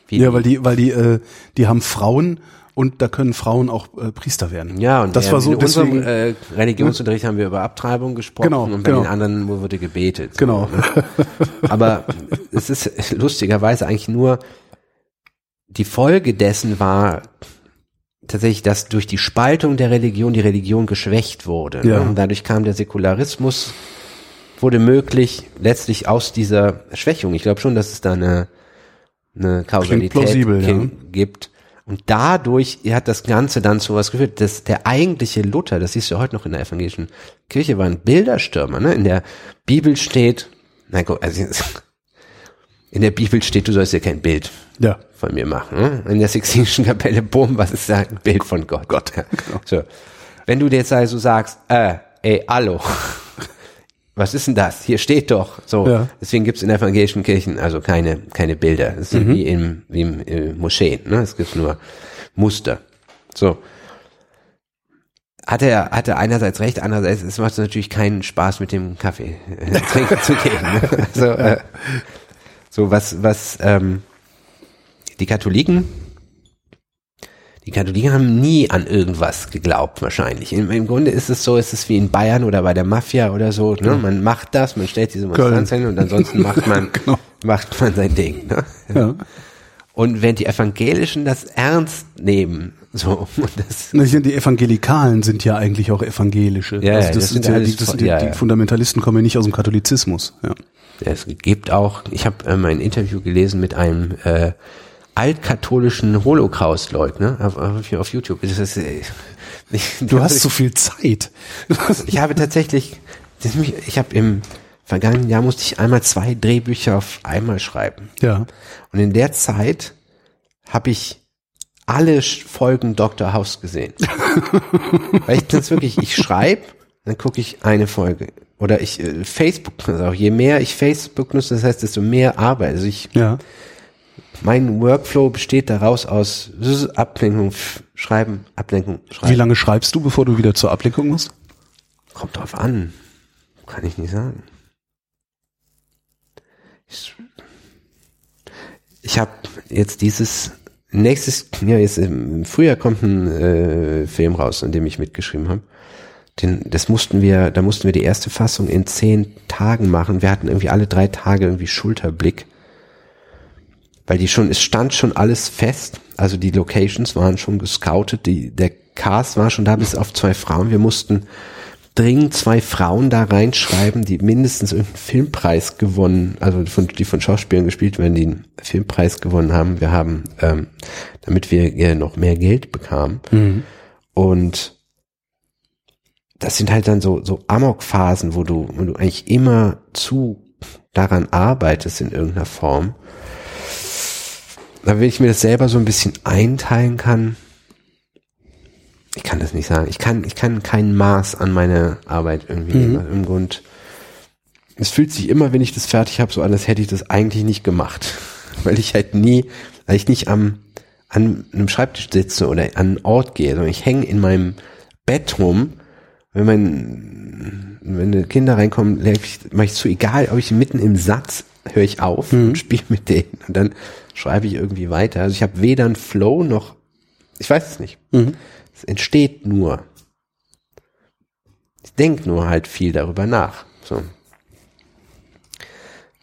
Wie Ja, weil die, weil die, äh, die haben Frauen und da können Frauen auch äh, Priester werden. Ja, und das der- war so in unserem deswegen. äh, Religionsunterricht haben wir über Abtreibung gesprochen Genau, und bei genau. den anderen wurde gebetet. Genau. Aber es ist [LAUGHS] lustigerweise eigentlich nur die Folge dessen war tatsächlich, dass durch die Spaltung der Religion die Religion geschwächt wurde. Ja. Ne? Und dadurch kam der Säkularismus, wurde möglich, letztlich aus dieser Schwächung. Ich glaube schon, dass es da eine, eine Kausalität plausibel, ja. gi- gibt. Und dadurch hat das Ganze dann zu was geführt, dass der eigentliche Luther, das siehst du heute noch in der evangelischen Kirche, war ein Bilderstürmer. Ne? In der Bibel steht, na gut, also in der Bibel steht, du sollst dir kein Bild Ja. von mir machen. Ne? In der Sixtinischen Kapelle, bumm, was ist da? Ein Bild von Gott. Gott, ja. So. Wenn du dir jetzt also sagst, äh, ey, hallo, [LAUGHS] was ist denn das? Hier steht doch. So. Ja. Deswegen gibt's in evangelischen Kirchen also keine, keine Bilder. Das ist wie im, wie im äh, Moscheen. Ne? Es gibt nur Muster. So. Hat er, hat er einerseits recht, andererseits, es macht natürlich keinen Spaß, mit dem Kaffee äh, [LAUGHS] trinken zu gehen. Ne? [LAUGHS] Also, äh, so was, was, ähm, die Katholiken, die Katholiken haben nie an irgendwas geglaubt, wahrscheinlich. Im, Im Grunde ist es so, ist es wie in Bayern oder bei der Mafia oder so. Ne? Man macht das, man stellt diese Monstranz hin und ansonsten macht [LAUGHS] man, Genau. macht man sein Ding. Ne? Ja. Und während die Evangelischen das ernst nehmen, so, und das, Die Evangelikalen sind ja eigentlich auch evangelische. Ja, also ja, das, das sind ja, die, das sind ja, die ja. Fundamentalisten kommen ja nicht aus dem Katholizismus. Ja. es gibt auch, ich habe ähm, ein Interview gelesen mit einem äh, altkatholischen Holocaust-Leugner auf, auf, auf YouTube. Das ist, äh, [LAUGHS] ich, Du hast so viel Zeit. Ich habe tatsächlich, ich habe im vergangenen Jahr musste ich einmal zwei Drehbücher auf einmal schreiben. ja. Und in der Zeit habe ich alle Folgen Dr. House gesehen. [LAUGHS] Weil ich das wirklich, ich schreibe, dann gucke ich eine Folge. Oder ich äh, Facebook, also auch je mehr ich Facebook nutze, das heißt, desto mehr Arbeit. Also ich, Ja. mein Workflow besteht daraus aus Ablenkung, Schreiben, Ablenkung, Schreiben. Wie lange schreibst du, bevor du wieder zur Ablenkung musst? Kommt drauf an. Kann ich nicht sagen. Ich, ich habe jetzt dieses nächstes, ja, jetzt im Frühjahr kommt ein äh, Film raus, an dem ich mitgeschrieben habe. Den, das mussten wir, da mussten wir die erste Fassung in zehn Tagen machen. Wir hatten irgendwie alle drei Tage irgendwie Schulterblick. Weil die schon, es stand schon alles fest. Also die Locations waren schon gescoutet, die, der Cast war schon da bis auf zwei Frauen. Wir mussten dringend zwei Frauen da reinschreiben, die mindestens irgendeinen Filmpreis gewonnen, also von, die von Schauspielern gespielt werden, die einen Filmpreis gewonnen haben. Wir haben, ähm, damit wir äh, noch mehr Geld bekamen. Und das sind halt dann so, so Amok-Phasen, wo du, wo du eigentlich immer zu daran arbeitest in irgendeiner Form. Da wenn ich mir das selber so ein bisschen einteilen kann, ich kann das nicht sagen. Ich kann, ich kann kein Maß an meine Arbeit irgendwie Mhm. nehmen. Im Grund, es fühlt sich immer, wenn ich das fertig habe, so an, als hätte ich das eigentlich nicht gemacht. [LAUGHS] Weil ich halt nie, weil ich nicht am, an einem Schreibtisch sitze oder an einen Ort gehe, sondern ich hänge in meinem Bett rum. Wenn mein, wenn die Kinder reinkommen, mache ich zu, egal, ob ich mitten im Satz höre ich auf und [LAUGHS] spiele mit denen und dann schreibe ich irgendwie weiter. Also ich habe weder einen Flow noch, ich weiß es nicht. Es entsteht nur. Ich denke nur halt viel darüber nach, so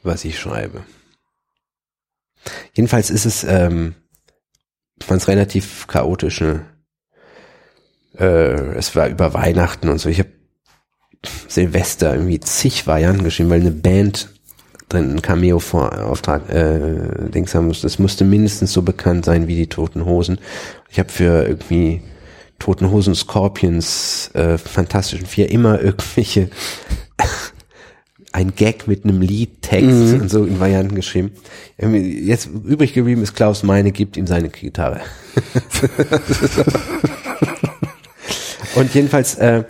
was ich schreibe. Jedenfalls ist es, ähm, ich fand es relativ chaotisch. Ne? Äh, es war über Weihnachten und so. Ich habe Silvester irgendwie zig Varianten geschrieben, weil eine Band drin einen Cameo-Auftrag äh, Dings haben musste. Es musste mindestens so bekannt sein wie die Toten Hosen. Ich habe für irgendwie Toten Hosen, Scorpions, äh, Fantastischen Vier immer irgendwelche [LAUGHS] ein Gag mit einem Liedtext Mhm. und so in Varianten geschrieben. Jetzt übrig geblieben ist Klaus Meine, gibt ihm seine Gitarre. [LAUGHS] und jedenfalls, äh,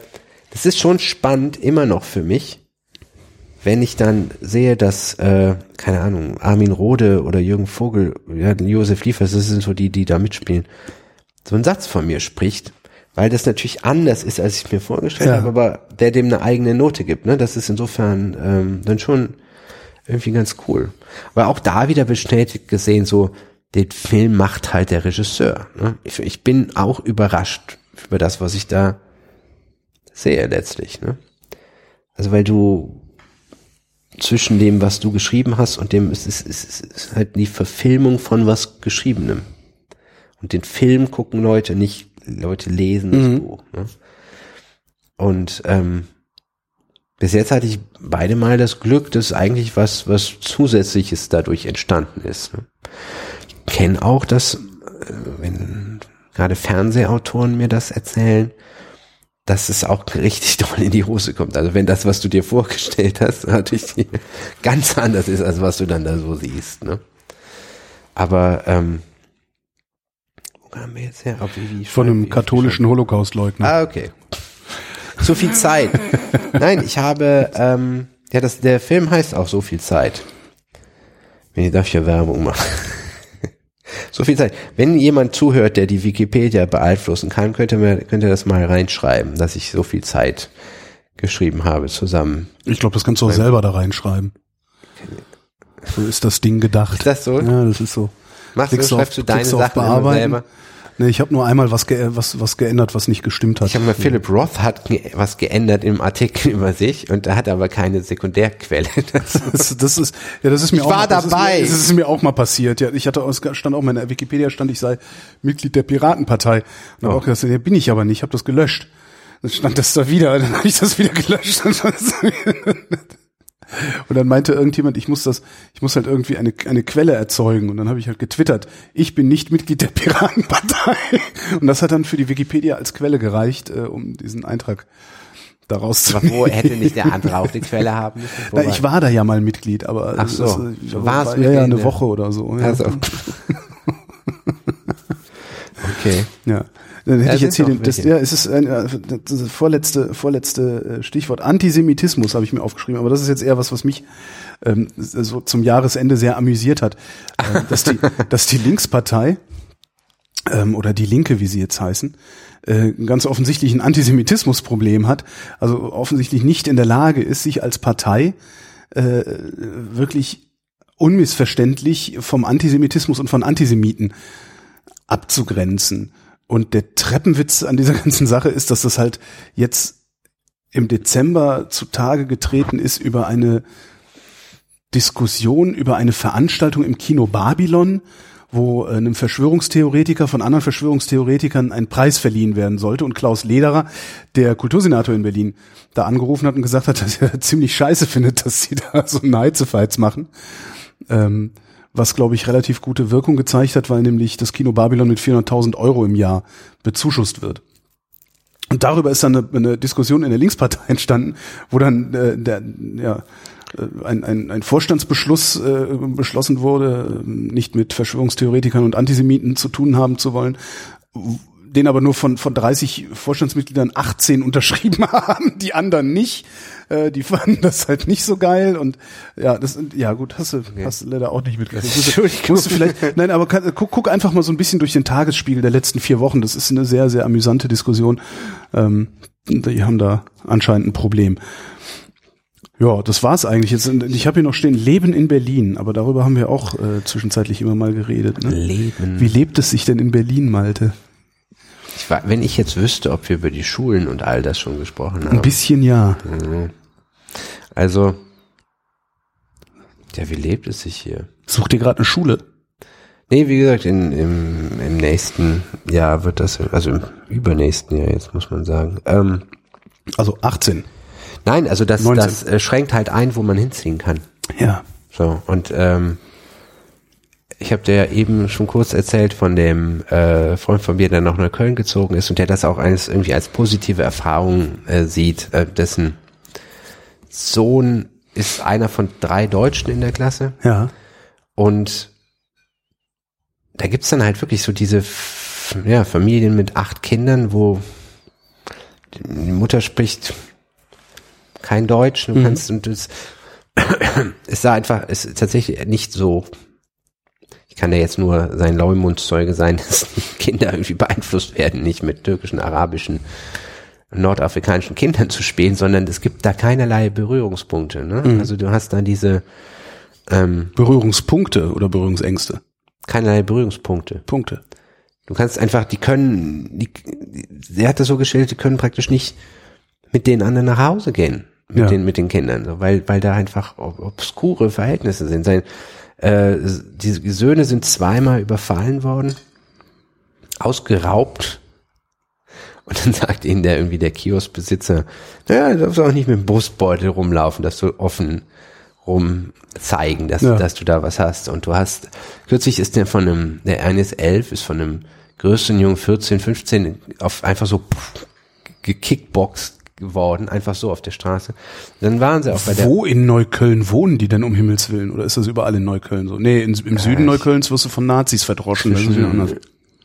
das ist schon spannend immer noch für mich, wenn ich dann sehe, dass, äh, keine Ahnung, Armin Rohde oder Jürgen Vogel, ja, Josef Liefers, das sind so die, die da mitspielen, so einen Satz von mir spricht, weil das natürlich anders ist, als ich mir vorgestellt Ja. habe, aber der dem eine eigene Note gibt. Ne? Das ist insofern ähm, dann schon irgendwie ganz cool. Aber auch da wieder bestätigt gesehen, so den Film macht halt der Regisseur. Ne? Ich, ich bin auch überrascht über das, was ich da sehe letztlich. Ne? Also weil du zwischen dem, was du geschrieben hast und dem, es ist, es ist, es ist halt die Verfilmung von was Geschriebenem. Und den Film gucken Leute nicht, Leute lesen das Buch. Ne? Und ähm, bis jetzt hatte ich beide Mal das Glück, dass eigentlich was, was Zusätzliches dadurch entstanden ist. Ne? Ich kenne auch, dass, äh, wenn gerade Fernsehautoren mir das erzählen, dass es auch [LAUGHS] richtig doll in die Hose kommt. Also wenn das, was du dir vorgestellt hast, [LAUGHS] natürlich ganz anders ist, als was du dann da so siehst. Ne? Aber ähm, kamen wir jetzt her? Auf wie, wie Von einem katholischen Holocaustleugner. Ah, okay. So viel Zeit. [LAUGHS] Nein, ich habe, ähm, ja, das, der Film heißt auch so viel Zeit. Wenn ich darf hier Werbung machen. [LAUGHS] so viel Zeit. Wenn jemand zuhört, der die Wikipedia beeinflussen kann, könnte mir, könnte das mal reinschreiben, dass ich so viel Zeit geschrieben habe zusammen. Ich glaube, das kannst du auch selber da reinschreiben. So ist das Ding gedacht. Ist das so? Ja, das ist so. Machst du, schreibst du deine Sachen Bearbeiten. selber? Nee, ich habe nur einmal was, ge was, was geändert, was nicht gestimmt hat. Ich habe mal, Philip Roth hat ge was geändert im Artikel [LAUGHS] über sich und er hat aber keine Sekundärquelle. [LAUGHS] Das Das, das ist, ja, das ist mir Ich auch war mal, das dabei. Ist mir, das ist mir auch mal passiert. Ja, ich hatte stand auch in der Wikipedia stand, ich sei Mitglied der Piratenpartei. Und Oh. auch gesagt, ja, bin ich aber nicht, habe das gelöscht. Dann stand das da wieder, dann habe ich das wieder gelöscht. [LAUGHS] Und dann meinte irgendjemand, ich muss das, ich muss halt irgendwie eine, eine Quelle erzeugen. Und dann habe ich halt getwittert, ich bin nicht Mitglied der Piratenpartei. Und das hat dann für die Wikipedia als Quelle gereicht, äh, um diesen Eintrag daraus zu aber wo hätte nicht der andere auch die Quelle haben müssen? [LAUGHS] Na, ich war da ja mal Mitglied, aber Ach so, das, du äh, warst war, ja, eine Woche oder so. Ja. Also. [LAUGHS] [LAUGHS] Okay. ja. Dann hätte Ja, ich jetzt hier den, das, ja, es ist ein, äh, das vorletzte, vorletzte äh, Stichwort. Antisemitismus habe ich mir aufgeschrieben, aber das ist jetzt eher was, was mich ähm, so zum Jahresende sehr amüsiert hat, äh, dass die, [LAUGHS] dass die Linkspartei ähm, oder die Linke, wie sie jetzt heißen, äh, ganz offensichtlich ein Antisemitismusproblem hat, also offensichtlich nicht in der Lage ist, sich als Partei äh, wirklich unmissverständlich vom Antisemitismus und von Antisemiten abzugrenzen. Und der Treppenwitz an dieser [LAUGHS] ganzen Sache ist, dass das halt jetzt im Dezember zutage getreten ist über eine Diskussion über eine Veranstaltung im Kino Babylon, wo äh, einem Verschwörungstheoretiker von anderen Verschwörungstheoretikern ein Preis verliehen werden sollte und Klaus Lederer, der Kultursenator in Berlin, da angerufen hat und gesagt hat, [LAUGHS] dass er ziemlich scheiße findet, dass sie da so eine Heizefights machen. Ähm, was, glaube ich, relativ gute Wirkung gezeigt hat, weil nämlich das Kino Babylon mit 400.000 Euro im Jahr bezuschusst wird. Und darüber ist dann eine, eine Diskussion in der Linkspartei [LAUGHS] entstanden, wo dann äh, der, ja, äh, ein, ein, ein Vorstandsbeschluss äh, beschlossen wurde, äh, nicht mit Verschwörungstheoretikern und Antisemiten zu tun haben zu wollen, den aber nur von, von 30 Vorstandsmitgliedern 18 unterschrieben [LAUGHS] haben, die anderen nicht. Äh, die fanden das halt nicht so geil und ja, das ja gut, hast du, hast du leider auch nicht mitgekriegt. [LAUGHS] Entschuldigung. Musst du vielleicht, nein, aber kann, guck, guck einfach mal so ein bisschen durch den Tagesspiegel der letzten vier Wochen. Das ist eine sehr, sehr amüsante Diskussion. Ähm, die haben da anscheinend ein Problem. Ja, das war's eigentlich. Jetzt, ich habe hier noch stehen Leben in Berlin, aber darüber haben wir auch äh, zwischenzeitlich immer mal geredet. Ne? Leben. Wie lebt es sich denn in Berlin, Malte? Ich wenn ich jetzt wüsste, ob wir über die Schulen und all das schon gesprochen haben. Ein bisschen ja. Also, ja, wie lebt es sich hier? Such dir gerade eine Schule. Nee, wie gesagt, in, im, im nächsten Jahr wird das, also im übernächsten Jahr jetzt, muss man sagen. Ähm, Also 18. nein, also das, 19. das äh, schränkt halt ein, wo man hinziehen kann. Ja. So, und ähm, ich habe dir ja eben schon kurz erzählt von dem äh, Freund von mir, der noch nach Köln gezogen ist und der das auch als, irgendwie als positive Erfahrung äh, sieht, äh, dessen Sohn ist einer von drei Deutschen in der Klasse. Ja. Und da gibt's dann halt wirklich so diese ja, Familien mit acht Kindern, wo die Mutter spricht kein Deutsch, du kannst und es, [CLEARS THROAT] es sah einfach, es ist tatsächlich nicht so. Ich kann ja jetzt nur sein Leumundszeuge sein, [LAUGHS] dass Kinder irgendwie beeinflusst werden, nicht mit türkischen, arabischen, nordafrikanischen Kindern zu spielen, sondern es gibt da keinerlei Berührungspunkte. Ne? Also du hast da diese ähm, Berührungspunkte oder Berührungsängste. keinerlei Berührungspunkte. Punkte. Du kannst einfach, die können, die, die, sie hat das so gestellt, die können praktisch nicht mit den anderen nach Hause gehen, mit Ja. den, mit den Kindern, so, weil, weil da einfach ob- obskure Verhältnisse sind. Sein, äh, die Söhne sind zweimal überfallen worden, ausgeraubt. Und dann [LAUGHS] sagt ihnen der irgendwie der Kioskbesitzer, naja, du darfst auch nicht mit dem Brustbeutel rumlaufen, dass du offen rum zeigen, dass, Ja. dass du da was hast. Und du hast, kürzlich ist der von einem, der eine ist elf, ist von einem größeren Jungen 14, 15 auf einfach so gekickboxt geworden, einfach so auf der Straße. Dann waren sie auch bei der, Wo in Neukölln wohnen die denn um Himmels Willen? Oder ist das überall in Neukölln so? Nee, in, im Süden ich- Neuköllns wirst du von Nazis verdroschen. Das ist wieder anders.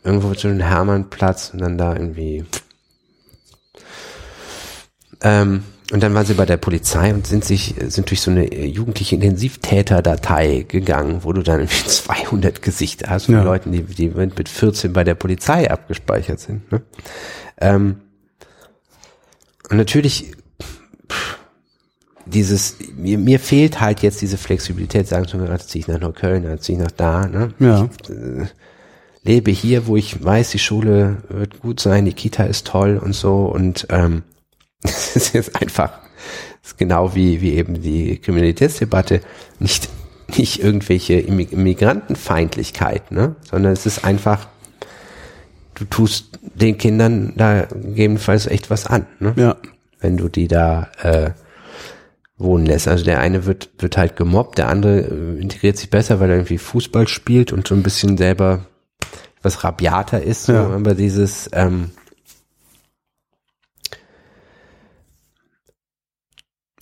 irgendwo den Hermannplatz und dann da irgendwie. Ähm, und dann waren sie bei der Polizei und sind sich, sind durch so eine äh, jugendliche Intensivtäterdatei gegangen, wo du dann irgendwie [LAUGHS] 200 Gesichter hast von Ja. Leuten, die, die mit 14 bei der Polizei abgespeichert sind. Ne? Ähm, und natürlich, pff, dieses, mir, mir fehlt halt jetzt diese Flexibilität, sagen zu mir, jetzt ziehe ich nach Neukölln, dann ziehe ich nach da, ne? Ja. lebe hier, wo ich weiß, die Schule wird gut sein, die Kita ist toll und so und ähm, [LAUGHS] es ist jetzt einfach, es ist genau wie, wie eben die Kriminalitätsdebatte, nicht, nicht irgendwelche Immig- Immigrantenfeindlichkeit, ne? sondern es ist einfach, du tust den Kindern da gegebenenfalls echt was an, ne? Ja. wenn du die da äh, wohnen lässt. Also der eine wird, wird halt gemobbt, der andere äh, integriert sich besser, weil er irgendwie Fußball spielt und so ein bisschen selber was rabiater ist. So. Ja. Aber dieses ähm,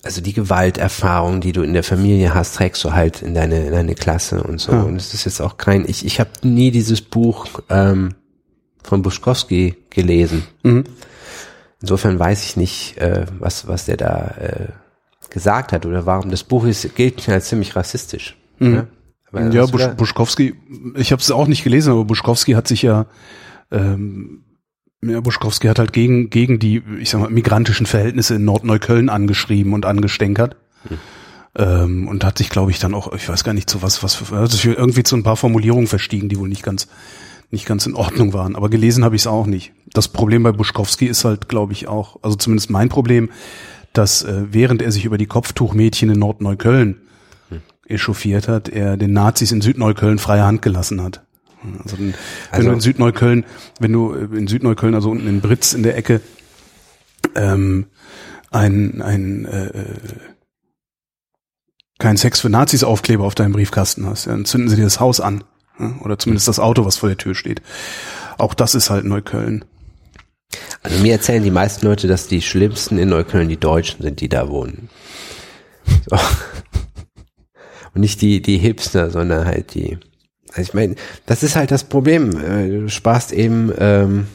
also die Gewalterfahrung, die du in der Familie hast, trägst du halt in deine, in deine Klasse und so. Ja. Und es ist jetzt auch kein, ich, ich habe nie dieses Buch ähm, von Buschkowski gelesen. Mhm. Insofern weiß ich nicht, äh, was, was der da äh, gesagt hat oder warum. Das Buch ist, gilt mir als ziemlich rassistisch. Ne? Mhm. Ja, hast du Busch, Buschkowski, ich habe es auch nicht gelesen, aber Buschkowski hat sich ja, ähm, ja, Buschkowski hat halt gegen, gegen die, ich sag mal, migrantischen Verhältnisse in Nordneukölln angeschrieben und angestänkert. Ähm, und hat sich, glaube ich, dann auch, ich weiß gar nicht, zu was, was also irgendwie zu ein paar Formulierungen verstiegen, die wohl nicht ganz, nicht ganz in Ordnung waren. Aber gelesen habe ich es auch nicht. Das Problem bei Buschkowski ist halt, glaube ich, auch, also zumindest mein Problem, dass äh, während er sich über die Kopftuchmädchen in Nordneukölln echauffiert hat, er den Nazis in Südneukölln freie Hand gelassen hat. Also, wenn Also- du in Südneukölln, wenn du äh, in Südneukölln, also unten in Britz in der Ecke, ähm, ein, ein äh, äh, kein Sex für Nazis Aufkleber auf deinem Briefkasten hast, dann zünden sie dir das Haus an. Ja? Oder zumindest das Auto, was vor der Tür steht. Auch das ist halt Neukölln. Also mir erzählen die meisten Leute, dass die schlimmsten in Neukölln die Deutschen sind, die da wohnen. So. Und nicht die, die Hipster, sondern halt die. Also ich meine, das ist halt das Problem. Äh, Du sparst eben ähm,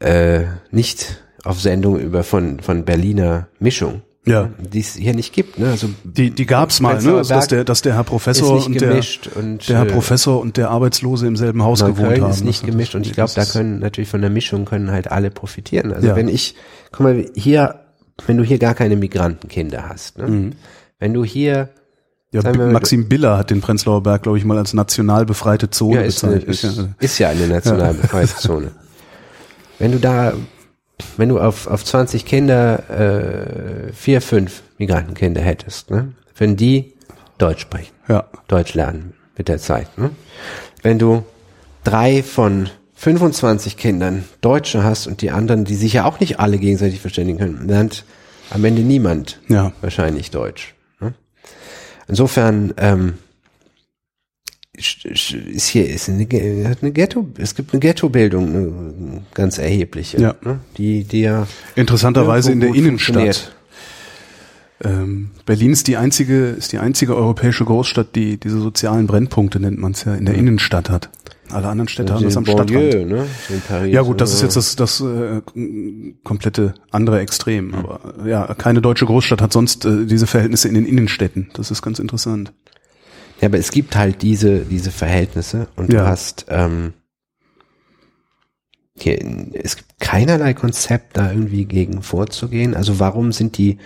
äh, nicht auf Sendung über von, von Berliner Mischung, Ja. die es hier nicht gibt. Ne? Also Die, die gab's mal, ne? Also, dass der, dass der Herr ist Professor und der, und der Herr äh, Professor und der Arbeitslose im selben Haus gewohnt Neukölln haben. ist nicht Das- gemischt und ich glaube, da ist- können natürlich von der Mischung können halt alle profitieren. Also Ja. wenn ich, guck mal, hier, wenn du hier gar keine Migrantenkinder hast, ne? Mhm. wenn du hier, Ja, wir Maxim Biller hat den Prenzlauer Berg, glaube ich, mal als national befreite Zone ja, ist, eine, bezeichnet. ist, ja. ist [LAUGHS] ja eine national befreite Zone. Wenn du da, wenn du auf, auf 20 Kinder, äh, vier, fünf Migrantenkinder hättest, ne? wenn die Deutsch sprechen, ja. Deutsch lernen mit der Zeit. Ne? Wenn du drei von 25 Kindern Deutsche hast und die anderen, die sich ja auch nicht alle gegenseitig verständigen können, lernt am Ende niemand Ja. wahrscheinlich Deutsch. Ne? Insofern ähm, ist hier ist eine, hat eine Ghetto, es gibt eine Ghettobildung, eine ganz erhebliche, Ja. ne? die die ja Interessanterweise in der Innenstadt. Ähm, Berlin ist die einzige, ist die einzige europäische Großstadt, die diese sozialen Brennpunkte nennt man es ja in der Innenstadt hat. Alle anderen Städte haben das am Banlieue, Stadtrand. ne? Paris, Ja gut, das ist äh, jetzt das, das äh, komplette andere Extrem. Aber ja, keine deutsche Großstadt hat sonst äh, diese Verhältnisse in den Innenstädten. Das ist ganz interessant. Ja, aber es gibt halt diese, diese Verhältnisse und Ja. du hast ähm, hier, es gibt keinerlei Konzept, da irgendwie gegen vorzugehen. Also warum sind die,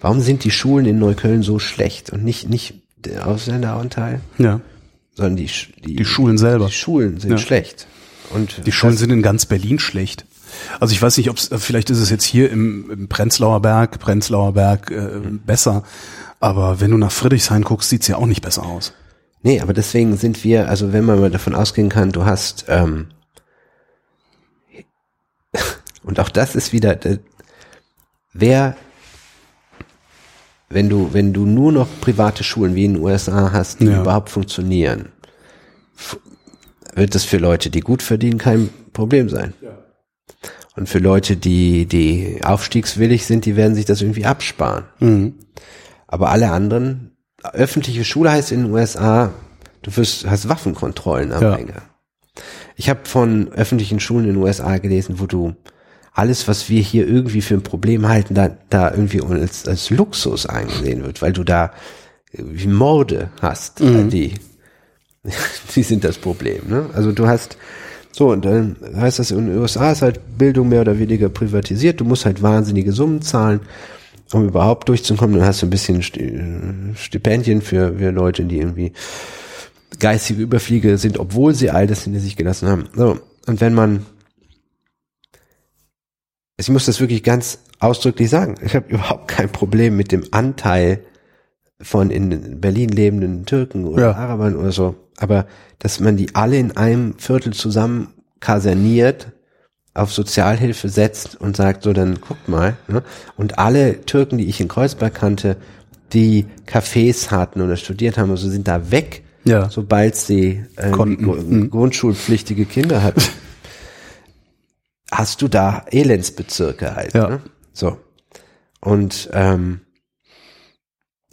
warum sind die Schulen in Neukölln so schlecht und nicht, nicht der Ausländeranteil, Ja, sondern die, die, die Schulen selber. die Schulen sind Ja. schlecht. Und Die Schulen sind in ganz Berlin schlecht. Also ich weiß nicht, ob es vielleicht ist es jetzt hier im, im Prenzlauer Berg, Prenzlauer Berg äh, besser. Aber wenn du nach Friedrichshain guckst, sieht's ja auch nicht besser aus. Nee, aber deswegen sind wir, also wenn man mal davon ausgehen kann, du hast, ähm, und auch das ist wieder, äh, wer, wenn du, wenn du nur noch private Schulen wie in den USA hast, die Ja. überhaupt funktionieren, wird das für Leute, die gut verdienen, kein Problem sein. Und für Leute, die, die aufstiegswillig sind, die werden sich das irgendwie absparen. Mhm. Aber alle anderen, öffentliche Schule heißt in den USA, du wirst, hast Waffenkontrollen am Ja. Eingang. Ich habe von öffentlichen Schulen in den USA gelesen, wo du alles, was wir hier irgendwie für ein Problem halten, da, da irgendwie als, als Luxus angesehen wird, weil du da wie Morde hast, die, [LAUGHS] die sind das Problem. Ne? Also du hast so, und dann heißt das, in den USA ist halt Bildung mehr oder weniger privatisiert. Du musst halt wahnsinnige Summen zahlen, um überhaupt durchzukommen. Dann hast du ein bisschen Sti- Stipendien für, für Leute, die irgendwie geistige Überfliege sind, obwohl sie all das hinter sich gelassen haben. So, und wenn man, ich muss das wirklich ganz ausdrücklich sagen, ich habe [LAUGHS] überhaupt kein Problem mit dem Anteil von in Berlin lebenden Türken oder Ja. Arabern oder so, aber dass man die alle in einem Viertel zusammen kaserniert, auf Sozialhilfe setzt und sagt, so dann guckt mal, ne? und alle Türken, die ich in Kreuzberg kannte, die Cafés hatten oder studiert haben, also sind da weg, Ja. sobald sie äh, Mhm. grundschulpflichtige Kinder hatten. Hast du da Elendsbezirke halt. Ja. Ne? So. Und ähm,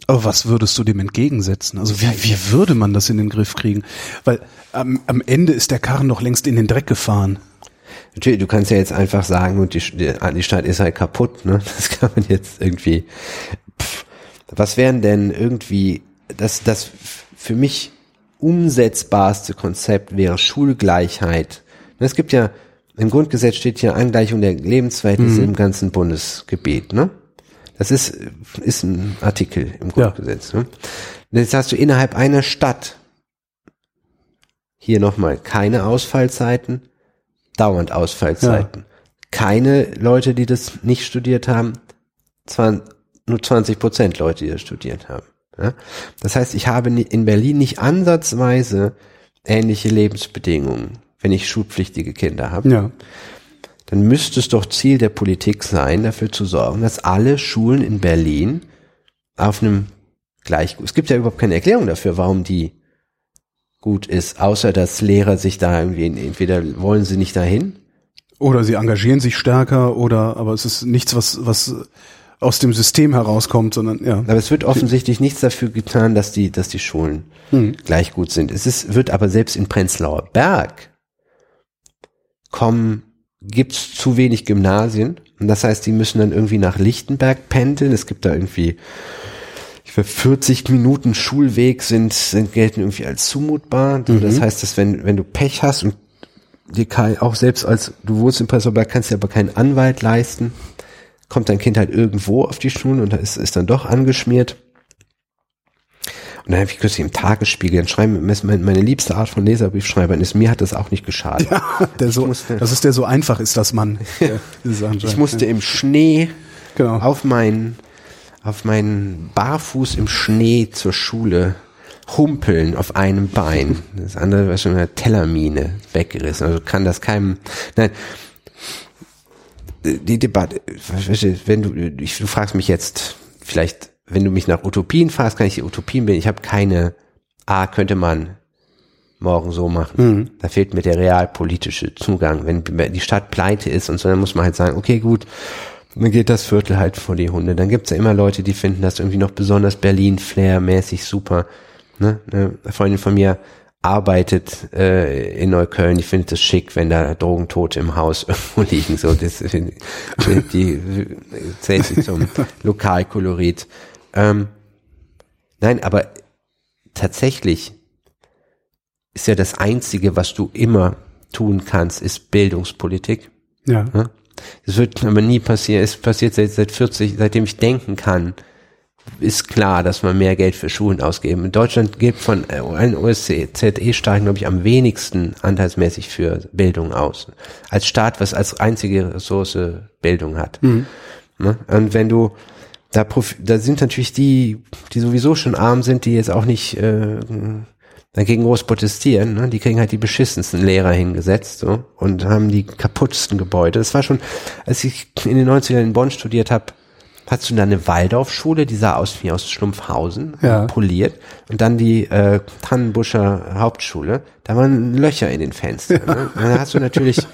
Aber was würdest du dem entgegensetzen? Also wie, wie würde man das in den Griff kriegen? Weil am, am Ende ist der Karren doch längst in den Dreck gefahren. Natürlich, du kannst ja jetzt einfach sagen, und die, die, die Stadt ist halt kaputt, ne? [LAUGHS] Das kann man jetzt irgendwie. Pff, was wären denn irgendwie das, das für mich umsetzbarste Konzept wäre Schulgleichheit. Es gibt ja, im Grundgesetz steht ja Angleichung der Lebensverhältnisse im ganzen Bundesgebiet, ne? Das ist, ist ein Artikel im Ja. Grundgesetz. Ne? Und Jetzt hast du innerhalb einer Stadt hier nochmal keine Ausfallzeiten, dauernd Ausfallzeiten. Keine Leute, die das nicht studiert haben, zwar nur 20 Prozent Leute, die das studiert haben. Ja? Das heißt, ich habe in Berlin nicht ansatzweise ähnliche Lebensbedingungen, wenn ich schulpflichtige Kinder habe. Ja. Dann müsste es doch Ziel der Politik sein, dafür zu sorgen, dass alle Schulen in Berlin auf einem gleich, es gibt ja überhaupt keine Erklärung dafür, warum die gut ist, außer dass Lehrer sich da irgendwie, entweder wollen sie nicht dahin, Oder sie engagieren sich stärker oder, aber es ist nichts, was, was aus dem System herauskommt, sondern ja. Aber es wird offensichtlich nichts dafür getan, dass die, dass die Schulen gleich gut sind. Es ist, wird aber selbst in Prenzlauer Berg kommen, gibt's zu wenig Gymnasien. Und das heißt, die müssen dann irgendwie nach Lichtenberg pendeln. Es gibt da irgendwie, weiß, 40 Minuten Schulweg sind, sind gelten irgendwie als zumutbar. So, Das heißt, dass wenn, wenn du Pech hast und dir kein, auch selbst als du wohnst in Prenzlauer kannst dir aber keinen Anwalt leisten, kommt dein Kind halt irgendwo auf die Schule und ist, ist dann doch angeschmiert. Und dann habe ich kürzlich im Tagesspiegel, dann schreiben, meine, liebste Art von Leserbriefschreibern ist, mir hat das auch nicht geschadet. Der so, musste- das ist der so einfach ist [LAUGHS] das Mann. Ich musste im Schnee Genau. auf meinen, auf meinen Barfuß im Schnee zur Schule humpeln auf einem Bein. Das andere war schon eine Tellermine weggerissen. Also kann das keinem, nein. Die Debatte, wenn du, ich, du fragst mich jetzt, vielleicht, wenn du mich nach Utopien fragst, kann ich die Utopien bin. Ich habe keine, ah, könnte man morgen so machen. Da fehlt mir der realpolitische Zugang. Wenn die Stadt pleite ist und so, dann muss man halt sagen, okay, gut, geht das Viertel halt vor die Hunde. Dann gibt's ja immer Leute, die finden das irgendwie noch besonders Berlin-Flair-mäßig super. Ne? Eine Freundin von mir arbeitet äh, in Neukölln, die findet es schick, wenn da Drogentote im Haus [LAUGHS] irgendwo liegen. So, das die, die zählt sich zum [LAUGHS] Lokalkolorit. Ähm, nein, aber tatsächlich ist ja das Einzige, was du immer tun kannst, ist Bildungspolitik. Ja. Ne? Das wird aber nie passieren. Es passiert seit, seit 40, seitdem ich denken kann, ist klar, dass man mehr Geld für Schulen ausgeben. In Deutschland gibt von äh, allen OSCE-Staaten, glaube ich, am wenigsten anteilsmäßig für Bildung aus. Als Staat, was als einzige Ressource Bildung hat. Mhm. Ne? Und wenn du da, prof- da sind natürlich die, die sowieso schon arm sind, die jetzt auch nicht äh, dagegen groß protestieren, ne? die kriegen halt die beschissensten Lehrer hingesetzt so, und haben die kaputtsten Gebäude. Das war schon, als ich in den 90ern in Bonn studiert habe, hattest du da eine Waldorfschule, die sah aus wie aus Schlumpfhausen, Ja. poliert. Und dann die äh, Tannenbuscher Hauptschule, da waren Löcher in den Fenstern. Ne? [LAUGHS] Und Da hast du natürlich,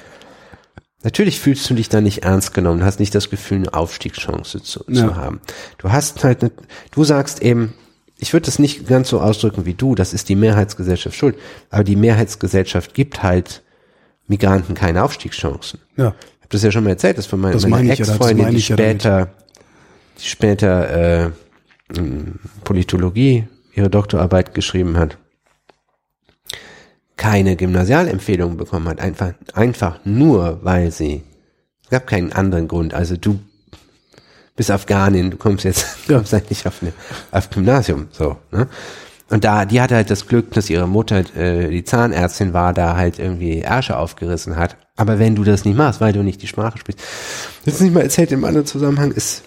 natürlich fühlst du dich da nicht ernst genommen, hast nicht das Gefühl, eine Aufstiegschance zu, Ja. zu haben. Du hast halt, ne, du sagst eben, ich würde das nicht ganz so ausdrücken wie du, das ist die Mehrheitsgesellschaft schuld, aber die Mehrheitsgesellschaft gibt halt Migranten keine Aufstiegschancen. Ja. Ich habe das ja schon mal erzählt, das von meiner, Das meine ja, Ex-Freundin, die ja damit. später, die später äh, Politologie ihre Doktorarbeit geschrieben hat, keine Gymnasialempfehlung bekommen hat, einfach, einfach nur, weil sie, es gab keinen anderen Grund, also du bist Afghanin, du kommst jetzt, [LAUGHS] du kommst eigentlich auf, eine, auf Gymnasium, so, ne? Und da, die hatte halt das Glück, dass ihre Mutter, äh, die Zahnärztin war, da halt irgendwie Ärsche aufgerissen hat. Aber wenn du das nicht machst, weil du nicht die Sprache sprichst, das ist nicht mal erzählt im anderen Zusammenhang, es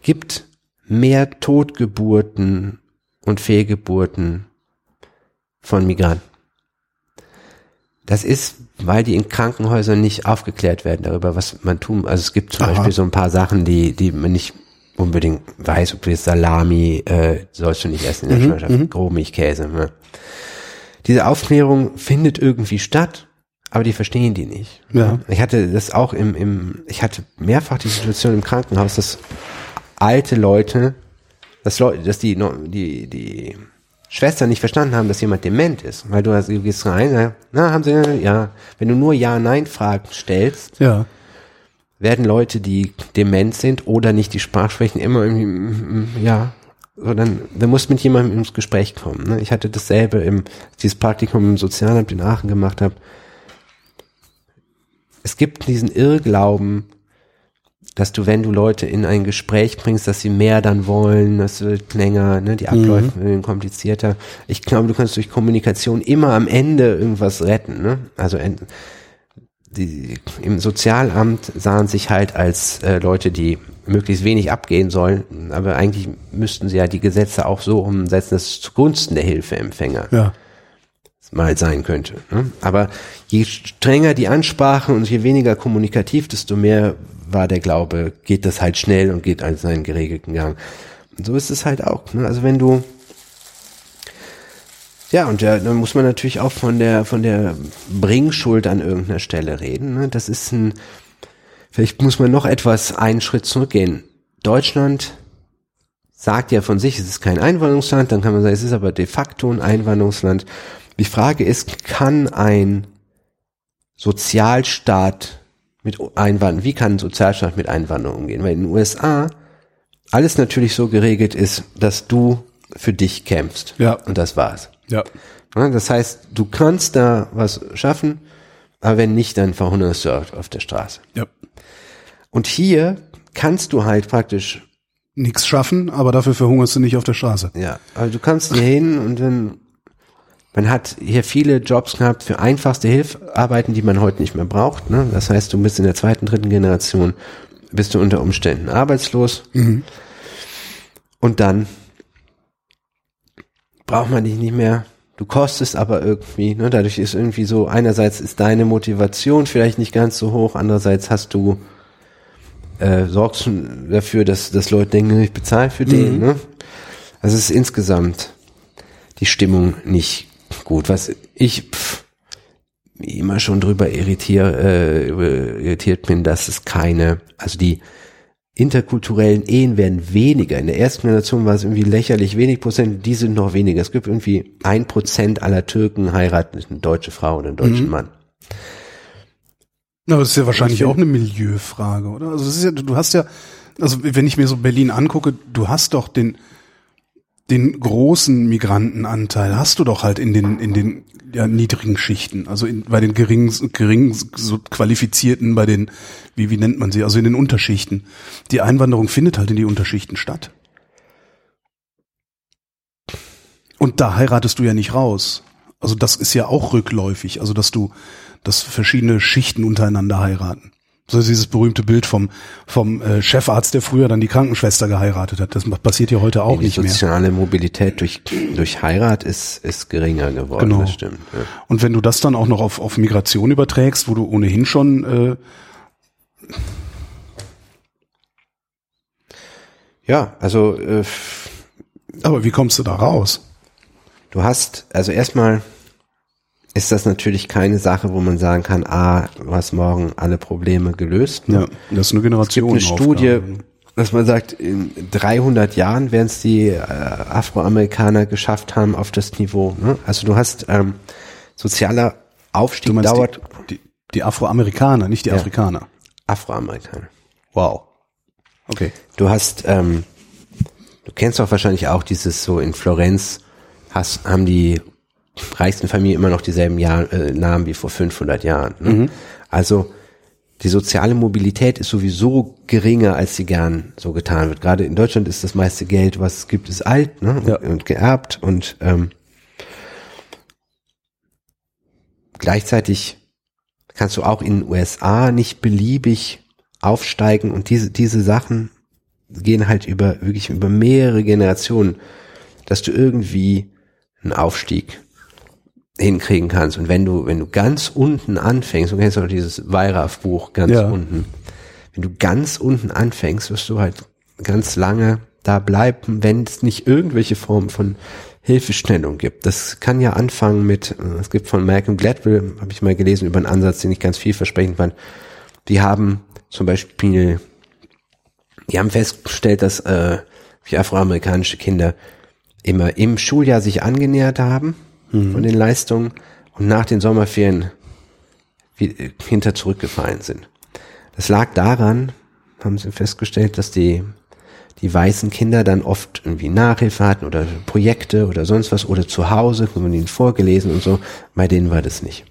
gibt mehr Totgeburten und Fehlgeburten von Migranten. Das ist, weil die in Krankenhäusern nicht aufgeklärt werden darüber, was man tun. Also es gibt zum Aha. Beispiel so ein paar Sachen, die, die man nicht unbedingt weiß, ob du jetzt Salami äh, sollst du nicht essen in der Schwangerschaft, Grobmilchkäse. Ne? Diese Aufklärung findet irgendwie statt, aber die verstehen die nicht. Ja. Ich hatte das auch im, im ich hatte mehrfach die Situation im Krankenhaus, dass alte Leute, dass Leute, dass die, die, die Schwestern nicht verstanden haben, dass jemand dement ist. Weil du, hast- du gehst rein, na, haben sie, ja. Wenn du nur Ja-Nein-Fragen stellst, Ja. werden Leute, die dement sind oder nicht die Sprache sprechen, immer irgendwie, mm, mm, ja, so dann, du musst mit jemandem ins Gespräch kommen. Ne? Ich hatte dasselbe im, dieses Praktikum im Sozialamt in Aachen gemacht habe. Es gibt diesen Irrglauben, dass du, wenn du Leute in ein Gespräch bringst, dass sie mehr dann wollen, das wird länger, ne, die Abläufe werden komplizierter. Ich glaube, du kannst durch Kommunikation immer am Ende irgendwas retten. Ne? Also die im Sozialamt sahen sich halt als äh, Leute, die möglichst wenig abgehen sollen, aber eigentlich müssten sie ja die Gesetze auch so umsetzen, dass es zugunsten der Hilfeempfänger Ja. mal sein könnte. Ne? Aber je strenger die Ansprache und je weniger kommunikativ, desto mehr war der Glaube, geht das halt schnell und geht an seinen geregelten Gang. Und so ist es halt auch. Ne? Also wenn du ja, und ja, dann muss man natürlich auch von der, von der Bringschuld an irgendeiner Stelle reden. Ne? Das ist ein, vielleicht muss man noch etwas einen Schritt zurückgehen. Deutschland sagt ja von sich, es ist kein Einwanderungsland, dann kann man sagen, es ist aber de facto ein Einwanderungsland. Die Frage ist, kann ein Sozialstaat mit Einwanderung, wie kann ein Sozialstaat mit Einwanderung umgehen? Weil in den USA alles natürlich so geregelt ist, dass du für dich kämpfst. Ja. Und das war's. Ja. Das heißt, du kannst da was schaffen, aber wenn nicht, dann verhungerst du auf der Straße. Ja. Und hier kannst du halt praktisch Nix schaffen, aber dafür verhungerst du nicht auf der Straße. Ja, also du kannst hier hin und dann, man hat hier viele Jobs gehabt für einfachste Hilfarbeiten, die man heute nicht mehr braucht. Ne? Das heißt, du bist in der zweiten, dritten Generation, bist du unter Umständen arbeitslos. Und dann braucht man dich nicht mehr. Du kostest aber irgendwie, ne? dadurch ist irgendwie so, einerseits ist deine Motivation vielleicht nicht ganz so hoch, andererseits hast du äh, sorgst du dafür, dass, dass Leute denken, ich bezahle für den. Ne? Also es ist insgesamt die Stimmung nicht gut. Was ich pff, immer schon drüber irritier, äh, irritiert bin, dass es keine, also die interkulturellen Ehen werden weniger. In der ersten Generation war es irgendwie lächerlich wenig Prozent, die sind noch weniger. Es gibt irgendwie ein Prozent aller Türken heiraten eine deutsche Frau oder einen deutschen Mhm. Mann. Na, das ist ja wahrscheinlich Ich auch eine Milieufrage, oder? Also es ist ja, du hast ja, also wenn ich mir so Berlin angucke, du hast doch den den großen Migrantenanteil hast du doch halt in den in den ja, niedrigen Schichten, also in, bei den gering gering so qualifizierten, bei den wie wie nennt man sie, also in den Unterschichten. Die Einwanderung findet halt in die Unterschichten statt. Und da heiratest du ja nicht raus. Also das ist ja auch rückläufig, also dass du dass verschiedene Schichten untereinander heiraten. So ist dieses berühmte Bild vom vom äh, Chefarzt, der früher dann die Krankenschwester geheiratet hat. Das passiert ja heute auch die nicht mehr. soziale Mobilität durch, durch Heirat ist, ist geringer geworden, Genau. das stimmt. Ja. Und wenn du das dann auch noch auf, auf Migration überträgst, wo du ohnehin schon äh, Ja, also äh, aber wie kommst du da raus? du hast, also erstmal ist das natürlich keine Sache, wo man sagen kann, ah, du hast morgen alle Probleme gelöst. ne? Ja, das ist eine Es gibt Generation. eine Studie, dass man sagt, in 300 Jahren werden es die äh, Afroamerikaner geschafft haben auf das Niveau. Ne? Also du hast ähm, sozialer Aufstieg Du meinst dauert die, die, die Afroamerikaner, nicht die Ja. Afrikaner. Afroamerikaner. Wow. Okay. Du hast, ähm, du kennst doch wahrscheinlich auch dieses so in Florenz hast, haben die reichsten Familien immer noch dieselben Jahr, äh, Namen wie vor 500 Jahren. Ne? Also die soziale Mobilität ist sowieso geringer, als sie gern so getan wird. Gerade in Deutschland ist das meiste Geld, was es gibt, ist alt ne? Ja. und, und geerbt und ähm, gleichzeitig kannst du auch in den USA nicht beliebig aufsteigen und diese, diese Sachen gehen halt über, wirklich über mehrere Generationen, dass du irgendwie einen Aufstieg hinkriegen kannst. Und wenn du, wenn du ganz unten anfängst, du kennst auch dieses Weirach-Buch ganz Ja. unten, wenn du ganz unten anfängst, wirst du halt ganz lange da bleiben, wenn es nicht irgendwelche Form von Hilfestellung gibt. Das kann ja anfangen mit, äh, es gibt von Malcolm Gladwell, habe ich mal gelesen, über einen Ansatz, den ich ganz vielversprechend fand. Die haben zum Beispiel, die haben festgestellt, dass äh, die afroamerikanische Kinder immer im Schuljahr sich angenähert haben von den Leistungen und nach den Sommerferien wie, hinter zurückgefallen sind. Das lag daran, haben sie festgestellt, dass die, die weißen Kinder dann oft irgendwie Nachhilfe hatten oder Projekte oder sonst was oder zu Hause, haben ihnen vorgelesen und so. Bei denen war das nicht.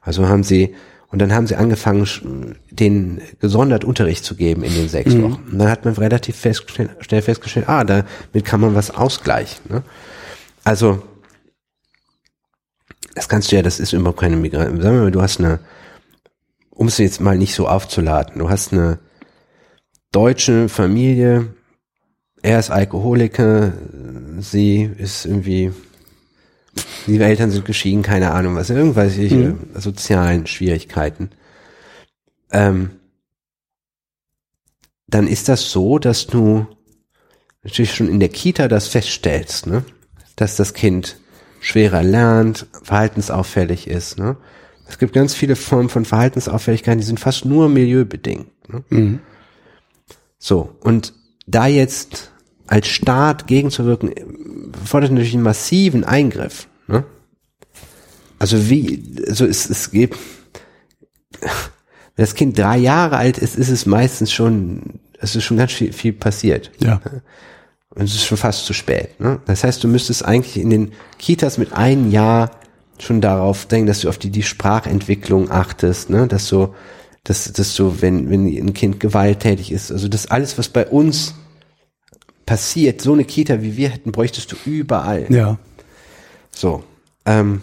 Also haben sie, und dann haben sie angefangen, den gesondert Unterricht zu geben in den sechs Wochen. Und dann hat man relativ festgestellt, schnell festgestellt, ah, damit kann man was ausgleichen. Ne? Also, das kannst du ja, das ist überhaupt keine Migranten. Sagen wir mal, du hast eine, um es jetzt mal nicht so aufzuladen, du hast eine deutsche Familie, er ist Alkoholiker, sie ist irgendwie, die Eltern sind geschieden, keine Ahnung was, irgendwelche sozialen Schwierigkeiten. Ähm, dann ist das so, dass du natürlich schon in der Kita das feststellst, ne? dass das Kind schwerer lernt, verhaltensauffällig ist. Ne? Es gibt ganz viele Formen von Verhaltensauffälligkeiten, die sind fast nur milieubedingt. Ne? So, und da jetzt als Staat gegenzuwirken, fordert natürlich einen massiven Eingriff. Ne? Also wie, also es, es gibt, wenn das Kind drei Jahre alt ist, ist es meistens schon, es ist schon ganz viel, viel passiert. Ja. Und es ist schon fast zu spät. Ne? Das heißt, du müsstest eigentlich in den Kitas mit einem Jahr schon darauf denken, dass du auf die, die Sprachentwicklung achtest, ne? dass du, dass, dass du, wenn, wenn ein Kind gewalttätig ist, also das alles, was bei uns passiert, so eine Kita wie wir hätten, bräuchtest du überall. Ja. So. Ähm,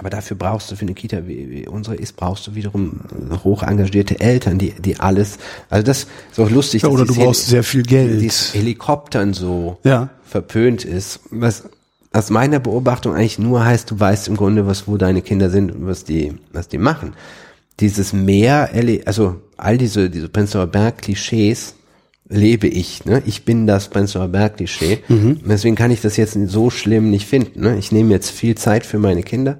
aber dafür brauchst du für eine Kita, wie, wie unsere ist, brauchst du wiederum hoch engagierte Eltern, die, die alles, also das ist auch lustig. Ja, oder du brauchst Heli- sehr viel Geld. Dieses Helikoptern so Ja. verpönt ist, was aus meiner Beobachtung eigentlich nur heißt, du weißt im Grunde, was, wo deine Kinder sind und was die, was die machen. Dieses Meer, also all diese, diese Prenzlauer Berg-Klischees lebe ich, ne? Ich bin das Prenzlauer Berg-Klischee. Und deswegen kann ich das jetzt so schlimm nicht finden, ne? Ich nehme jetzt viel Zeit für meine Kinder.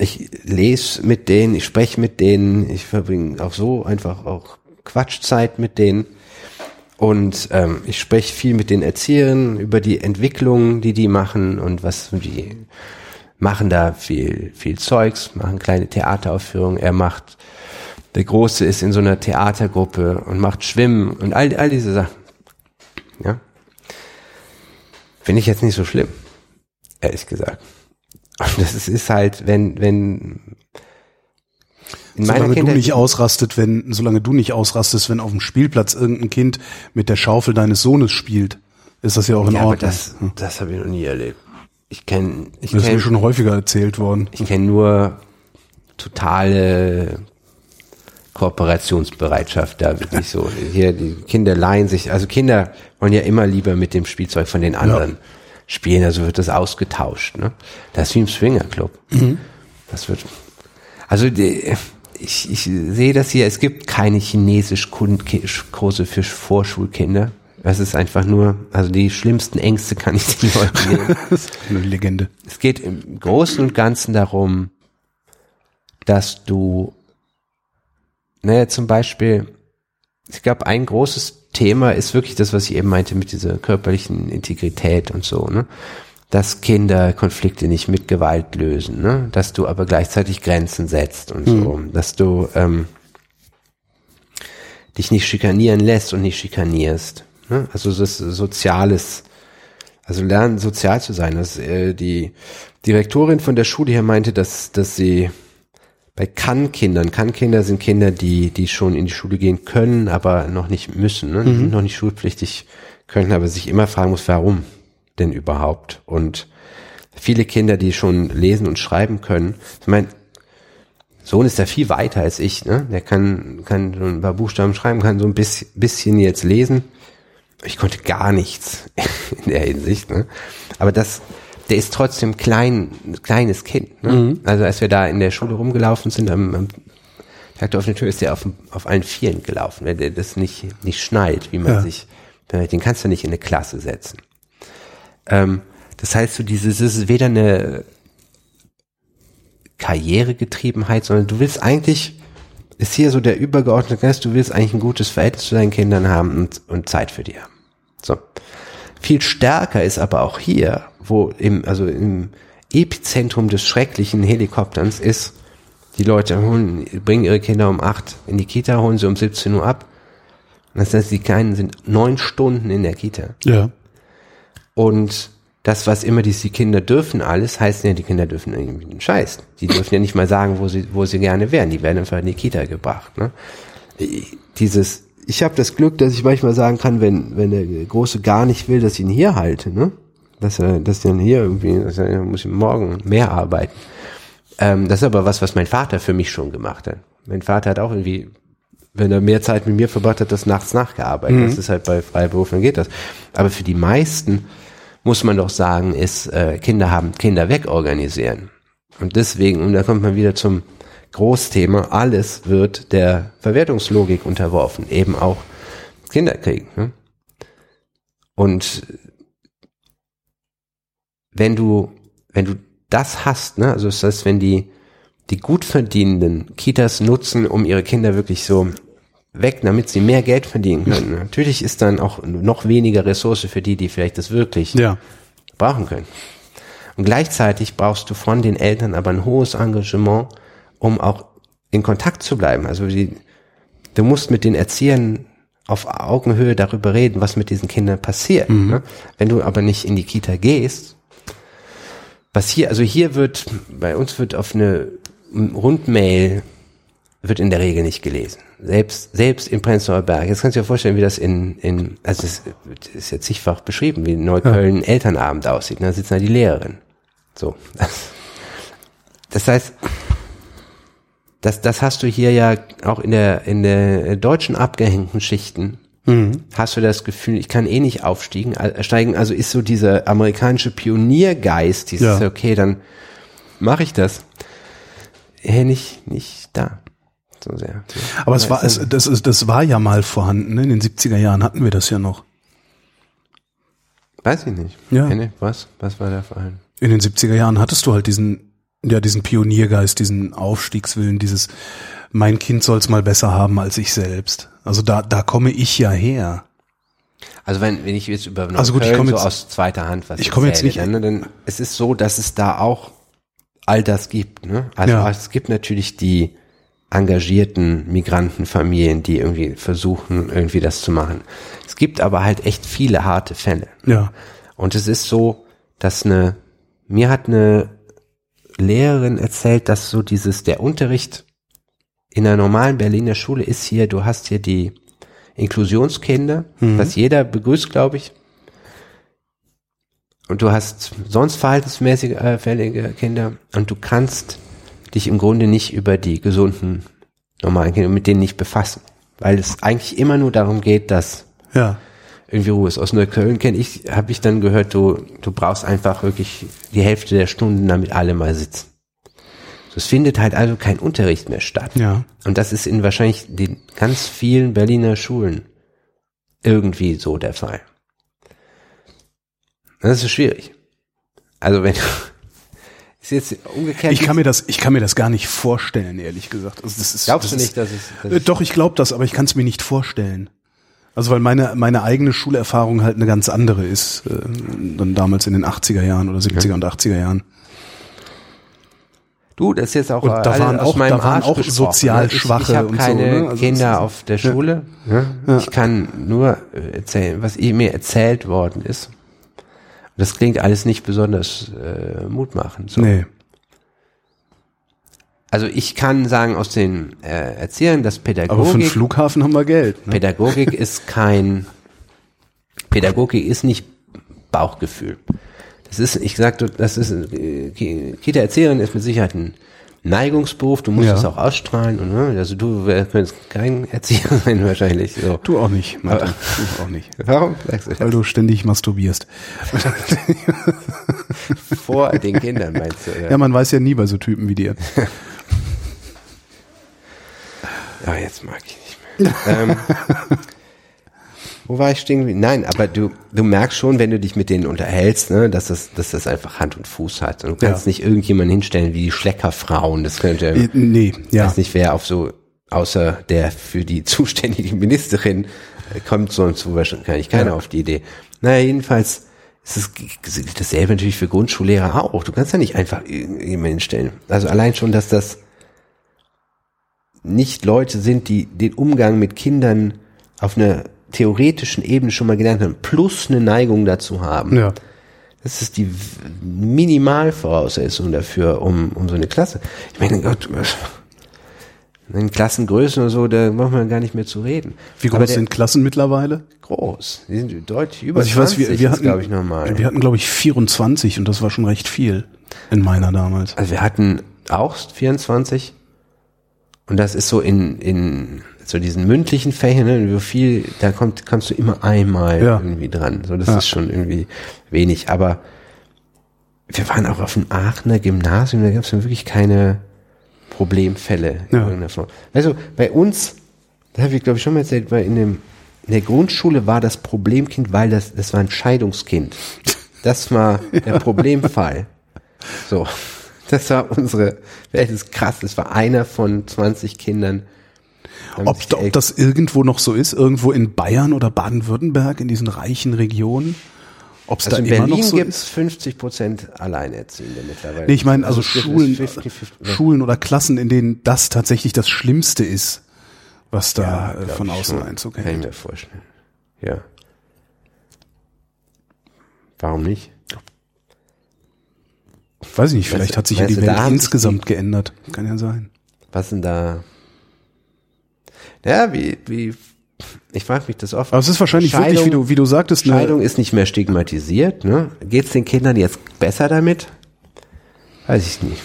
Ich lese mit denen, ich spreche mit denen, ich verbringe auch so einfach auch Quatschzeit mit denen. Und ähm, ich spreche viel mit den Erziehern über die Entwicklung, die die machen und was die machen da viel, viel Zeugs, machen kleine Theateraufführungen. Er macht, der Große ist in so einer Theatergruppe und macht Schwimmen und all, all diese Sachen. Ja. Finde ich jetzt nicht so schlimm. Ehrlich gesagt. Das ist, ist halt, wenn, wenn, in Solange du Kindheit- nicht ausrastet, wenn, solange du nicht ausrastest, wenn auf dem Spielplatz irgendein Kind mit der Schaufel deines Sohnes spielt, ist das ja auch in ja, aber Ordnung. das, das habe ich noch nie erlebt. Ich kenne, ich das ist mir schon häufiger erzählt worden. ich kenne nur totale Kooperationsbereitschaft da wirklich so. Hier, die Kinder leihen sich, also Kinder wollen ja immer lieber mit dem Spielzeug von den anderen spielen, also wird das ausgetauscht, ne? Das ist wie im Swingerclub. Das wird, also die, ich, ich sehe das hier, es gibt keine Chinesisch-Kurse für Vorschulkinder. Das ist einfach nur, also die schlimmsten Ängste kann ich den Leuten nehmen. [LAUGHS] Das ist eine Legende. Es geht im Großen und Ganzen darum, dass du, naja, zum Beispiel, ich glaube, ein großes Thema ist wirklich das, was ich eben meinte mit dieser körperlichen Integrität und so, ne? Dass Kinder Konflikte nicht mit Gewalt lösen, ne? Dass du aber gleichzeitig Grenzen setzt und so, dass du ähm, dich nicht schikanieren lässt und nicht schikanierst. Ne? Also das Soziales, also lernen sozial zu sein. Das, äh, die Direktorin von der Schule hier meinte, dass, dass sie bei Kann-Kindern, Kann-Kinder sind Kinder, die, die schon in die Schule gehen können, aber noch nicht müssen, ne? Sind noch nicht schulpflichtig, können aber sich immer fragen muss, warum denn überhaupt? Und viele Kinder, die schon lesen und schreiben können, ich meine, Sohn ist ja viel weiter als ich, ne? Der kann, kann so ein paar Buchstaben schreiben, kann so ein bisschen, bisschen jetzt lesen. Ich konnte gar nichts [LAUGHS] in der Hinsicht, ne? Aber das, der ist trotzdem klein, ein kleines Kind, ne? Also als wir da in der Schule rumgelaufen sind, am, am Tag der offenen Tür ist der auf, auf allen Vieren gelaufen, weil der das nicht, nicht schnallt, wie man Ja. sich, den kannst du nicht in eine Klasse setzen. Ähm, das heißt, so dieses, es ist weder eine Karrieregetriebenheit, sondern du willst eigentlich, ist hier so der übergeordnete Geist, du willst eigentlich ein gutes Verhältnis zu deinen Kindern haben und, und Zeit für die haben. So. Viel stärker ist aber auch hier, wo im, also im Epizentrum des schrecklichen Helikopterns ist, die Leute holen, bringen ihre Kinder um acht in die Kita, holen sie um 17 Uhr ab. Das heißt, die Kleinen sind neun Stunden in der Kita. Ja. Und das, was immer die, die Kinder dürfen alles, heißt ja, die Kinder dürfen irgendwie einen Scheiß. Die dürfen ja nicht mal sagen, wo sie, wo sie gerne wären. Die werden einfach in die Kita gebracht. Ne? Dieses, ich habe das Glück, dass ich manchmal sagen kann, wenn, wenn der Große gar nicht will, dass ich ihn hier halte, ne? Dass er, dass er dann hier irgendwie, dass er muss ich morgen mehr arbeiten. Ähm, das ist aber was, was mein Vater für mich schon gemacht hat. Mein Vater hat auch irgendwie, wenn er mehr Zeit mit mir verbracht hat, das nachts nachgearbeitet. Das ist halt bei Freiberuflern geht das. Aber für die meisten muss man doch sagen, ist äh, Kinder haben Kinder wegorganisieren. Und deswegen, und da kommt man wieder zum Großthema, alles wird der Verwertungslogik unterworfen, eben auch Kinderkrieg. Ne? Und wenn du, wenn du das hast, ne, also das heißt, wenn die, die gut verdienenden Kitas nutzen, um ihre Kinder wirklich so weg, damit sie mehr Geld verdienen können. [LAUGHS] Natürlich ist dann auch noch weniger Ressource für die, die vielleicht das wirklich Ja. brauchen können. Und gleichzeitig brauchst du von den Eltern aber ein hohes Engagement, um auch in Kontakt zu bleiben. Also die, du musst mit den Erziehern auf Augenhöhe darüber reden, was mit diesen Kindern passiert. Ne? Wenn du aber nicht in die Kita gehst, was hier, also hier wird, bei uns wird auf eine Rundmail wird in der Regel nicht gelesen. Selbst, selbst in Prenzlauer Berg. Jetzt kannst du dir vorstellen, wie das in, in also es ist jetzt zigfach beschrieben, wie in Neukölln Elternabend aussieht. Da sitzen da die Lehrerin. So. Das, das heißt, das, das hast du hier ja auch in der, in der deutschen abgehängten Schichten. Hast du das Gefühl, ich kann eh nicht aufsteigen, steigen, also ist so dieser amerikanische Pioniergeist, dieses, Ja. okay, dann mache ich das. Hey, nicht, nicht da. So sehr. Aber es war, es, das, ist, das war ja mal vorhanden. Ne? In den 70er Jahren hatten wir das ja noch. Weiß ich nicht. Ja. Kenne, was? Was war der Verein? In den 70er Jahren hattest du halt diesen, ja, diesen Pioniergeist, diesen Aufstiegswillen, dieses, mein Kind soll's mal besser haben als ich selbst. Also da, da komme ich ja her. Also wenn, wenn ich jetzt über Neukölln Also gut, ich komme so jetzt- aus zweiter Hand was ich komme jetzt nicht- dann, dann es ist so, dass es da auch all das gibt. Ne? Also Ja. es gibt natürlich die engagierten Migrantenfamilien, die irgendwie versuchen, irgendwie das zu machen. Es gibt aber halt echt viele harte Fälle. Ja. Und es ist so, dass eine, mir hat eine Lehrerin erzählt, dass so dieses, der Unterricht in einer normalen Berliner Schule ist hier, du hast hier die Inklusionskinder, was jeder begrüßt, glaube ich. Und du hast sonst verhaltensmäßige äh, fällige Kinder und du kannst dich im Grunde nicht über die gesunden normalen Kinder mit denen nicht befassen, weil es eigentlich immer nur darum geht, dass Ja. irgendwie Ruhe ist. Aus Neukölln kenne ich, habe ich dann gehört, du, du brauchst einfach wirklich die Hälfte der Stunden, damit alle mal sitzen. Es findet halt also kein Unterricht mehr statt. Ja. Und das ist in wahrscheinlich den ganz vielen Berliner Schulen irgendwie so der Fall. Das ist schwierig. Also wenn [LAUGHS] ist jetzt umgekehrt. Ich kann mir das, ich kann mir das gar nicht vorstellen, ehrlich gesagt. Also das ist, glaubst das du nicht, dass es, dass Äh, Doch, ich glaube das, aber ich kann es mir nicht vorstellen. Also weil meine, meine eigene Schulerfahrung halt eine ganz andere ist, äh, dann damals in den 80er Jahren oder 70er und 80er Jahren. Du, das ist jetzt auch Und da waren auch- meinem da waren Arsch auch sozial ne? ich, Schwache Ich habe und so, keine ne? Also Kinder auf der Schule. Ja? Ich kann nur äh, erzählen, was mir erzählt worden ist. Das klingt alles nicht besonders äh, mutmachend. So. Nee. Also ich kann sagen aus den äh, Erziehern, dass Aber für den Pädagogik, Flughafen haben wir Geld. Ne? Pädagogik ist kein, Pädagogik ist nicht Bauchgefühl. Das ist, ich sag, du, das ist, äh, Ki- Kita-Erzieherin ist mit Sicherheit ein Neigungsberuf, du musst Ja. es auch ausstrahlen, und, ne? also du könntest kein Erzieher [LAUGHS] sein wahrscheinlich, so. Du auch nicht, Martin. Du auch nicht. [LAUGHS] Warum sagst du Weil du ständig masturbierst. das [LAUGHS] vor den Kindern, meinst du? Oder? Ja, man weiß ja nie bei so Typen wie dir. Ja, jetzt mag ich nicht mehr. ähm, wo war ich stehen? Nein, aber du, du merkst schon, wenn du dich mit denen unterhältst, ne, dass das, dass das einfach Hand und Fuß hat. Und du kannst Ja. nicht irgendjemanden hinstellen wie die Schleckerfrauen. Das könnte, Äh, Nee, ich ja. weiß nicht, wer auf so, außer der für die [LAUGHS] zuständige Ministerin äh, kommt sonst so wahrscheinlich keiner Ja. auf die Idee. Naja, jedenfalls ist es dasselbe natürlich für Grundschullehrer auch. Du kannst ja nicht einfach irgendjemanden hinstellen. Also allein schon, dass das nicht Leute sind, die den Umgang mit Kindern auf einer theoretischen Ebene schon mal gelernt haben, plus eine Neigung dazu haben. Ja. Das ist die Minimalvoraussetzung dafür, um, um so eine Klasse. Ich meine, Gott, in Klassengrößen oder so, da braucht man gar nicht mehr zu reden. Wie groß der- sind Klassen mittlerweile? groß? Die sind deutlich über Also ich weiß, 20, wir, wir ist, hatten, glaube ich, normal. wir hatten, glaube ich, 24 und das war schon recht viel in meiner damals. Also wir hatten auch 24 und das ist so in, in so diesen mündlichen Fächern, ne, wie viel, da kommt, kommst du immer einmal Ja. irgendwie dran. So, das Ja. ist schon irgendwie wenig. Aber wir waren auch auf dem Aachener Gymnasium, da gab es wirklich keine Problemfälle in Ja. irgendeiner Form. Also bei uns, da habe ich glaube ich schon mal erzählt, weil in dem in der Grundschule war das Problemkind, weil das das war ein Scheidungskind. Das war der Problemfall. So, das war unsere, das ist krass, das war einer von 20 Kindern. Ob, ob das irgendwo noch so ist, irgendwo in Bayern oder Baden-Württemberg, in diesen reichen Regionen, ob es also da in immer Berlin so gibt es ist? 50 Prozent Alleinerziehende mittlerweile. Nee, ich meine also, gibt- Schulen, es ist 50-50. Schulen oder Klassen, in denen das tatsächlich das Schlimmste ist, was da äh, Glaub von außen schon. Einzug Kann ich mir vorstellen. Ja. Warum nicht? Weiß ich nicht, vielleicht hat sich ja die Welt insgesamt geändert. Kann ja sein. Was denn da? Ja, wie, wie, ich frage mich das oft. Aber es ist wahrscheinlich wirklich, wie du, wie du sagtest, eine, Scheidung ist nicht mehr stigmatisiert, ne? Geht's den Kindern jetzt besser damit? Weiß ich nicht.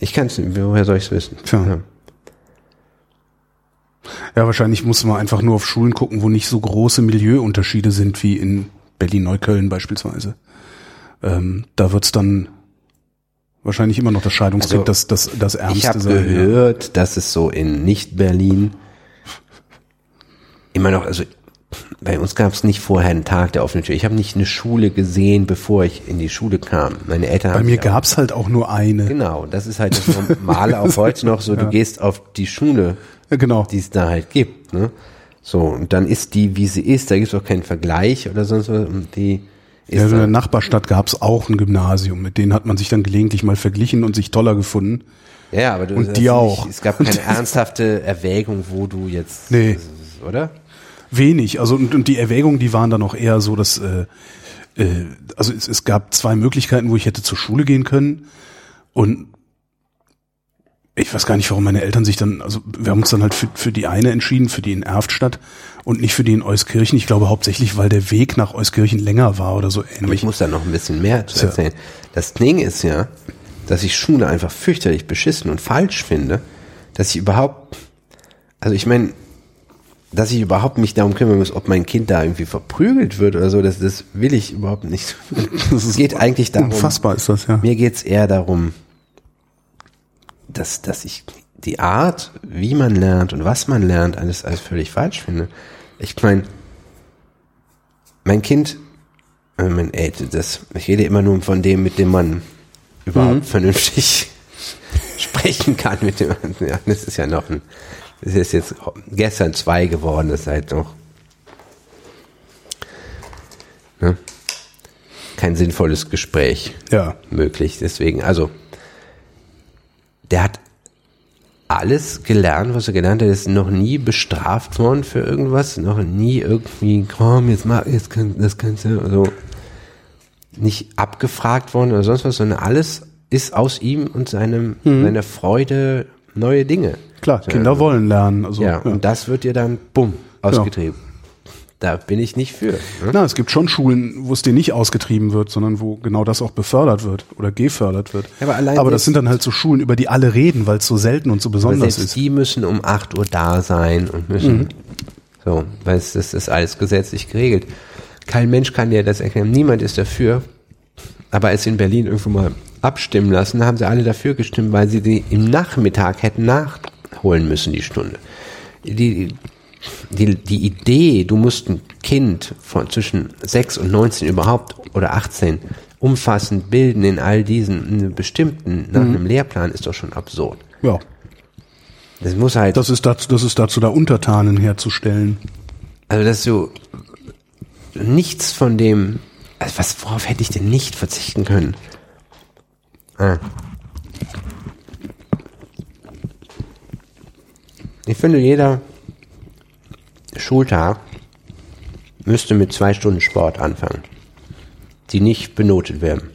Ich kann es nicht, woher soll ich es wissen? Tja. Ja. Ja, wahrscheinlich muss man einfach nur auf Schulen gucken, wo nicht so große Milieuunterschiede sind wie in Berlin-Neukölln beispielsweise. Ähm, da wird's dann wahrscheinlich immer noch das Scheidungskind, Also, das, das, das Ich Ärmste habe sein. ja. gehört, dass es so in Nicht-Berlin immer noch, also bei uns gab es nicht vorher einen Tag der offenen Tür. Ich habe nicht eine Schule gesehen, bevor ich in die Schule kam. Meine Eltern Bei mir auch- gab's halt auch nur eine. Genau, das ist halt das [LAUGHS] Normale auch heute noch so. Du gehst auf die Schule, Ja, genau. die es da halt gibt. Ne? So, und dann ist die, wie sie ist. Da gibt es auch keinen Vergleich oder sonst was. Und die ist Ja, also in der dann, Nachbarstadt gab's auch ein Gymnasium. Mit denen hat man sich dann gelegentlich mal verglichen und sich toller gefunden. ja, aber du und die nicht- auch. Es gab keine [LAUGHS] ernsthafte Erwägung, wo du jetzt, Nee. Oder? Wenig. Also und, und die Erwägungen, die waren dann auch eher so, dass äh, äh, also es, es gab zwei Möglichkeiten, wo ich hätte zur Schule gehen können. Und ich weiß gar nicht, warum meine Eltern sich dann, also wir haben uns dann halt für, für die eine entschieden, für die in Erftstadt und nicht für die in Euskirchen. Ich glaube hauptsächlich, weil der Weg nach Euskirchen länger war oder so Aber ähnlich. ich muss da noch ein bisschen mehr zu erzählen. Das Ding ist ja, dass ich Schule einfach fürchterlich beschissen und falsch finde, dass ich überhaupt, also ich meine, dass ich überhaupt mich darum kümmern muss, ob mein Kind da irgendwie verprügelt wird oder so, das, das will ich überhaupt nicht. [LAUGHS] Es geht eigentlich darum, Unfassbar ist das, ja. mir geht's eher darum, dass, dass ich die Art, wie man lernt und was man lernt, alles, alles völlig falsch finde. Ich meine, mein Kind, äh, mein, ey, das, ich rede immer nur von dem, mit dem man überhaupt vernünftig [LAUGHS] sprechen kann, mit dem, ja, das ist ja noch ein, das ist jetzt gestern zwei geworden, das ist halt noch, ne? kein sinnvolles Gespräch Ja. möglich. Deswegen, also, der hat alles gelernt, was er gelernt hat, ist noch nie bestraft worden für irgendwas, noch nie irgendwie, komm, jetzt mach, jetzt kann, das kannst du, also, nicht abgefragt worden oder sonst was, sondern alles ist aus ihm und seinem, seiner Freude neue Dinge. Klar, Kinder wollen lernen. Also, Ja, ja. und das wird dir dann, bumm, ausgetrieben. Da bin ich nicht für. Ne? Na, es gibt schon Schulen, wo es dir nicht ausgetrieben wird, sondern wo genau das auch befördert wird oder gefördert wird. Ja, aber allein aber das sind dann halt so Schulen, über die alle reden, weil es so selten und so besonders selbst ist. die müssen um 8 Uhr da sein und müssen so, weil es das ist alles gesetzlich geregelt. Kein Mensch kann dir das erklären, niemand ist dafür. Aber als sie in Berlin irgendwo mal abstimmen lassen, haben sie alle dafür gestimmt, weil sie die im Nachmittag hätten nachholen müssen, die Stunde. Die, die, die Idee, du musst ein Kind von zwischen 6 und 19 überhaupt oder 18 umfassend bilden in all diesen bestimmten, nach einem Lehrplan, ist doch schon absurd. Ja, Das muss halt, das ist dazu, das ist dazu, da Untertanen herzustellen. also dass du nichts von dem, also was, worauf hätte ich denn nicht verzichten können? Ah. Ich finde, jeder Schultag müsste mit zwei Stunden Sport anfangen, die nicht benotet werden.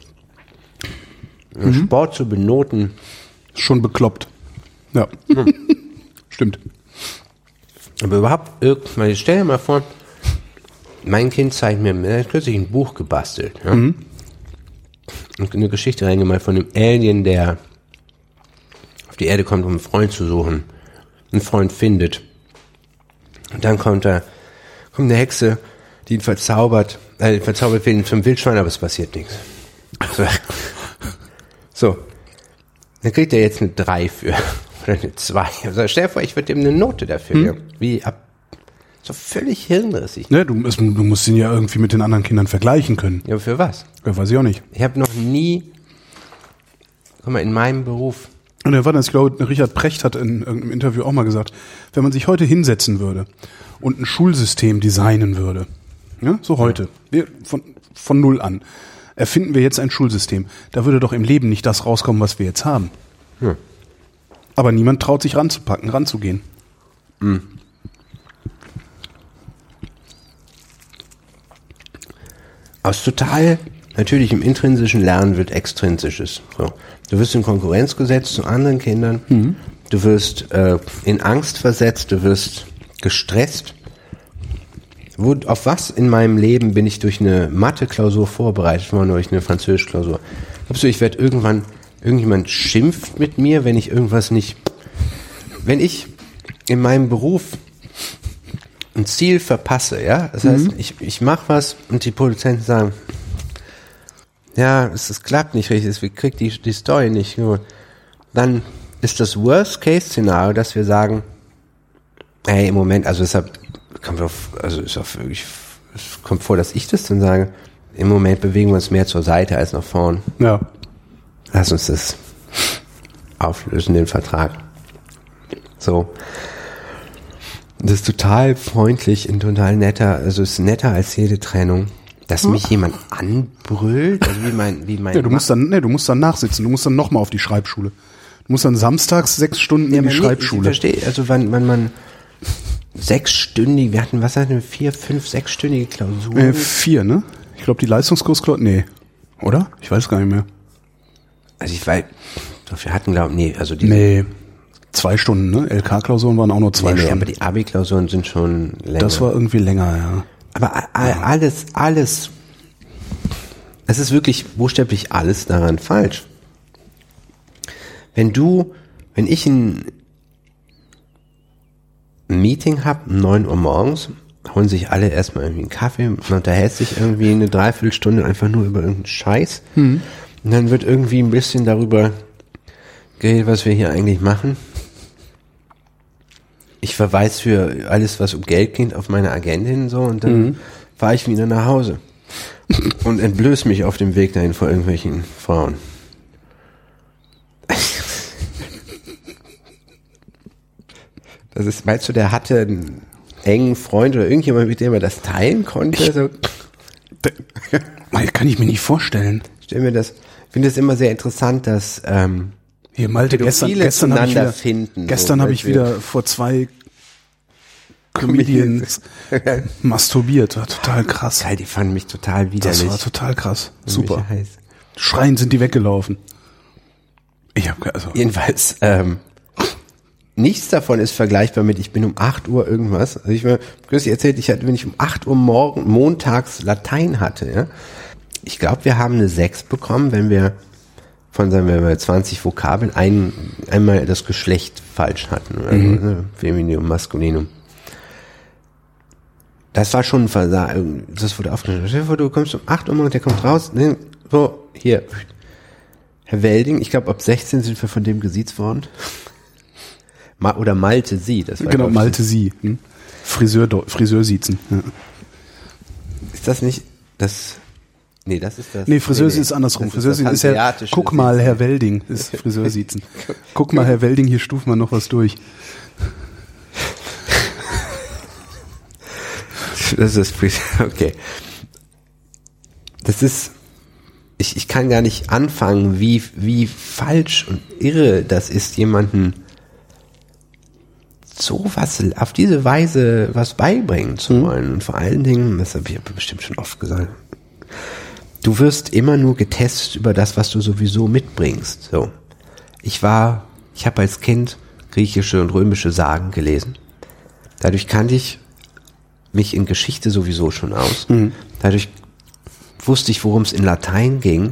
Und Sport zu benoten, Ist schon bekloppt. Ja. [LAUGHS] Stimmt. Aber überhaupt irgendwann, stell dir mal vor, mein Kind zeigt mir, er hat kürzlich ein Buch gebastelt. Ja? Und eine Geschichte reingemalt von einem Alien, der auf die Erde kommt, um einen Freund zu suchen. Einen Freund findet. Und dann kommt er, kommt eine Hexe, die ihn verzaubert, äh, verzaubert wird ihn zum Wildschwein, aber es passiert nichts. So. [LAUGHS] so. Dann kriegt er jetzt eine 3 für. [LAUGHS] Oder eine 2. Also stell dir vor, ich würde ihm eine Note dafür geben. Wie ab. So völlig hirnrissig. Ne, du, es, du musst ihn ja irgendwie mit den anderen Kindern vergleichen können. Ja, für was? Ja, weiß ich auch nicht. Ich habe noch nie. Guck mal, in meinem Beruf. Und der war das, ich glaube, Richard Precht hat in irgendeinem Interview auch mal gesagt, wenn man sich heute hinsetzen würde und ein Schulsystem designen würde, ja, so heute, wir, von, von null an, erfinden wir jetzt ein Schulsystem, da würde doch im Leben nicht das rauskommen, was wir jetzt haben. Hm. Aber niemand traut sich ranzupacken, ranzugehen. Aus total natürlichem intrinsischen Lernen wird extrinsisches. So. Du wirst in Konkurrenz gesetzt zu anderen Kindern. Du wirst äh, in Angst versetzt. Du wirst gestresst. Wo, auf was in meinem Leben bin ich durch eine Mathe-Klausur vorbereitet worden, durch eine Französisch-Klausur? Glaubst du, ich werde irgendwann, irgendjemand schimpft mit mir, wenn ich irgendwas nicht, wenn ich in meinem Beruf ein Ziel verpasse, ja? Das heißt, ich, ich mache was und die Produzenten sagen, ja, es, es klappt nicht richtig, wir kriegt die, die Story nicht. gut. Dann ist das Worst-Case-Szenario, dass wir sagen, ey, im Moment, also deshalb kommt auf, also ist auch wirklich, es kommt vor, dass ich das dann sage. Im Moment bewegen wir uns mehr zur Seite als nach vorn. Ja. Lass uns das auflösen, den Vertrag. So. Das ist total freundlich und total netter, also es ist netter als jede Trennung. Dass mich jemand anbrüllt, also wie mein, wie mein Ja, du musst dann, nee, du musst dann nachsitzen. Du musst dann nochmal auf die Schreibschule. Du musst dann samstags sechs Stunden in die nee, Schreibschule. Ich verstehe, also wenn, wenn man sechsstündig, wir hatten, was hatten wir, vier, fünf, sechsstündige Klausuren. Äh, vier, ne? Ich glaube, die Leistungskursklausur, nee. Oder? Ich weiß gar nicht mehr. Also ich weiß, doch, wir hatten, glaube nee, also die, Nee. Zwei Stunden, ne? LK-Klausuren waren auch nur zwei nee, nee, Stunden. aber die Abi-Klausuren sind schon länger. das war irgendwie länger, ja. Aber alles, alles, es ist wirklich buchstäblich alles daran falsch. Wenn du, wenn ich ein Meeting hab, um 9 Uhr morgens, holen sich alle erstmal irgendwie einen Kaffee, man unterhält sich irgendwie eine Dreiviertelstunde einfach nur über irgendeinen Scheiß. Und dann wird irgendwie ein bisschen darüber geredet, was wir hier eigentlich machen. Ich verweise für alles, was um Geld geht, auf meine Agentin so und dann fahre ich wieder nach Hause [LAUGHS] und entblöß mich auf dem Weg dahin vor irgendwelchen Frauen. Das ist, meinst du, der hatte einen engen Freund oder irgendjemand, mit dem er das teilen konnte? So, Mei, [LAUGHS] Kann ich mir nicht vorstellen. stell mir das, ich finde es immer sehr interessant, dass ähm, Hier, Malte, gestern, gestern habe ich wieder, finden, gestern so, habe ich wieder vor zwei Comedians [LAUGHS] masturbiert. War total krass. geil, die fanden mich total widerlich. Das war total krass. Super. Schreien sind die weggelaufen. Ich habe also Jedenfalls, ähm, nichts davon ist vergleichbar mit, ich bin um 8 Uhr irgendwas. Also ich mir kürzlich erzählt, ich hatte, wenn ich um 8 Uhr morgen, montags Latein hatte, ja. Ich glaube, wir haben eine 6 bekommen, wenn wir von, sagen wir mal, 20 Vokabeln ein, einmal das Geschlecht falsch hatten. Also, ne, Femininum, Maskulinum. Das war schon ein Versagen. Das wurde aufgeschrieben. Du kommst um 8 Uhr morgens, der kommt raus, ne, so, hier, Herr Welding, ich glaube, ab 16 sind wir von dem gesiezt worden. Ma oder Malte Sie, das war genau Malte sie. Hm? Friseur Friseur siezen. Ja. Ist das nicht das? Nee, das ist das. Nee, Friseur nee, ist andersrum. das ist, ist ja, guck mal. Herr Welding, ist [LAUGHS] Friseur siezen. Guck mal, Herr Welding, hier stufen wir noch was durch. Das ist [LAUGHS] okay. Das ist ich, ich kann gar nicht anfangen, wie wie falsch und irre das ist, jemanden so was auf diese Weise was beibringen zu wollen und vor allen Dingen, das habe ich bestimmt schon oft gesagt. Du wirst immer nur getestet über das, was du sowieso mitbringst. So. Ich war, ich habe als Kind griechische und römische Sagen gelesen. Dadurch kannte ich mich in Geschichte sowieso schon aus. Dadurch wusste ich, worum es in Latein ging.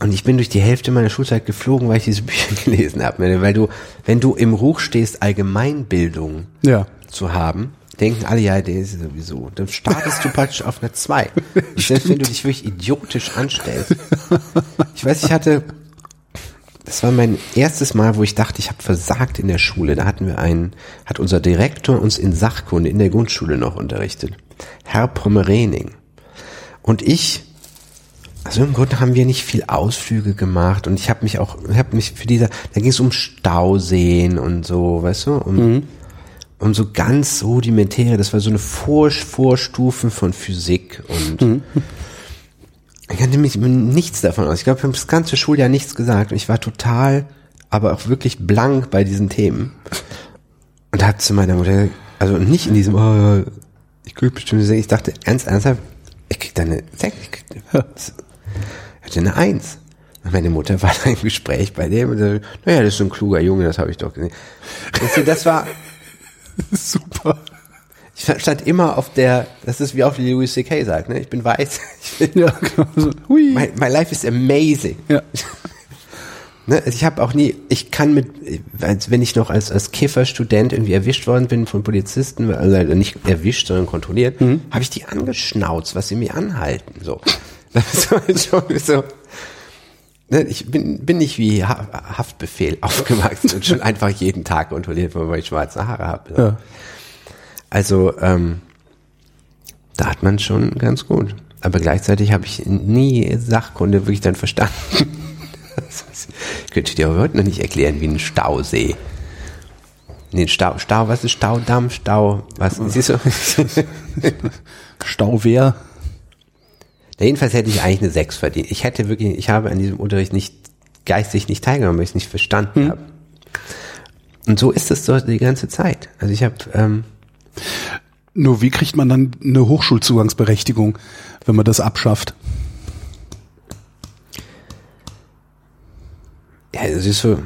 Und ich bin durch die Hälfte meiner Schulzeit geflogen, weil ich diese [LAUGHS] Bücher gelesen habe. Weil du, wenn du im Ruch stehst, Allgemeinbildung Ja. zu haben, denken alle, ja, der ist sowieso. Dann startest du [LAUGHS] praktisch auf einer 2. Selbst wenn du dich wirklich idiotisch anstellst. Ich weiß, ich hatte, das war mein erstes Mal, wo ich dachte, ich habe versagt in der Schule. Da hatten wir einen, hat unser Direktor uns in Sachkunde in der Grundschule noch unterrichtet. Herr Pommerening. Und ich, also im Grunde haben wir nicht viel Ausflüge gemacht und ich habe mich auch, ich habe mich für dieser, da ging es um Stauseen und so, weißt du, um, um so ganz rudimentäre, das war so eine Vor Vorstufen von Physik und ich kannte mich nichts davon aus. Ich glaube, wir haben das ganze Schuljahr nichts gesagt und ich war total, aber auch wirklich blank bei diesen Themen. Und da hat zu meiner Mutter, also nicht in diesem, oh, ich krieg bestimmt ich dachte ernst, ernsthaft, ich krieg da eine Sechs, ich krieg eine, ich hatte eine Eins. Und meine Mutter war da im Gespräch bei dem und so, naja, das ist so ein kluger Junge, das habe ich doch gesehen. Das war, [LAUGHS] Super. ich stand immer auf der, das ist wie auch Louis C.K. sagt, ne? Ich bin weiß. [LAUGHS] Ich bin, Ja, genau. So, hui. my, my life is amazing. Ja. [LAUGHS] Ne? Also ich habe auch nie, ich kann mit, wenn ich noch als, als Kifferstudent irgendwie erwischt worden bin von Polizisten, also nicht erwischt, sondern kontrolliert, habe ich die angeschnauzt, was sie mir anhalten. So. Das war schon so. Ne? Ich bin, bin nicht wie ha Haftbefehl [LAUGHS] aufgewachsen und schon einfach jeden Tag kontrolliert, weil ich schwarze Haare habe. So. Ja. Also, ähm, da hat man schon ganz gut. Aber gleichzeitig habe ich nie Sachkunde wirklich dann verstanden. [LAUGHS] ich könnte dir heute noch nicht erklären, wie ein Stausee. Nee, Stau, Stau, was ist Staudamm, Stau, was, siehst du? Stauwehr. Jedenfalls hätte ich eigentlich eine 6 verdient. Ich hätte wirklich, ich habe an diesem Unterricht nicht, geistig nicht teilgenommen, weil ich es nicht verstanden habe. Und so ist es so die ganze Zeit. Also ich habe, ähm, Nur wie kriegt man dann eine Hochschulzugangsberechtigung, wenn man das abschafft? Ja, es ist so,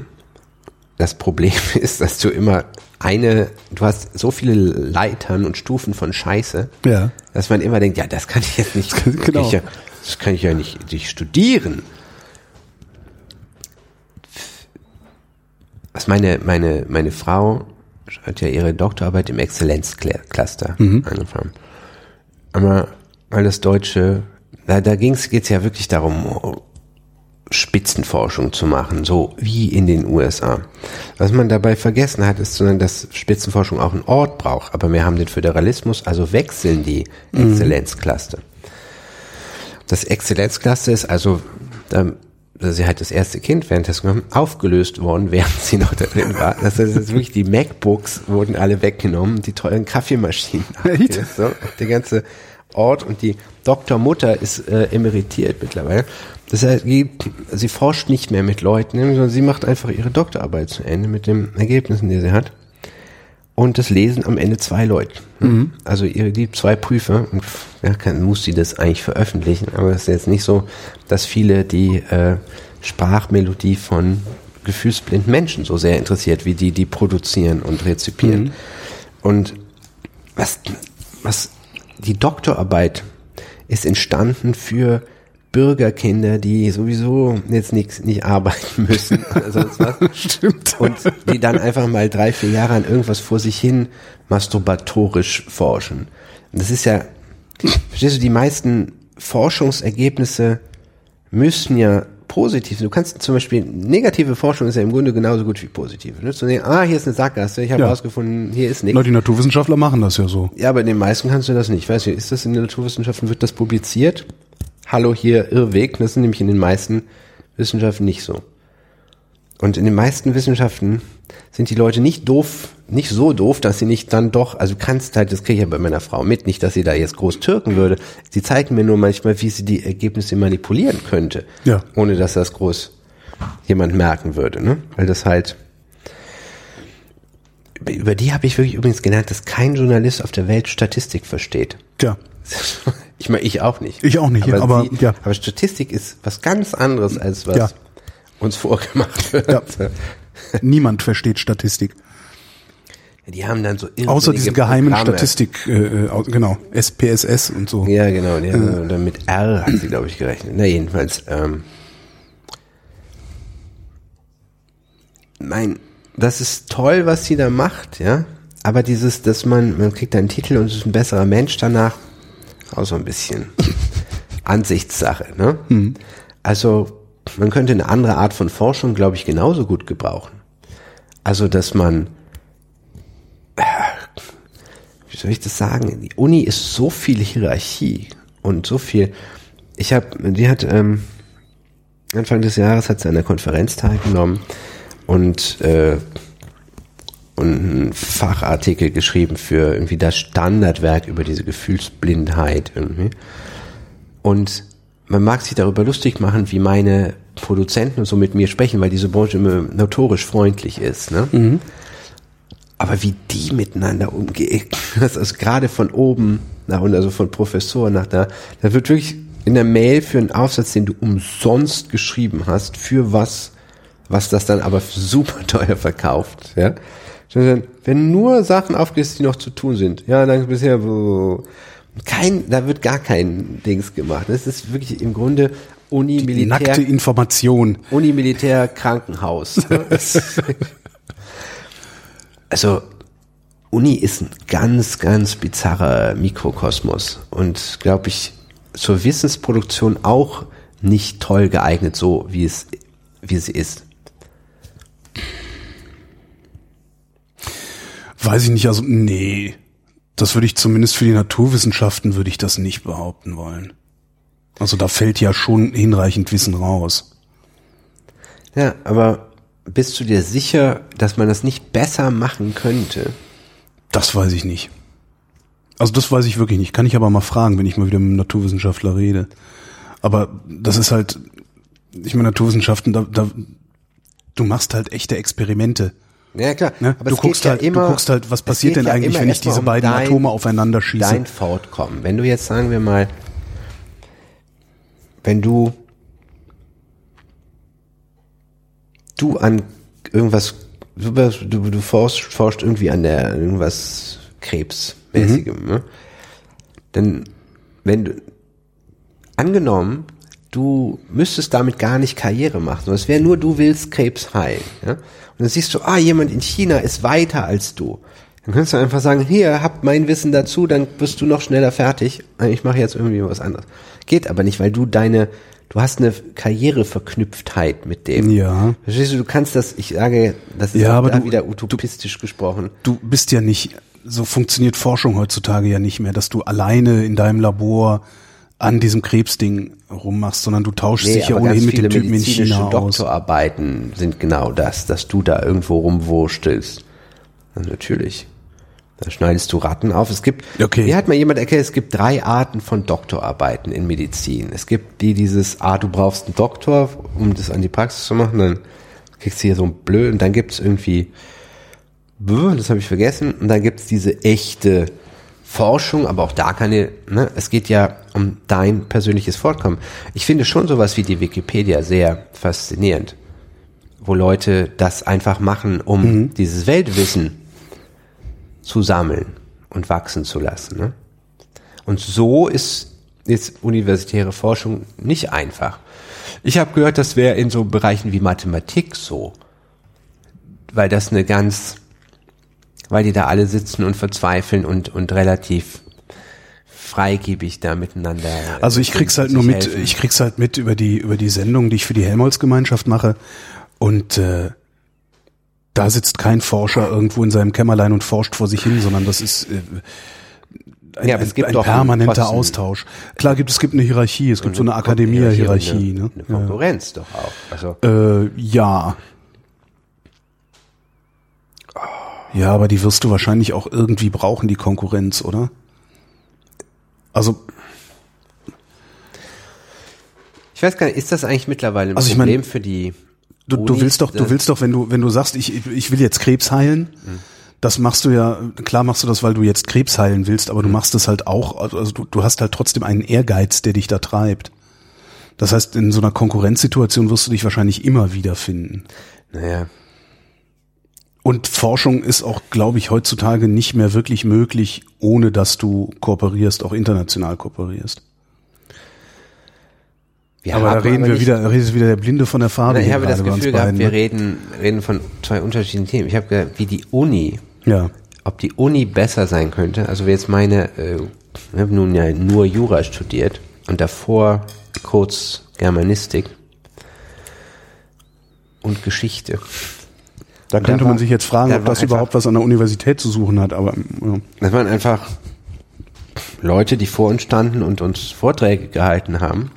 das Problem [LAUGHS] ist, dass du immer eine, du hast so viele Leitern und Stufen von Scheiße, Ja. Dass man immer denkt, ja, das kann ich jetzt nicht, [LAUGHS] Genau. ich ja, das kann ich ja nicht, nicht studieren. Was meine, meine, meine Frau hat ja ihre Doktorarbeit im Exzellenzcluster angefangen. Aber weil das Deutsche, da, da ging's, geht's ja wirklich darum, Spitzenforschung zu machen, so wie in den USA. Was man dabei vergessen hat, ist, sondern dass Spitzenforschung auch einen Ort braucht. Aber wir haben den Föderalismus, also wechseln die Exzellenzcluster. Das Exzellenzcluster ist also, da, da sie halt das erste Kind währenddessen genommen, aufgelöst worden, [LAUGHS] während sie noch da drin war. Das heißt, wirklich die MacBooks wurden alle weggenommen, die teuren Kaffeemaschinen. So, der ganze Ort und die Doktormutter ist äh, emeritiert mittlerweile. Das heißt, sie forscht nicht mehr mit Leuten, sondern sie macht einfach ihre Doktorarbeit zu Ende mit den Ergebnissen, die sie hat. Und das lesen am Ende zwei Leute. Also ihre die zwei Prüfer, und ja, kann, muss sie das eigentlich veröffentlichen, aber es ist jetzt nicht so, dass viele die äh, Sprachmelodie von gefühlsblinden Menschen so sehr interessiert, wie die, die produzieren und rezipieren. Und was, was die Doktorarbeit ist entstanden für Bürgerkinder, die sowieso jetzt nichts nicht arbeiten müssen [LAUGHS] oder sonst was. [LAUGHS] Stimmt. Und die dann einfach mal drei, vier Jahre an irgendwas vor sich hin masturbatorisch forschen. Und das ist ja, verstehst du, die meisten Forschungsergebnisse müssen ja positiv. Du kannst zum Beispiel, negative Forschung ist ja im Grunde genauso gut wie positive. Ne? Zu sehen, ah, hier ist eine Sackgasse, ich habe Ja. rausgefunden, hier ist nichts. Na, die Naturwissenschaftler machen das ja so. Ja, aber in den meisten kannst du das nicht. Weißt du, ist das in den Naturwissenschaften, wird das publiziert? Hallo, hier Irrweg. Das ist nämlich in den meisten Wissenschaften nicht so. Und in den meisten Wissenschaften sind die Leute nicht doof, nicht so doof, dass sie nicht dann doch, also du kannst halt, das kriege ich ja bei meiner Frau mit, nicht, dass sie da jetzt groß türken würde. Sie zeigt mir nur manchmal, wie sie die Ergebnisse manipulieren könnte. Ja. Ohne dass das groß jemand merken würde, ne? Weil das halt, über die habe ich wirklich übrigens gelernt, dass kein Journalist auf der Welt Statistik versteht. Tja. [LAUGHS] Ich meine, ich auch nicht. Ich auch nicht, aber, sie, ja. aber Statistik ist was ganz anderes, als was Ja. uns vorgemacht wird. Ja. Niemand versteht Statistik. Die haben dann so Außer diesen geheimen Programme. Statistik, äh, äh, au- genau, SPSS und so. Ja, genau. Die haben dann mit R hat sie, glaube ich, gerechnet. Na, jedenfalls. Ähm, mein, das ist toll, was sie da macht, ja. Aber dieses, dass man, man kriegt einen Titel und ist ein besserer Mensch danach, auch so ein bisschen [LAUGHS] Ansichtssache, ne? Also, man könnte eine andere Art von Forschung, glaube ich, genauso gut gebrauchen. Also, dass man, äh, wie soll ich das sagen? Die Uni ist so viel Hierarchie und so viel. Ich habe, die hat ähm, Anfang des Jahres hat sie an der Konferenz teilgenommen und äh, und einen Fachartikel geschrieben für irgendwie das Standardwerk über diese Gefühlsblindheit irgendwie. Und man mag sich darüber lustig machen, wie meine Produzenten und so mit mir sprechen, weil diese Branche immer notorisch freundlich ist. Ne? Aber wie die miteinander umgehen, [LAUGHS] das ist gerade von oben nach unten, also von Professor nach da, da wird wirklich in der Mail für einen Aufsatz, den du umsonst geschrieben hast, für was, was das dann aber super [LAUGHS] teuer verkauft, ja. Wenn nur Sachen aufgelistet, die noch zu tun sind, ja, dann bisher, wo- kein, da wird gar kein Dings gemacht. Das ist wirklich im Grunde Uni, Die Militär, nackte Information. Uni, Militär, Krankenhaus. [LAUGHS] Also, Uni ist ein ganz, ganz bizarrer Mikrokosmos und glaube ich zur Wissensproduktion auch nicht toll geeignet, so wie es, wie sie ist. Weiß ich nicht, also nee. Das würde ich zumindest für die Naturwissenschaften würde ich das nicht behaupten wollen. Also da fällt ja schon hinreichend Wissen raus. Ja, aber bist du dir sicher, dass man das nicht besser machen könnte? Das weiß ich nicht. Also das weiß ich wirklich nicht. Kann ich aber mal fragen, wenn ich mal wieder mit einem Naturwissenschaftler rede. Aber das ist halt, ich meine, Naturwissenschaften, da, da, du machst halt echte Experimente. Ja, klar. Ne? Aber du guckst geht halt, ja immer, du guckst halt, was passiert denn ja eigentlich, wenn ich diese um beiden dein- Atome aufeinander schieße? Dein Fortkommen. Wenn du jetzt sagen wir mal, wenn du du an irgendwas du, du, du forschst, forschst irgendwie an der irgendwas Krebsmäßigem, Mhm. ne? Dann wenn du angenommen du müsstest damit gar nicht Karriere machen, sondern es wäre nur, du willst Krebs heilen. Ja? Und dann siehst du, ah, jemand in China ist weiter als du. Dann kannst du einfach sagen, hier, hab mein Wissen dazu, dann bist du noch schneller fertig. Ich mache jetzt irgendwie was anderes. Geht aber nicht, weil du deine, du hast eine Karriereverknüpftheit mit dem. Ja. Verstehst du, du kannst das, ich sage, das ist Ja, aber da du- wieder utopistisch gesprochen. du bist ja nicht, so funktioniert Forschung heutzutage ja nicht mehr, dass du alleine in deinem Labor an diesem Krebsding rummachst, sondern du tauschst dich ja ohnehin mit dem Typen in China aus. Doktorarbeiten sind genau das, dass du da irgendwo rumwurstelst. Ja, natürlich. Da schneidest du Ratten auf. Es gibt, Okay. mir hat mal jemand erklärt, es gibt drei Arten von Doktorarbeiten in Medizin. Es gibt die dieses, ah, du brauchst einen Doktor, um das an die Praxis zu machen, dann kriegst du hier so ein Blöd und dann gibt's irgendwie, das habe ich vergessen, und dann gibt's diese echte Forschung, aber auch da kann ihr, ne, es geht ja um dein persönliches Fortkommen. Ich finde schon sowas wie die Wikipedia sehr faszinierend, wo Leute das einfach machen, um dieses Weltwissen zu sammeln und wachsen zu lassen. Ne? Und so ist jetzt universitäre Forschung nicht einfach. Ich habe gehört, das wäre in so Bereichen wie Mathematik so, weil das eine ganz, weil die da alle sitzen und verzweifeln und und relativ freigebig da miteinander. Also ich krieg's halt nur mit, helfen. ich krieg's halt mit über die über die Sendung, die ich für die Helmholtz-Gemeinschaft mache und äh, da sitzt kein Forscher irgendwo in seinem Kämmerlein und forscht vor sich hin, sondern das ist äh, ein, Ja, ein, ein permanenter Austausch. Klar gibt es gibt eine Hierarchie, es gibt so eine Hierarchie Akademia-Hierarchie. und Ne? Eine, eine Konkurrenz doch auch. Also Ja. Äh, ja. Ja, aber die wirst du wahrscheinlich auch irgendwie brauchen, die Konkurrenz, oder? Also ich weiß gar nicht, ist das eigentlich mittlerweile ein Also ich mein, Problem für die Du, du willst doch, du willst doch, wenn du, wenn du sagst, ich, ich will jetzt Krebs heilen, das machst du ja, klar machst du das, weil du jetzt Krebs heilen willst, aber du machst es halt auch, also also du, du hast halt trotzdem einen Ehrgeiz, der dich da treibt. Das heißt, in so einer Konkurrenzsituation wirst du dich wahrscheinlich immer wiederfinden. Naja, Und Forschung ist auch, glaube ich, heutzutage nicht mehr wirklich möglich, ohne dass du kooperierst, auch international kooperierst. Wir aber da haben reden wir nicht- wieder, da redet wieder der Blinde von der Farbe. Ich habe das Gefühl gehabt, beiden, wir ne? reden, reden von zwei unterschiedlichen Themen. Ich habe gesagt, wie die Uni, Ja. ob die Uni besser sein könnte. Also jetzt meine, äh, ich habe nun ja nur Jura studiert und davor kurz Germanistik und Geschichte. Da könnte war- man sich jetzt fragen, da ob war das einfach- überhaupt was an der Universität zu suchen hat, aber ja. Das waren einfach Leute, die vor uns standen und uns Vorträge gehalten haben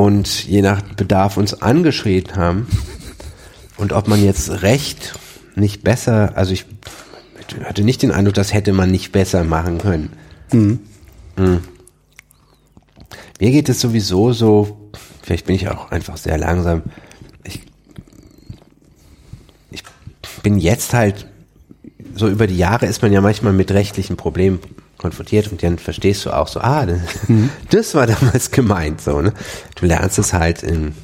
und je nach Bedarf uns angeschrien haben. Und ob man jetzt recht nicht besser, also ich hatte nicht den Eindruck, das hätte man nicht besser machen können. Mhm. Mir geht es sowieso so, vielleicht bin ich auch einfach sehr langsam. Ich, ich bin jetzt halt so über die Jahre ist man ja manchmal mit rechtlichen Problemen konfrontiert und dann verstehst du auch so, ah, das, [LAUGHS] das war damals gemeint, so, ne? Du lernst es halt in,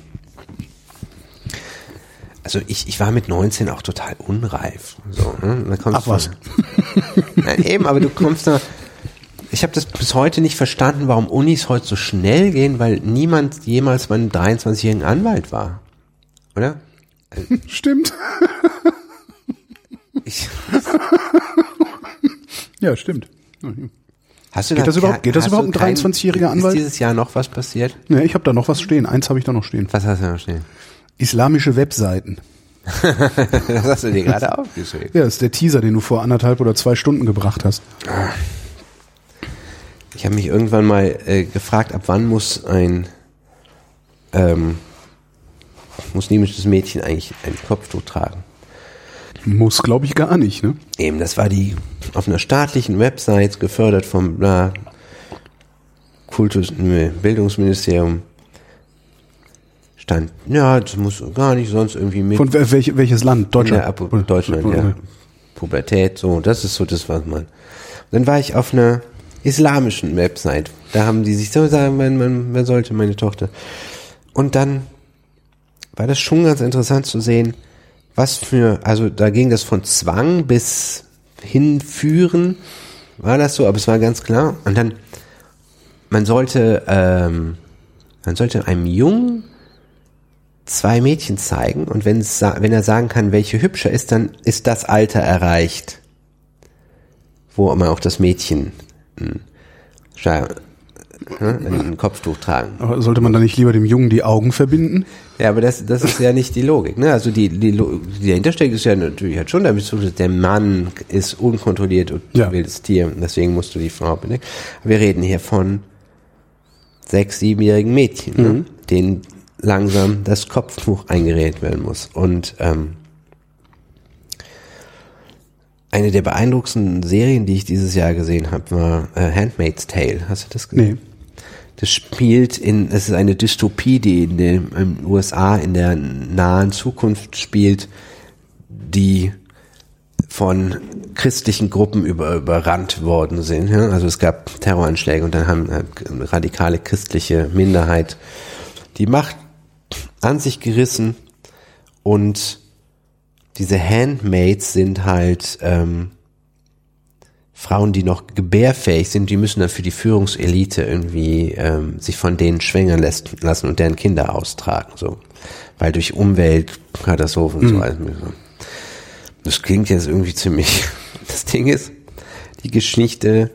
also ich, ich war mit 19 auch total unreif, so, ne? Dann kommst Ach du- was. [LAUGHS] Nein, eben, aber du kommst da, ich habe das bis heute nicht verstanden, warum Unis heute so schnell gehen, weil niemand jemals meinen 23-jährigen Anwalt war, oder? [LAUGHS] Stimmt. Ich, Ja, stimmt. Hast du Geht da das überhaupt- geht das überhaupt ein kein- 23-jähriger Anwalt? Ist dieses Jahr noch was passiert? Ja, ich habe da noch was stehen. Eins habe ich da noch stehen. Was hast du noch stehen? Islamische Webseiten. [LAUGHS] das hast du dir gerade aufgeschrieben. Ja, das ist der Teaser, den du vor anderthalb oder zwei Stunden gebracht hast. Ich habe mich irgendwann mal äh, gefragt, ab wann muss ein ähm, muslimisches Mädchen eigentlich ein Kopftuch tragen? Muss, glaube ich, gar nicht, ne? Eben, das war die auf einer staatlichen Website gefördert vom bla, Kultus, nee, Bildungsministerium stand, ja, das muss gar nicht sonst irgendwie mit Von wel- welch, welches Land? Deutschland? Apo Deutschland, ja. Pubertät, so, das ist so das, was man. Dann war ich auf einer islamischen Website. Da haben die sich so gesagt, man, man, man sollte meine Tochter. Und dann war das schon ganz interessant zu sehen, was für, also da ging das von Zwang bis hinführen, war das so, aber es war ganz klar. Und dann, man sollte, ähm, man sollte einem Jungen zwei Mädchen zeigen und wenn, er sagen kann, welche hübscher ist, dann ist das Alter erreicht, wo man auch das Mädchen Scha- ne, ein Kopftuch tragen. Aber sollte man da nicht lieber dem Jungen die Augen verbinden? Ja, aber das, das ist ja nicht die Logik. Ne? Also die, die, die dahinter steckt, ist ja natürlich hat schon damit zu tun, der Mann ist unkontrolliert und Ja. ein wildes Tier. Deswegen musst du die Frau bedenken. Wir reden hier von sechs, siebenjährigen Mädchen, ne? denen langsam das Kopftuch eingeredet werden muss. Und ähm, eine der beeindruckendsten Serien, die ich dieses Jahr gesehen habe, war äh, Handmaid's Tale. Hast du das gesehen? Nee. Das spielt in, es ist eine Dystopie, die in den in USA in der nahen Zukunft spielt, die von christlichen Gruppen über, überrannt worden sind. Ja? Also es gab Terroranschläge und dann haben eine radikale christliche Minderheit die Macht an sich gerissen und diese Handmaids sind halt ähm, Frauen, die noch gebärfähig sind, die müssen dann für die Führungselite irgendwie ähm, sich von denen schwängern lässt, lassen und deren Kinder austragen, so. Weil durch Umweltkatastrophen und so alles. Das klingt jetzt irgendwie ziemlich. [LAUGHS] Das Ding ist, die Geschichte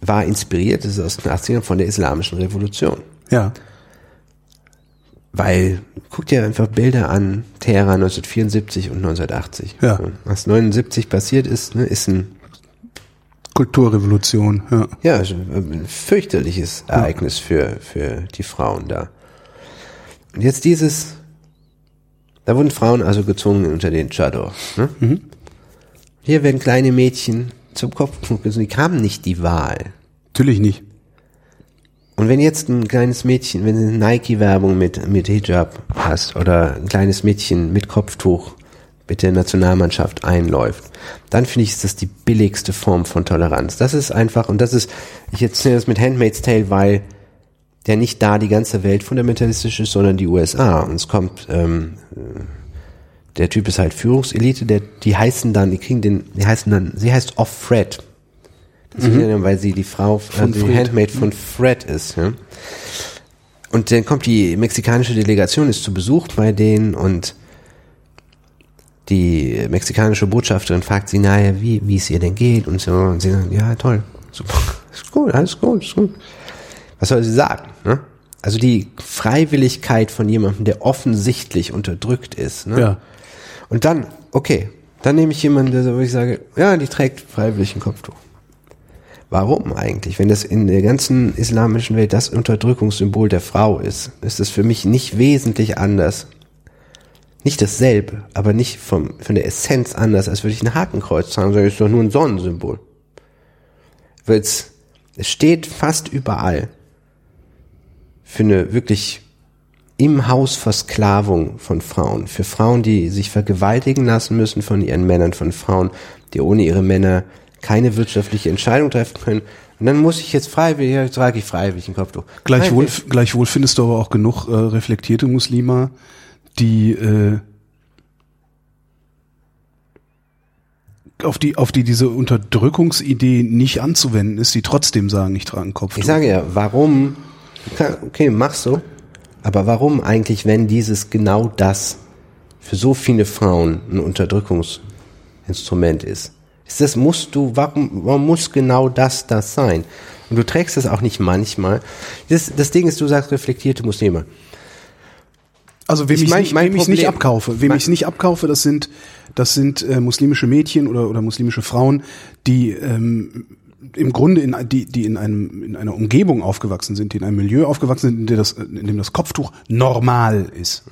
war inspiriert, das ist aus den 80ern von der Islamischen Revolution. Ja. Weil, guck dir einfach Bilder an, Teheran 1974 und 1980. Ja. Was 79 passiert ist, ne, ist ein Kulturrevolution, ja. Ja, also ein fürchterliches Ereignis für, für die Frauen da. Und jetzt dieses, da wurden Frauen also gezwungen unter den Chador. Ne? Hier werden kleine Mädchen zum Kopftuch gezwungen, die haben nicht die Wahl. Natürlich nicht. Und wenn jetzt ein kleines Mädchen, wenn du eine Nike-Werbung mit, mit Hijab hast oder ein kleines Mädchen mit Kopftuch mit der Nationalmannschaft einläuft, dann finde ich, ist das die billigste Form von Toleranz. Das ist einfach, und das ist, ich erzähle das mit Handmaid's Tale, weil der nicht da die ganze Welt fundamentalistisch ist, sondern die USA. Und es kommt, ähm, der Typ ist halt Führungselite, der, die heißen dann, die kriegen den, die heißen dann, sie heißt Off Fred. Das ja, weil sie die Frau, von die Fred. Handmaid von Fred ist. Ja? Und dann kommt die mexikanische Delegation, ist zu Besuch bei denen und die mexikanische Botschafterin fragt sie nachher, wie, wie es ihr denn geht und so. Und sie sagt, ja, toll, super, [LAUGHS] ist gut, alles gut, ist gut. Was soll sie sagen? Ne? Also die Freiwilligkeit von jemandem, der offensichtlich unterdrückt ist. Ne? Ja. Und dann, okay, dann nehme ich jemanden, der, so, wo ich sage, ja, die trägt freiwillig ein Kopftuch. Warum eigentlich? Wenn das in der ganzen islamischen Welt das Unterdrückungssymbol der Frau ist, ist es für mich nicht wesentlich anders. Nicht dasselbe, aber nicht vom, von der Essenz anders, als würde ich ein Hakenkreuz tragen, sondern es ist doch nur ein Sonnensymbol. Weil es, es steht fast überall für eine wirklich im Haus Versklavung von Frauen, für Frauen, die sich vergewaltigen lassen müssen von ihren Männern, von Frauen, die ohne ihre Männer keine wirtschaftliche Entscheidung treffen können. Und dann muss ich jetzt freiwillig, ja, trage ich freiwillig ein Kopftuch. Gleichwohl, gleichwohl findest du aber auch genug äh, reflektierte Muslime, die äh, auf die auf die diese Unterdrückungsidee nicht anzuwenden ist, die trotzdem sagen, ich trage einen Kopftuch. Ich sage ja, warum, okay, machst du, aber warum eigentlich, wenn dieses genau das für so viele Frauen ein Unterdrückungsinstrument ist? Ist das, musst du, warum, warum muss genau das das sein? Und du trägst es auch nicht manchmal. Das, das Ding ist, du sagst reflektierte Muslime. Also wem Ich mein- nicht, mein wem nicht abkaufe, wem ich nicht abkaufe, das sind das sind äh, muslimische Mädchen oder oder muslimische Frauen, die ähm, im Grunde in die die in einem in einer Umgebung aufgewachsen sind, die in einem Milieu aufgewachsen sind, in dem das in dem das Kopftuch normal ist.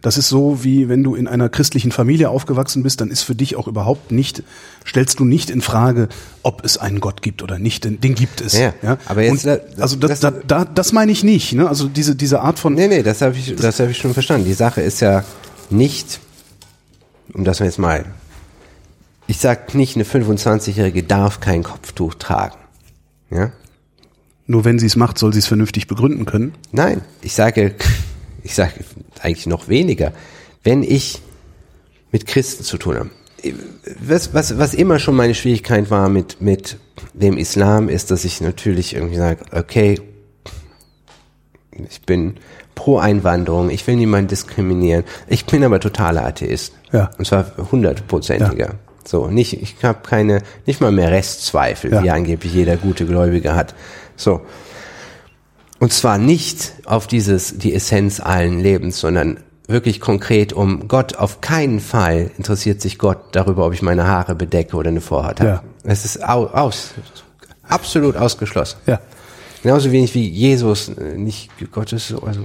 Das ist so wie wenn du in einer christlichen Familie aufgewachsen bist, dann ist für dich auch überhaupt nicht stellst du nicht in Frage, ob es einen Gott gibt oder nicht, denn den gibt es. Ja, aber jetzt- Und, also das, das- das, da, das meine ich nicht. Ne? Also diese diese Art von Nee, nee, das habe ich, das habe ich schon verstanden. Die Sache ist ja nicht, um das jetzt mal, ich sag nicht, eine 25-Jährige darf kein Kopftuch tragen. Ja? Nur wenn sie es macht, soll sie es vernünftig begründen können. Nein, ich sage, [LAUGHS] ich sage eigentlich noch weniger. Wenn ich mit Christen zu tun habe, was, was, was immer schon meine Schwierigkeit war mit, mit dem Islam, ist, dass ich natürlich irgendwie sage, okay, ich bin pro Einwanderung, ich will niemanden diskriminieren, ich bin aber totaler Atheist. Ja. Und zwar hundertprozentiger. So, nicht, ich habe keine, nicht mal mehr Restzweifel, Ja. die angeblich jeder gute Gläubige hat. So. Und zwar nicht auf dieses, die Essenz allen Lebens, sondern wirklich konkret um Gott. Auf keinen Fall interessiert sich Gott darüber, ob ich meine Haare bedecke oder eine Vorhaut habe. Ja. Es ist au, aus, absolut ausgeschlossen. Ja. Genauso wenig wie Jesus äh, nicht Gottes, so, also.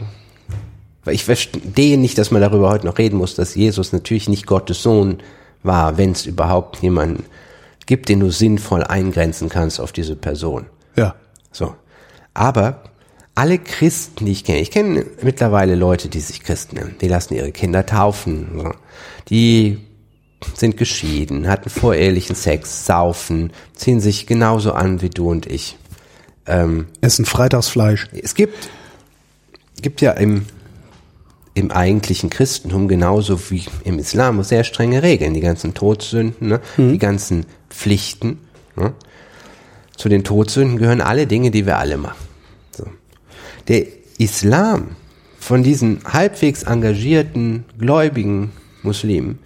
Weil ich verstehe nicht, dass man darüber heute noch reden muss, dass Jesus natürlich nicht Gottes Sohn war, wenn es überhaupt jemanden gibt, den du sinnvoll eingrenzen kannst auf diese Person. Ja. So. Aber alle Christen, die ich kenne, ich kenne mittlerweile Leute, die sich Christen nennen, die lassen ihre Kinder taufen. So. Die sind geschieden, hatten vorehelichen Sex, saufen, ziehen sich genauso an wie du und ich. Essen Freitagsfleisch. Es gibt, gibt ja im, im eigentlichen Christentum genauso wie im Islam sehr strenge Regeln. Die ganzen Todsünden, ne? die ganzen Pflichten. Ne? Zu den Todsünden gehören alle Dinge, die wir alle machen. So. Der Islam von diesen halbwegs engagierten, gläubigen Muslimen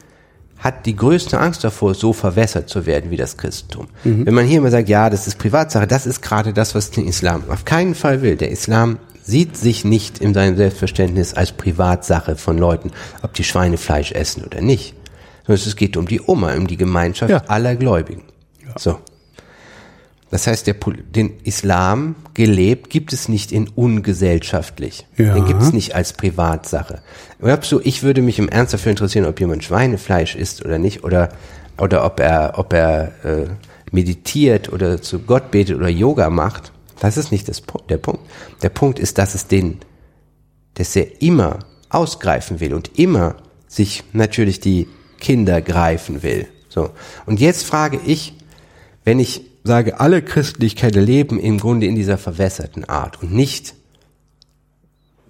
hat die größte Angst davor, so verwässert zu werden wie das Christentum. Wenn man hier immer sagt, ja, das ist Privatsache, das ist gerade das, was der Islam auf keinen Fall will. Der Islam sieht sich nicht in seinem Selbstverständnis als Privatsache von Leuten, ob die Schweinefleisch essen oder nicht. Sondern es geht um die Oma, um die Gemeinschaft Ja. aller Gläubigen. So. Das heißt, der, den Islam gelebt gibt es nicht in ungesellschaftlich. Ja. Den gibt es nicht als Privatsache. Glaubst ich würde mich im Ernst dafür interessieren, ob jemand Schweinefleisch isst oder nicht, oder, oder ob er, ob er äh, meditiert oder zu Gott betet oder Yoga macht? Das ist nicht das, der Punkt. Der Punkt ist, dass es den, dass er immer ausgreifen will und immer sich natürlich die Kinder greifen will. So. Und jetzt frage ich, wenn ich sage, alle Christen, die ich kenne, leben im Grunde in dieser verwässerten Art und nicht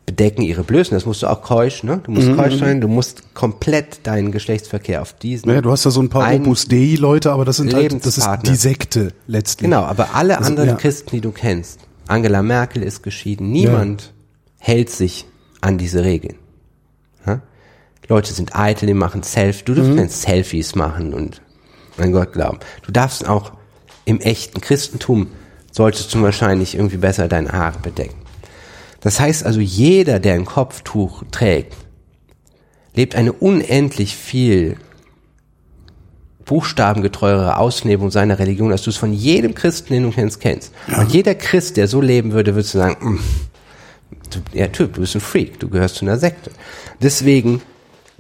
bedecken ihre Blößen. Das musst du auch keusch, ne? Du musst keusch sein, du musst komplett deinen Geschlechtsverkehr auf diesen. Ja, du hast da so ein paar Opus Dei Leute, aber das sind halt, das ist die Sekte letztlich. Genau, aber alle Also, anderen ja. Christen, die du kennst, Angela Merkel ist geschieden, niemand hält sich an diese Regeln. Ja? Leute sind eitel, die machen Self, du Mhm. darfst keine Selfies machen und an Gott glauben. Du darfst auch im echten Christentum solltest du wahrscheinlich irgendwie besser deine Haare bedecken. Das heißt also, jeder, der ein Kopftuch trägt, lebt eine unendlich viel buchstabengetreuere Auslebung seiner Religion, als du es von jedem Christen, den du kennst, kennst. Und jeder Christ, der so leben würde, würdest du sagen, "Mm, du, ja, Typ, du bist ein Freak, du gehörst zu einer Sekte. Deswegen,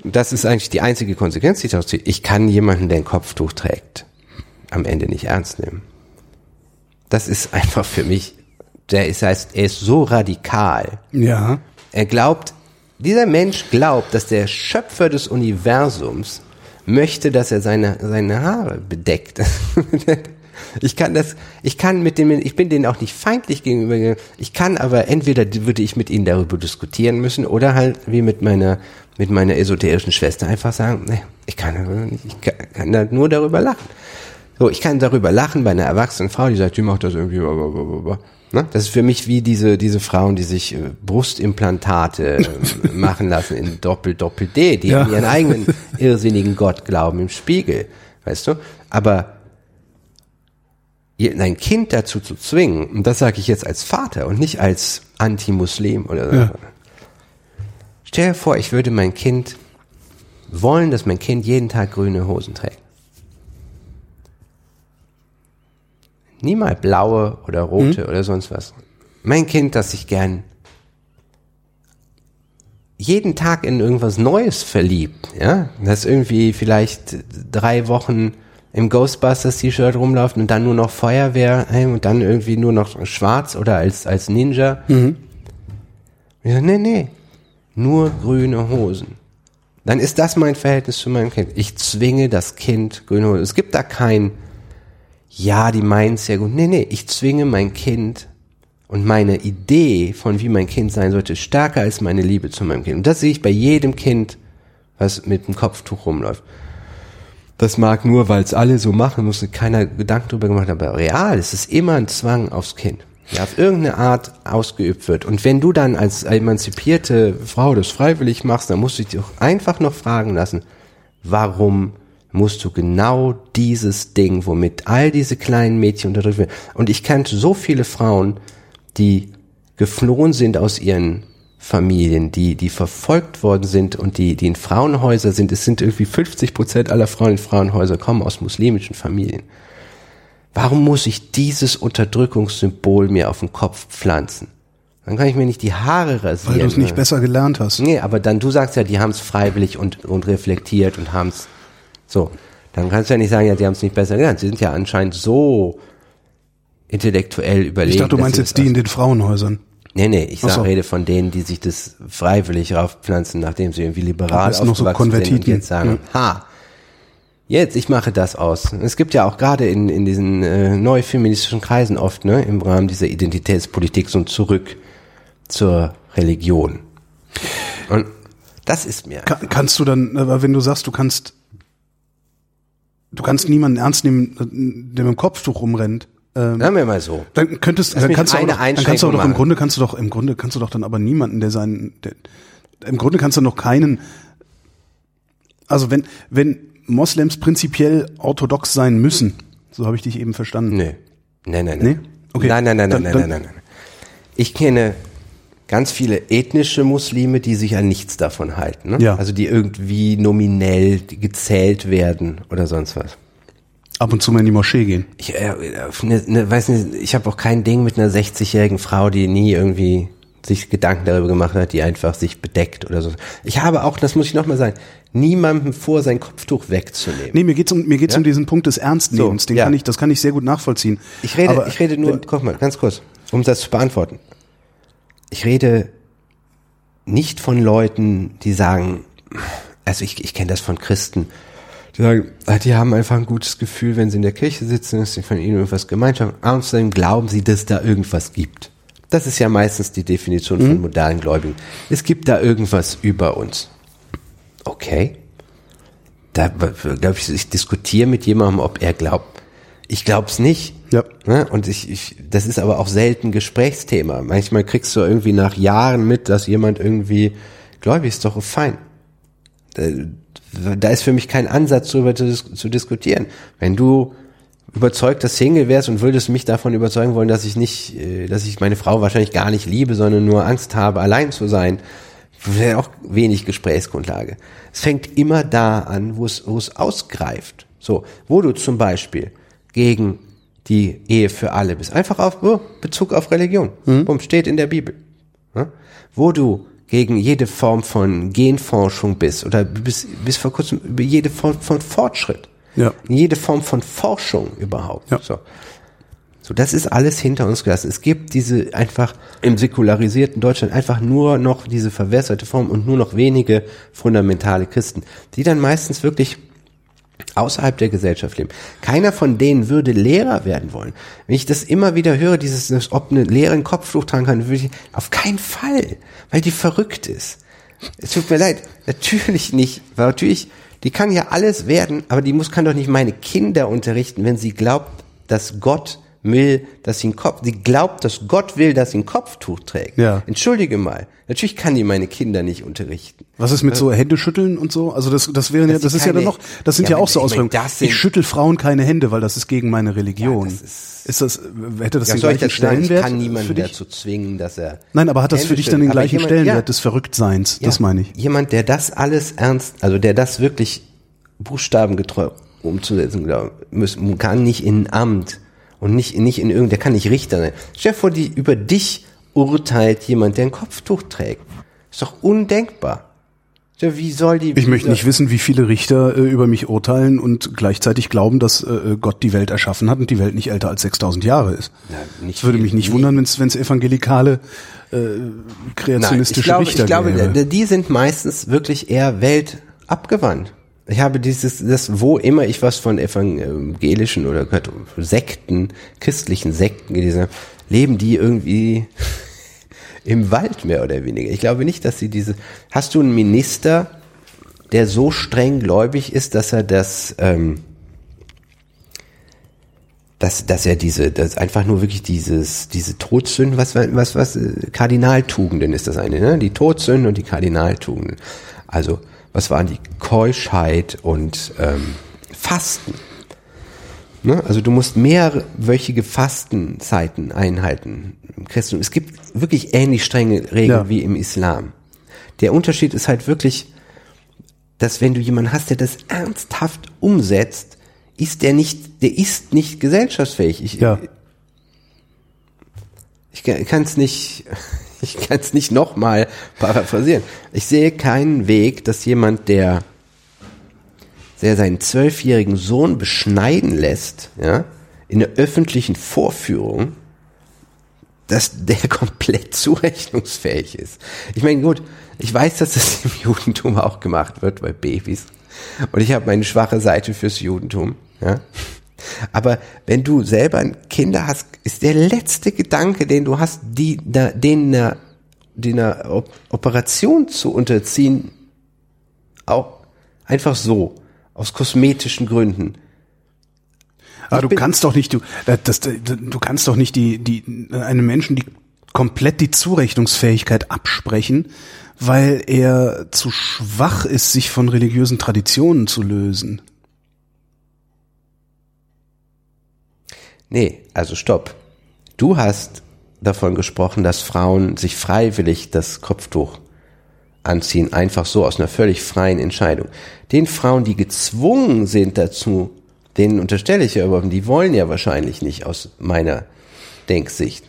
das ist eigentlich die einzige Konsequenz, die ich daraus ziehe. Ich kann jemanden, der ein Kopftuch trägt, am Ende nicht ernst nehmen. Das ist einfach für mich, der ist, heißt, er ist so radikal, Ja. er glaubt, dieser Mensch glaubt, dass der Schöpfer des Universums möchte, dass er seine, seine Haare bedeckt. [LAUGHS] Ich kann das, ich kann mit dem, ich bin denen auch nicht feindlich gegenüber. Ich kann aber entweder würde ich mit ihnen darüber diskutieren müssen oder halt wie mit meiner, mit meiner esoterischen Schwester einfach sagen, nee, ich kann, ich kann, kann da nur darüber lachen. So, ich kann darüber lachen bei einer erwachsenen Frau, die sagt, die macht das irgendwie, blablabla. Ne? Das ist für mich wie diese, diese Frauen, die sich äh, Brustimplantate äh, [LAUGHS] machen lassen in Doppel, Doppel D, die Ja. an ihren eigenen [LAUGHS] irrsinnigen Gott glauben im Spiegel, weißt du? Aber dein Kind dazu zu zwingen, und das sage ich jetzt als Vater und nicht als Anti-Muslim oder so, Ja. Stell dir vor, ich würde mein Kind wollen, dass mein Kind jeden Tag grüne Hosen trägt. Niemals blaue oder rote oder sonst was. Mein Kind, das sich gern jeden Tag in irgendwas Neues verliebt, ja, das irgendwie vielleicht drei Wochen im Ghostbusters T-Shirt rumläuft und dann nur noch Feuerwehr heim und dann irgendwie nur noch schwarz oder als, als Ninja. Mhm. Ja, nee, nee. Nur grüne Hosen. Dann ist das mein Verhältnis zu meinem Kind. Ich zwinge das Kind grüne Hosen. Es gibt da kein, ja, die meinen es ja gut. Nee, nee, ich zwinge mein Kind und meine Idee von wie mein Kind sein sollte, stärker als meine Liebe zu meinem Kind. Und das sehe ich bei jedem Kind, was mit dem Kopftuch rumläuft. Das mag nur, weil es alle so machen, muss keiner Gedanken drüber gemacht haben, aber real, es ist immer ein Zwang aufs Kind, der auf irgendeine Art ausgeübt wird. Und wenn du dann als emanzipierte Frau das freiwillig machst, dann musst du dich doch einfach noch fragen lassen, warum musst du genau dieses Ding, womit all diese kleinen Mädchen unterdrückt werden. Und ich kannte so viele Frauen, die geflohen sind aus ihren Familien, die, die verfolgt worden sind und die, die in Frauenhäuser sind. Es sind irgendwie 50 Prozent aller Frauen in Frauenhäuser kommen aus muslimischen Familien. Warum muss ich dieses Unterdrückungssymbol mir auf den Kopf pflanzen? Dann kann ich mir nicht die Haare rasieren. Weil du es nicht besser gelernt hast. Nee, aber dann, du sagst ja, die haben es freiwillig und, und reflektiert und haben es so. Dann kannst du ja nicht sagen, ja, die haben es nicht besser gelernt. Sie sind ja anscheinend so intellektuell überlegen. Ich dachte, du meinst jetzt die in den Frauenhäusern. Nee, nee, ich sag, so. rede von denen, die sich das freiwillig raufpflanzen, nachdem sie irgendwie liberal Das sind noch so aufgewachsen sind und Konvertiten, jetzt sagen, ha, jetzt, ich mache das aus. Es gibt ja auch gerade in, in diesen äh, neu feministischen Kreisen oft, ne, im Rahmen dieser Identitätspolitik so ein Zurück zur Religion. Und das ist mir Ka kannst du dann, aber wenn du sagst, du kannst, du kannst niemanden ernst nehmen, der mit dem Kopftuch rumrennt, ähm, Sagen wir mal so. dann könntest, Lass dann kannst du auch dann kannst du doch im. Grunde kannst du doch, im Grunde kannst du doch dann aber niemanden, der seinen, der, im Grunde kannst du noch keinen, also wenn, wenn Moslems prinzipiell orthodox sein müssen, so habe ich dich eben verstanden. Nö. Nein, nein, nein. Nee? Okay. Nein, nein, nein, Dann- nein, dann- nein, nein, nein. Ich kenne ganz viele ethnische Muslime, die sich an nichts davon halten. Ne? Ja. Also die irgendwie nominell gezählt werden oder sonst was. Ab und zu mal in die Moschee gehen. Ich äh, ne, ne, weiß nicht, ich habe auch kein Ding mit einer 60-jährigen Frau, die nie irgendwie sich Gedanken darüber gemacht hat, die einfach sich bedeckt oder so. Ich habe auch, das muss ich nochmal sagen, niemandem vor, sein Kopftuch wegzunehmen. Nee, mir geht's um, mir geht's Ja? um diesen Punkt des Ernstnehmens. So, Den ja. kann ich, das kann ich sehr gut nachvollziehen. Ich rede, Aber ich rede nur, wenn- guck mal, ganz kurz, um das zu beantworten. Ich rede nicht von Leuten, die sagen, also ich, ich kenne das von Christen, die sagen, ah, die haben einfach ein gutes Gefühl, wenn sie in der Kirche sitzen, ist von ihnen irgendwas Gemeinschaft, außerdem glauben sie, dass da irgendwas gibt. Das ist ja meistens die Definition von modernen Gläubigen. Es gibt da irgendwas über uns. Okay. Da glaube ich, ich diskutiere mit jemandem, ob er glaubt. Ich glaube es nicht. Ja. Ne? Und ich, ich, das ist aber auch selten Gesprächsthema. Manchmal kriegst du irgendwie nach Jahren mit, dass jemand irgendwie gläubig ist, doch fein. Da, da ist für mich kein Ansatz, darüber zu, zu diskutieren. Wenn du überzeugter Single wärst und würdest mich davon überzeugen wollen, dass ich nicht, äh, dass ich meine Frau wahrscheinlich gar nicht liebe, sondern nur Angst habe, allein zu sein, wäre auch wenig Gesprächsgrundlage. Es fängt immer da an, wo es, wo es ausgreift. So, wo du zum Beispiel gegen die Ehe für alle bist. Einfach auf oh, Bezug auf Religion. Bumm, steht in der Bibel. Ja? Wo du gegen jede Form von Genforschung bist oder bis, bis vor kurzem über jede Form von Fortschritt. Ja. Jede Form von Forschung überhaupt. Ja. So. So, das ist alles hinter uns gelassen. Es gibt diese einfach im säkularisierten Deutschland einfach nur noch diese verwässerte Form und nur noch wenige fundamentale Christen, die dann meistens wirklich außerhalb der Gesellschaft leben. Keiner von denen würde Lehrer werden wollen. Wenn ich das immer wieder höre, dieses, ob eine Lehrerin Kopftuch tragen kann, würde ich, auf keinen Fall, weil die verrückt ist. Es tut mir leid, natürlich nicht, weil natürlich, die kann ja alles werden, aber die muss, kann doch nicht meine Kinder unterrichten, wenn sie glaubt, dass Gott will, dass sie einen Kopf, sie glaubt, dass Gott will, dass sie ein Kopftuch trägt. Ja. Entschuldige mal. Natürlich kann die meine Kinder nicht unterrichten. Was ist mit so Händeschütteln und so? Also das, das wären ja, das ist ja dann keine- noch, das sind Ja, ja, auch so ich sind- Ich schüttel Frauen keine Hände, weil das ist gegen meine Religion. Ja, das ist- ist das, hätte das Ja, den ich gleichen ich Stellenwert kann für niemanden dazu zwingen, dass er. Nein, aber hat das für dich dann den gleichen jemand- Stellenwert des Verrücktseins? Das meine ich. Jemand, der das alles ernst, also der das wirklich buchstabengetreu umzusetzen glaubt, muss, kann nicht in ein Amt und nicht, nicht in irgend, der kann nicht Richter sein. Stell dir vor, die, über dich urteilt jemand, der ein Kopftuch trägt. Ist doch undenkbar. Wie soll die? Ich möchte nicht wissen, wie viele Richter äh, über mich urteilen und gleichzeitig glauben, dass äh, Gott die Welt erschaffen hat und die Welt nicht älter als 6000 Jahre ist. Ja, nicht würde mich nicht wundern, wenn es evangelikale äh, Nein, kreationistische ich glaube, Richter ich glaube, gäbe. die sind meistens wirklich eher weltabgewandt. Ich habe dieses, das, wo immer ich was von evangelischen oder Sekten, christlichen Sekten gelesen habe, leben die irgendwie [LAUGHS] im Wald mehr oder weniger. Ich glaube nicht, dass sie diese. Hast du einen Minister, der so streng gläubig ist, dass er das, ähm, dass, dass er diese, das einfach nur wirklich dieses, diese Todsünden, was, was, was, äh, Kardinaltugenden ist das eine, ne? Die Todsünden und die Kardinaltugenden. Also, was waren die? Keuschheit und ähm, Fasten. Ne? Also du musst mehrwöchige Fastenzeiten einhalten im Christentum. Es gibt wirklich ähnlich strenge Regeln Ja. wie im Islam. Der Unterschied ist halt wirklich, dass wenn du jemanden hast, der das ernsthaft umsetzt, ist der nicht, der ist nicht gesellschaftsfähig. Ich, Ja. ich kann es nicht, [LAUGHS] ich kann es nicht nochmal paraphrasieren. Ich sehe keinen Weg, dass jemand, der, der seinen zwölfjährigen Sohn beschneiden lässt, ja, in der öffentlichen Vorführung, dass der [LAUGHS] komplett zurechnungsfähig ist. Ich meine, gut, ich weiß, dass das im Judentum auch gemacht wird bei Babys. Und ich habe meine schwache Seite fürs Judentum, ja. Aber wenn du selber Kinder hast, ist der letzte Gedanke, den du hast, die, da, den einer, den einer Op- Operation zu unterziehen, auch einfach so, aus kosmetischen Gründen. Aber Ich du kannst doch nicht, du, das, das, du kannst doch nicht die, die, einem Menschen die komplett die Zurechnungsfähigkeit absprechen, weil er zu schwach ist, sich von religiösen Traditionen zu lösen. Nee, also stopp. Du hast davon gesprochen, dass Frauen sich freiwillig das Kopftuch anziehen, einfach so aus einer völlig freien Entscheidung. Den Frauen, die gezwungen sind dazu, denen unterstelle ich ja überhaupt, die wollen ja wahrscheinlich nicht aus meiner Denksicht.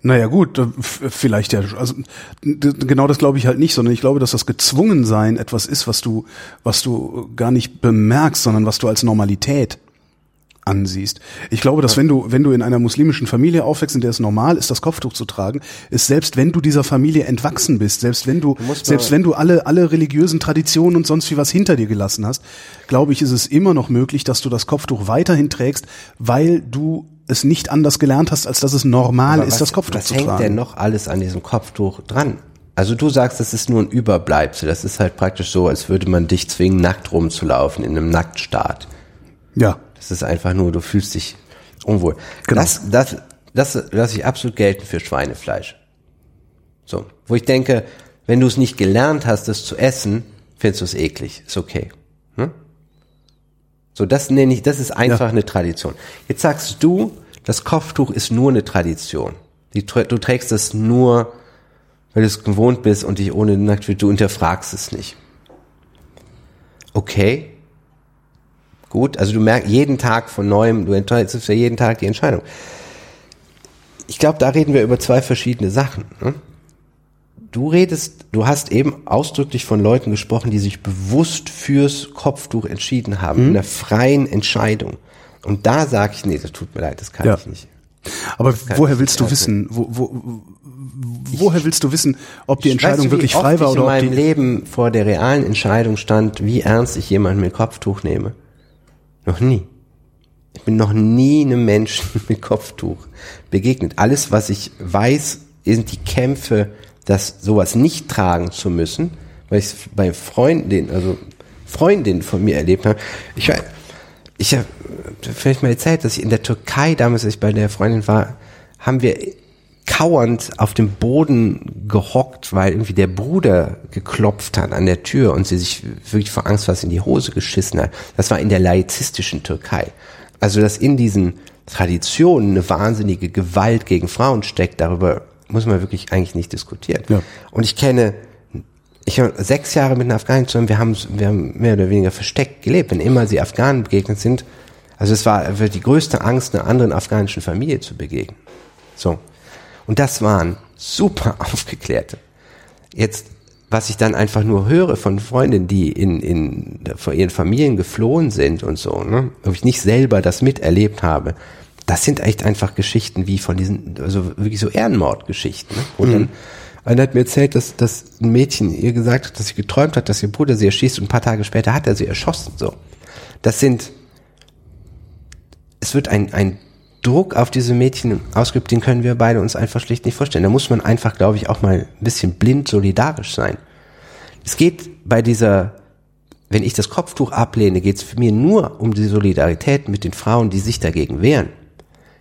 Naja gut, äh, vielleicht ja. Also genau das glaube ich halt nicht, sondern ich glaube, dass das Gezwungensein etwas ist, was du, was du gar nicht bemerkst, sondern was du als Normalität ansiehst. Ich glaube, dass wenn du, wenn du in einer muslimischen Familie aufwächst, in der es normal ist, das Kopftuch zu tragen, ist selbst wenn du dieser Familie entwachsen bist, selbst wenn du, musst selbst wenn du alle, alle religiösen Traditionen und sonst wie was hinter dir gelassen hast, glaube ich, ist es immer noch möglich, dass du das Kopftuch weiterhin trägst, weil du es nicht anders gelernt hast, als dass es normal Aber ist, was, das Kopftuch was zu hängt tragen. denn noch alles an diesem Kopftuch dran? Also du sagst, das ist nur ein Überbleibsel. Das ist halt praktisch so, als würde man dich zwingen, nackt rumzulaufen in einem Nacktstaat. Ja. Das ist einfach nur, du fühlst dich unwohl. Genau. Das, das, das lasse ich absolut gelten für Schweinefleisch. So. Wo ich denke, wenn du es nicht gelernt hast, das zu essen, findest du es eklig. Ist okay. Hm? So, das nenne ich, das ist einfach eine Tradition. Jetzt sagst du, das Kopftuch ist nur eine Tradition. Die, du trägst es nur, weil du es gewohnt bist und dich ohne nackt fühlst. Du hinterfragst es nicht. Okay. Gut, also du merkst jeden Tag von neuem, du triffst ja jeden Tag die Entscheidung. Ich glaube, da reden wir über zwei verschiedene Sachen. Ne? Du redest, du hast eben ausdrücklich von Leuten gesprochen, die sich bewusst fürs Kopftuch entschieden haben, in einer freien Entscheidung. Und da sage ich, nee, das tut mir leid, das kann Ja. ich nicht. Aber woher ich willst du wissen, wo, wo, woher willst du wissen, ob die Entscheidung weißt du, wirklich frei war ich oder in ob meinem Leben vor der realen Entscheidung stand, wie ernst ich jemanden mit Kopftuch nehme? Noch nie. Ich bin noch nie einem Menschen [LAUGHS] mit Kopftuch begegnet. Alles, was ich weiß, sind die Kämpfe, das sowas nicht tragen zu müssen, weil ich es bei Freundinnen, also Freundinnen von mir erlebt habe. Ich ich habe vielleicht mal erzählt, dass ich in der Türkei damals, als ich bei der Freundin war, haben wir kauernd auf dem Boden gehockt, weil irgendwie der Bruder geklopft hat an der Tür und sie sich wirklich vor Angst was in die Hose geschissen hat. Das war in der laizistischen Türkei. Also, dass in diesen Traditionen eine wahnsinnige Gewalt gegen Frauen steckt, darüber muss man wirklich eigentlich nicht diskutieren. Ja. Und ich kenne, ich habe sechs Jahre mit den Afghanen zusammen, wir haben, wir haben mehr oder weniger versteckt gelebt. Wenn immer sie Afghanen begegnet sind, also es war die größte Angst, einer anderen afghanischen Familie zu begegnen. So. Und das waren super [LAUGHS] aufgeklärte. Jetzt, was ich dann einfach nur höre von Freundinnen, die in, in, vor ihren Familien geflohen sind und so, ne, ob ich nicht selber das miterlebt habe, das sind echt einfach Geschichten wie von diesen, also wirklich so Ehrenmordgeschichten. Ne? Und dann, einer hat mir erzählt, dass, dass ein Mädchen ihr gesagt hat, dass sie geträumt hat, dass ihr Bruder sie erschießt und ein paar Tage später hat er sie erschossen. So, das sind, es wird ein, ein Druck auf diese Mädchen ausgeübt, den können wir beide uns einfach schlicht nicht vorstellen. Da muss man einfach, glaube ich, auch mal ein bisschen blind solidarisch sein. Es geht bei dieser, wenn ich das Kopftuch ablehne, geht es für mich nur um die Solidarität mit den Frauen, die sich dagegen wehren.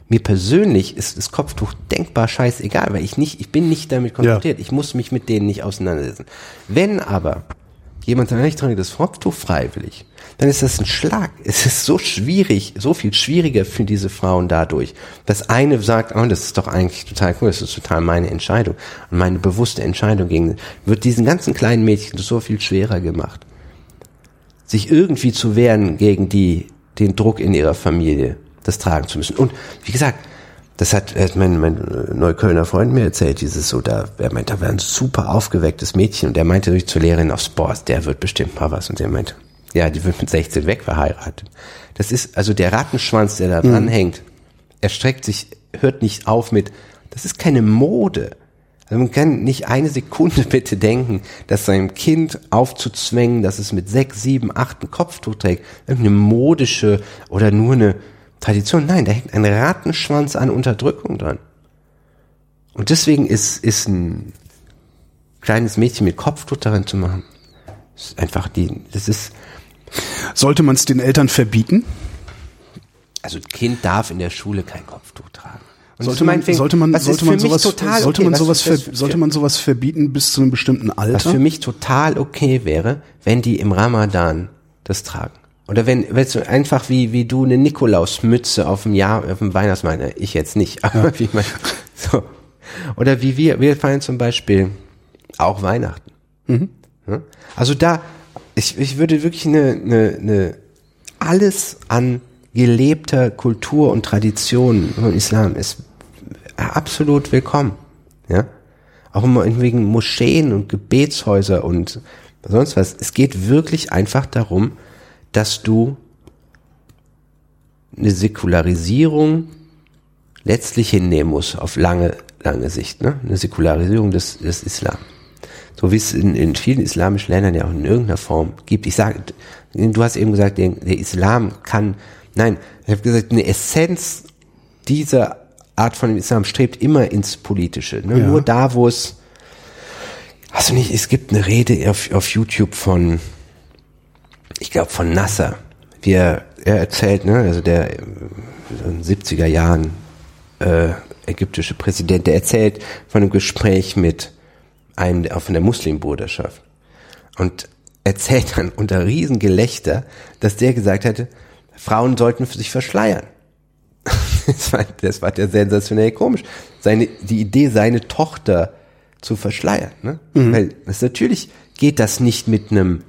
Mir persönlich ist das Kopftuch denkbar scheißegal, weil ich nicht, ich bin nicht damit konfrontiert. Ich muss mich mit denen nicht auseinandersetzen. Wenn aber jemand dann nicht dran das Kopftuch freiwillig, dann ist das ein Schlag. Es ist so schwierig, so viel schwieriger für diese Frauen dadurch. Das eine sagt, oh, das ist doch eigentlich total cool, das ist total meine Entscheidung und meine bewusste Entscheidung gegen, wird diesen ganzen kleinen Mädchen so viel schwerer gemacht, sich irgendwie zu wehren gegen die, den Druck in ihrer Familie, das tragen zu müssen. Und wie gesagt, das hat hat mein, mein Neuköllner Freund mir erzählt, dieses so, da, er meinte, da wäre ein super aufgewecktes Mädchen und der meinte durch zur Lehrerin aufs Boah, der wird bestimmt mal was und der meinte, ja, die wird mit 16 weg verheiratet. Das ist, also der Rattenschwanz, der da dran hängt, er streckt sich, hört nicht auf mit, das ist keine Mode. Also man kann nicht eine Sekunde [LAUGHS] bitte denken, dass seinem Kind aufzuzwängen, dass es mit sechs, sieben, acht ein Kopftuch trägt, irgendeine modische oder nur eine Tradition. Nein, da hängt ein Rattenschwanz an Unterdrückung dran. Und deswegen ist, ist ein kleines Mädchen mit Kopftuch darin zu machen, ist einfach die, das ist, Sollte man es den Eltern verbieten? also ein Kind darf in der Schule kein Kopftuch tragen. Und Sollte das man, sollte man, was sollte man für sowas, total sollte okay, man was- sowas, was- ver, sollte man sowas verbieten bis zu einem bestimmten Was Alter? für mich total okay wäre, wenn die im Ramadan das tragen. Oder wenn, wenn du einfach wie, wie du eine Nikolausmütze auf dem Jahr, auf dem Weihnachtsmarkt, ne, ich jetzt nicht, [LAUGHS] aber wie man, so. Oder wie wir, wir feiern zum Beispiel auch Weihnachten. Ja? Also da, ich, ich würde wirklich eine, eine, eine, alles an gelebter Kultur und Tradition im Islam ist absolut willkommen. Ja? Auch immer wegen Moscheen und Gebetshäuser und sonst was. Es geht wirklich einfach darum, dass du eine Säkularisierung letztlich hinnehmen musst auf lange, lange Sicht. Ne? Eine Säkularisierung des, des Islam. So wie es in, in vielen islamischen Ländern ja auch in irgendeiner Form gibt. Ich sage, du hast eben gesagt, der, der Islam kann, nein, ich habe gesagt, eine Essenz dieser Art von Islam strebt immer ins Politische. Ne? Ja. Nur da, wo es, hast du nicht, es gibt eine Rede auf, auf YouTube von, ich glaube von Nasser, wie er, er erzählt, ne, also der in den 70er Jahren äh, ägyptische Präsident, der erzählt von einem Gespräch mit einem auch von der Muslimbruderschaft und erzählt dann unter Riesengelächter, dass der gesagt hatte, Frauen sollten sich verschleiern. [LAUGHS] Das war, das war ja sensationell komisch. Seine, die Idee, seine Tochter zu verschleiern. Ne? Weil es natürlich geht das nicht mit einem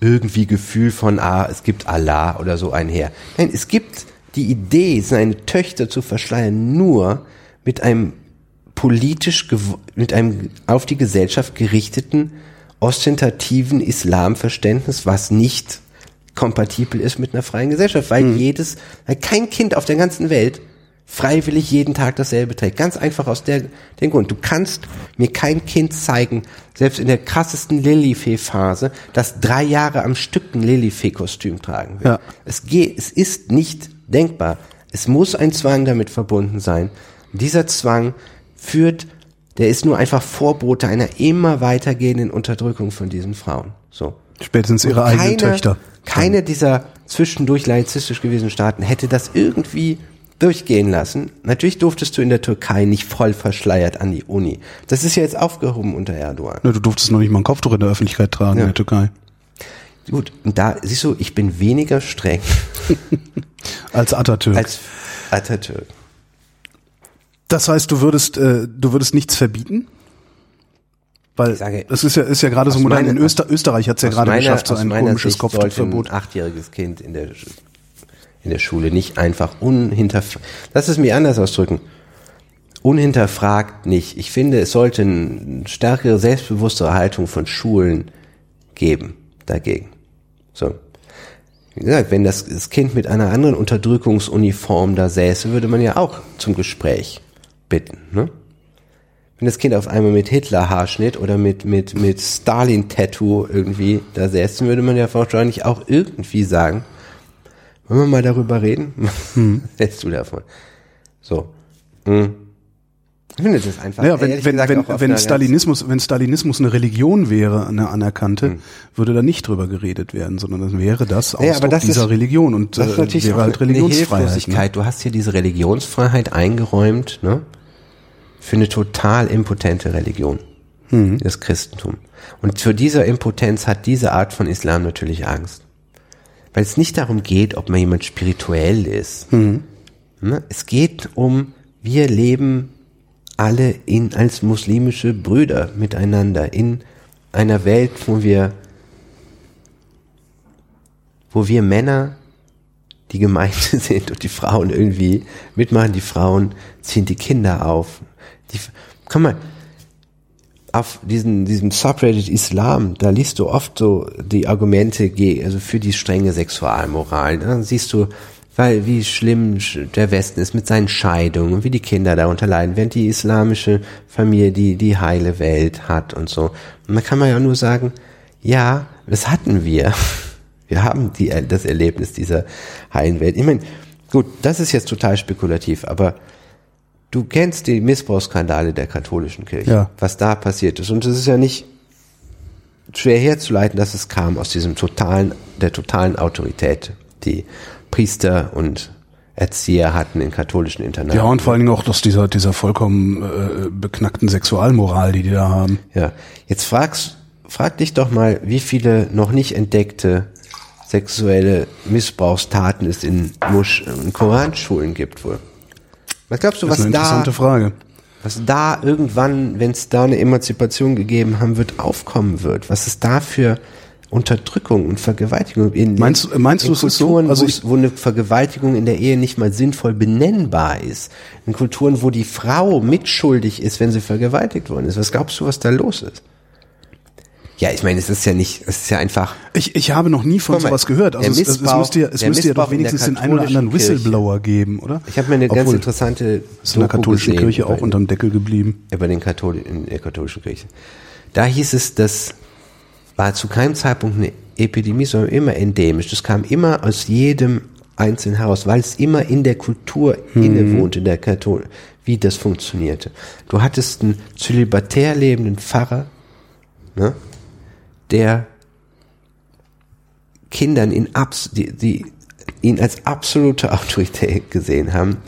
irgendwie Gefühl von, ah, es gibt Allah oder so einher. Nein, es gibt die Idee, seine Töchter zu verschleiern, nur mit einem politisch, mit einem auf die Gesellschaft gerichteten, ostentativen Islamverständnis, was nicht kompatibel ist mit einer freien Gesellschaft, weil jedes, weil kein Kind auf der ganzen Welt freiwillig jeden Tag dasselbe trägt. Ganz einfach aus der, dem Grund. Du kannst mir kein Kind zeigen, selbst in der krassesten Lilifee-Phase, das drei Jahre am Stück ein Lilifee-Kostüm tragen will. Ja. Es geht, es ist nicht denkbar. Es muss ein Zwang damit verbunden sein. Und dieser Zwang führt, der ist nur einfach Vorbote einer immer weitergehenden Unterdrückung von diesen Frauen. So. Spätestens ihre eigenen Keine, Töchter. keine dieser zwischendurch laizistisch gewesenen Staaten hätte das irgendwie durchgehen lassen. Natürlich durftest du in der Türkei nicht voll verschleiert an die Uni. Das ist ja jetzt aufgehoben unter Erdogan. Ne, du durftest noch nicht mal ein Kopftuch in der Öffentlichkeit tragen Ja. in der Türkei. Gut, und da siehst du, ich bin weniger streng [LAUGHS] Als Atatürk. als Atatürk. das heißt, du würdest, äh, du würdest nichts verbieten? Weil sage, das ist ja, ist ja gerade so modern. meiner- In Öster Österreich hat es ja gerade meiner- geschafft, so ein komisches Kopftuchverbot. ein achtjähriges Kind in der, in der Schule nicht einfach unhinterfragt, lass es mir anders ausdrücken, unhinterfragt nicht. Ich finde, es sollte eine stärkere, selbstbewusstere Haltung von Schulen geben dagegen. So. Wie gesagt, wenn das, das Kind mit einer anderen Unterdrückungsuniform da säße, würde man ja auch zum Gespräch bitten. Ne? Wenn das Kind auf einmal mit Hitler-Haarschnitt oder mit, mit, mit Stalin-Tattoo irgendwie da säße, würde man ja wahrscheinlich auch irgendwie sagen, wollen wir mal darüber reden? [LAUGHS] Hm. Was hältst du davon? So. Hm. Ich finde das einfach. Naja, wenn, wenn, gesagt, wenn, wenn Stalinismus, wenn Stalinismus eine Religion wäre, eine anerkannte, Hm. würde da nicht drüber geredet werden, sondern dann wäre das Ausdruck dieser Religion und das ist äh, natürlich wäre halt Religionsfreiheit. Ne? Du hast hier diese Religionsfreiheit eingeräumt, ne? Für eine total impotente Religion. Mhm. Das Christentum. Und für diese Impotenz hat diese Art von Islam natürlich Angst. Weil es nicht darum geht, ob man jemand spirituell ist. Mhm. Ne? Es geht um, wir leben alle in, als muslimische Brüder miteinander in einer Welt, wo wir wo wir Männer die Gemeinde [LAUGHS] sind und die Frauen irgendwie mitmachen. Die Frauen ziehen die Kinder auf. Die, komm mal, auf diesen, diesem Subreddit Islam, da liest du oft so die Argumente also für die strenge Sexualmoral. Dann siehst du, weil wie schlimm sch- der Westen ist mit seinen Scheidungen und wie die Kinder darunter leiden, während die islamische Familie die, die heile Welt hat und so. Und da kann man ja nur sagen, ja, das hatten wir. [LAUGHS] Wir haben die, das Erlebnis dieser heilen Welt. Ich meine, gut, das ist jetzt total spekulativ, aber du kennst die Missbrauchsskandale der katholischen Kirche, Ja. was da passiert ist. Und es ist ja nicht schwer herzuleiten, dass es kam aus diesem totalen, der totalen Autorität, die Priester und Erzieher hatten in katholischen Internaten. Ja, und vor allen Dingen auch aus dieser, dieser vollkommen äh, beknackten Sexualmoral, die die da haben. Ja, jetzt fragst, frag dich doch mal, wie viele noch nicht entdeckte sexuelle Missbrauchstaten es in, Musch, in Koranschulen gibt wohl. Was glaubst du, ist was da, interessante Frage. was da irgendwann, wenn es da eine Emanzipation gegeben haben wird, aufkommen wird? Was es da für Unterdrückung und Vergewaltigung in Meinst du- meinst in du, ist so? Kulturen, Also ich- wo eine Vergewaltigung in der Ehe nicht mal sinnvoll benennbar ist. In Kulturen, wo die Frau mitschuldig ist, wenn sie vergewaltigt worden ist. Was glaubst du, was da los ist? Ja, ich meine, es ist ja nicht, es ist ja einfach. Ich, ich habe noch nie von mal, sowas gehört. Also es, es müsste ja, es müsste ja doch in wenigstens den einen oder anderen Kirche. Whistleblower geben, oder? Ich habe mir eine ganz Obwohl, interessante ist in der katholischen gesehen Kirche auch unterm Deckel geblieben. über den Kathol in der katholischen Kirche. Da hieß es, das war zu keinem Zeitpunkt eine Epidemie, sondern immer endemisch. Das kam immer aus jedem einzelnen heraus, weil es immer in der Kultur innewohnte, der Kathol, wie das funktionierte. Du hattest einen zölibatär lebenden Pfarrer, ne, der Kindern in abs die, die ihn als absolute [LAUGHS] Autorität gesehen haben,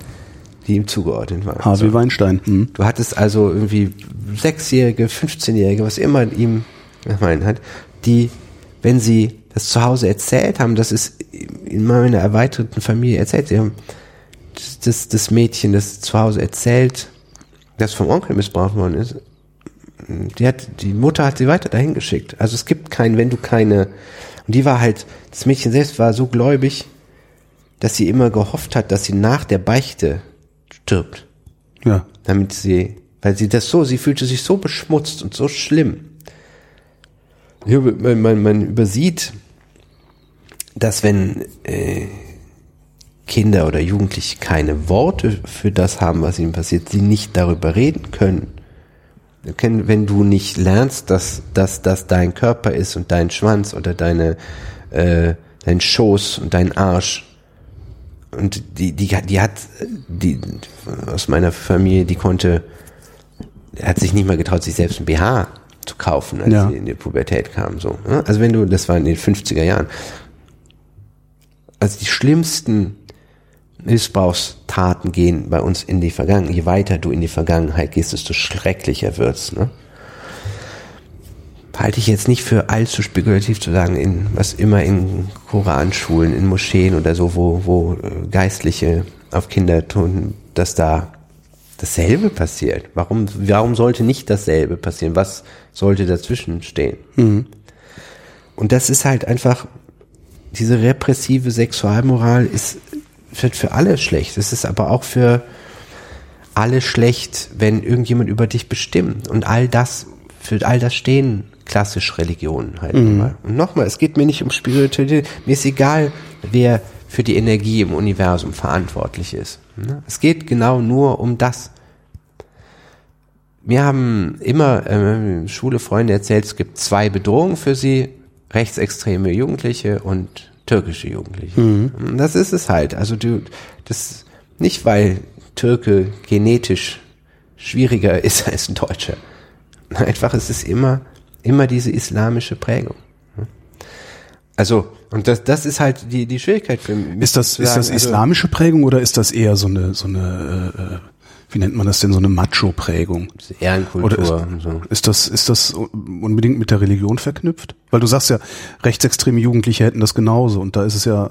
die ihm zugeordnet waren. Harvey So. Weinstein. Hm. Du hattest also irgendwie Sechsjährige, 15-Jährige, was immer ihm gemeint hat, die, wenn sie das zu Hause erzählt haben, das ist in meiner erweiterten Familie erzählt, sie haben das, das, das Mädchen, das zu Hause erzählt, das vom Onkel missbraucht worden ist, die hat, die Mutter hat sie weiter dahin geschickt. Also es gibt keinen, wenn du keine, und die war halt, das Mädchen selbst war so gläubig, dass sie immer gehofft hat, dass sie nach der Beichte stirbt Ja. damit sie, weil sie das so, sie fühlte sich so beschmutzt und so schlimm. Hier, Man, man, man übersieht, dass wenn äh, Kinder oder Jugendliche keine Worte für das haben, was ihnen passiert, sie nicht darüber reden können. Wenn du nicht lernst, dass, dass das dein Körper ist und dein Schwanz oder deine, äh, dein Schoß und dein Arsch und die, die, hat- die hat, die, aus meiner Familie, die konnte, hat sich nicht mal getraut, sich selbst ein BH zu kaufen, als Ja. sie in die Pubertät kam, so. ne? Also wenn du, das war in den 50er Jahren. also die schlimmsten Missbrauchstaten gehen bei uns in die Vergangenheit. Je weiter du in die Vergangenheit gehst, desto schrecklicher wird's. Ne? Halte ich jetzt nicht für allzu spekulativ zu sagen, in was immer in Koranschulen, in Moscheen oder so, wo, wo äh, Geistliche auf Kinder tun, dass da dasselbe passiert. Warum, warum sollte nicht dasselbe passieren? Was sollte dazwischen stehen? Und das ist halt einfach, diese repressive Sexualmoral ist wird für alle schlecht. Es ist aber auch für alle schlecht, wenn irgendjemand über dich bestimmt. Und all das, für all das stehen klassisch Religionen halt. Mhm. Und nochmal, es geht mir nicht um Spiritualität. Mir ist egal, wer für die Energie im Universum verantwortlich ist. Ne? Es geht genau nur um das. Wir haben immer äh, Schule Freunde erzählt, es gibt zwei Bedrohungen für sie, rechtsextreme Jugendliche und türkische Jugendliche. Mhm. Das ist es halt. Also du, das nicht weil Türke genetisch schwieriger [LAUGHS] ist als ein Deutscher. Einfach es ist immer, immer diese islamische Prägung. Also, und das, das ist halt die, die Schwierigkeit für mich. Ist das, ist das also islamische Prägung oder ist das eher so eine, so eine, äh, wie nennt man das denn, so eine Macho-Prägung? Ehrenkultur. Oder ist, so. ist das, ist das unbedingt mit der Religion verknüpft? Weil du sagst ja, rechtsextreme Jugendliche hätten das genauso und da ist es ja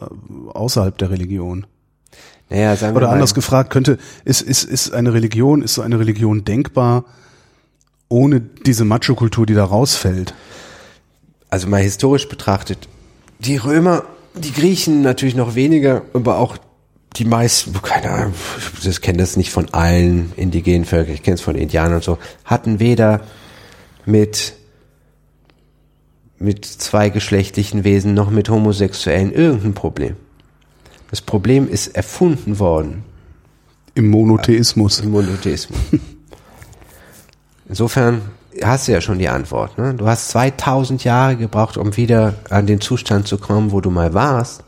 außerhalb der Religion. Naja, sagen Oder wir mal, anders gefragt, könnte, ist, ist, ist eine Religion, ist so eine Religion denkbar ohne diese Macho-Kultur, die da rausfällt? also mal historisch betrachtet, die Römer, die Griechen natürlich noch weniger, aber auch die meisten, keine Ahnung, ich kenne das nicht von allen indigenen Völkern, ich kenne es von Indianern und so, hatten weder mit mit zweigeschlechtlichen Wesen noch mit Homosexuellen irgendein Problem. Das Problem ist erfunden worden Im Monotheismus. im Monotheismus. Insofern hast du ja schon die Antwort. Ne? Du hast 2000 Jahre gebraucht, um wieder an den Zustand zu kommen, wo du mal warst,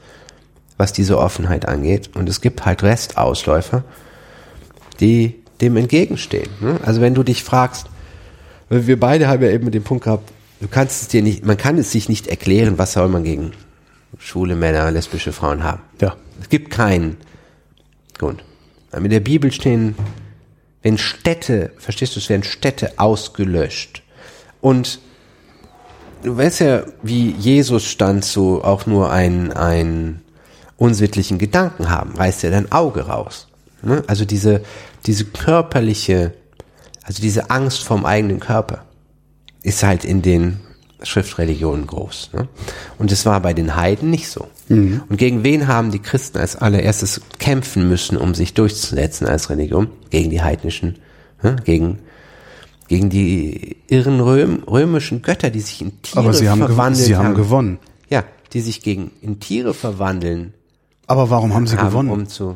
was diese Offenheit angeht. Und es gibt halt Restausläufer, die dem entgegenstehen. Ne? Also wenn du dich fragst, wir beide haben ja eben den Punkt gehabt, du kannst es dir nicht, man kann es sich nicht erklären, was soll man gegen schwule Männer, lesbische Frauen haben. Ja. Es gibt keinen Grund. Aber in der Bibel stehen, wenn Städte, verstehst du, es werden Städte ausgelöscht. Und du weißt ja, wie Jesus stand so auch nur einen, einen unsittlichen Dein haben, reißt er dein Auge raus. Ne? Also diese, diese körperliche, also diese Angst vom eigenen Körper ist halt in den Schriftreligionen groß. Ne? Und es war bei den Heiden nicht so. Und gegen wen haben die Christen als allererstes kämpfen müssen, um sich durchzusetzen als Religion? Gegen die heidnischen, ne? gegen, gegen die irren Röm, römischen Götter, die sich in Tiere Aber sie haben, verwandelt sie haben gewonnen. Ja, die sich gegen in Tiere verwandeln Aber warum haben sie haben, gewonnen? um zu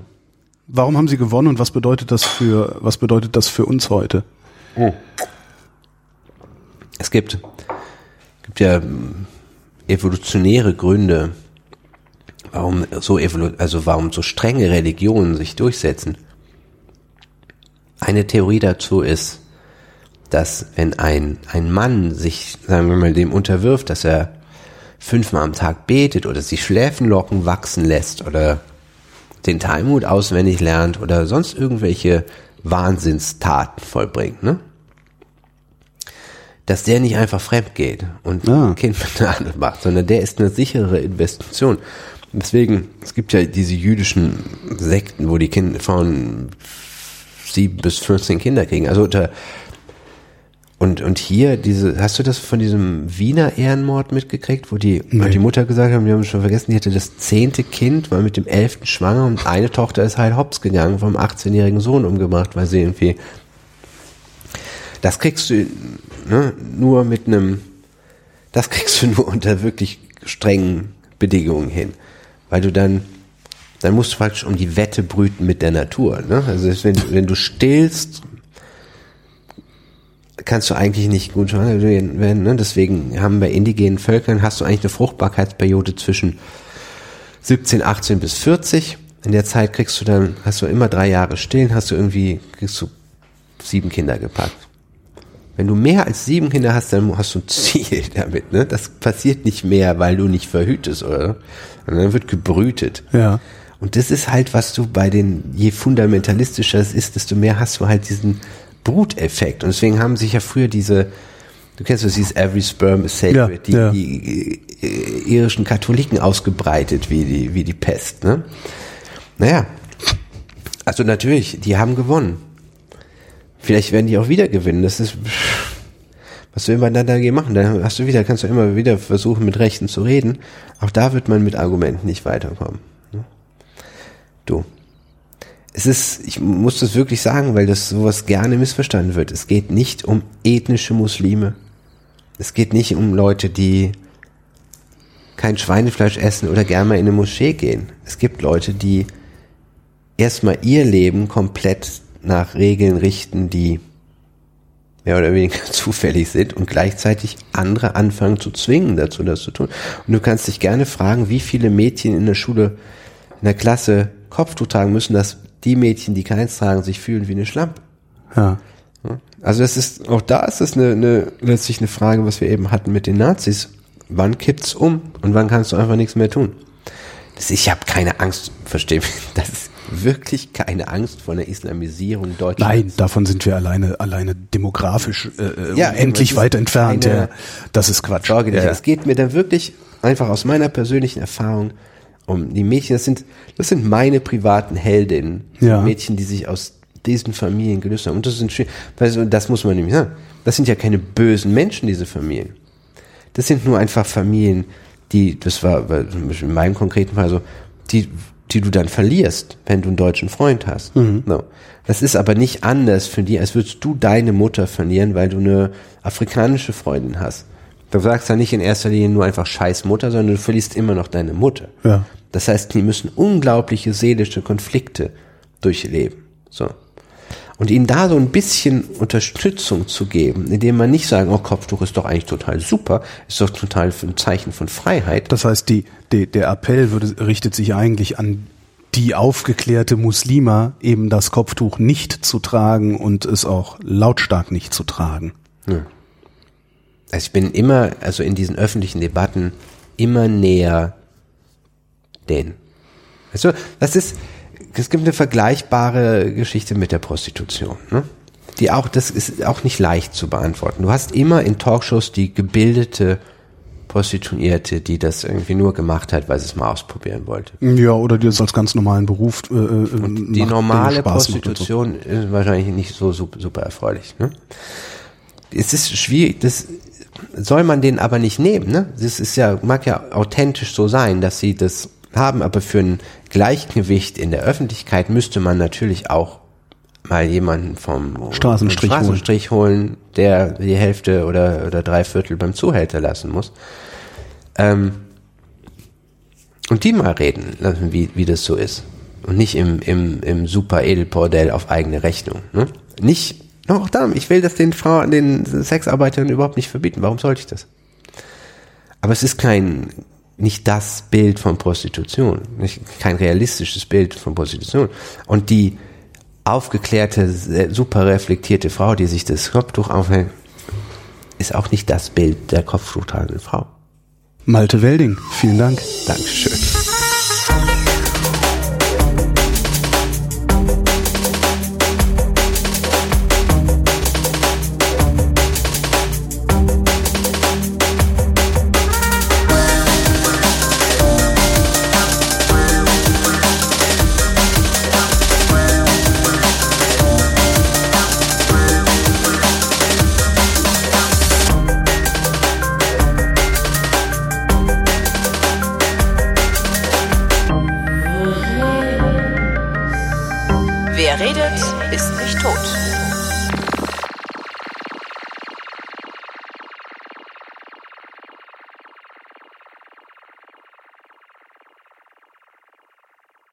Warum haben sie gewonnen und was bedeutet das für, was bedeutet das für uns heute? Es gibt, gibt ja ähm, evolutionäre Gründe, warum so evolu also warum so strenge Religionen sich durchsetzen. Eine Theorie dazu ist, dass wenn ein, ein Mann sich, sagen wir mal, dem unterwirft, dass er fünfmal am Tag betet oder sich Schläfenlocken wachsen lässt oder den Talmud auswendig lernt oder sonst irgendwelche Wahnsinnstaten vollbringt, ne? dass der nicht einfach fremd geht und Ah. ein Kind mit einer anderen macht, sondern der ist eine sichere Investition. Deswegen, es gibt ja diese jüdischen Sekten, wo die Kinder, Frauen sieben bis 14 Kinder kriegen. Also unter, und, und hier diese, hast du das von diesem Wiener Ehrenmord mitgekriegt, wo die, Nee. die Mutter gesagt haben, wir haben schon vergessen, die hatte das zehnte Kind, war mit dem elften schwanger und eine Tochter ist halt hops gegangen, vom 18-jährigen Sohn umgebracht, weil sie irgendwie das kriegst du ne, nur mit einem, das kriegst du [LAUGHS] nur unter wirklich strengen Bedingungen hin, weil du dann, dann musst du praktisch um die Wette brüten mit der Natur. Ne? Also wenn, wenn du stillst, kannst du eigentlich nicht gut schwanger werden. Ne? Deswegen haben bei indigenen Völkern hast du eigentlich eine Fruchtbarkeitsperiode zwischen 17, 18 bis 40. In der Zeit kriegst du dann, hast du immer drei Jahre stillen, hast du irgendwie, kriegst du sieben Kinder gepackt. Wenn du mehr als sieben Kinder hast, dann hast du ein Ziel [LAUGHS] damit. Ne? Das passiert nicht mehr, weil du nicht verhütest, oder? Und dann wird gebrütet. Ja. Und das ist halt, was du bei den, je fundamentalistischer es ist, desto mehr hast du halt diesen Bruteffekt. Und deswegen haben sich ja früher diese, du kennst das, dieses Every Sperm is Sacred, Ja, die, ja. die äh, irischen Katholiken ausgebreitet wie die, wie die Pest. Ne? Naja, also natürlich, die haben gewonnen. Vielleicht werden die auch wieder gewinnen. Das ist, was will man dann dagegen machen? Dann hast du wieder, kannst du immer wieder versuchen, mit Rechten zu reden. Auch da wird man mit Argumenten nicht weiterkommen. ne? Du. Es ist, ich muss das wirklich sagen, weil das sowas gerne missverstanden wird. Es geht nicht um ethnische Muslime. Es geht nicht um Leute, die kein Schweinefleisch essen oder gerne mal in eine Moschee gehen. Es gibt Leute, die erstmal ihr Leben komplett nach Regeln richten, die mehr oder weniger [LAUGHS] zufällig sind und gleichzeitig andere anfangen zu zwingen dazu, das zu tun. Und du kannst dich gerne fragen, wie viele Mädchen in der Schule, in der Klasse Kopftuch tragen müssen, dass die Mädchen, die keins tragen, sich fühlen wie eine Schlampe. Ja. Also das ist, auch da ist es eine, eine, letztlich eine Frage, was wir eben hatten mit den Nazis. Wann kippt's um und wann kannst du einfach nichts mehr tun? Das, ich habe keine Angst, versteh mich, [LAUGHS] das ist wirklich keine Angst vor einer Islamisierung Deutschlands. Nein, davon sind wir alleine, alleine demografisch äh, äh, Ja, endlich weit entfernt. Ja. Das ist Quatsch. Sorge nicht. Ja. Es geht mir dann wirklich einfach aus meiner persönlichen Erfahrung um die Mädchen. Das sind, das sind meine privaten Heldinnen. Ja. Mädchen, die sich aus diesen Familien gelöst haben. Und das sind schön, weil so, das muss man nämlich sagen. Das sind ja keine bösen Menschen, diese Familien. Das sind nur einfach Familien, die, das war in meinem konkreten Fall so, die, die du dann verlierst, wenn du einen deutschen Freund hast. So. Das ist aber nicht anders für die, als würdest du deine Mutter verlieren, weil du eine afrikanische Freundin hast. Du sagst ja nicht in erster Linie nur einfach scheiß Mutter, sondern du verlierst immer noch deine Mutter. Ja. Das heißt, die müssen unglaubliche seelische Konflikte durchleben. So. Und ihnen da so ein bisschen Unterstützung zu geben, indem man nicht sagen, oh, Kopftuch ist doch eigentlich total super, ist doch total ein Zeichen von Freiheit. Das heißt, die, die, der Appell würde, richtet sich eigentlich an die aufgeklärte Muslima, eben das Kopftuch nicht zu tragen und es auch lautstark nicht zu tragen. Also ich bin immer, also in diesen öffentlichen Debatten, immer näher den. Weißt du, das ist, es gibt eine vergleichbare Geschichte mit der Prostitution, ne? Die auch, das ist auch nicht leicht zu beantworten. Du hast immer in Talkshows die gebildete Prostituierte, die das irgendwie nur gemacht hat, weil sie es mal ausprobieren wollte. Ja, oder die das als ganz normalen Beruf äh, äh, Die normale Prostitution ist wahrscheinlich nicht so super, super erfreulich. Ne? Es ist schwierig, das soll man den aber nicht nehmen. Ne? Das ist ja, mag ja authentisch so sein, dass sie das haben, aber für ein Gleichgewicht in der Öffentlichkeit müsste man natürlich auch mal jemanden vom Straßenstrich vom holen. Straßenstrich holen, der die Hälfte oder, oder drei Viertel beim Zuhälter lassen muss. Ähm, und die mal reden lassen, wie, wie das so ist. Und nicht im, im, im super Edelbordell auf eigene Rechnung. Ne? Nicht, auch da, ich will das den Frauen, den Sexarbeitern überhaupt nicht verbieten. Warum sollte ich das? Aber es ist kein, nicht das Bild von Prostitution. Nicht, kein realistisches Bild von Prostitution. Und die aufgeklärte, super reflektierte Frau, die sich das Kopftuch aufhängt, ist auch nicht das Bild der kopftuchtragenden Frau. Malte Welding, vielen Dank. Dankeschön.